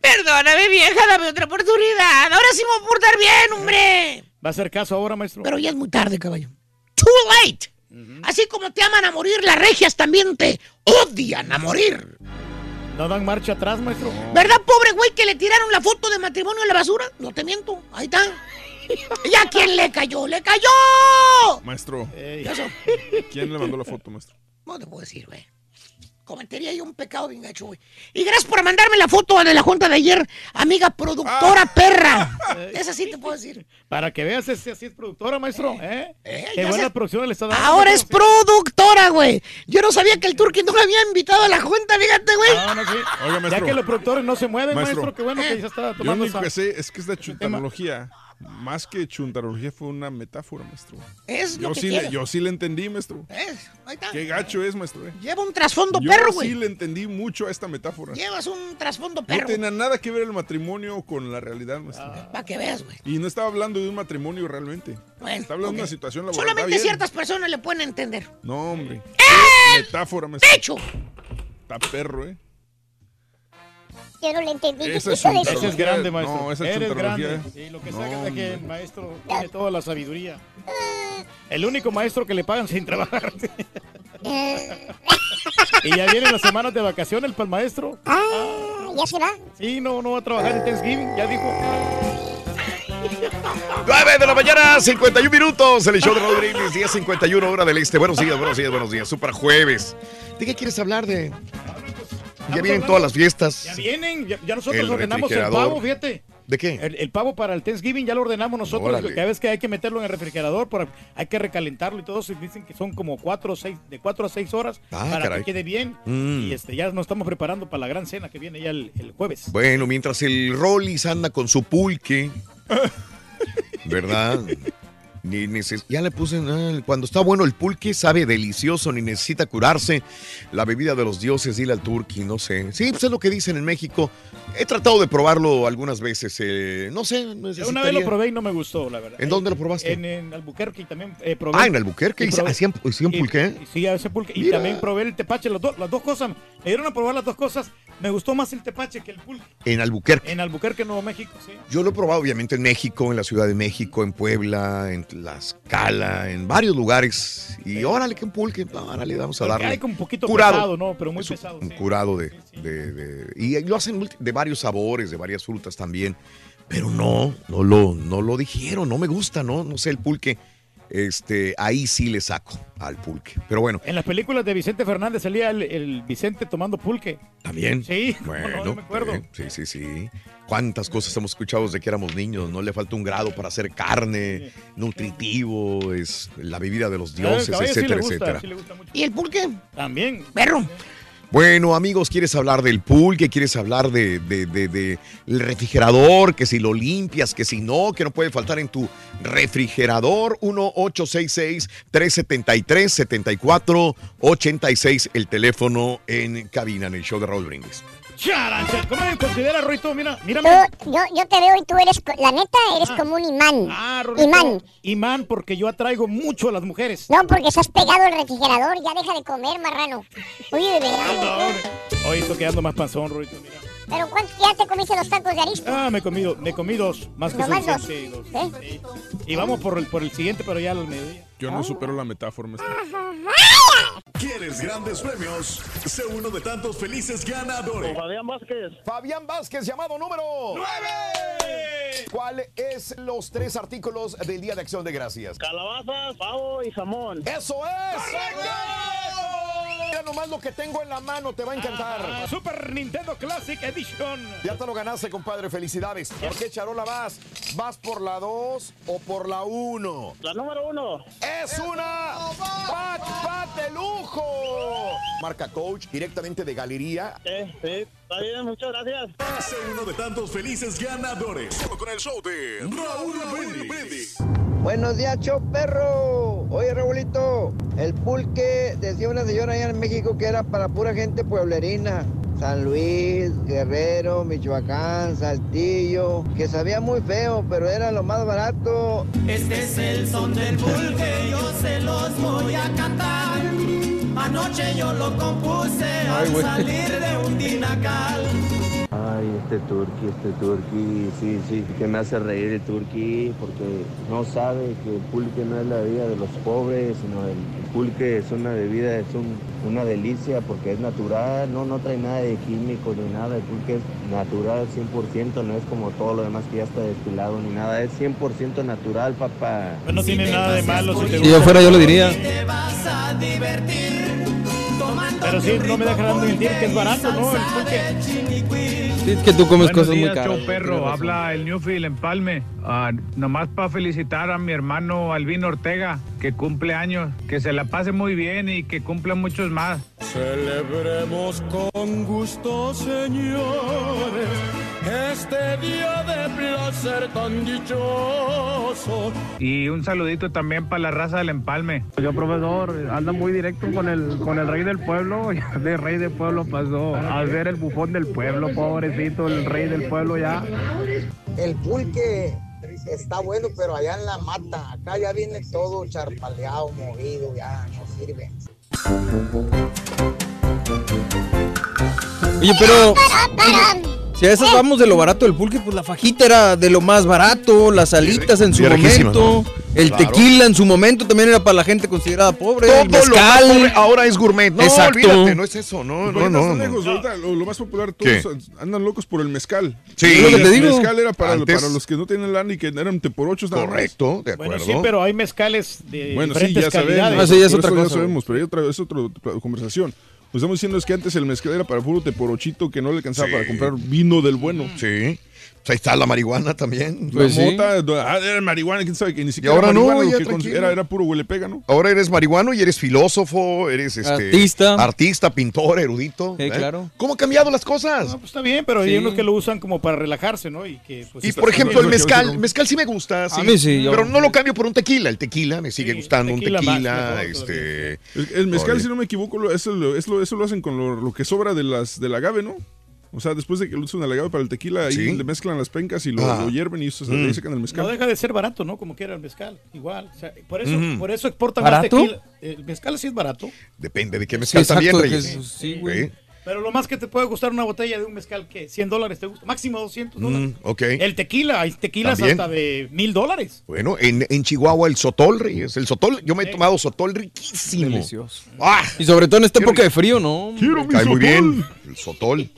Perdóname, vieja, dame otra oportunidad. Ahora sí me voy a portar bien, hombre. ¿Va a hacer caso ahora, maestro? Pero ya es muy tarde, caballo. Too late. Así como te aman a morir, las regias también te odian a morir. ¿No dan marcha atrás, maestro? ¿Verdad, pobre güey, que le tiraron la foto de matrimonio a la basura? No te miento, ahí está. <laughs> ¿Y a quién le cayó? ¡Le cayó! maestro. ¿Quién le mandó la foto, maestro? No te puedo decir, güey. Cometería yo un pecado bien gacho, güey. Y gracias por mandarme la foto de la junta de ayer, amiga productora Ah. perra. <laughs> Esa sí te puedo decir. Para que veas, si así es productora, maestro. ¿eh? Eh, Qué ya buena sé. producción le está dando. Ahora es productora, güey. Yo no sabía que el Turqui no me había invitado a la junta, fíjate, güey. No, no, sí. Oiga, Ya que los productores no se mueven, Maestro. maestro, qué bueno que ya está Yo lo tomando único esa- que sé es que esta chuntarología, más que chuntarología, fue una metáfora, maestro. Es lo Yo que sí, le, yo sí le entendí, maestro. ¿Ves? Ahí está. Qué gacho es, maestro. eh. Lleva un trasfondo Yo perro, sí güey. le entendí mucho a esta metáfora. Llevas un trasfondo No perro. tenía nada que ver el matrimonio con la realidad, maestro. Para que veas, güey. Y no estaba hablando de un matrimonio realmente. Bueno, Está hablando de una situación laboral. Solamente ciertas personas le pueden entender. No, hombre. ¡El Metáfora, maestro. techo! Está perro, ¿eh? Yo no le entendí. ¿Qué Esa es es grande, maestro. No, esa Eres grande. Sí, lo que No, saca de que el maestro tiene toda la sabiduría. El único maestro que le pagan sin trabajar. <laughs> y ya vienen las semanas de vacaciones para el maestro. Ah, ya se va. Sí, no, no va a trabajar en Thanksgiving, ya dijo. 9 de la mañana, 51 minutos. El show de Raúl Brindis, 10, 51 hora del este. Buenos días, buenos días, buenos días. Super jueves. ¿De qué quieres hablar de? Ya vienen todas las fiestas. Ya vienen, ya, ya nosotros El ordenamos el pavo, fíjate. ¿De qué? El, el pavo para el Thanksgiving ya lo ordenamos nosotros. Órale. Cada vez que hay que meterlo en el refrigerador, por- hay que recalentarlo y todo. Se dicen que son como cuatro o seis, de cuatro a seis horas Ah, para caray. que quede bien. Mm. Y este, ya nos estamos preparando para la gran cena que viene ya el, el jueves. Bueno, mientras el Rollis anda con su pulque, <laughs> ¿verdad? Ni neces- ya le puse, ah, cuando está bueno el pulque, sabe delicioso, ni necesita curarse. La bebida de los dioses, dile al turqui, no sé. Sí, pues es lo que dicen en México. He tratado de probarlo algunas veces, eh, no sé. Una vez lo probé y no me gustó, la verdad. ¿En dónde lo probaste? En, en Albuquerque también eh, probé. Ah, en Albuquerque, Y probé- ¿hacían, hacían y- pulque? y Sí, a ese pulque. Y Mira. también probé el tepache, los dos- las dos cosas. Me dieron a probar las dos cosas. Me gustó más el tepache que el pulque. En Albuquerque. En Albuquerque, Nuevo México, sí. Yo lo he probado obviamente en México, en la Ciudad de México, en Puebla, en Tlaxcala, en varios lugares. Y órale, que un pulque, órale, vamos a darle. hay un poquito curado. pesado, ¿no? Pero muy Es pesado, Un sí. curado de, de- de- Y lo hacen de varios sabores, de varias frutas también. Pero no, no lo, no lo dijeron, no me gusta, ¿no? No sé, el pulque. este, ahí sí le saco al pulque. Pero bueno, En las películas de Vicente Fernández salía el, el Vicente tomando pulque. también. Sí, <laughs> Bueno, no, no me acuerdo. eh, sí, sí, sí. Cuántas cosas hemos escuchado desde que éramos niños. No le falta un grado para hacer carne, nutritivo, es la bebida de los dioses, Ah, caballo sí etcétera, gusta, etcétera. sí. ¿Y el pulque? También. Perro. Bueno, amigos, ¿quieres hablar del pulque? ¿Quieres hablar de, de- de- de refrigerador? Que si lo limpias, que si no, que no puede faltar en tu refrigerador. 1-866-373-7486, el teléfono en cabina en el show de Raúl Brindis. Charancha, ¿Cómo me considera, Ruito? Mira, mírame. Tú, yo, yo te veo y tú eres, la neta, eres como un imán. Ah, Rorrito, imán. Imán, porque yo atraigo mucho a las mujeres. No, porque estás pegado al refrigerador, ya deja de comer, marrano. Oye, de No, verdad. hombre. Hoy estoy quedando más panzón, Ruito. Mira. Pero ¿cuánto ya te comiste los tacos de arisco? Ah, me comido, me comí dos, más que suficiente. dos. Sí. Y vamos por el, por el siguiente, pero ya al mediodía. Yo no supero la metáfora. ¿Quieres grandes premios? Sé uno de tantos felices ganadores. Fabián Vázquez. Fabián Vázquez, llamado número 9. ¿Cuál es los tres artículos del Día de Acción de Gracias? Calabazas, pavo y jamón. ¡Eso es! Mira nomás lo que tengo en la mano, te va a encantar. Ah, Super Nintendo Classic Edition. Ya te lo ganaste, compadre. Felicidades. ¿Por qué charola vas? ¿Vas por la 2 o por la 1? La número uno. ¡Es una pat, pat de lujo! Marca Coach, directamente de Galería. Sí, sí, está bien, muchas gracias. Sé uno de tantos felices ganadores. Solo con el show de Raúl Brindis. Buenos días, show perro. Oye, Raulito, el pulque decía una señora allá en México que era para pura gente pueblerina. San Luis, Guerrero, Michoacán, Saltillo, que sabía muy feo, pero era lo más barato. Este es el son del pulque, yo se los voy a cantar. Anoche yo lo compuse al Ay, salir de un dinacal. Ay, este turqui, este turqui, sí, sí, que me hace reír el turqui porque no sabe que el pulque no es la bebida de los pobres, sino el, el pulque es una bebida, es un- una delicia porque es natural, no, no trae nada de químico ni nada, el pulque es natural 100%, no es como todo lo demás que ya está destilado ni nada, es 100% natural, papá. Pues no tiene nada de malo si te Si gusta. yo fuera, yo lo diría. Te vas a divertir Pero sí, no me dejarán mentir que es barato, ¿no? El pulque. Sí, es que tú comes Buenos cosas muy caras. show perro, habla el Newfield Empalme. Ah, nomás para felicitar a mi hermano Albino Ortega, que cumple años, que se la pase muy bien y que cumpla muchos más. Celebremos con gusto, señores, este día de placer tan dichoso. Y un saludito también para la raza del Empalme. Yo, profesor, anda muy directo con el, con el rey del pueblo. <laughs> Ya de rey del pueblo pasó a ser el bufón del pueblo, pobrecito, el rey del pueblo ya. El pulque está bueno, pero allá en la mata, acá ya viene todo charpaleado, movido, ya no sirve. Oye, pero. Si a esas vamos de lo barato del pulque, pues la fajita era de lo más barato, las alitas en su sí, momento, el Claro. tequila en su momento también era para la gente considerada pobre, el Todo lo más mezcal. pobre ahora es gourmet. No, Exacto. olvídate, no es eso. No, no, no, no. ahorita lo, lo más popular, ¿Qué? todos andan locos por el mezcal. Sí. Lo que te el digo. mezcal era para, Antes- para los que no tienen lana y que eran te por ocho nada más. Correcto, de Bueno, sí, pero hay mezcales de Bueno, sí, diferentes ya sabemos. calidades. por eso ya sabemos, pero hay otra, es otra conversación. Lo que estamos diciendo es que antes el mezcal era para puro teporochito que no le alcanzaba Sí. para comprar vino del bueno. Sí. Pues ahí está la marihuana también. La mota, ah, era marihuana, quién sabe que ni Y siquiera ahora era no, ya que era, era puro huele pega, ¿no? Ahora eres marihuano y eres filósofo, eres este, Artista. artista, pintor, erudito. Sí, ¿eh? claro. ¿Cómo han cambiado las cosas? No, pues está bien, pero Sí. hay unos que lo usan como para relajarse, ¿no? Y, que, pues, Y por ejemplo, el bien. mezcal, el mezcal sí me gusta, sí, mí sí, yo- pero no lo cambio por un tequila. El tequila me sigue gustando, tequila un tequila, este... El, el mezcal, Oye. si no me equivoco, eso, lo, eso, lo- eso lo hacen con lo, lo que sobra de las del agave, ¿no? O sea, después de que lo usan el agave para el tequila, ahí Sí. le mezclan las pencas y lo, Ah. lo hierven y eso, Mm. ahí sacan el mezcal. No deja de ser barato, ¿no? Como quiera el mezcal, igual. O sea, por eso, por eso exportan ¿Barato? más tequila. El mezcal sí es barato. Depende de qué mezcal Sí, también, exacto, Reyes. sí, güey. Pero lo más que te puede gustar una botella de un mezcal que 100 dólares te gusta, máximo 200 dólares. Mm, ok. El tequila, hay tequilas También. hasta de mil dólares. Bueno, en, en Chihuahua el sotol, Reyes. El sotol, yo me he tomado sotol riquísimo. Delicioso. ¡Ah! Y sobre todo en esta Quiero- época de frío, ¿no? Me cae muy bien el sotol.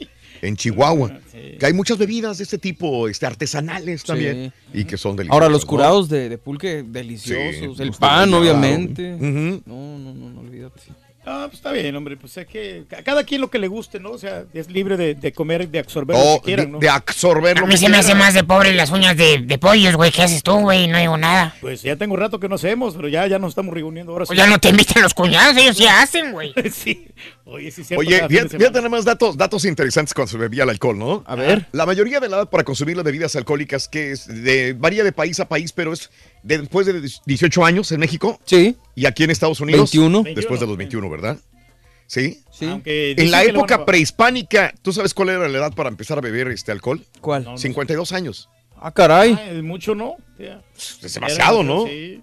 En Chihuahua. Que hay muchas bebidas de este tipo, este, artesanales también, y que son deliciosas. Ahora, los ¿no? curados de, de pulque deliciosos. Sí, el pan, obviamente. Ujú. No, no, no, no olvídate. Ah, pues está bien, hombre. Pues es que a cada quien lo que le guste, ¿no? O sea, es libre de, de comer, de absorber Oh, lo que quieran, de, ¿no? de absorber A lo mí que se me hace más de pobre las uñas de, de pollos, güey. ¿Qué haces tú, güey? No digo nada. Pues ya tengo rato que no hacemos, pero ya, ya nos estamos reuniendo ahora. Pues ya no te invitan los cuñados, ellos ya hacen, güey. <laughs> sí. Oye, sí, cierto. Oye, fíjate nada más datos, datos interesantes cuando se bebía el alcohol, ¿no? A ver. La mayoría de la edad para consumir las bebidas alcohólicas, que es de, varía de país a país, pero es de- después de 18 años en México. Sí. Y aquí en Estados Unidos. 21. Después de los 21, ¿verdad? Sí. Sí. Aunque En la época a- prehispánica, ¿tú sabes cuál era la edad para empezar a beber este alcohol? ¿Cuál? 52 años. Ah, caray. Ah, es mucho, ¿no? Ya. Es demasiado, ¿no? Sí.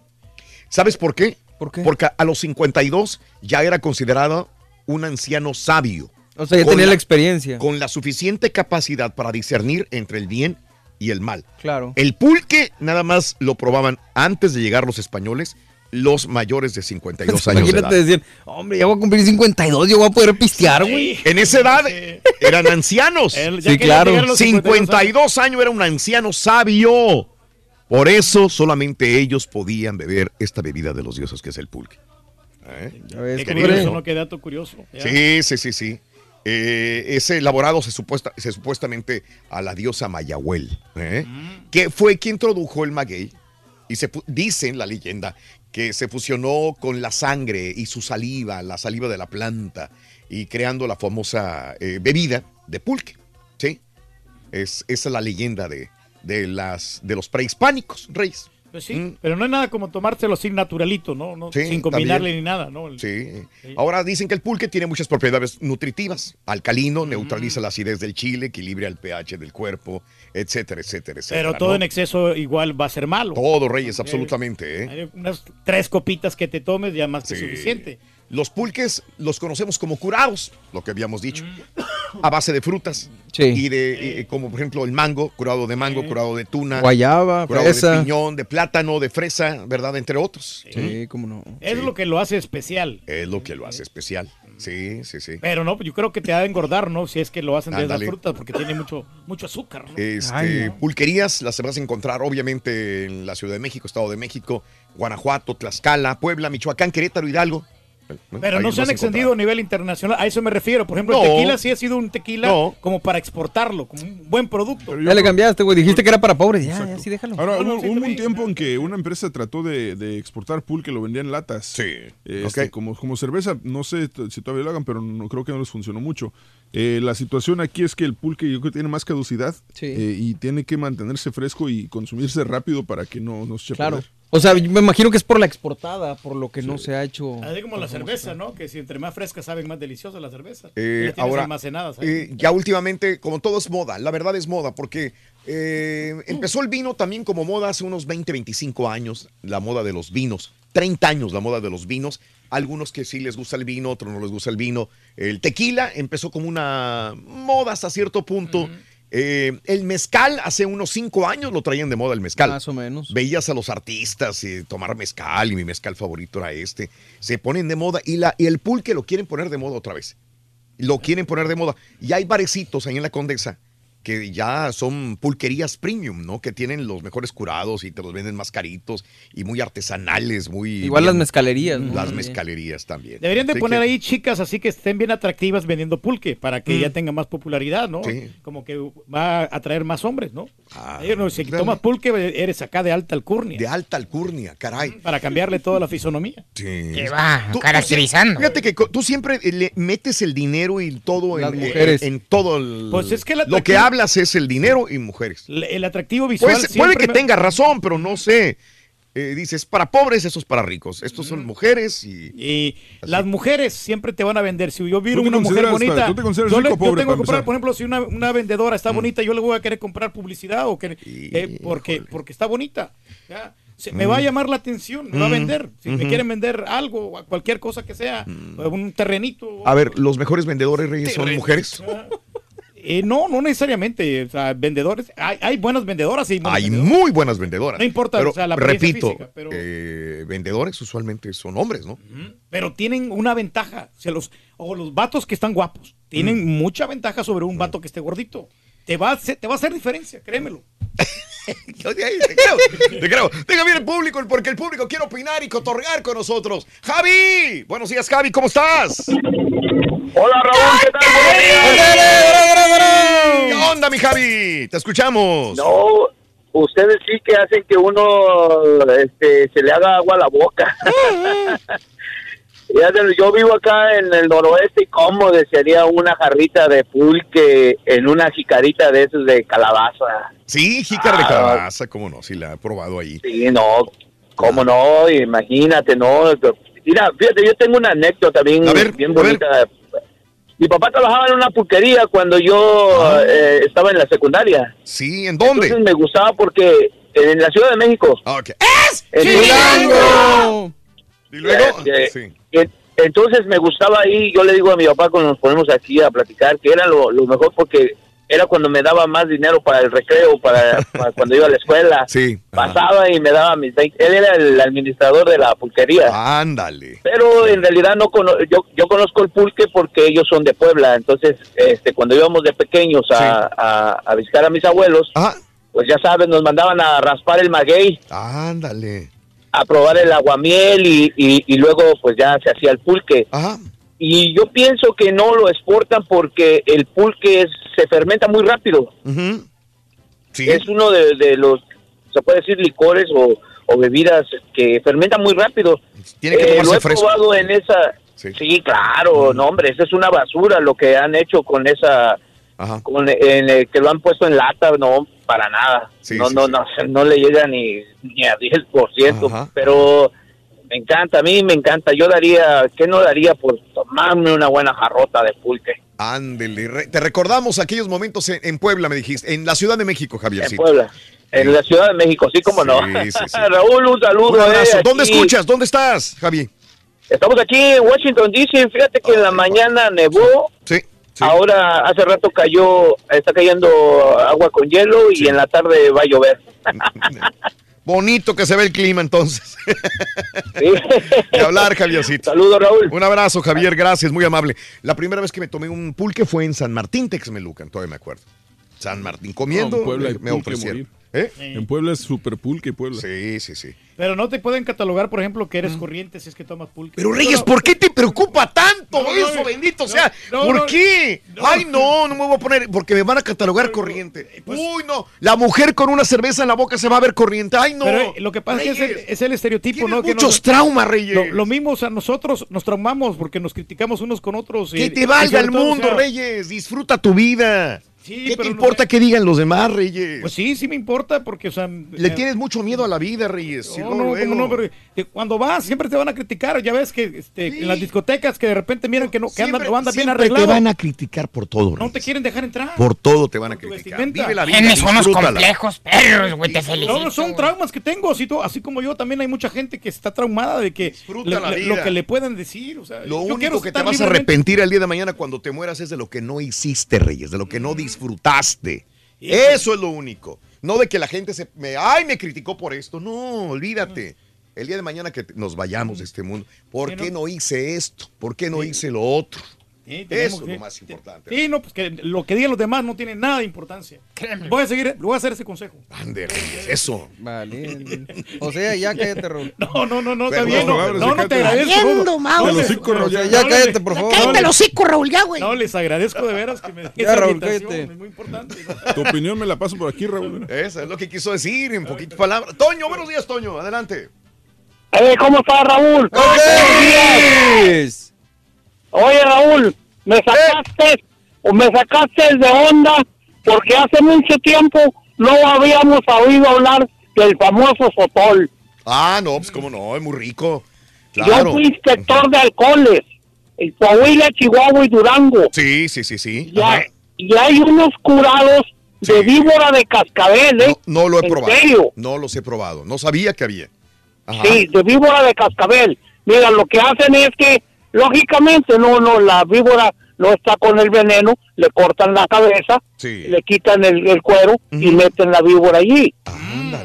¿Sabes por qué? ¿Por qué? Porque a los 52 ya era considerado un anciano sabio. O sea, ya tenía la- la experiencia. Con la suficiente capacidad para discernir entre el bien y el mal. Claro. El pulque nada más lo probaban antes de llegar los españoles, los mayores de 52 <laughs> años de edad. Imagínate decir, hombre, ya voy a cumplir 52, yo voy a poder pistear, güey. En esa edad eran ancianos. El- ya Sí, claro. llegaron los 52 años era un anciano sabio. Por eso solamente ellos podían beber esta bebida de los dioses que es el pulque. ¿Eh? Qué curioso. Qué dato curioso. Ya. Sí, sí, sí, sí. Eh, es elaborado se, supuesta, se supuestamente a la diosa Mayahuel, ¿eh? que fue quien introdujo el maguey. Y se dicen la leyenda que se fusionó con la sangre y su saliva, la saliva de la planta, y creando la famosa eh, bebida de pulque. ¿sí? Es, esa es la leyenda de, de, las, de los prehispánicos, reyes. Pues sí, pero no hay nada como tomárselo así naturalito, ¿no? no Mm. Sí, sin combinarle también. ni nada, ¿no? El- Sí. Ahora dicen que el pulque tiene muchas propiedades nutritivas. Alcalino, neutraliza la acidez del chile, equilibra el pH del cuerpo, etcétera, etcétera, etcétera. Pero todo ¿no? en exceso igual va a ser malo. Todo, Reyes, absolutamente. ¿eh? Hay unas tres copitas que te tomes ya más que Sí. suficiente. Los pulques los conocemos como curados, lo que habíamos dicho, a base de frutas. Sí. Y de, eh, como por ejemplo el mango, curado de mango, curado de tuna. Guayaba, curado fresa. de piñón, de plátano, de fresa, ¿verdad? Entre otros. Sí, cómo no. Es lo que lo hace especial. Es lo que lo hace especial. Sí, sí, sí. Pero no, yo creo que te ha de engordar, ¿no? Si es que lo hacen de las frutas, porque tiene mucho, mucho azúcar, ¿no? Este, Ay, no. Pulquerías las vas a encontrar obviamente en la Ciudad de México, Estado de México, Guanajuato, Tlaxcala, Puebla, Michoacán, Querétaro, Hidalgo. Pero Ahí no se han extendido a nivel internacional. A eso me refiero. Por ejemplo, No. el tequila sí ha sido un tequila No. como para exportarlo, como un buen producto. Ya le cambiaste, güey. Dijiste que era para pobres. Ya, ya, sí, déjalo. Ahora, No, no, hubo, sí, hubo un tiempo en que una empresa trató de, de exportar pulque, lo vendía en latas. Sí. Este, como, como cerveza, no sé si todavía lo hagan, pero no creo que no les funcionó mucho. Eh, la situación aquí es que el pulque yo creo que tiene más caducidad Sí. eh, y tiene que mantenerse fresco y consumirse rápido para que no nos eche a Claro. perder. O sea, yo me imagino que es por la exportada, por lo que no se ha hecho. Así como la cerveza, ¿no? Que si entre más fresca saben más deliciosa la cerveza. Eh, Ya ahora, almacenadas ahí. eh, ya últimamente, como todo es moda, la verdad es moda, porque eh, empezó el vino también como moda hace unos 20, 25 años, la moda de los vinos, 30 años la moda de los vinos, algunos que sí les gusta el vino, otros no les gusta el vino. El tequila empezó como una moda hasta cierto punto. Eh, el mezcal, hace unos 5 años lo traían de moda el mezcal. Más o menos. Veías a los artistas eh, tomar mezcal y mi mezcal favorito era este. Se ponen de moda y, la, y el pulque lo quieren poner de moda otra vez. Lo quieren poner de moda. Y hay barecitos ahí en la Condesa que ya son pulquerías premium, ¿no? Que tienen los mejores curados y te los venden más caritos y muy artesanales, muy... Igual las mezcalerías, ¿no? Las También. mezcalerías también. Deberían de Así poner que- ahí chicas así que estén bien atractivas vendiendo pulque para que Mm. ya tenga más popularidad, ¿no? Sí. Como que va a atraer más hombres, ¿no? Ah, no, si dale. tomas pulque eres acá de alta alcurnia. De alta alcurnia, caray. Para cambiarle toda la fisonomía. Sí. Que va Tú- caracterizando. Fíjate que tú siempre le metes el dinero y todo en, mujeres. en- en todo el... Pues es que el Lo que hablas es el dinero y mujeres. El atractivo visual. Pues, puede que me- tenga razón, pero no sé. Eh, dices, para pobres, eso es para ricos. Estos son mujeres y... Y las mujeres siempre te van a vender. Si yo vi ¿Tú te una mujer bonita, tú te consideras yo, le- rico o yo pobre, tengo que comprar, por ejemplo, si una, una vendedora Mm. está bonita, yo le voy a querer comprar publicidad o que, eh, porque, porque está bonita. Ya. Se- me Mm. va a llamar la atención, me va a Mm. vender. Si me quieren vender algo, cualquier cosa que sea, un terrenito. A ver, los mejores vendedores, Reyes, son mujeres. Eh, no, no necesariamente. O sea, vendedores. Hay, hay buenas vendedoras y Hay muy buenas vendedoras. No importa, Pero, o sea, la repito, física, pero- eh, vendedores usualmente son hombres, ¿no? Pero tienen una ventaja. O sea, los, o los vatos que están guapos tienen Mm. mucha ventaja sobre un vato que esté gordito. Te va, a hacer, te va a hacer diferencia, créemelo. <laughs> Yo de ahí te creo, te creo. Tenga bien el público, porque el público quiere opinar y cotorrear con nosotros. Javi, buenos días, Javi, ¿cómo estás? Hola, Raúl, ¿qué tal? ¿Qué onda, mi Javi? Te escuchamos. No, ustedes sí que hacen que uno este, se le haga agua a la boca. <laughs> Yo vivo acá en el noroeste y cómo desearía una jarrita de pulque en una jicarita de esos de calabaza. Sí, jícar de Ah. calabaza, cómo no, sí la he probado ahí. Sí, no, cómo no, imagínate, no. Mira, fíjate, yo tengo una anécdota bien, bien bonita. Mi papá trabajaba en una pulquería cuando yo eh, estaba en la secundaria. Sí, ¿en dónde? Entonces me gustaba porque en la Ciudad de México. ¡Es Chilango! Y luego, Eh, sí. eh, Entonces me gustaba ahí, yo le digo a mi papá cuando nos ponemos aquí a platicar que era lo, lo mejor porque era cuando me daba más dinero para el recreo, para, para cuando iba a la escuela. Sí. Pasaba y me daba mis 20. Él era el administrador de la pulquería. Ándale. Pero en realidad no cono- yo, yo conozco el pulque porque ellos son de Puebla. Entonces, este, cuando íbamos de pequeños a, a- a visitar a mis abuelos, pues ya sabes, nos mandaban a raspar el maguey, Ándale. a probar el aguamiel y, y, y luego pues ya se hacía el pulque. Y yo pienso que no lo exportan porque el pulque es- se fermenta muy rápido. Es uno de, de los, se puede decir, licores o, o bebidas que fermentan muy rápido. Tiene que Eh, lo he fresco. probado en esa... Sí. claro, no hombre, eso es una basura lo que han hecho con esa... Con, en el que lo han puesto en lata, no, para nada. no, sí, no, no, no le llega ni, ni a 10%, pero me encanta, a mí me encanta. Yo daría, ¿qué no daría por tomarme una buena jarrota de pulque? Ándele. Te recordamos aquellos momentos en, en Puebla, me dijiste. En la Ciudad de México, Javier. En Puebla, en la Ciudad de México, sí, como no. Sí, sí, sí. <laughs> Raúl, un saludo. Un abrazo. eh, ¿Dónde escuchas? ¿Dónde estás, Javi? Estamos aquí en Washington, D.C. Fíjate que en la mañana nevó. Sí. Ahora, hace rato cayó, está cayendo agua con hielo y en la tarde va a llover. <laughs> Bonito que se ve el clima entonces. <laughs> <laughs> De hablar, Javiercito. Saludos, Raúl. Un abrazo, Javier, gracias, muy amable. La primera vez que me tomé un pulque fue en San Martín, Texmelucan, todavía me acuerdo. San Martín, comiendo, No, en Puebla me, ofrecieron. ¿Eh? En Puebla es super pulque, Puebla. Sí, sí, sí. Pero no te pueden catalogar, por ejemplo, que eres corriente si es que tomas pulque. Pero Reyes, ¿por qué te preocupa tanto No, eso, no, bendito sea? no, ¿Por no, qué? no. Ay, no, no me voy a poner, porque me van a catalogar corriente. Uy, no, la mujer con una cerveza en la boca se va a ver corriente. Ay, no. Pero eh, lo que pasa es que es el, es el estereotipo, ¿no? Que muchos nos- traumas, Reyes. Lo, lo mismo, o sea, nosotros nos traumamos porque nos criticamos unos con otros. y- Que te valga el todo, o mundo, sea, Reyes. Disfruta tu vida. Sí, ¿Qué te no importa que digan los demás, Reyes? Pues sí, sí me importa porque, o sea... Le tienes mucho miedo a la vida, Reyes. No, no, luego. no, pero que cuando vas siempre te van a criticar. Ya ves que este, en las discotecas que de repente miran que no que andan, Siempre- no andan bien siempre arreglado. te van a criticar por todo, No Reyes. te quieren dejar entrar. Por todo te van a criticar. Vive la vida, unos disfrútala. complejos perros, güey, te felicito. No, no, son traumas que tengo, así, como yo, también hay mucha gente que está traumada de que le- la le- vida. lo que le puedan decir. O sea, Lo único que te vas a arrepentir el día de mañana cuando te mueras es de lo que no hiciste, Reyes, de lo que no disfrutaste. Eso es lo único. No de que la gente se me, ay, me criticó por esto. No, olvídate. El día de mañana que nos vayamos de este mundo, ¿por qué no hice esto? ¿Por qué no hice lo otro? Eso es lo más importante. Sí, no, pues que lo que digan los demás no tiene nada de importancia. Voy a seguir, voy a hacer ese consejo. Ande, Reyes, eso. Vale. <laughs> O sea, ya cállate, Raúl. No, no, no, no, está bien. No, no, no te agradezco. Viendo, no, Raúl, no, ya- ya no, cállate, por favor. Cállate les- hocico, Raúl, ya, güey. No, les agradezco de veras que me den <laughs> Ya, esa Raúl. Es muy importante. Tu opinión me la paso por aquí, Raúl. Eso es lo que quiso decir en poquitas palabras. Toño, buenos días, Toño. Adelante. Eh, ¿Cómo está Raúl? Oye Raúl, me sacaste o me sacaste de onda porque hace mucho tiempo no habíamos oído hablar del famoso Sotol. Ah, no, pues cómo no, es muy rico. Yo fui inspector de alcoholes en Coahuila, Chihuahua y Durango. Sí, sí, sí, sí. Y, hay, y hay unos curados de víbora de cascabel, ¿eh? No lo he ¿En probado. serio? No los he probado. No sabía que había. Ajá. Sí, de víbora de cascabel. Mira, lo que hacen es que, lógicamente, no, no, la víbora no está con el veneno, le cortan la cabeza, le quitan el, el cuero y meten la víbora allí.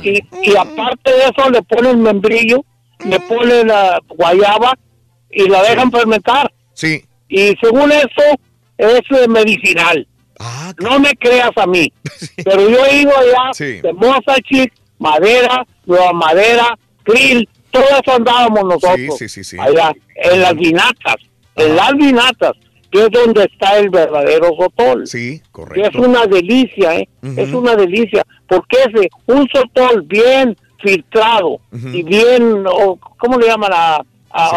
Y, y aparte de eso le ponen membrillo, le ponen la guayaba y la dejan fermentar. Sí. Y según eso es medicinal. no me creas a mí, <laughs> pero yo he ido allá Sí. de Mosachic, Madera, Nueva Madera, Krill, todo eso andábamos nosotros. sí, sí, sí. Allá, en las vinatas, en las vinatas, que es donde está el verdadero sotol. Sí, Que correcto. es una delicia, ¿eh? Es una delicia. Porque ese, un sotol bien filtrado y bien, o, ¿cómo le llaman? A,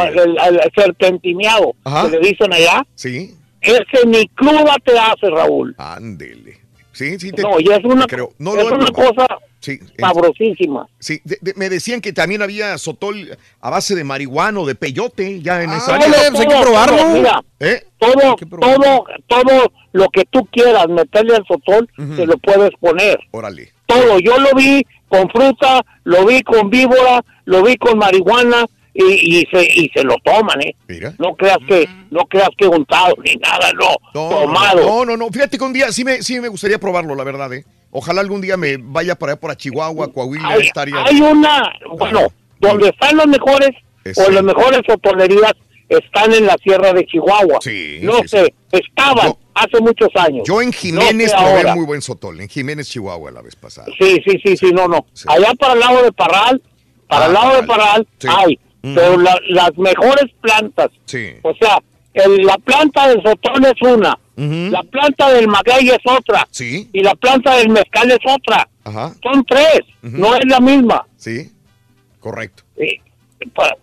el, al serpentineado, que le dicen allá. Sí, Ese ni cruda te hace, Raúl. ándele. Sí, sí, te, No, y es una, creo. No, es no, una no. cosa Sí, sabrosísima. Sí, de- de- me decían que también había sotol a base de marihuana o de peyote ya en esa Todo, área. todo, todo, Mira, ¿Eh? todo, todo, todo lo que tú quieras meterle al sotol, te lo puedes poner. Órale. Todo. Yo lo vi con fruta, lo vi con víbora, lo vi con marihuana y, y se y se lo toman, ¿eh? No creas que no creas que untado ni nada, no, No, tomado. No, no, no. Fíjate que un día sí me, sí me gustaría probarlo, la verdad, ¿eh? Ojalá algún día me vaya para allá, por a Chihuahua, Coahuila, hay, estaría. hay una, bueno, donde están los mejores o las mejores hotolerías están en la sierra de Chihuahua. Sí, no sí, sé, estaban hace muchos años. Yo en Jiménez No sé probé ahora. muy buen sotol, en Jiménez, Chihuahua, la vez pasada. Sí, sí, sí, sí, no, no. Allá para el lado de Parral, para Ah, el lado de Parral. Parral Sí. hay, Mm. pero la- las mejores plantas, Sí. o sea, el- la planta del sotón es una, la planta del maguey es otra, Sí. y la planta del mezcal es otra. Ajá. Son tres, no es la misma. Sí. Correcto. Sí,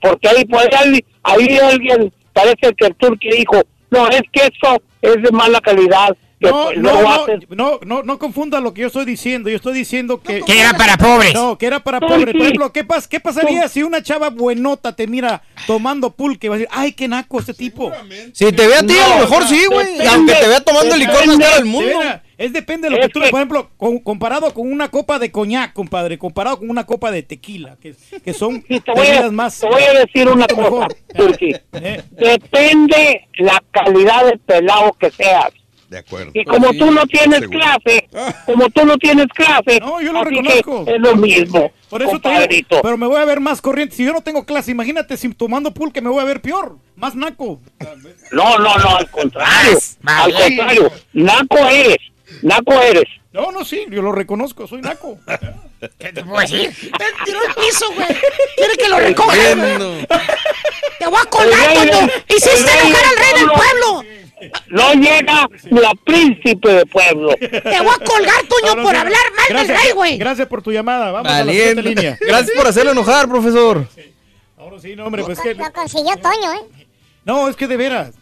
porque ahí, pues, ahí, ahí alguien, parece que el turqui dijo, no, es que eso es de mala calidad. Que No, pues, no, no, hacen- no, no, no confunda lo que yo estoy diciendo. Yo estoy diciendo que... Que era para pobres. No, que era para Sí, pobres. Por ejemplo, ¿qué, pas- ¿qué pasaría si una chava buenota te mira tomando pulque y va a decir, ay, qué naco este tipo? Si te ve a ti, a lo mejor sí, güey. Y aunque te vea tomando licor más caro del mundo. Es depende de lo que tú, por ejemplo, con- comparado con una copa de coñac, compadre, comparado con una copa de tequila, que, que son <laughs> te voy, a, bebidas más. te voy a decir una cosa. <laughs> Eh. Depende la calidad del pelado que seas. De acuerdo. Y como tú no tienes Seguro. clase, como tú no tienes clase, No, yo lo así reconozco. que es lo mismo, Por eso te digo, pero me voy a ver más corriente. Si yo no tengo clase, imagínate si tomando pulque me voy a ver peor, más naco. No, no, no, al contrario. al contrario, naco eres, naco eres. No, no, sí, yo lo reconozco, soy naco. ¿Qué te puedo decir? Te tiró el piso, güey. <laughs> Quiere que lo recoja. Te voy a Toño. del- Hiciste enojar al rey del pueblo. No llega la príncipe de pueblo. Te voy a colgar, Toño, No, no, por sí. hablar mal gracias, del rey, güey. Gracias por tu llamada. Vamos a la Valiente. siguiente línea. <laughs> Gracias por hacerlo enojar, profesor. Ahora sí, no, hombre, pues que. Lo consiguió Toño, ¿eh? No, es que de veras.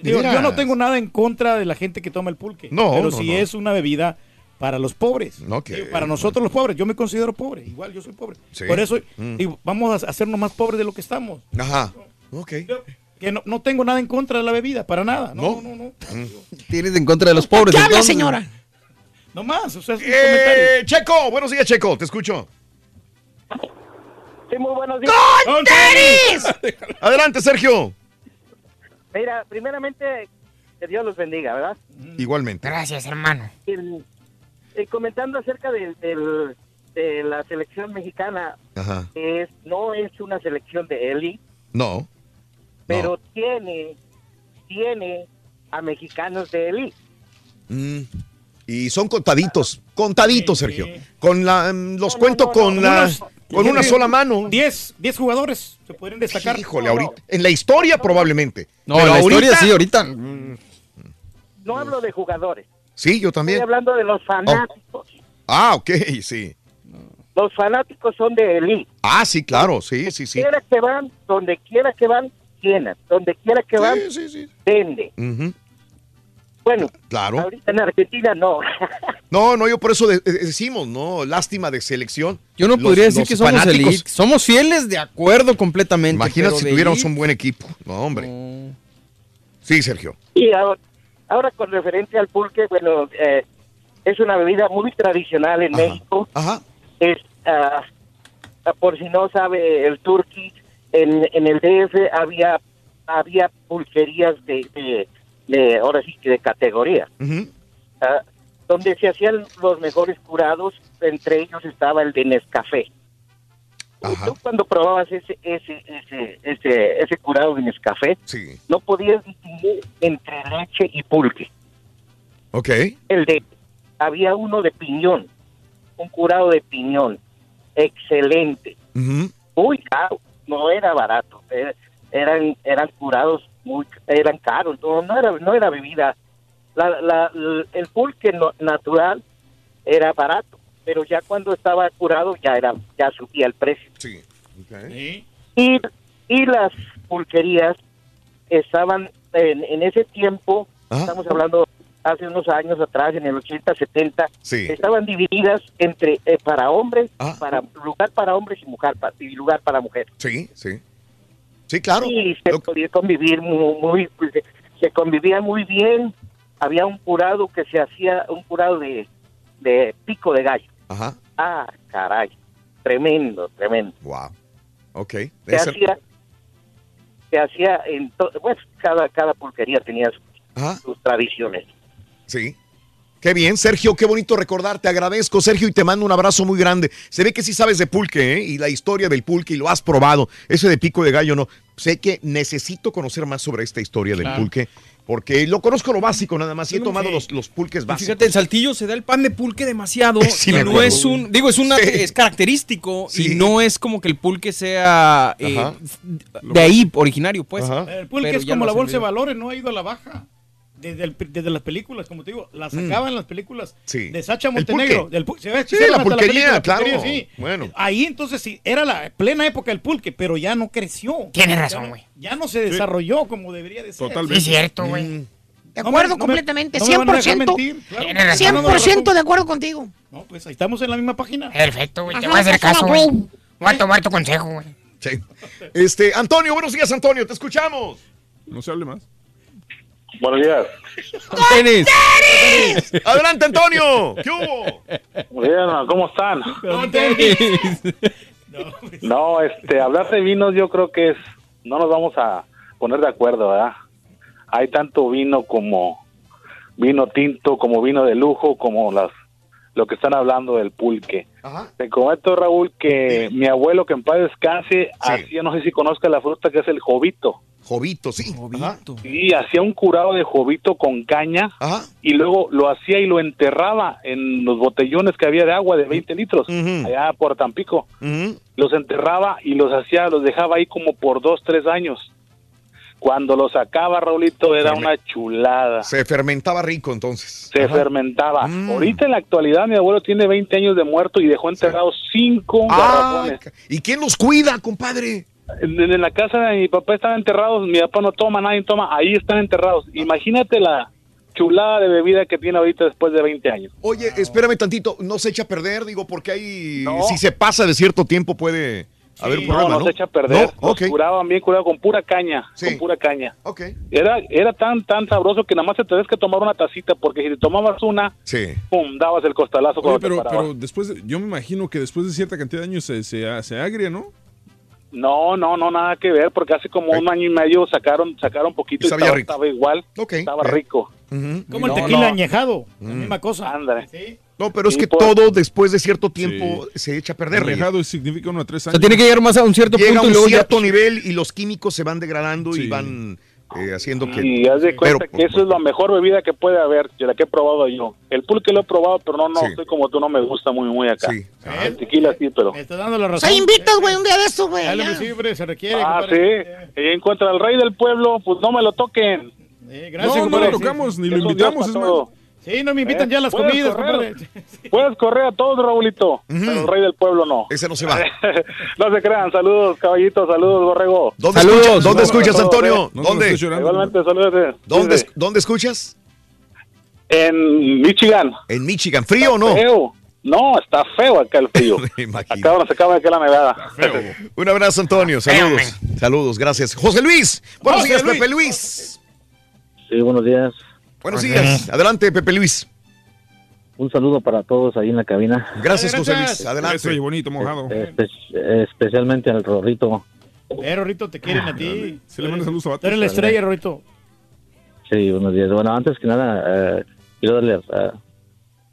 Digo, veras. yo no tengo nada en contra de la gente que toma el pulque. No, Pero no, si no. es una bebida para los pobres. Ok. Digo, para nosotros los pobres. Yo me considero pobre. Igual yo soy pobre. Sí. Por eso Mm. digo, vamos a hacernos más pobres de lo que estamos. Ajá. Ok. Que no, no tengo nada en contra de la bebida, para nada. No, no, no. Tienes en contra de los pobres. ¿Qué habla, señora? No más, o sea, es un comentario. Eh, Checo, buenos días, Checo, te escucho. Sí, muy buenos días. ¡Con tenis! <laughs> Adelante, Sergio. Mira, primeramente, que Dios los bendiga, ¿verdad? Igualmente. Gracias, hermano. El- eh, comentando acerca del- del- de la selección mexicana, Ajá. es no es una selección de élite, No. Pero tiene, tiene a mexicanos de élite. Mm. Y son contaditos, contaditos, Sergio. Con la, mm, los cuento con no, la, unos- con una sola mano. 10 10 jugadores se pueden destacar. Híjole, ahorita. En la historia probablemente. No, Pero en la historia ahorita- sí, ahorita. No hablo de jugadores, Sí, yo estoy también. hablando de los fanáticos. Ah, ok, sí. Los fanáticos son de élite. Ah, sí, claro, sí, sí, sí. Quiera que van, donde quiera que van, Donde quiera que van, vende. Ujú, Bueno, Claro. ahorita en Argentina no. <laughs> No, no, yo por eso de- de- decimos, ¿no? Lástima de selección. Yo no Los- podría decir que somos fanáticos- elite. Somos fieles de acuerdo completamente. Imagínate si tuviéramos elite, un buen equipo. No, hombre. Sí, Sergio. Y ahora, ahora con referencia al pulque, bueno, eh, es una bebida muy tradicional en México. Ajá. Es, ah, por si no sabe el turqui, en, en el DF había había pulquerías de, de, de ahora sí que de categoría. Ah, donde se hacían los mejores curados, entre ellos estaba el de Nescafé. Tú cuando probabas ese ese ese ese, ese curado de Nescafé, no podías distinguir entre leche y pulque. Ok. El de había uno de piñón, un curado de piñón, excelente, muy caro, no era barato, era- eran eran curados muy eran caros, no, no era no era bebida. La, la- el pulque natural era barato, pero ya cuando estaba curado ya era ya subía el precio. Sí. Y, y las pulquerías estaban en, en ese tiempo, estamos hablando hace unos años atrás, en el 80, 70, Sí. estaban divididas entre eh, para hombres, para lugar para hombres y mujer pa- y lugar para mujeres. Sí, sí. Sí, claro. Y se podía convivir muy, muy- pues, se- se convivía muy bien. Había un curado que se hacía, un curado de, de pico de gallo. Ajá. Ah, caray. Tremendo, tremendo. Wow. Ok. Se Ese- hacía, se hacía en to- pues, cada, cada pulquería tenía sus, sus tradiciones. Sí. Qué bien, Sergio, qué bonito recordar. Te agradezco, Sergio, y te mando un abrazo muy grande. Se ve que sí sabes de pulque, ¿eh? Y la historia del pulque, y lo has probado. Ese de pico de gallo, no. Sé que necesito conocer más sobre esta historia del pulque, porque lo conozco lo básico nada más. Y he tomado los, los pulques básicos. Fíjate, en Saltillo se da el pan de pulque demasiado. <laughs> Sí, y me no es un. Digo, es una. Sí. Es característico. Sí. Y no es como que el pulque sea. eh, de ahí, originario, pues. El pulque Pero es como la bolsa de valores, no ha ido a la baja. Desde, el- desde las películas, como te digo, las Mm. sacaban las películas Sí. de Sacha El Montenegro. pulque. Del se ve- Sí, la hasta pulquería, película, la claro. pulquería, sí. Bueno. Ahí entonces sí, era la plena época del pulque, pero ya no creció. Tienes Ya razón, no- güey. Ya no se desarrolló como debería de ser. Sí, es cierto, güey. Mm. De No acuerdo no me- completamente, no me dejar 100%. mentir, claro. Tienes razón. 100% de acuerdo contigo. No, pues ahí estamos en la misma página. Perfecto, güey. Te voy a hacer caso, güey. Voy a tomar tu consejo, güey. Sí. Este, Antonio, buenos días, Antonio, te escuchamos. No se hable más. Buenos días. ¡Tenis! Adelante, Antonio. ¿Qué hubo? Bien, ¿cómo están? Con No, este, hablar de vinos yo creo que es, no nos vamos a poner de acuerdo, ¿verdad? Hay tanto vino como vino tinto, como vino de lujo, como las, lo que están hablando del pulque. Te comento, Raúl, que mi abuelo, que en paz descanse, hacía, no sé si conozca la fruta que es el jovito. Jovito, sí. Jovito. Sí, hacía un curado de jovito con caña y luego lo hacía y lo enterraba en los botellones que había de agua de 20 litros allá por Tampico. Los enterraba y los hacía, los dejaba ahí como por dos, tres años. Cuando lo sacaba, Raulito, era una chulada. Se fermentaba rico entonces. Se fermentaba. Ahorita en la actualidad mi abuelo tiene 20 años de muerto y dejó enterrados cinco Ah, garrafones. ¿Y quién los cuida, compadre? En, en la casa de mi papá están enterrados, mi papá no toma, nadie toma, ahí están enterrados. Imagínate la chulada de bebida que tiene ahorita después de 20 años. Oye, espérame tantito, no se echa a perder, digo, porque hay. Si se pasa de cierto tiempo puede haber un no, problema, no ¿no? se echa a perder. No, Los curaban bien curado con pura caña, con pura caña. Ok. Era, era tan, tan sabroso que nada más te tenías que tomar una tacita, porque si te tomabas una, Sí. pum, dabas el costalazo Oye, cuando pero, te parabas. pero después, de- yo me imagino que después de cierta cantidad de años se, se, se agria, ¿no? No, no, no, nada que ver, porque hace como un año y medio sacaron, sacaron poquito y Sabía estaba, rico. estaba igual, estaba rico. Como el No, tequila no. añejado, la misma cosa. Ándale. No, pero es Sí, que por- todo después de cierto tiempo se echa a perder. Reyes. Alejado significa uno a tres O años. sea, tiene que llegar más a un cierto Llega punto a y un luego ya. cierto nivel y los químicos se van degradando y van eh, haciendo que. Y haz de cuenta Pero- que eso es la mejor bebida que puede haber, de la que he probado yo. El pulque lo he probado, pero no, no, soy como tú, no me gusta muy, muy acá. El tequila sí, pero... Me está dando la razón. Se invitas, güey, un día de estos, güey. Sí, se requiere. Ah, compadre. sí. Y encuentra al rey del pueblo, pues no me lo toquen. gracias, no, no lo sí. tocamos, ni lo invitamos, es más. Sí, no me invitan ya a las Puedes comidas, correr. <laughs> Puedes correr a todos, Raulito, pero el rey del pueblo no. Ese no se va. <laughs> no se crean, saludos, caballitos, saludos, borrego. ¿Dónde escuchas, ¿dónde escuchas Antonio? ¿Dónde? Igualmente, saludos. ¿Dónde, es- ¿Dónde escuchas? En Michigan. ¿En Michigan? ¿Frío o no? Feo. No, está feo acá el frío. <laughs> acá nos acaba de que la nevada. Un abrazo, Antonio. Saludos. Saludos, gracias. José Luis. Buenos José días, Luis. Pepe Luis. Sí, buenos días. Buenos días. Adelante, Pepe Luis. Un saludo para todos ahí en la cabina. Gracias, José Luis. Adelante. Eso, y bonito, mojado. Espe- especialmente al Rorrito. Eh, Rorrito, te quieren a ti. Se le manda saludos a Tú eres la estrella, Rorrito. Sí, buenos días. Bueno, antes que nada, eh, quiero darle, eh,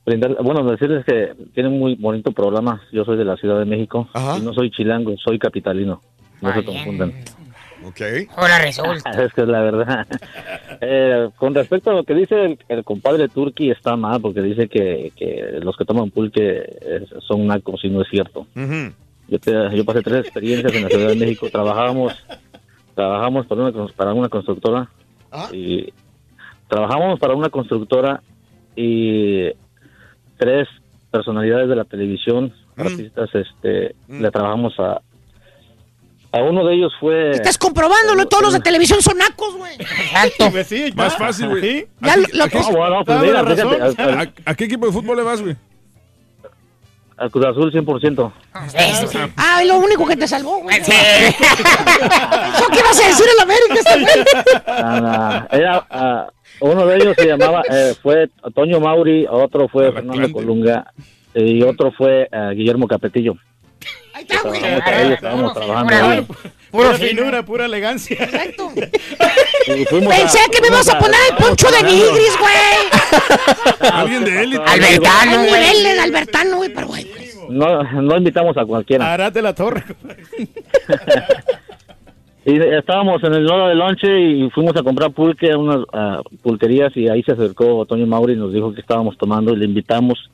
brindar- bueno, decirles que tienen un muy bonito programa. Yo soy de la Ciudad de México y no soy chilango, soy capitalino. No se confundan. Ok. Ahora resulta. <laughs> es que es la verdad. Eh, con respecto a lo que dice el, el compadre Turki, está mal porque dice que, que los que toman pulque eh, son nacos y no es cierto. Yo, te- yo pasé tres experiencias en la Ciudad de México. Trabajábamos, trabajamos para una, para una constructora y trabajamos para una constructora y tres personalidades de la televisión, artistas, este, le trabajamos a a uno de ellos fue Estás comprobándolo, todos los de televisión son nacos, güey. Exacto. Más fácil, güey. ¿A lo- qué- lo- a qué- No, bueno, pues Dame mira, la razón. fíjate, ¿A, a- a qué equipo de fútbol le vas, güey? al Cruz Azul 100%. Ah, lo único que te salvó, güey. ¿Eso <laughs> qué vas a decir en América este güey? Ah, era, ah, uno de ellos se llamaba, eh, fue Toño Mauri, otro fue Fernando Colunga y otro fue ah, Guillermo Capetillo. Trabajamos para ellos, estábamos trabajando ahí. Pura finura, pura elegancia. Exacto. Pensé que me ibas a poner el poncho de Nigris, güey. Alguien de élite. Albertano, güey. niveles, Albertano, güey, pero güey. No, no invitamos a cualquiera. Arad de la Torre. <laughs> Y estábamos en el nodo de lonche y fuimos a comprar pulque a unas ah, pulquerías y ahí se acercó Toño Mauri y nos dijo que estábamos tomando y le invitamos.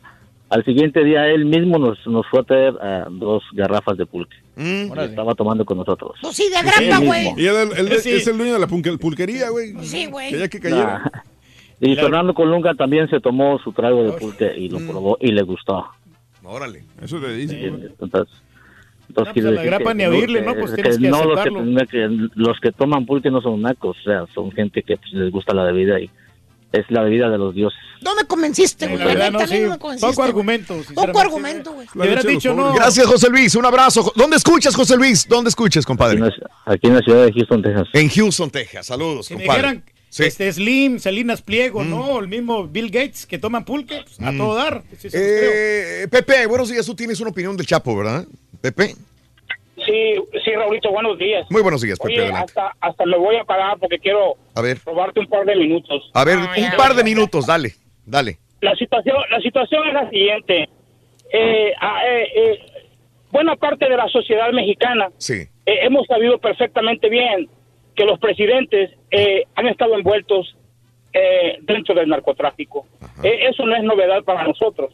Al siguiente día él mismo nos, nos fue a traer ah, dos garrafas de pulque. Y estaba tomando con nosotros. Pues sí, de grapa, güey. Y él, él- él Sí. es el dueño de la pulque- pulquería, güey. Sí, güey. Quería que cayera. Nah. Y Fernando Colunga también se tomó su trago de pulque y lo probó y le gustó. Órale. Eso te dice. Entonces, entonces pues quiere a la decir grapa que ni a no- oírle, ¿no? Pues que tienes que no, los, que los que toman pulque no son nacos, o sea, son gente que pues, les gusta la bebida y es la bebida de los dioses. No me convenciste, güey. La verdad, no, neta, a mí sí. no me convenciste, Poco argumento. Poco argumento, güey. Dicho no. Gracias, José Luis. Un abrazo. ¿Dónde escuchas, José Luis? ¿Dónde escuchas, compadre? Aquí en la ciudad de Houston, Texas. En Houston, Texas. Saludos, Si me compadre. dijeran, este Slim, Salinas Pliego, ¿no? El mismo Bill Gates que toman pulque, pues, a Mm. todo dar. Sí. Eh, Pepe, buenos días. Tú tienes una opinión del Chapo, ¿verdad? Pepe. Sí, sí, Raulito, buenos días. Muy buenos días, Pepe. Oye, adelante. hasta, hasta me voy a parar porque quiero A ver, robarte un par de minutos. a ver, un par de minutos. Dale, dale. La situación, la situación es la siguiente. Eh, ah, eh, eh, buena parte de la sociedad mexicana Sí. eh, hemos sabido perfectamente bien que los presidentes eh, han estado envueltos eh, dentro del narcotráfico. Eh, eso no es novedad para nosotros.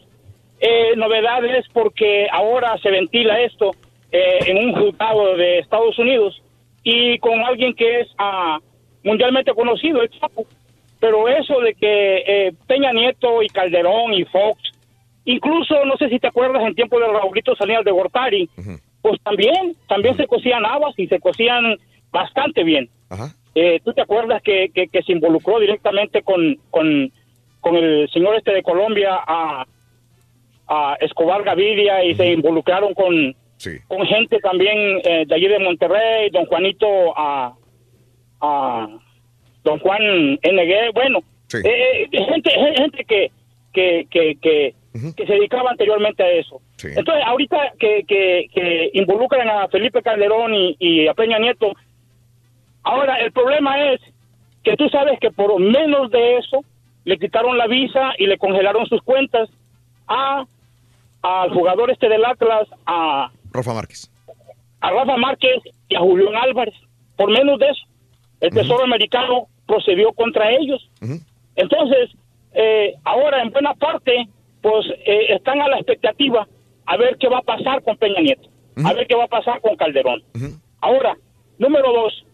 Eh, novedad es porque ahora se ventila esto eh, en un juzgado de Estados Unidos y con alguien que es ah, mundialmente conocido, el Chapo. Pero eso de que eh, Peña Nieto y Calderón y Fox, incluso no sé si te acuerdas en tiempo de Raulito Salinas de Gortari, pues también, también se cosían habas y se cosían bastante bien. Eh, ¿Tú te acuerdas que, que, que se involucró directamente con, con, con el señor este de Colombia, a, a Escobar Gaviria, y se involucraron con, con gente también eh, de allí de Monterrey, don Juanito, a, a don Juan NG, bueno, eh, eh, gente, gente que, que, que, que, que se dedicaba anteriormente a eso. Entonces, ahorita que, que, que involucran a Felipe Calderón y, y a Peña Nieto, ahora el problema es que tú sabes que por menos de eso le quitaron la visa y le congelaron sus cuentas a al jugador este del Atlas, a, Rafa Márquez. a Rafa Márquez y a Julián Álvarez. Por menos de eso, el Tesoro Americano procedió contra ellos. Entonces, eh, ahora en buena parte, pues eh, están a la expectativa a ver qué va a pasar con Peña Nieto, a ver qué va a pasar con Calderón. Ahora, número dos,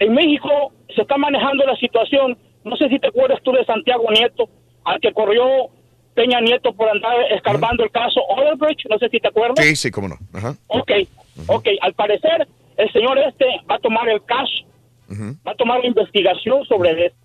en México se está manejando la situación, no sé si te acuerdas tú de Santiago Nieto, al que corrió Peña Nieto por andar escarbando el caso Odebrecht, no sé si te acuerdas. Sí, sí, cómo no. Ajá. Ok, ok, al parecer el señor este va a tomar el caso, va a tomar la investigación sobre esto.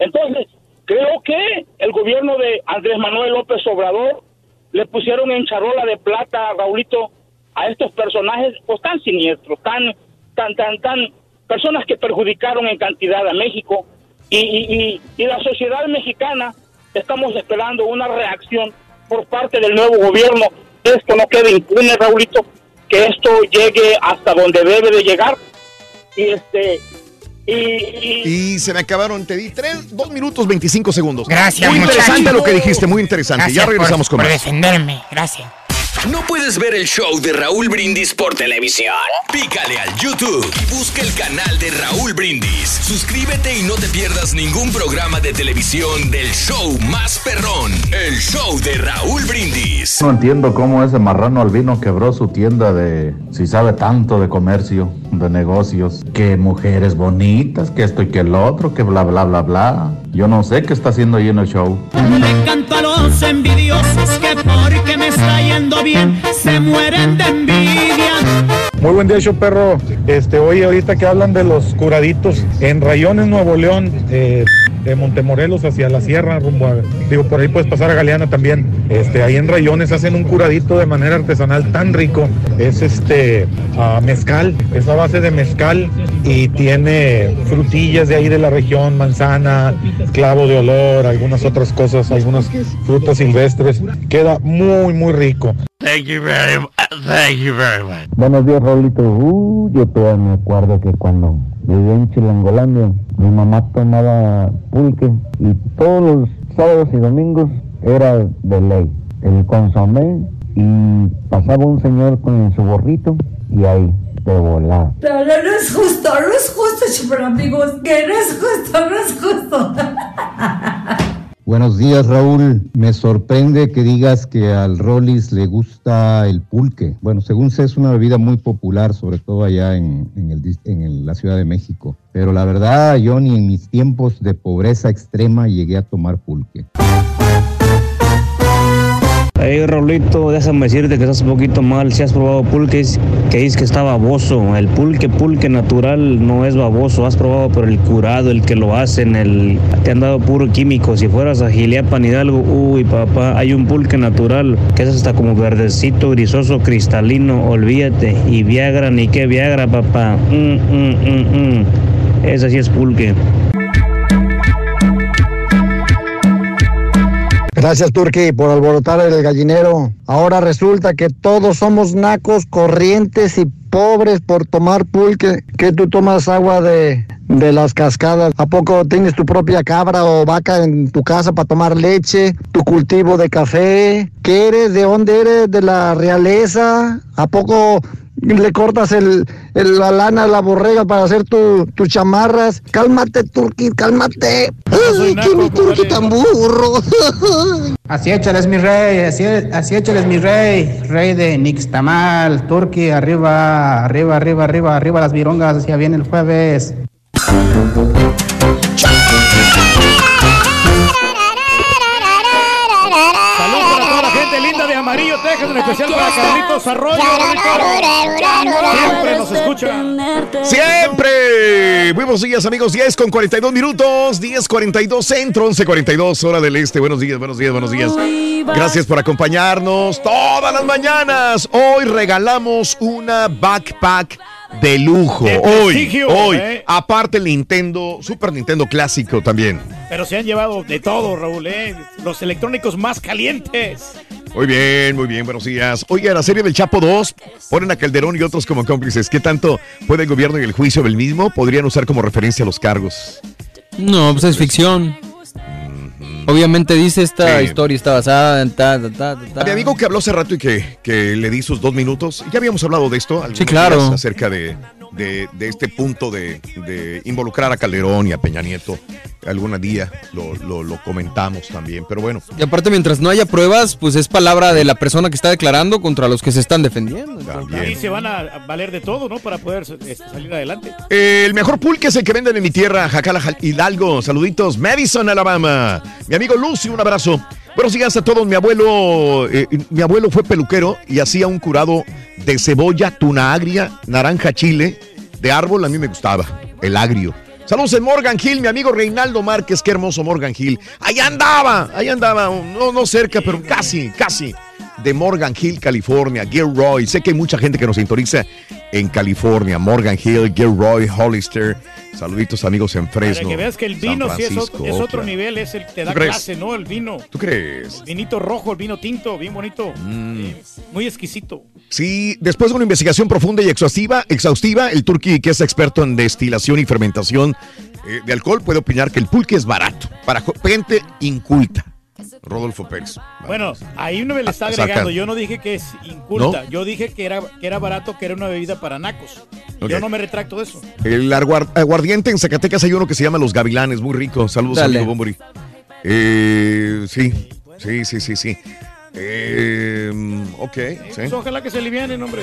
Entonces, creo que el gobierno de Andrés Manuel López Obrador le pusieron en charola de plata, Raulito, a estos personajes pues tan siniestros, tan, tan, tan, tan, personas que perjudicaron en cantidad a México y, y, y, y la sociedad mexicana estamos esperando una reacción por parte del nuevo gobierno. Esto no quede impune, Raulito, que esto llegue hasta donde debe de llegar. Y este Y, se me acabaron, te di tres, dos minutos 25 segundos. Gracias, Muy interesante lo que dijiste, muy interesante. ya regresamos con por más. defenderme, gracias. ¿No puedes ver el show de Raúl Brindis por televisión? Pícale al YouTube y busca el canal de Raúl Brindis. Suscríbete y no te pierdas ningún programa de televisión del show más perrón, el show de Raúl Brindis. No entiendo cómo ese marrano albino quebró su tienda de, si sabe tanto de comercio, de negocios, que mujeres bonitas, que esto y que el otro, que bla, bla, bla, bla. Yo no sé qué está haciendo ahí en el show. Le canto a los envidiosos que porque me está yendo bien se mueren de envidia. Muy buen día, show perro. Este, oye, ahorita que hablan de los curaditos en Rayones, Nuevo León, eh, de Montemorelos hacia la sierra, rumbo a, digo, por ahí puedes pasar a Galeana también. Este, ahí en Rayones hacen un curadito de manera artesanal tan rico. Es este ah, mezcal, es a base de mezcal y tiene frutillas de ahí de la región, manzana, clavo de olor, algunas otras cosas, algunas frutas silvestres. Queda muy, muy rico. Thank you very much. Thank you very much. Buenos días, Raulito. Uh, yo todavía me acuerdo que cuando vivía en Chilangolandia, mi mamá tomaba pulque y todos los sábados y domingos era de ley. El consomé y pasaba un señor con su gorrito y ahí de volar. No, no, no es justo, no es justo, super amigos, que no es justo, no es justo. <laughs> Buenos días, Raúl. Me sorprende que digas que al Rollis le gusta el pulque. Bueno, según sé, es una bebida muy popular, sobre todo allá en, la Ciudad de México. Pero la verdad, yo ni en mis tiempos de pobreza extrema llegué a tomar pulque. Hey Raulito, déjame decirte que estás un poquito mal. Si has probado pulque, que dices que está baboso. El pulque, pulque natural no es baboso. Has probado, pero el curado, el que lo hacen, el te han dado puro químico. Si fueras a Giliapan Hidalgo, uy papá, hay un pulque natural que es hasta como verdecito, grisoso, cristalino. Olvídate. Y Viagra, ni qué Viagra, papá. Mm, mm, mm, mm. Ese sí es pulque. Gracias, Turki, por alborotar el gallinero. Ahora resulta que todos somos nacos, corrientes y pobres por tomar pulque. Que tú tomas agua de, de las cascadas. ¿A poco tienes tu propia cabra o vaca en tu casa para tomar leche? ¿Tu cultivo de café? ¿Qué eres? ¿De dónde eres? ¿De la realeza? ¿A poco le cortas el, el- la lana a la borrega para hacer tu- tus chamarras? Cálmate, Turki, cálmate. Ay, qué mi Turki tan burro. Así échales mi rey, así, así échales mi rey, rey de Nixtamal, Turki, arriba, arriba, arriba, arriba, arriba las virongas, ya viene el jueves. Amarillo, Texas, en especial para Carlitos Arroyo. Siempre nos escuchan. Siempre. Buenos días, amigos. 10 con 42 minutos. 10 42 centro, 11 42 hora del este. Buenos días, buenos días, buenos días. Gracias por acompañarnos todas las mañanas. Hoy regalamos una backpack de lujo. De hoy, hoy. ¿eh? Aparte el Nintendo, Super Nintendo clásico también. Pero se han llevado de todo, Raúl, ¿eh? Los electrónicos más calientes. Muy bien, muy bien, buenos días. Oye, la serie del Chapo 2 ponen a Calderón y otros como cómplices. ¿Qué tanto puede el gobierno y el juicio del mismo? Podrían usar como referencia los cargos. No, pues es ficción. Obviamente dice esta historia está basada en ta, ta, ta. A mi amigo que habló hace rato y que, que le di sus dos minutos, ya habíamos hablado de esto. Sí, claro. Acerca de, de- de este punto de, de involucrar a Calderón y a Peña Nieto. Algún día lo, lo- lo comentamos también, pero bueno. Y aparte, mientras no haya pruebas, pues es palabra de la persona que está declarando contra los que se están defendiendo. Ahí se van a valer de todo, ¿no? Para poder este, salir adelante. El mejor pulque es el que venden en mi tierra, Jacala Hidalgo. Saluditos, Madison, Alabama. Mi amigo Lucy, un abrazo. Buenos días a todos. Mi abuelo, eh, mi abuelo fue peluquero y hacía un curado de cebolla, tuna agria, naranja chile, de árbol. A mí me gustaba, el agrio. Saludos en Morgan Hill, mi amigo Reinaldo Márquez, qué hermoso Morgan Hill. Ahí andaba, ahí andaba, no, no cerca, pero casi, casi. De Morgan Hill, California, Gilroy. Sé que hay mucha gente que nos sintoniza en California. Morgan Hill, Gilroy, Hollister. Saluditos amigos en Fresno. Para que veas que el vino sí es otro, es otro Oakland. nivel, es el te da clase, ¿no? El vino. ¿Tú crees? Vinito rojo, el vino tinto, bien bonito. Mm. Eh, Muy exquisito. Sí, después de una investigación profunda y exhaustiva, exhaustiva el turqui, que es experto en destilación y fermentación eh, de alcohol, puede opinar que el pulque es barato para gente inculta. Rodolfo Pérez. Bueno, ahí uno me le está Ah, agregando. Yo no dije que es inculta. ¿No? Yo dije que era, que era barato, que era una bebida para nacos. Yo no me retracto de eso. El aguar- aguardiente en Zacatecas hay uno que se llama Los Gavilanes, muy rico. Saludos, Dale. amigo Bumburi. Eh, sí, sí, sí, sí, sí. Eh, ok, sí. Pues ojalá que se alivianen, hombre.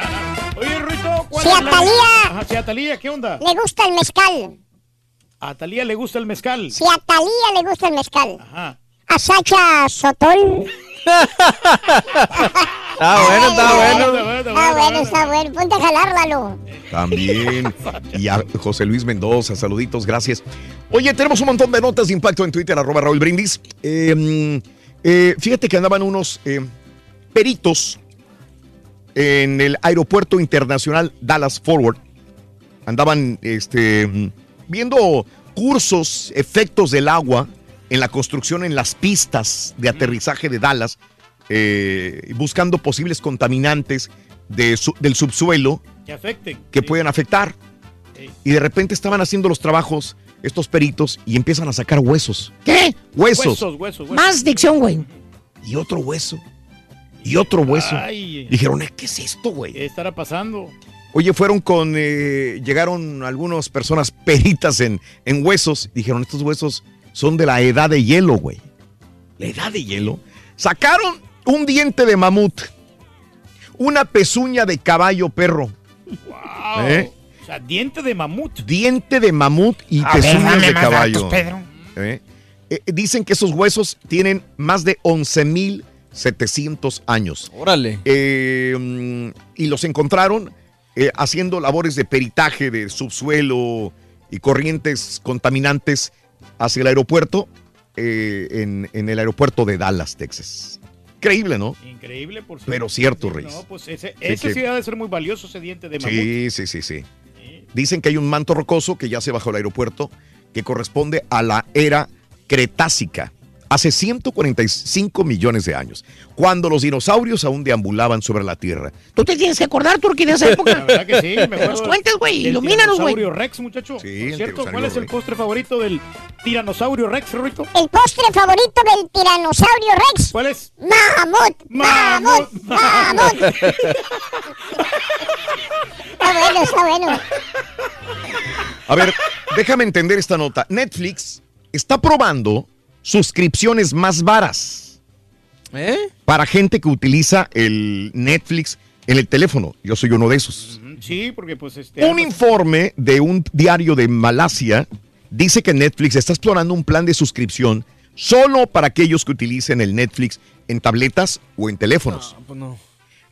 <laughs> Oye, Ruito, ¿cuál es la- Atalía. Ajá, sí, Atalía, ¿qué onda? Le gusta el mezcal. A Atalía le gusta el mezcal. Si a Talía le gusta el mezcal. Ajá. A Sacha Sotol. Está bueno, está bueno. Está bueno, está bueno. Ponte a jalar, Lalo. También. Y a José Luis Mendoza, saluditos, gracias. Oye, tenemos un montón de notas de impacto en Twitter, arroba Raúl Brindis. Eh, mm, eh, fíjate que andaban unos eh, peritos en el aeropuerto internacional Dallas Forward. Andaban este, viendo cursos, efectos del agua en la construcción en las pistas de aterrizaje de Dallas, eh, buscando posibles contaminantes de su- del subsuelo Que afecten. que pueden afectar. Y de repente estaban haciendo los trabajos estos peritos y empiezan a sacar huesos. ¿Qué? Huesos. Huesos, huesos, huesos. Más dicción, güey. Y otro hueso. Y otro hueso. Ay. Dijeron, "Eh, ¿qué es esto, güey? ¿Qué estará pasando? Oye, fueron con. eh, llegaron algunas personas <laughs> peritas en, en huesos. Dijeron, estos huesos son de la edad de hielo, güey. La edad de hielo. Sacaron un diente de mamut. Una pezuña de caballo perro. Wow. ¿Eh? O sea, diente de mamut. Diente de mamut y A ver, pezuñas de más caballo. datos, Pedro. ¿Eh? Eh, dicen que esos huesos tienen más de 11.700 años. Órale. Eh, mm, y los encontraron eh, haciendo labores de peritaje de subsuelo y corrientes contaminantes hacia el aeropuerto, eh, en, en el aeropuerto de Dallas, Texas. Increíble, ¿no? Increíble, por Pero cierto, Reyes. No, pues ese, Sí, ese que- sí ha de ser muy valioso, ese diente de mamut. Sí, sí, sí, sí. Dicen que hay un manto rocoso que yace bajo el aeropuerto que corresponde a la era Cretácica, hace 145 millones de años, cuando los dinosaurios aún deambulaban sobre la Tierra. Tú te tienes que acordar, Turki, de esa época. <laughs> La verdad que sí, me nos cuentes, güey. Ilumínanos, güey. tiranosaurio Rex, muchacho. Sí, cierto, ¿cuál es el Rex. postre favorito del tiranosaurio Rex, Rito? El postre favorito del tiranosaurio Rex. ¿Cuál es? Mamut. Mamut. Mamut. <laughs> Está bueno, está bueno. A ver, déjame entender esta nota. Netflix está probando suscripciones más varas ¿Eh? para gente que utiliza el Netflix en el teléfono. Yo soy uno de esos. Sí, porque pues este... Un informe de un diario de Malasia dice que Netflix está explorando un plan de suscripción solo para aquellos que utilicen el Netflix en tabletas o en teléfonos. Pues no.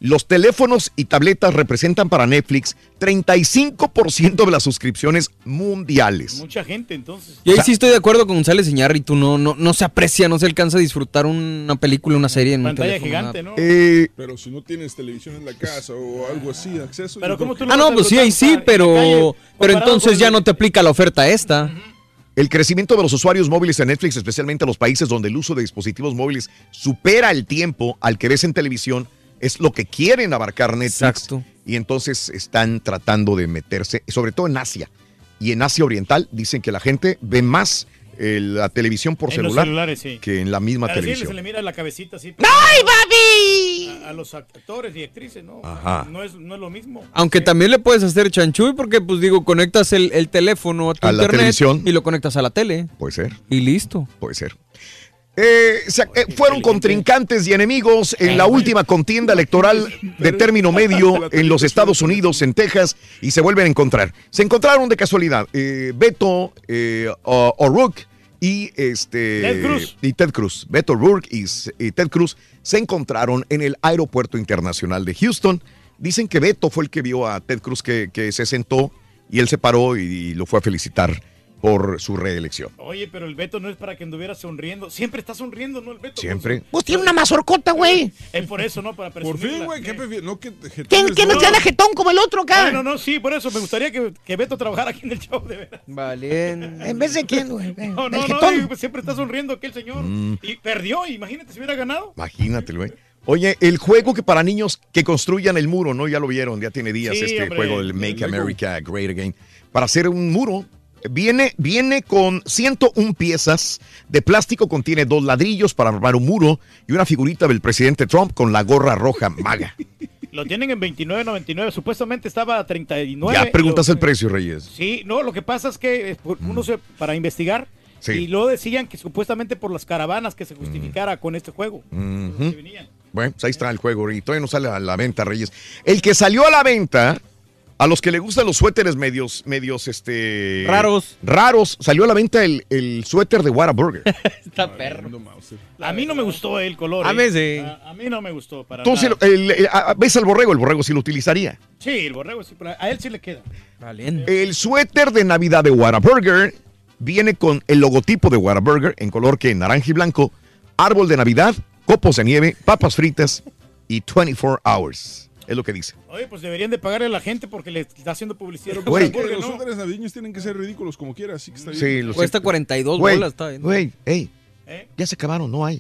Los teléfonos y tabletas representan para Netflix 35% de las suscripciones mundiales. Mucha gente, entonces. Y ahí sí estoy de acuerdo con González Iñárritu, no, no, no se aprecia, no se alcanza a disfrutar una película, una serie en un Pantalla teléfono, gigante, nada. ¿no? Eh, Pero si no tienes televisión en la casa o algo así, acceso. Pero ¿cómo tú Ah, no, pues sí, ahí sí, pero, pero entonces ya no te aplica la oferta esta. El crecimiento de los usuarios móviles en Netflix, especialmente en los países donde el uso de dispositivos móviles supera el tiempo al que ves en televisión, es lo que quieren abarcar Netflix. Y entonces están tratando de meterse, sobre todo en Asia. Y en Asia Oriental dicen que la gente ve más eh, la televisión por En los celular celulares, sí. que en la misma A televisión. se le mira la cabecita así. ¡Ay, papi! A, a los actores y actrices, ¿no? Ajá. No es, no es lo mismo. Aunque también le puedes hacer chanchuy porque, pues digo, conectas el, el teléfono a tu A la internet televisión. y lo conectas a la tele. Puede ser. Y listo. Puede ser. Eh, se- eh, fueron contrincantes y enemigos en la última contienda electoral <laughs> de término <laughs> medio en los Estados Unidos, en Texas, y se vuelven a encontrar. Se encontraron de casualidad eh, Beto eh, O'Rourke y este Ted Cruz. y Ted Cruz. Beto O'Rourke y, y Ted Cruz se encontraron en el aeropuerto internacional de Houston. Dicen que Beto fue el que vio a Ted Cruz que, que se sentó y él se paró y lo fue a felicitar por su reelección. Oye, pero el Beto no es para que anduviera sonriendo. Siempre está sonriendo, ¿no? El Beto. Siempre. Pues tiene una mazorcota, güey. Es por eso, ¿no? Para Por fin, güey, ¿qué prefieres? No, que ¿Quién, quién no tiene jetón como el otro acá? No, no, no, sí, por eso me gustaría que, que Beto trabajara aquí en el show, de veras. Vale. En vez de quién, güey. No, no, no, jetón. y siempre está sonriendo aquel señor. Mm. Y perdió, imagínate si hubiera ganado. Imagínate, güey. Oye, el juego que para niños que construyan el muro, ¿no? Ya lo vieron, ya tiene días Sí, este hombre, juego del el Make. America Great Again. Para hacer un muro, viene, viene con 101 piezas de plástico, contiene dos ladrillos para armar un muro y una figurita del presidente Trump con la gorra roja maga. Lo tienen en 29.99. Supuestamente estaba a 39. Ya preguntas Lo- el precio, Reyes. Sí, no, lo que pasa es que eh, por- uno se, para investigar Sí. y luego decían que supuestamente por las caravanas que se justificara con este juego. Bueno, pues ahí está el juego y todavía no sale a la venta, Reyes. El que salió a la venta, a los que le gustan los suéteres medios, medios, este... Raros. Raros, salió a la venta el, el suéter de Whataburger. <laughs> Está perro. A mí no me gustó el color. A eh. mí sí. A, a mí no me gustó para Tú nada. sí lo- el- el- a- ¿Ves al borrego? El borrego sí lo utilizaría. Sí, el borrego sí, pero a él sí le queda. El suéter de Navidad de Whataburger viene con el logotipo de Whataburger en color que naranja y blanco, árbol de Navidad, copos de nieve, papas fritas y 24 hours. Es lo que dice. Oye, pues deberían de pagarle a la gente porque le está haciendo publicidad. Güey. Burger, Los ¿no? suéteres navideños tienen que ser ridículos como quiera, así que está bien. Sí, lo Cuesta sé. 42 Güey, bolas, está bien. Güey, ey, ¿Eh? ya se acabaron, no hay.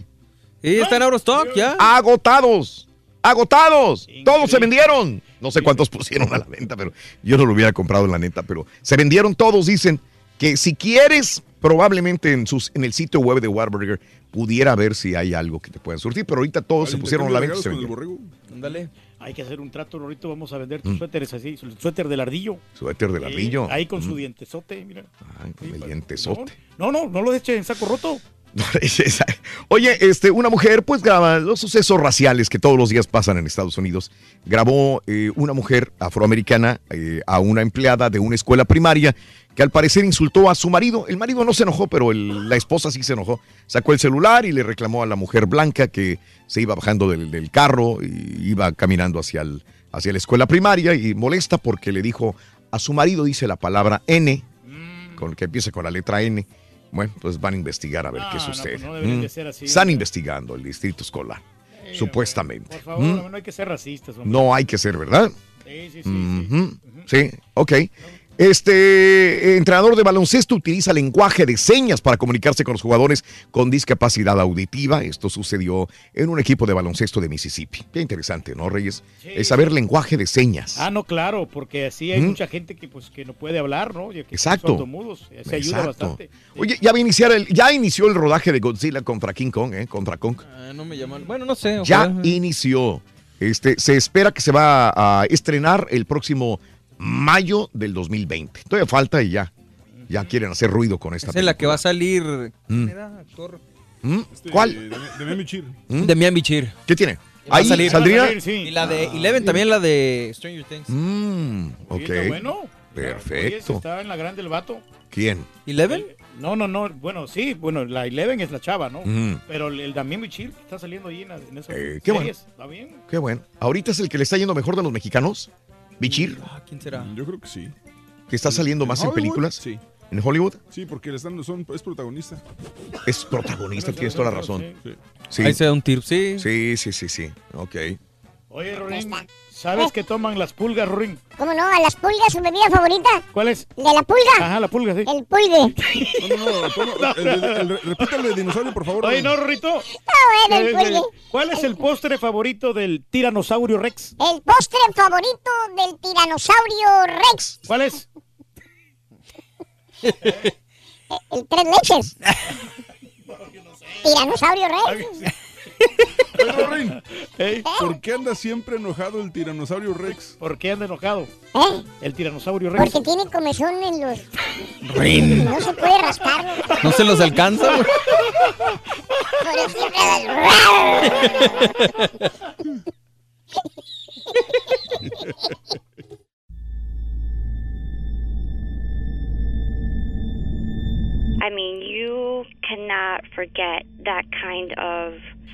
Sí, está en Eurostock ya. Agotados. Agotados. Todos se vendieron. No sé cuántos pusieron a la venta, pero yo no lo hubiera comprado en la neta, pero se vendieron todos. Dicen que si quieres, probablemente en, sus, en el sitio web de Warburger pudiera ver si hay algo que te puedan surtir, pero ahorita todos se pusieron a la venta. y. Ándale. Hay que hacer un trato, ahorita vamos a vender tus suéteres así, suéter del ardillo. Suéter de Sí, ladrillo. Ahí con su Ujú. dientesote, mira. Ay, con el dientesote. No, no, no lo eche en saco roto. <laughs> Oye, este, una mujer pues graba los sucesos raciales que todos los días pasan en Estados Unidos. Grabó eh, una mujer afroamericana eh, a una empleada de una escuela primaria que al parecer insultó a su marido. El marido no se enojó, pero la esposa sí se enojó. Sacó el celular y le reclamó a la mujer blanca que se iba bajando del, del carro y iba caminando hacia, el- hacia la escuela primaria y molesta porque le dijo a su marido, dice la palabra N, con que empieza con la letra N. Bueno, pues van a investigar a ver qué No, no, sucede. pues no deberían Mm. ser así, Están hombre. investigando el distrito escolar, supuestamente. Por favor, Mm. no hay que ser racistas. hombre. No hay que ser, ¿verdad? Sí, sí, sí. Ujú. Sí, ok. Este eh, entrenador de baloncesto utiliza lenguaje de señas para comunicarse con los jugadores con discapacidad auditiva. Esto sucedió en un equipo de baloncesto de Mississippi. Qué interesante, ¿no, Reyes? Es saber lenguaje de señas. Ah, no, claro, porque así hay Mm. mucha gente que pues que no puede hablar, ¿no? Que Exacto. sordomudos. Se ayuda Exacto. bastante. Oye, ya va a iniciar el, ya inició el rodaje de Godzilla contra King Kong, ¿eh? Contra Kong. Ah, no me llaman. Bueno, no sé. Ya inició. Este, se espera que se va a estrenar el próximo mayo del 2020. Todavía falta y ya. Ya quieren hacer ruido con esta Esa es la que va a salir. Mm. ¿Quién era, actor? ¿Mm? Este, ¿Cuál? De. ¿Mm? De Miami Bichir. ¿Qué tiene? Va a Ahí salir. saldría. Y la de Eleven, también la de Stranger Things. Mm, ok. está bueno. Oye, Perfecto. está en la grande el vato. ¿Quién? ¿Eleven? No, no, no. Bueno, sí, bueno, la Eleven es la chava, ¿no? Pero el, el Damián Bichir está saliendo ahí en, en esas Eh, qué bueno. series. ¿Está bien? Qué bueno. Ahorita es el que le está yendo mejor de los mexicanos. Bichir, Ah, ¿Quién será? Yo creo que sí. que está saliendo más en Hollywood? películas. Sí. ¿En Hollywood? Sí, porque le están, son, es protagonista. Es protagonista, tienes toda la razón. Sí. Sí. Ahí se da un tiro, sí. Sí, sí, sí, sí. Ok. Oye, Rorín, ¿sabes qué toman las pulgas, Rorín? ¿Cómo no? ¿A las pulgas su bebida favorita? ¿Cuál es? ¿De la pulga? Ajá, la pulga, sí. El pulgue. No, <laughs> no, no. toma- el, el- el- de dinosaurio, por favor. Oye, no, Rorrito. Está <laughs> bueno el Eh, pulgue. eh, ¿Cuál es el postre favorito del tiranosaurio Rex? El postre favorito del tiranosaurio Rex. ¿Cuál es? <laughs> El tres leches. Tiranosaurio Rex. Rorín, ¿Por qué anda siempre enojado el tiranosaurio Rex? ¿Por qué anda enojado? ¿Eh? El tiranosaurio Rex. Porque tiene comezón en los... Rin. No se puede. No se los alcanza. Por eso siempre anda- I mean, you cannot forget that kind of